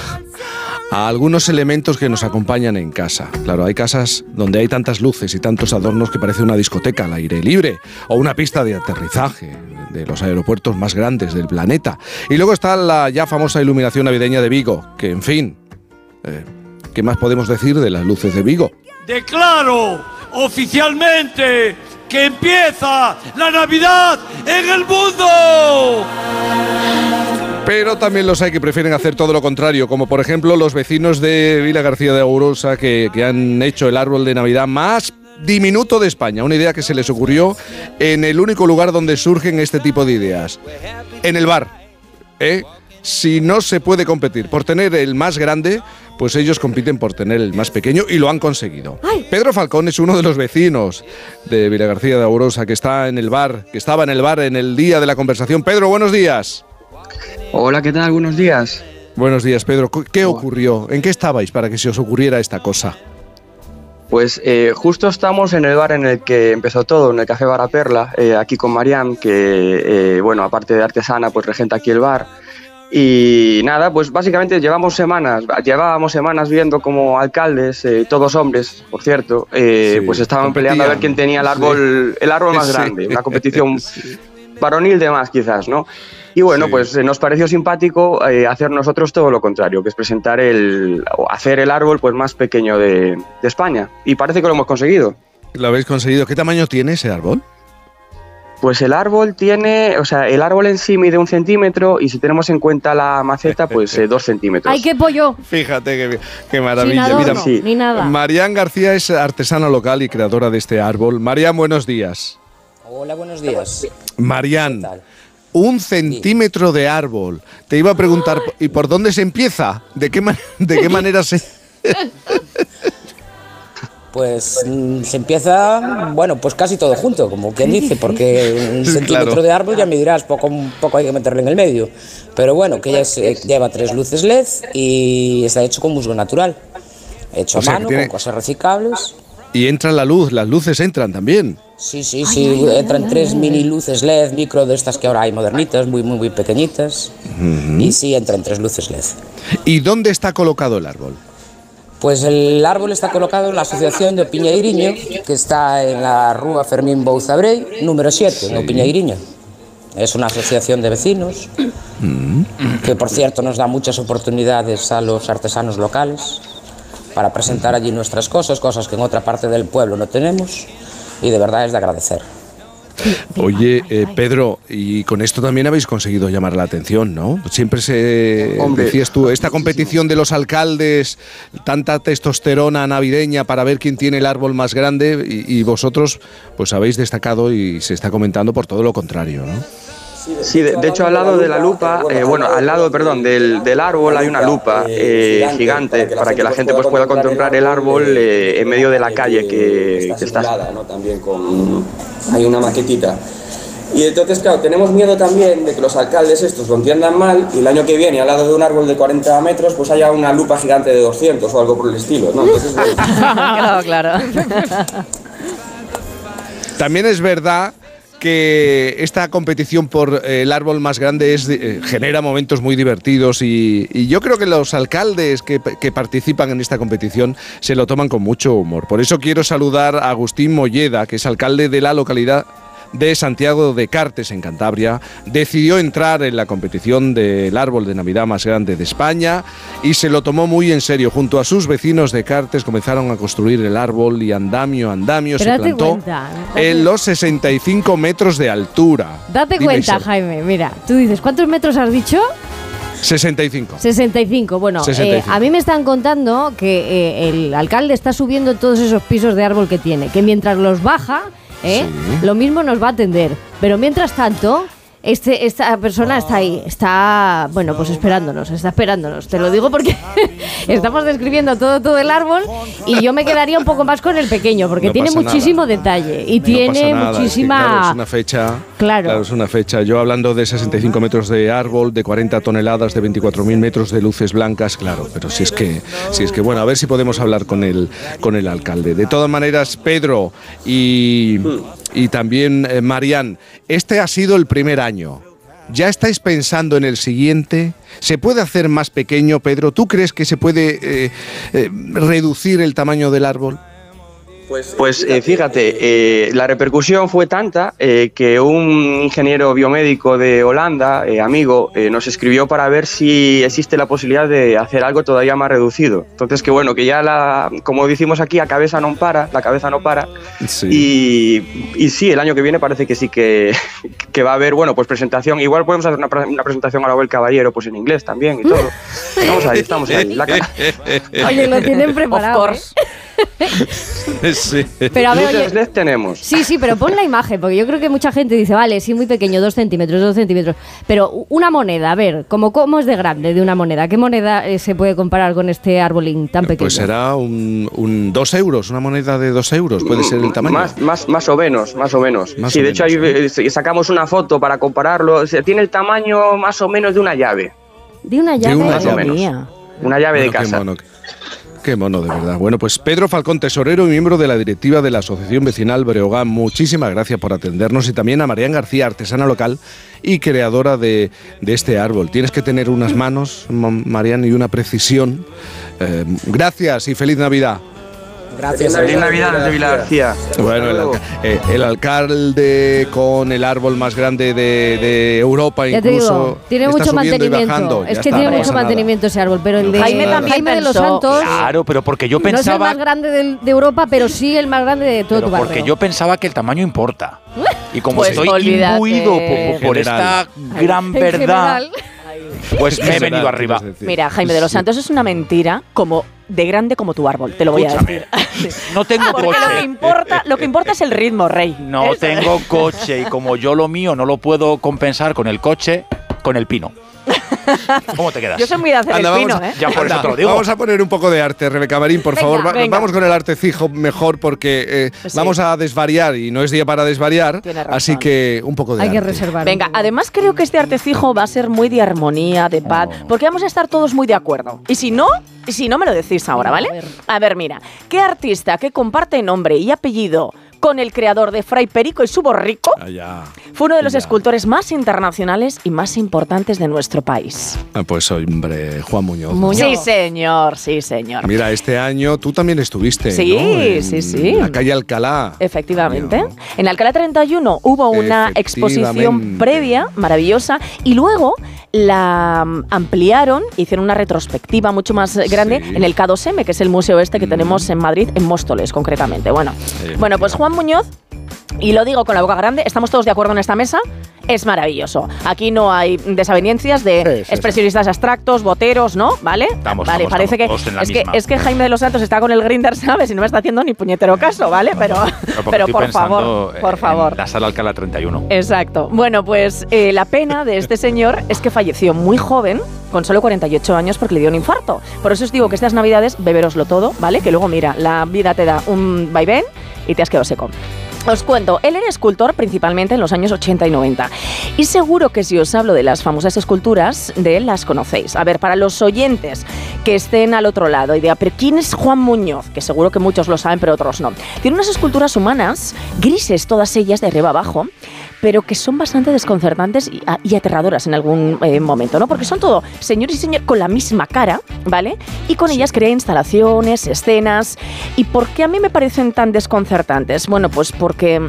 a algunos elementos que nos acompañan en casa. Claro, hay casas donde hay tantas luces y tantos adornos que parece una discoteca al aire libre o una pista de aterrizaje de los aeropuertos más grandes del planeta. Y luego está la ya famosa iluminación navideña de Vigo, que en fin, eh, ¿qué más podemos decir de las luces de Vigo? Declaro oficialmente que empieza la Navidad en el mundo. Pero también los hay que prefieren hacer todo lo contrario, como por ejemplo los vecinos de Vila García de Aurosa que, que han hecho el árbol de Navidad más diminuto de España. Una idea que se les ocurrió en el único lugar donde surgen este tipo de ideas. En el bar. ¿eh? Si no se puede competir por tener el más grande, pues ellos compiten por tener el más pequeño y lo han conseguido. Pedro Falcón es uno de los vecinos de Vila García de Aurosa que está en el bar, que estaba en el bar en el día de la conversación. Pedro, buenos días. Hola, ¿qué tal? Buenos días. Buenos días, Pedro. ¿Qué ocurrió? ¿En qué estabais para que se os ocurriera esta cosa? Pues eh, justo estamos en el bar en el que empezó todo, en el Café Bara Perla, eh, aquí con Mariam, que, eh, bueno, aparte de artesana, pues regenta aquí el bar. Y nada, pues básicamente llevamos semanas, llevábamos semanas viendo como alcaldes, eh, todos hombres, por cierto, eh, pues estaban peleando a ver quién tenía el árbol, el árbol más Sí. grande, una competición varonil de más quizás, ¿no? Y bueno, pues eh, nos pareció simpático eh, hacer nosotros todo lo contrario, que es presentar el, o hacer el árbol pues más pequeño de, de España. Y parece que lo hemos conseguido. ¿Lo habéis conseguido? ¿Qué tamaño tiene ese árbol? Pues el árbol tiene, o sea, el árbol en sí mide un centímetro y si tenemos en cuenta la maceta, pues eh, dos centímetros. ¡Ay, qué pollo! Fíjate qué, qué maravilla. Sin Mira, ni nada. Marian García es artesana local y creadora de este árbol. Marian, buenos días. Hola, buenos días. Marian, un centímetro de árbol. Te iba a preguntar, ¿y por dónde se empieza? ¿De qué, de qué manera se...? Pues mm, se empieza, bueno, pues casi todo junto, como quien dice, porque un centímetro Claro. de árbol ya me dirás, poco, poco hay que meterle en el medio. Pero bueno, que ya es- eh, lleva tres luces LED y está hecho con musgo natural. Hecho O a mano, tiene- con cosas reciclables. Y entra la luz, las luces entran también. Sí, sí, sí, entran tres mini luces LED, micro de estas que ahora hay modernitas, muy, muy, muy pequeñitas. Y sí, entran tres luces LED. ¿Y dónde está colocado el árbol? Pues el árbol está colocado en la Asociación de Piñeiriño, que está en la Rúa Fermín Bouzabrey, número 7, en Piñeiriño. Es una asociación de vecinos que, por cierto, nos da muchas oportunidades a los artesanos locales para presentar allí nuestras cosas, cosas que en otra parte del pueblo no tenemos, y de verdad es de agradecer. Oye, eh, Pedro, y con esto también habéis conseguido llamar la atención, ¿no? Siempre se Hombre. decías tú, esta competición de los alcaldes, tanta testosterona navideña para ver quién tiene el árbol más grande, y, y vosotros pues habéis destacado y se está comentando por todo lo contrario, ¿no? Sí, de, de hecho al lado de la lupa, eh, bueno, al lado, perdón, del, del árbol hay una lupa eh, gigante para que la gente pues pueda contemplar el árbol eh, en medio de la calle que, que está. ¿no? También con... Hay una maquetita. Y entonces, claro, tenemos miedo también de que los alcaldes estos lo entiendan mal y el año que viene, al lado de un árbol de 40 metros, pues haya una lupa gigante de 200 o algo por el estilo, ¿no? Entonces, claro, claro. También es verdad que esta competición por eh, el árbol más grande es, eh, genera momentos muy divertidos y, yo creo que los alcaldes que, que participan en esta competición se lo toman con mucho humor. Por eso quiero saludar a Agustín Molleda, que es alcalde de la localidad de Santiago de Cartes, en Cantabria, decidió entrar en la competición del árbol de Navidad más grande de España y se lo tomó muy en serio. Junto a sus vecinos de Cartes comenzaron a construir el árbol y andamio, andamio Pero se plantó cuenta, date- en los 65 metros de altura. Date Dime, cuenta. Jaime, mira, tú dices, ¿cuántos metros has dicho? 65. 65. Bueno, eh, 65. a mí me están contando que eh, el alcalde está subiendo todos esos pisos de árbol que tiene, que mientras los baja, eh, lo mismo nos va a atender. Pero mientras tanto, este, esta persona está ahí, está, bueno, pues esperándonos, está esperándonos. Te lo digo porque estamos describiendo todo, todo el árbol y yo me quedaría un poco más con el pequeño, porque No tiene pasa nada. muchísimo detalle y No tiene es que, muchísima... claro, es una fecha. Claro. es una fecha. Yo hablando de 65 metros de árbol, de 40 toneladas, de 24.000 metros de luces blancas, claro. Pero si es que, si es que bueno, a ver si podemos hablar con el, con el alcalde. De todas maneras, Pedro y, y también eh, este ha sido el primer año. ¿Ya estáis pensando en el siguiente? ¿Se puede hacer más pequeño, Pedro? ¿Tú crees que se puede eh, eh, reducir el tamaño del árbol? Pues eh, fíjate, eh, la repercusión fue tanta eh, que un ingeniero biomédico de Holanda, eh, amigo, eh, nos escribió para ver si existe la posibilidad de hacer algo todavía más reducido. Entonces, que bueno, que ya la, como decimos aquí, a cabeza no para, la cabeza no para. Y, y sí, el año que viene parece que sí que, que va a haber, bueno, pues presentación. Igual podemos hacer una, una presentación a la el Caballero, pues en inglés también y todo. Estamos ahí, estamos ahí. La Oye, lo tienen preparado. ¿eh? Sí. Pero a ver, oye- LED tenemos. Sí, sí, pero pon la imagen, porque yo creo que mucha gente dice, vale, sí, muy pequeño, dos centímetros, dos centímetros. Pero una moneda, a ver, ¿cómo, cómo es de grande de una moneda? ¿Qué moneda eh, se puede comparar con este arbolín tan pequeño? Pues será un, un dos euros, una moneda de dos euros, puede ser el tamaño. Más, más, más o menos, más o menos. Más sí, o de hecho ahí eh, sí, sacamos una foto para compararlo. O sea, tiene el tamaño más o menos de una llave. De una llave. una Más o llave. menos. Una llave de Bueno, casa. Qué mono, de verdad. Bueno, pues Pedro Falcón, tesorero y miembro de la directiva de la Asociación Vecinal Breogán, muchísimas gracias por atendernos y también a Marian García, artesana local y creadora de, de este árbol. Tienes que tener unas manos, Ma- Marian, y una precisión. Eh, gracias y feliz Navidad. Gracias. Feliz Navidad desde Vila García. Bueno, el, alca- eh, el alcalde con el árbol más grande de, de Europa, Ya te incluso. digo, tiene mucho mantenimiento. es que está, tiene no mucho nada. mantenimiento ese árbol, pero el de Jaime también de los Santos Claro, pero porque yo no es el pensaba. más grande de Europa, pero sí el más grande de todo pero tu barrio. porque yo pensaba que el tamaño importa. Y como Pues estoy olvídate. imbuido por, por esta gran verdad, general. pues me he venido arriba. Mira, Jaime de los Santos es una mentira como de grande como tu árbol, te lo voy a decir. No tengo Porque lo que coche. importa, lo que importa es el ritmo, rey. No Eso. tengo coche y como yo lo mío no lo puedo compensar con el coche, con el pino. ¿Cómo te quedas? Yo soy muy de hacer Anda, el vamos, pino, ¿eh? Ya por eso anda, te lo digo. vamos a poner un poco de arte, Rebeca Marín, por Venga, favor. Va- venga. Vamos con el arte fijo mejor porque eh, Sí. vamos a desvariar y no es día para desvariar. Así que un poco de Hay que reservar. Venga, además creo que este artecijo va a ser muy de armonía, de paz, porque vamos a estar todos muy de acuerdo. Y si no, si no me lo decís ahora, ¿vale? A ver. A ver, mira, ¿qué artista que comparte nombre y apellido con el creador de Fray Perico y su borrico Ah, ya. fue uno de los Ya. escultores más internacionales y más importantes de nuestro país? Ah, Pues hombre, Juan Muñoz. Muñoz. Sí, señor, sí, señor. Mira, este año tú también estuviste. Sí, ¿no? En sí, sí. La calle Alcalá. Efectivamente. Bueno. En Alcalá 31 hubo una exposición previa maravillosa y luego la mm, ampliaron, hicieron una retrospectiva mucho más grande Sí. en el K2M, que es el museo este que Mm. tenemos en Madrid, en Móstoles concretamente. Bueno, bueno, pues Juan Muñoz y lo digo con la boca grande, estamos todos de acuerdo en esta mesa, es maravilloso. Aquí no hay desavenencias de Sí, sí, sí. expresionistas abstractos, boteros, ¿no? ¿Vale? Estamos, vale, estamos, parece estamos que en la es, que misma. es que Jaime de los Santos está con el grinder, ¿sabes? Y no me está haciendo ni puñetero caso, ¿vale? Pero, pero por favor, por en favor. La sala Alcalá 31. Exacto. Bueno, pues eh, la pena de este señor es que falleció muy joven, con solo 48 años, porque le dio un infarto. Por eso os digo que estas navidades, beberoslo todo, ¿vale? Que luego, mira, la vida te da un vaivén y te has quedado seco. Os cuento, él era escultor principalmente en los años 80 y 90. Y seguro que si os hablo de las famosas esculturas de él, las conocéis. A ver, para los oyentes que estén al otro lado y digan, pero ¿quién es Juan Muñoz? Que seguro que muchos lo saben, pero otros no. Tiene unas esculturas humanas, grises todas ellas de arriba abajo, pero que son bastante desconcertantes y, a- y aterradoras en algún eh, momento, ¿no? Porque son todo señores y señores con la misma cara, ¿vale? Y con ellas crea instalaciones, escenas. ¿Y por qué a mí me parecen tan desconcertantes? Bueno, pues porque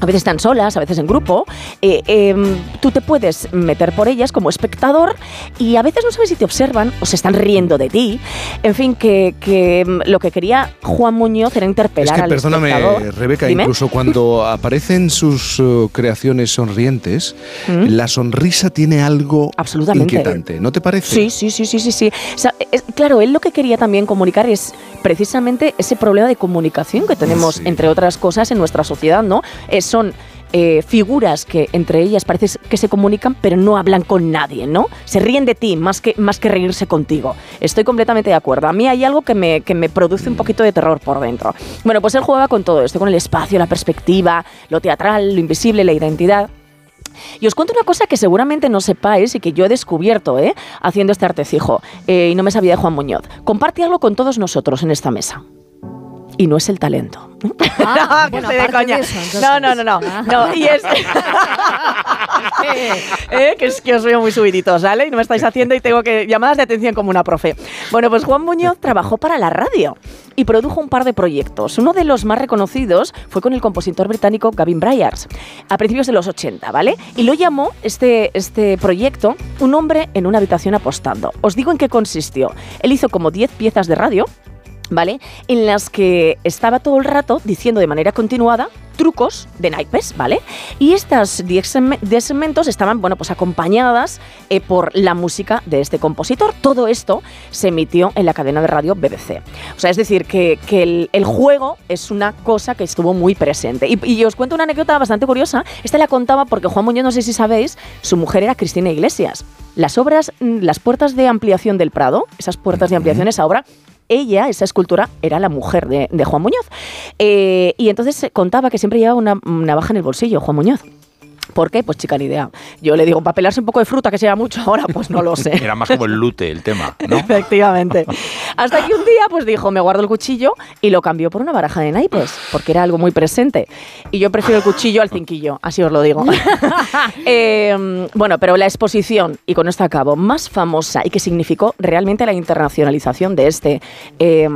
a veces están solas, a veces en grupo, eh, em, tú te puedes meter por ellas como espectador y a veces no sabes si te observan o se están riendo de ti. En fin, que, que, em, lo que quería Juan Muñoz era Es interpelar que al perdóname, espectador. Rebeca, Dime. incluso cuando aparecen sus eh, creaciones sonrientes, ¿Mm? la sonrisa tiene algo Absolutamente. inquietante, ¿no te parece? Sí, sí, sí, sí, sí, sí. O sea, es- claro, él lo que quería también comunicar es precisamente ese problema de comunicación que tenemos, Sí. entre otras cosas, en nuestra sociedad, ¿no? Eh, son eh, figuras que entre ellas parece que se comunican, pero no hablan con nadie, ¿no? Se ríen de ti más que, más que reírse contigo. Estoy completamente de acuerdo. A mí hay algo que me, que me produce un poquito de terror por dentro. Bueno, pues él jugaba con todo esto, con el espacio, la perspectiva, lo teatral, lo invisible, la identidad. Y os cuento una cosa que seguramente no sepáis y que yo he descubierto ¿eh? haciendo este artecijo eh, y no me sabía de Juan Muñoz. Comparte algo con todos nosotros en esta mesa. Y no es el talento. Ah, no, que estoy de coña. de eso, entonces. no, no, no, no, Ah. no. Y es Eh, que es que os veo muy subiditos, ¿vale? Y no me estáis haciendo y tengo que llamadas de atención como una profe. Bueno, pues Juan Muñoz trabajó para la radio y produjo un par de proyectos. Uno de los más reconocidos fue con el compositor británico Gavin Bryars a principios de los 80, ¿vale? Y lo llamó este, este proyecto Un hombre en una habitación apostando. Os digo en qué consistió. Él hizo como 10 piezas de radio ¿vale? En las que estaba todo el rato diciendo de manera continuada trucos de naipes, ¿vale? Y estas 10 seme- 10 segmentos estaban, bueno, pues acompañadas eh, por la música de este compositor. Todo esto se emitió en la cadena de radio BBC. O sea, es decir, que, que el, el juego es una cosa que estuvo muy presente. Y, y os cuento una anécdota bastante curiosa. Esta la contaba porque Juan Muñoz, no sé si sabéis, su mujer era Cristina Iglesias. Las obras, mm, las puertas de ampliación del Prado, esas puertas de ampliación, esa obra, ella, esa escultura, era la mujer de, Juan Muñoz. Eh, y entonces contaba que siempre llevaba una navaja en el bolsillo, Juan Muñoz. ¿Por qué? Pues chica, ni idea. Yo le digo, para pelarse un poco de fruta, que sea mucho ahora, pues no lo sé. Era más como el lute el tema, ¿no? Efectivamente. Hasta que un día, pues dijo, me guardo el cuchillo y lo cambió por una baraja de naipes, porque era algo muy presente. Y yo prefiero el cuchillo al cinquillo, así os lo digo. Eh, bueno, pero la exposición, y con esto acabo, más famosa y que significó realmente la internacionalización de este eh,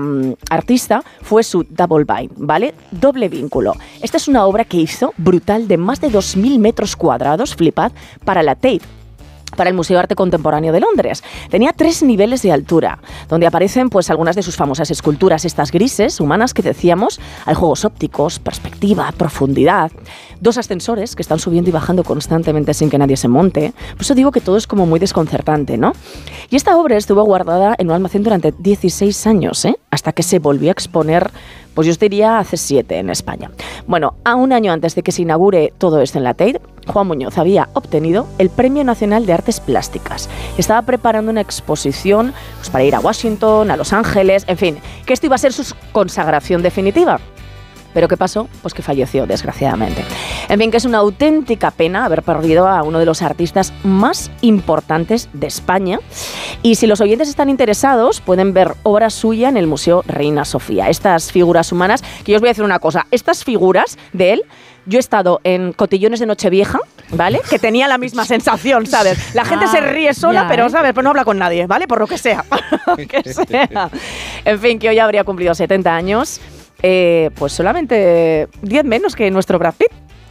artista fue su Double Bind, ¿vale? Doble vínculo. Esta es una obra que hizo brutal de más de 2.000 metros cuadrados, flipad, para la Tate para el Museo de Arte Contemporáneo de Londres. Tenía tres niveles de altura, donde aparecen pues algunas de sus famosas esculturas, estas grises humanas que decíamos, hay juegos ópticos, perspectiva, profundidad, dos ascensores que están subiendo y bajando constantemente sin que nadie se monte. Por eso digo que todo es como muy desconcertante, ¿no? Y esta obra estuvo guardada en un almacén durante 16 años, ¿eh? hasta que se volvió a exponer pues yo os diría hace siete en España. Bueno, a un año antes de que se inaugure todo esto en la Tate, Juan Muñoz había obtenido el Premio Nacional de Artes Plásticas. Estaba preparando una exposición pues, para ir a Washington, a Los Ángeles, en fin, que esto iba a ser su consagración definitiva. Pero ¿qué pasó? Pues que falleció, desgraciadamente. En fin, que es una auténtica pena haber perdido a uno de los artistas más importantes de España. Y si los oyentes están interesados, pueden ver obra suya en el Museo Reina Sofía. Estas figuras humanas, que yo os voy a decir una cosa, estas figuras de él, yo he estado en cotillones de Nochevieja, ¿vale? Que tenía la misma sensación, ¿sabes? La gente Ah, se ríe sola, ya, pero, ¿eh? ¿sabes? Pero no habla con nadie, ¿vale? Por lo que sea. que sea. En fin, que hoy habría cumplido 70 años. Eh, pues solamente 10 menos que nuestro Brad Pitt.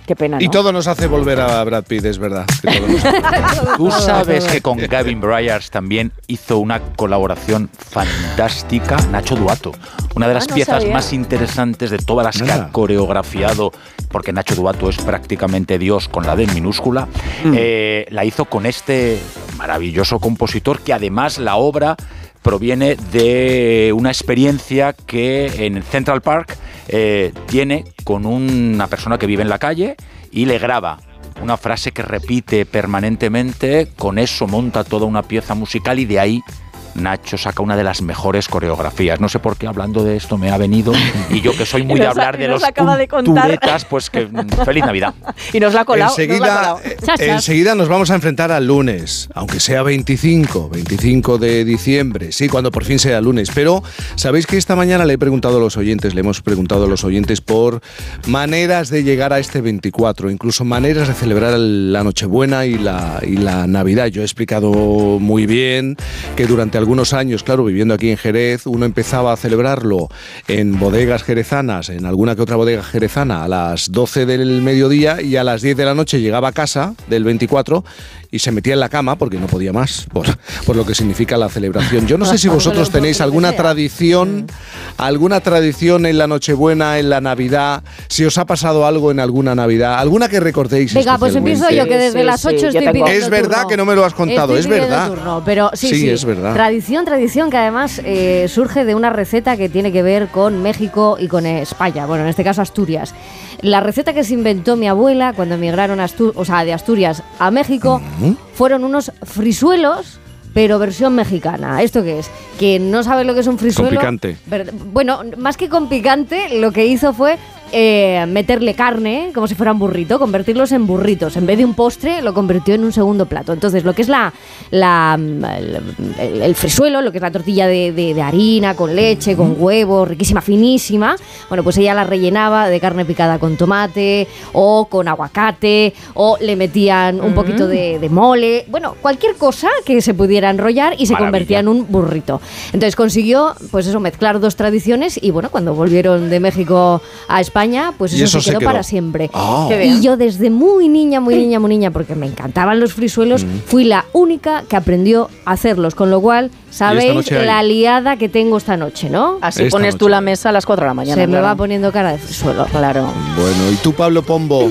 Qué pena, ¿no? Y todo nos hace volver a Brad Pitt, es verdad. que todo nos hace- Tú sabes que con Gavin Bryars también hizo una colaboración fantástica Nacho Duato. Una de las Ah, no piezas sabía. más interesantes de todas las que ha coreografiado, porque Nacho Duato es prácticamente Dios con la D en minúscula, eh, la hizo con este maravilloso compositor que además la obra proviene de una experiencia que en Central Park eh, tiene con una persona que vive en la calle y le graba una frase que repite permanentemente, con eso monta toda una pieza musical y de ahí Nacho saca una de las mejores coreografías. No sé por qué hablando de esto me ha venido y yo que soy muy de nos ha- hablar de nos los culturetas, pues que feliz Navidad. Y nos la ha colado. nos la Enseguida, colado. eh, enseguida nos vamos a enfrentar al lunes, aunque sea 25, 25 de diciembre, sí, cuando por fin sea lunes. Pero sabéis que esta mañana le he preguntado a los oyentes, le hemos preguntado a los oyentes por maneras de llegar a este 24, incluso maneras de celebrar la Nochebuena y la, y la Navidad. Yo he explicado muy bien que durante algunos años, claro, viviendo aquí en Jerez, uno empezaba a celebrarlo en bodegas jerezanas, en alguna que otra bodega jerezana, a las 12 del mediodía y a las 10 de la noche llegaba a casa del 24 y se metía en la cama porque no podía más, por, por lo que significa la celebración. Yo no sé si vosotros tenéis alguna tradición, alguna tradición en la Nochebuena, en la Navidad, si os ha pasado algo en alguna Navidad, alguna que recordéis. Venga, pues empiezo yo, que desde Sí, las sí, 8 yo estoy pidiendo Es verdad turno. que no me lo has contado, Estoy es verdad. turno, pero sí, Sí, sí, es verdad. Tradición, tradición que además eh, surge de una receta que tiene que ver con México y con España, bueno, en este caso Asturias. La receta que se inventó mi abuela cuando emigraron a Astu- o sea, de Asturias a México fueron unos frisuelos pero versión mexicana. ¿Esto qué es? Que no sabe lo que es un frisuelo. picante. Ver- Bueno, más que con picante, lo que hizo fue eh, meterle carne, como si fuera un burrito, convertirlos en burritos. En vez de un postre, lo convirtió en un segundo plato. Entonces, lo que es la, la, el, el- el frisuelo, lo que es la tortilla de, de- de harina, con leche, con huevo, riquísima, finísima, bueno, pues ella la rellenaba de carne picada con tomate o con aguacate o le metían un poquito de, de mole, bueno, cualquier cosa que se pudiera enrollar y se Maravilla. convertía en un burrito. Entonces consiguió, pues eso, mezclar dos tradiciones y bueno, cuando volvieron de México a España, pues eso, eso se se quedó, para siempre. Ah. Y yo desde muy niña, muy niña, muy niña, porque me encantaban los frisuelos, Mm. fui la única que aprendió a hacerlos, con lo cual sabéis la liada que tengo esta noche, ¿no? Así Esta pones tú la mesa a las 4 de la mañana. se me va poniendo cara de frisuelo. Claro. Bueno, ¿y tú, Pablo Pombo?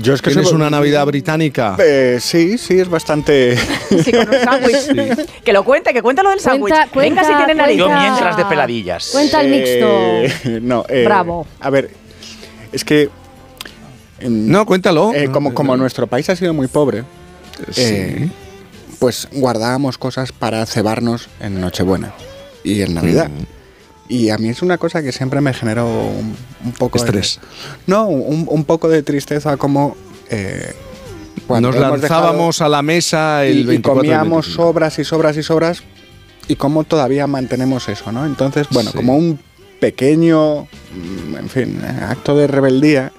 Yo es que ¿Tienes soy- una Navidad británica? Eh, sí, sí, es bastante. Sí, con un sándwich. Que lo cuente, que cuente lo del sándwich. Cuenta- Venga, si tiene nariz. Yo cuenta- mientras de peladillas. Cuenta el mixto. Eh, no, eh, Bravo. A ver, es que. No, cuéntalo. eh, como, como nuestro país ha sido muy pobre, eh, pues guardábamos cosas para cebarnos en Nochebuena y en Navidad. Mm. Y a mí es una cosa que siempre me generó un, un poco Estrés. de... No, un, un poco de tristeza como... eh, cuando Nos lanzábamos a la mesa el y, y 24 y comíamos 25. sobras y sobras y sobras y cómo todavía mantenemos eso, ¿no? Entonces, bueno, Sí. como un pequeño, mm, en fin, acto de rebeldía,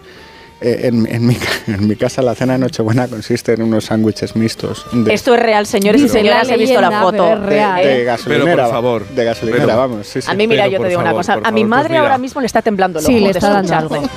eh, en, en mi, en mi casa la cena de Nochebuena consiste en unos sándwiches mixtos de, Esto es real, señores y señoras. He visto la foto. pero es de- real. de ¿eh? gasolinera. Pero, por favor, De gasolinera, pero- vamos. Sí, sí. A mí, mira, Pero, yo te digo una favor, cosa. por A mi favor, madre pues ahora mismo le está temblando el Sí, ojo le de está dando algo.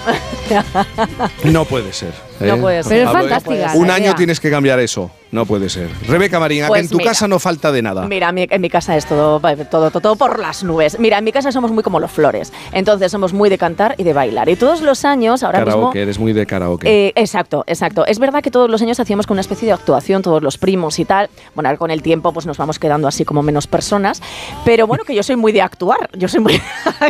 No puede ser. No ¿eh? puede ser. Pero es fantástica. Un año idea. tienes que cambiar eso. No puede ser. Rebeca Marín, a que Pues en tu mira. casa no falta de nada. Mira, mi- en mi casa es todo, todo, todo, todo por las nubes. Mira, en mi casa somos muy como los flores. Entonces somos muy de cantar y de bailar. Y todos los años, ahora karaoke, mismo. eres muy de karaoke. Eh, exacto, exacto. Es verdad que todos los años hacíamos con una especie de actuación, todos los primos y tal. Bueno, ahora con el tiempo pues nos vamos quedando así como menos personas. Pero bueno, que yo soy muy de actuar. Yo soy muy...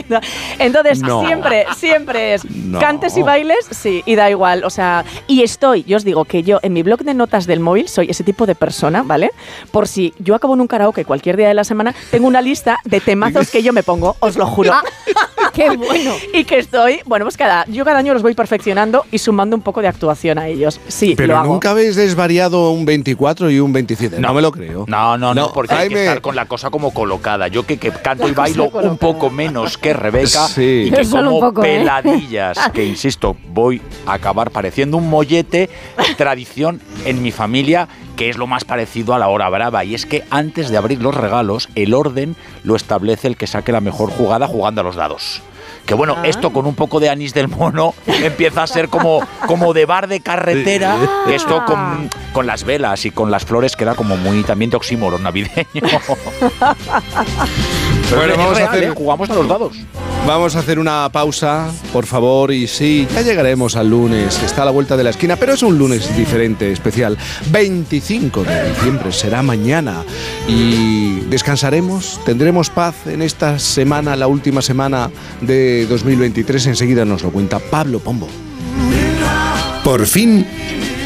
Entonces, No. siempre, siempre es No. cantes y bailes, sí, y da igual. O sea, y estoy, yo os digo que yo en mi blog de notas del móvil soy ese tipo de persona, ¿vale? Por si yo acabo en un karaoke cualquier día de la semana, tengo una lista de temazos que yo me pongo, os lo juro. ¡Qué bueno! Y que estoy, bueno, pues cada, yo cada año los voy perfeccionando y sumando un poco de actuación a ellos. Sí, lo Pero hago. nunca habéis desvariado un 24 y un 27. No, me lo creo. No, no, no, No, porque hay que estar con la cosa como colocada. Yo que, que canto y cosa bailo colocada. un poco menos que Rebeca Sí. y que Solo un como poco, ¿eh? peladillas, que insisto, voy a acabar pareciendo un mollete, tradición en mi familia que es lo más parecido a la hora brava y es que antes de abrir los regalos el orden lo establece el que saque la mejor jugada jugando a los dados. Que bueno, Ah. esto con un poco de anís del mono empieza a ser como, como de bar de carretera. que Esto con, con las velas y con las flores queda como muy también de oxímoron navideño. Pero Bueno, vamos a real, hacer- ¿eh? Jugamos a los dados. Vamos a hacer una pausa, por favor, y sí, ya llegaremos al lunes, está a la vuelta de la esquina, pero es un lunes diferente, especial. 25 de diciembre será mañana y descansaremos, tendremos paz en esta semana, la última semana de 2023. Enseguida nos lo cuenta Pablo Pombo. Por fin,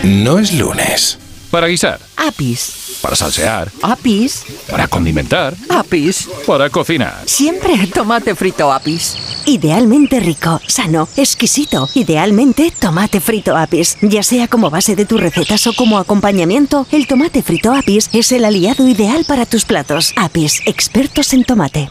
no es lunes. Para guisar, Apis. para salsear, Apis. para condimentar, Apis. para cocinar. Siempre tomate frito apis. Idealmente rico, sano, exquisito. Idealmente tomate frito apis. Ya sea como base de tus recetas o como acompañamiento, el tomate frito apis es el aliado ideal para tus platos. Apis, expertos en tomate.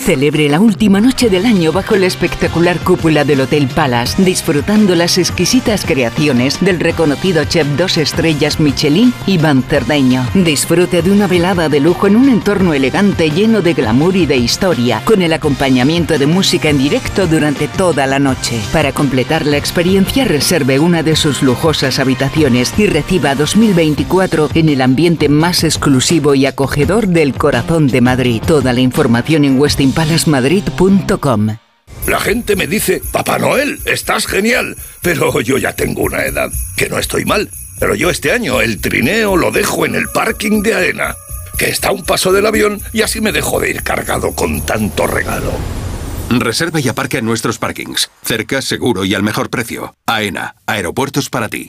Celebre la última noche del año bajo la espectacular cúpula del Hotel Palace, disfrutando las exquisitas creaciones del reconocido chef dos estrellas Michelin, Iván Cerdeño. Disfrute de una velada de lujo en un entorno elegante lleno de glamour y de historia, con el acompañamiento de música en directo durante toda la noche. Para completar la experiencia, reserve una de sus lujosas habitaciones y reciba 2024 en el ambiente más exclusivo y acogedor del corazón de Madrid. Toda la información en westinpalacemadrid.com. La gente me dice, Papá Noel, estás genial. Pero yo ya tengo una edad, que no estoy mal. Pero yo este año el trineo lo dejo en el parking de AENA, que está a un paso del avión y así me dejo de ir cargado con tanto regalo. Reserva y aparca en nuestros parkings. Cerca, seguro y al mejor precio. AENA, aeropuertos para ti.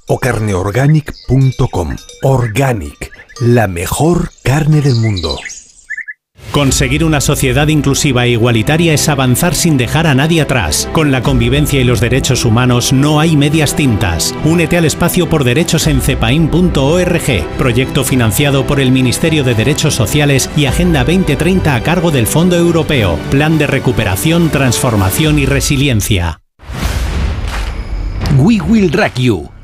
o carneorganic.com. Organic, la mejor carne del mundo. Conseguir una sociedad inclusiva e igualitaria es avanzar sin dejar a nadie atrás. Con la convivencia y los derechos humanos no hay medias tintas. Únete al espacio por derechos en cepain.org, proyecto financiado por el Ministerio de Derechos Sociales y Agenda 2030 a cargo del Fondo Europeo, Plan de Recuperación, Transformación y Resiliencia. We Will Rock You,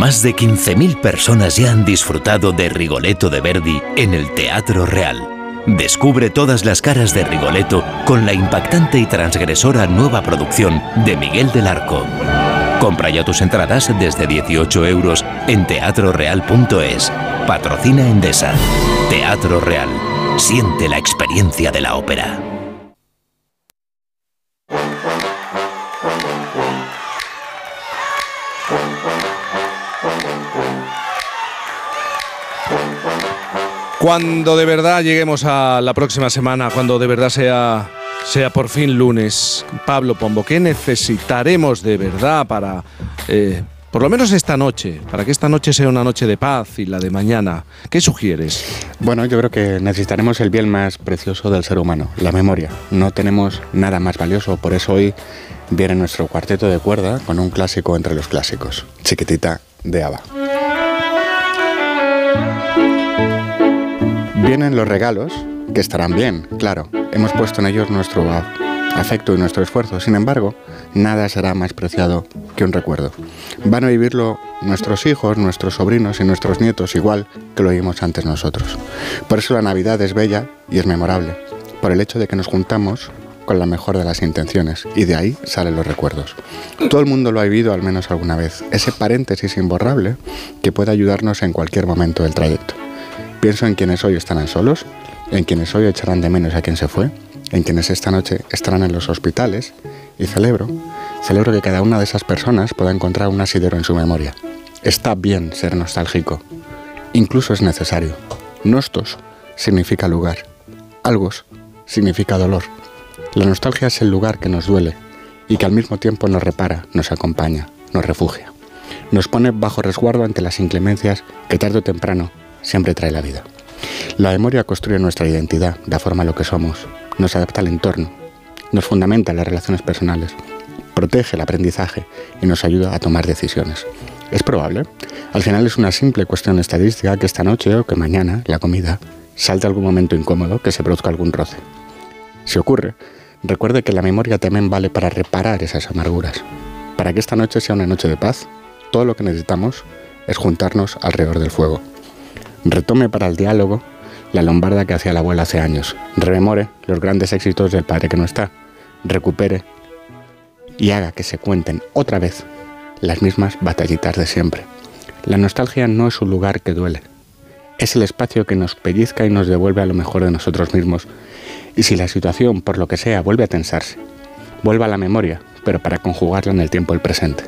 Más de 15.000 personas ya han disfrutado de Rigoletto de Verdi en el Teatro Real. Descubre todas las caras de Rigoletto con la impactante y transgresora nueva producción de Miguel del Arco. Compra ya tus entradas desde 18 euros en teatroreal.es. Patrocina Endesa. Teatro Real. Siente la experiencia de la ópera. Cuando de verdad lleguemos a la próxima semana, cuando de verdad sea, sea por fin lunes, Pablo Pombo, ¿qué necesitaremos de verdad para, eh, por lo menos esta noche, para que esta noche sea una noche de paz y la de mañana? ¿Qué sugieres? Bueno, yo creo que necesitaremos el bien más precioso del ser humano, la memoria. No tenemos nada más valioso, por eso hoy viene nuestro cuarteto de cuerda con un clásico entre los clásicos, Chiquitita de Ava. Vienen los regalos, que estarán bien, claro. Hemos puesto en ellos nuestro afecto y nuestro esfuerzo. Sin embargo, nada será más preciado que un recuerdo. Van a vivirlo nuestros hijos, nuestros sobrinos y nuestros nietos igual que lo vimos antes nosotros. Por eso la Navidad es bella y es memorable, por el hecho de que nos juntamos con la mejor de las intenciones y de ahí salen los recuerdos. Todo el mundo lo ha vivido al menos alguna vez, ese paréntesis imborrable que puede ayudarnos en cualquier momento del trayecto. Pienso en quienes hoy estarán solos, en quienes hoy echarán de menos a quien se fue, en quienes esta noche estarán en los hospitales y celebro, celebro que cada una de esas personas pueda encontrar un asidero en su memoria. Está bien ser nostálgico, incluso es necesario. Nostos significa lugar, algos significa dolor. La nostalgia es el lugar que nos duele y que al mismo tiempo nos repara, nos acompaña, nos refugia. Nos pone bajo resguardo ante las inclemencias que tarde o temprano siempre trae la vida. La memoria construye nuestra identidad, da forma a lo que somos, nos adapta al entorno, nos fundamenta en las relaciones personales, protege el aprendizaje y nos ayuda a tomar decisiones. Es probable, al final es una simple cuestión estadística que esta noche o que mañana, la comida, salte algún momento incómodo, que se produzca algún roce. Si ocurre, recuerde que la memoria también vale para reparar esas amarguras. Para que esta noche sea una noche de paz, todo lo que necesitamos es juntarnos alrededor del fuego. Retome para el diálogo la lombarda que hacía la abuela hace años. Rememore los grandes éxitos del padre que no está. Recupere y haga que se cuenten otra vez las mismas batallitas de siempre. La nostalgia no es un lugar que duele. Es el espacio que nos pellizca y nos devuelve a lo mejor de nosotros mismos. Y si la situación, por lo que sea, vuelve a tensarse, vuelva a la memoria, pero para conjugarla en el tiempo del presente.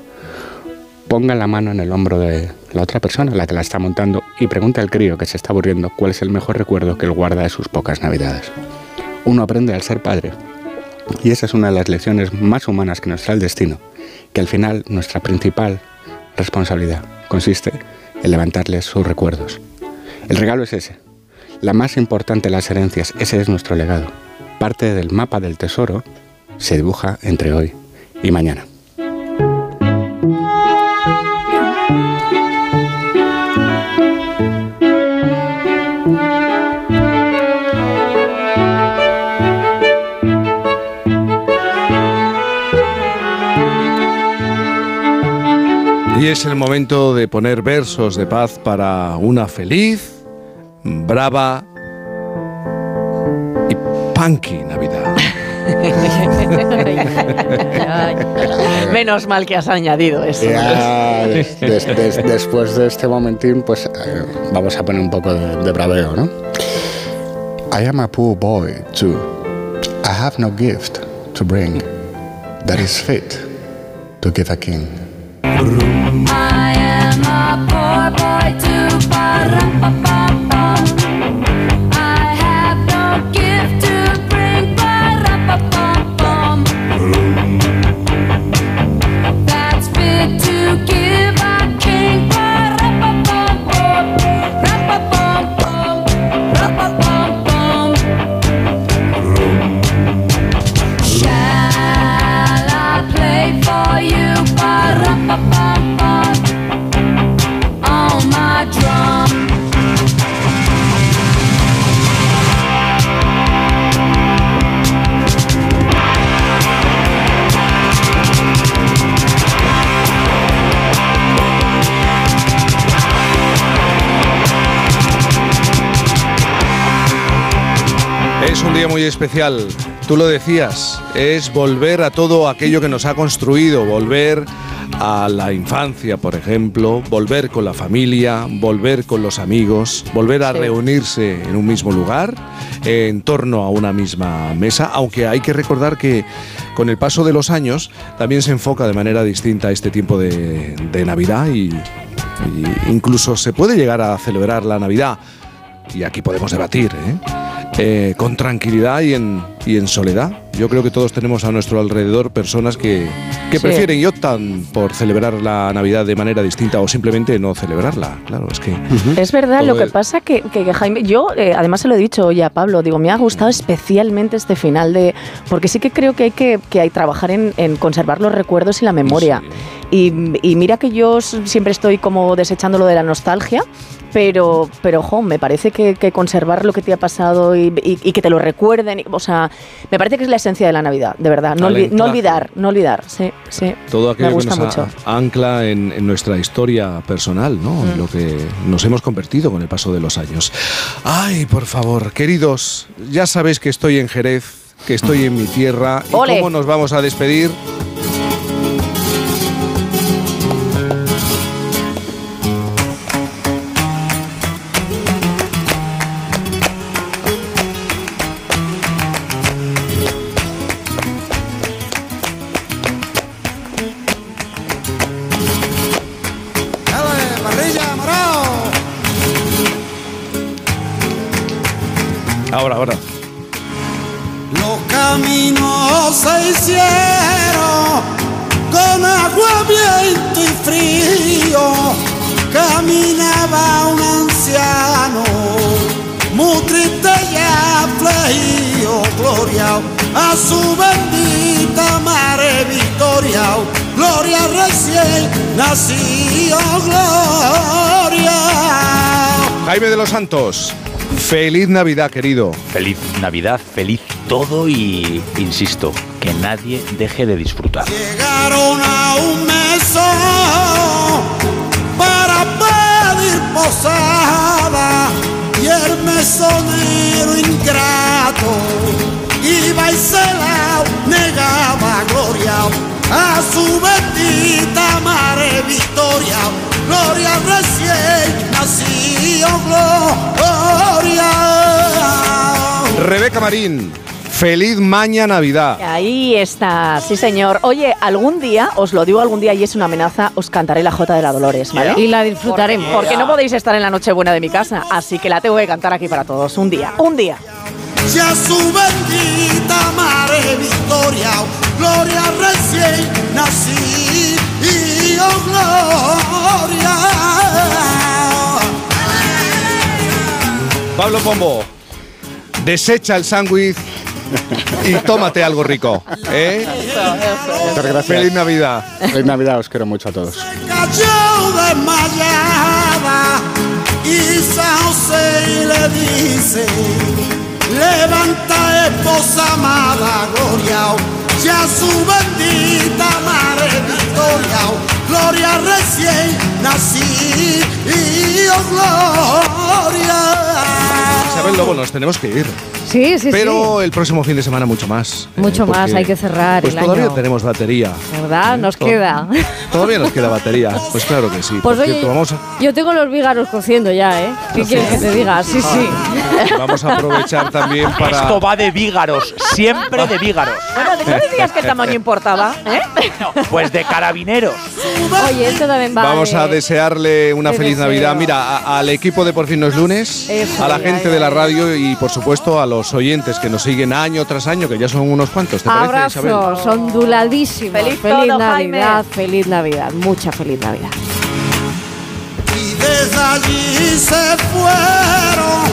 Ponga la mano en el hombro de la otra persona, la que la está montando, y pregunte al crío que se está aburriendo cuál es el mejor recuerdo que él guarda de sus pocas navidades. Uno aprende al ser padre, y esa es una de las lecciones más humanas que nos trae el destino, que al final nuestra principal responsabilidad consiste en levantarles sus recuerdos. El regalo es ese. La más importante de las herencias, ese es nuestro legado. Parte del mapa del tesoro se dibuja entre hoy y mañana. Y es el momento de poner versos de paz para una feliz, brava y punky Navidad. Menos mal que has añadido eso. Ya, des- des- des- después de este momentín, pues eh, vamos a poner un poco de, de braveo, ¿no? I am a poor boy, too. I have no gift to bring that is fit to give a king. I am a poor boy too. Ba-rum-ba-bum-bum. Día muy especial, tú lo decías, es volver a todo aquello que nos ha construido, volver a la infancia, por ejemplo, volver con la familia, volver con los amigos, volver a reunirse en un mismo lugar, en torno a una misma mesa, aunque hay que recordar que con el paso de los años también se enfoca de manera distinta este tiempo de, de Navidad y, y incluso se puede llegar a celebrar la Navidad, y aquí podemos debatir, ¿eh? Eh, con tranquilidad y en, y en soledad. Yo creo que todos tenemos a nuestro alrededor personas que, que Sí. prefieren y optan por celebrar la Navidad de manera distinta o simplemente no celebrarla. Claro, es que... Es verdad, lo que pasa que, que, que Jaime, yo eh, además se lo he dicho hoy a Pablo, digo, me ha gustado especialmente este final de, porque sí que creo que hay que, que hay trabajar en, en conservar los recuerdos y la memoria. Y, y mira que yo siempre estoy como desechando lo de la nostalgia, pero, pero jo, me parece que, que conservar lo que te ha pasado y, y- y que te lo recuerden, y- o sea, me parece que es la esencia de la Navidad, de verdad. No, olvi- olvidar, no olvidar, sí, sí. Todo aquello me que gusta nos a- mucho. ancla en, en nuestra historia personal, ¿no? En lo que nos hemos convertido con el paso de los años. Ay, por favor, queridos, ya sabéis que estoy en Jerez, que estoy en mi tierra. ¿Y Ole. cómo nos vamos a despedir? Gloria a su bendita madre Victoria. Gloria recién nacido, gloria. Jaime de los Santos, feliz Navidad, querido. Feliz Navidad, feliz todo y, insisto, que nadie deje de disfrutar. Llegaron a un mesón para pedir posada y el mesonero ingrato iba y se la negaba gloria a su bendita madre Victoria. Gloria recién nacido, gloria. Rebeca Marín, Feliz maña Navidad. Ahí está, sí señor. Oye, algún día, os lo digo algún día y es una amenaza, os cantaré la Jota de la Dolores, ¿vale? Y la disfrutaremos. Porque, porque no podéis estar en la Nochebuena de mi casa, así que la tengo que cantar aquí para todos. Un día, un día. Ya su bendita madre Victoria, gloria recién nací y oh gloria. Pablo Pombo, desecha el sándwich y tómate algo rico. ¿eh? Muchas gracias. Feliz Navidad. Feliz Navidad, os quiero mucho a todos. Cayó desmayada y San José le dice, levanta esposa amada, gloria, ya su bendita madre Victoria, gloria recién nací y oh gloria. Isabel Lobo, nos tenemos que ir. Sí, sí, Pero el próximo fin de semana mucho más. sí. Mucho más, porque, hay que cerrar Pues el todavía año. tenemos batería. ¿Verdad? Nos To- queda. Todavía nos queda batería. Pues claro que sí. Pues Por oye, cierto, vamos a, yo tengo los vígaros cociendo ya, ¿eh? ¿Qué quieres que te diga? Sí, sí. vamos a aprovechar también para. Esto va de vígaros, siempre de vígaros. Bueno, ¿no decías que el tamaño importaba? ¿eh? Pues de carabineros. Oye, esto también va Vamos de- a desearle una de feliz deseo. Navidad. Mira, a- al equipo de Por fin no es lunes, Eso, a la gente ya, de la radio y por supuesto a los oyentes que nos siguen año tras año, que ya son unos cuantos. ¿Te parece, Isabel? Abrazos, onduladísimos. Feliz Feliz, todo, Navidad, feliz Navidad, mucha feliz Navidad. Y desde allí se fueron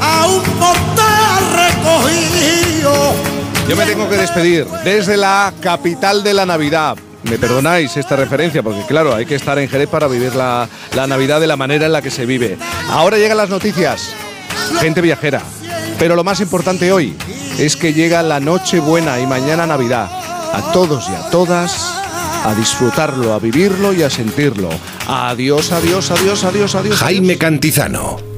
a un portal recogido. Yo me tengo que despedir desde la capital de la Navidad. Me perdonáis esta referencia porque claro, hay que estar en Jerez para vivir la, la Navidad de la manera en la que se vive. Ahora llegan las noticias. Gente viajera. Pero lo más importante hoy es que llega la noche buena y mañana Navidad. A todos y a todas a disfrutarlo, a vivirlo y a sentirlo. Adiós, adiós, adiós, adiós, adiós. Jaime Cantizano.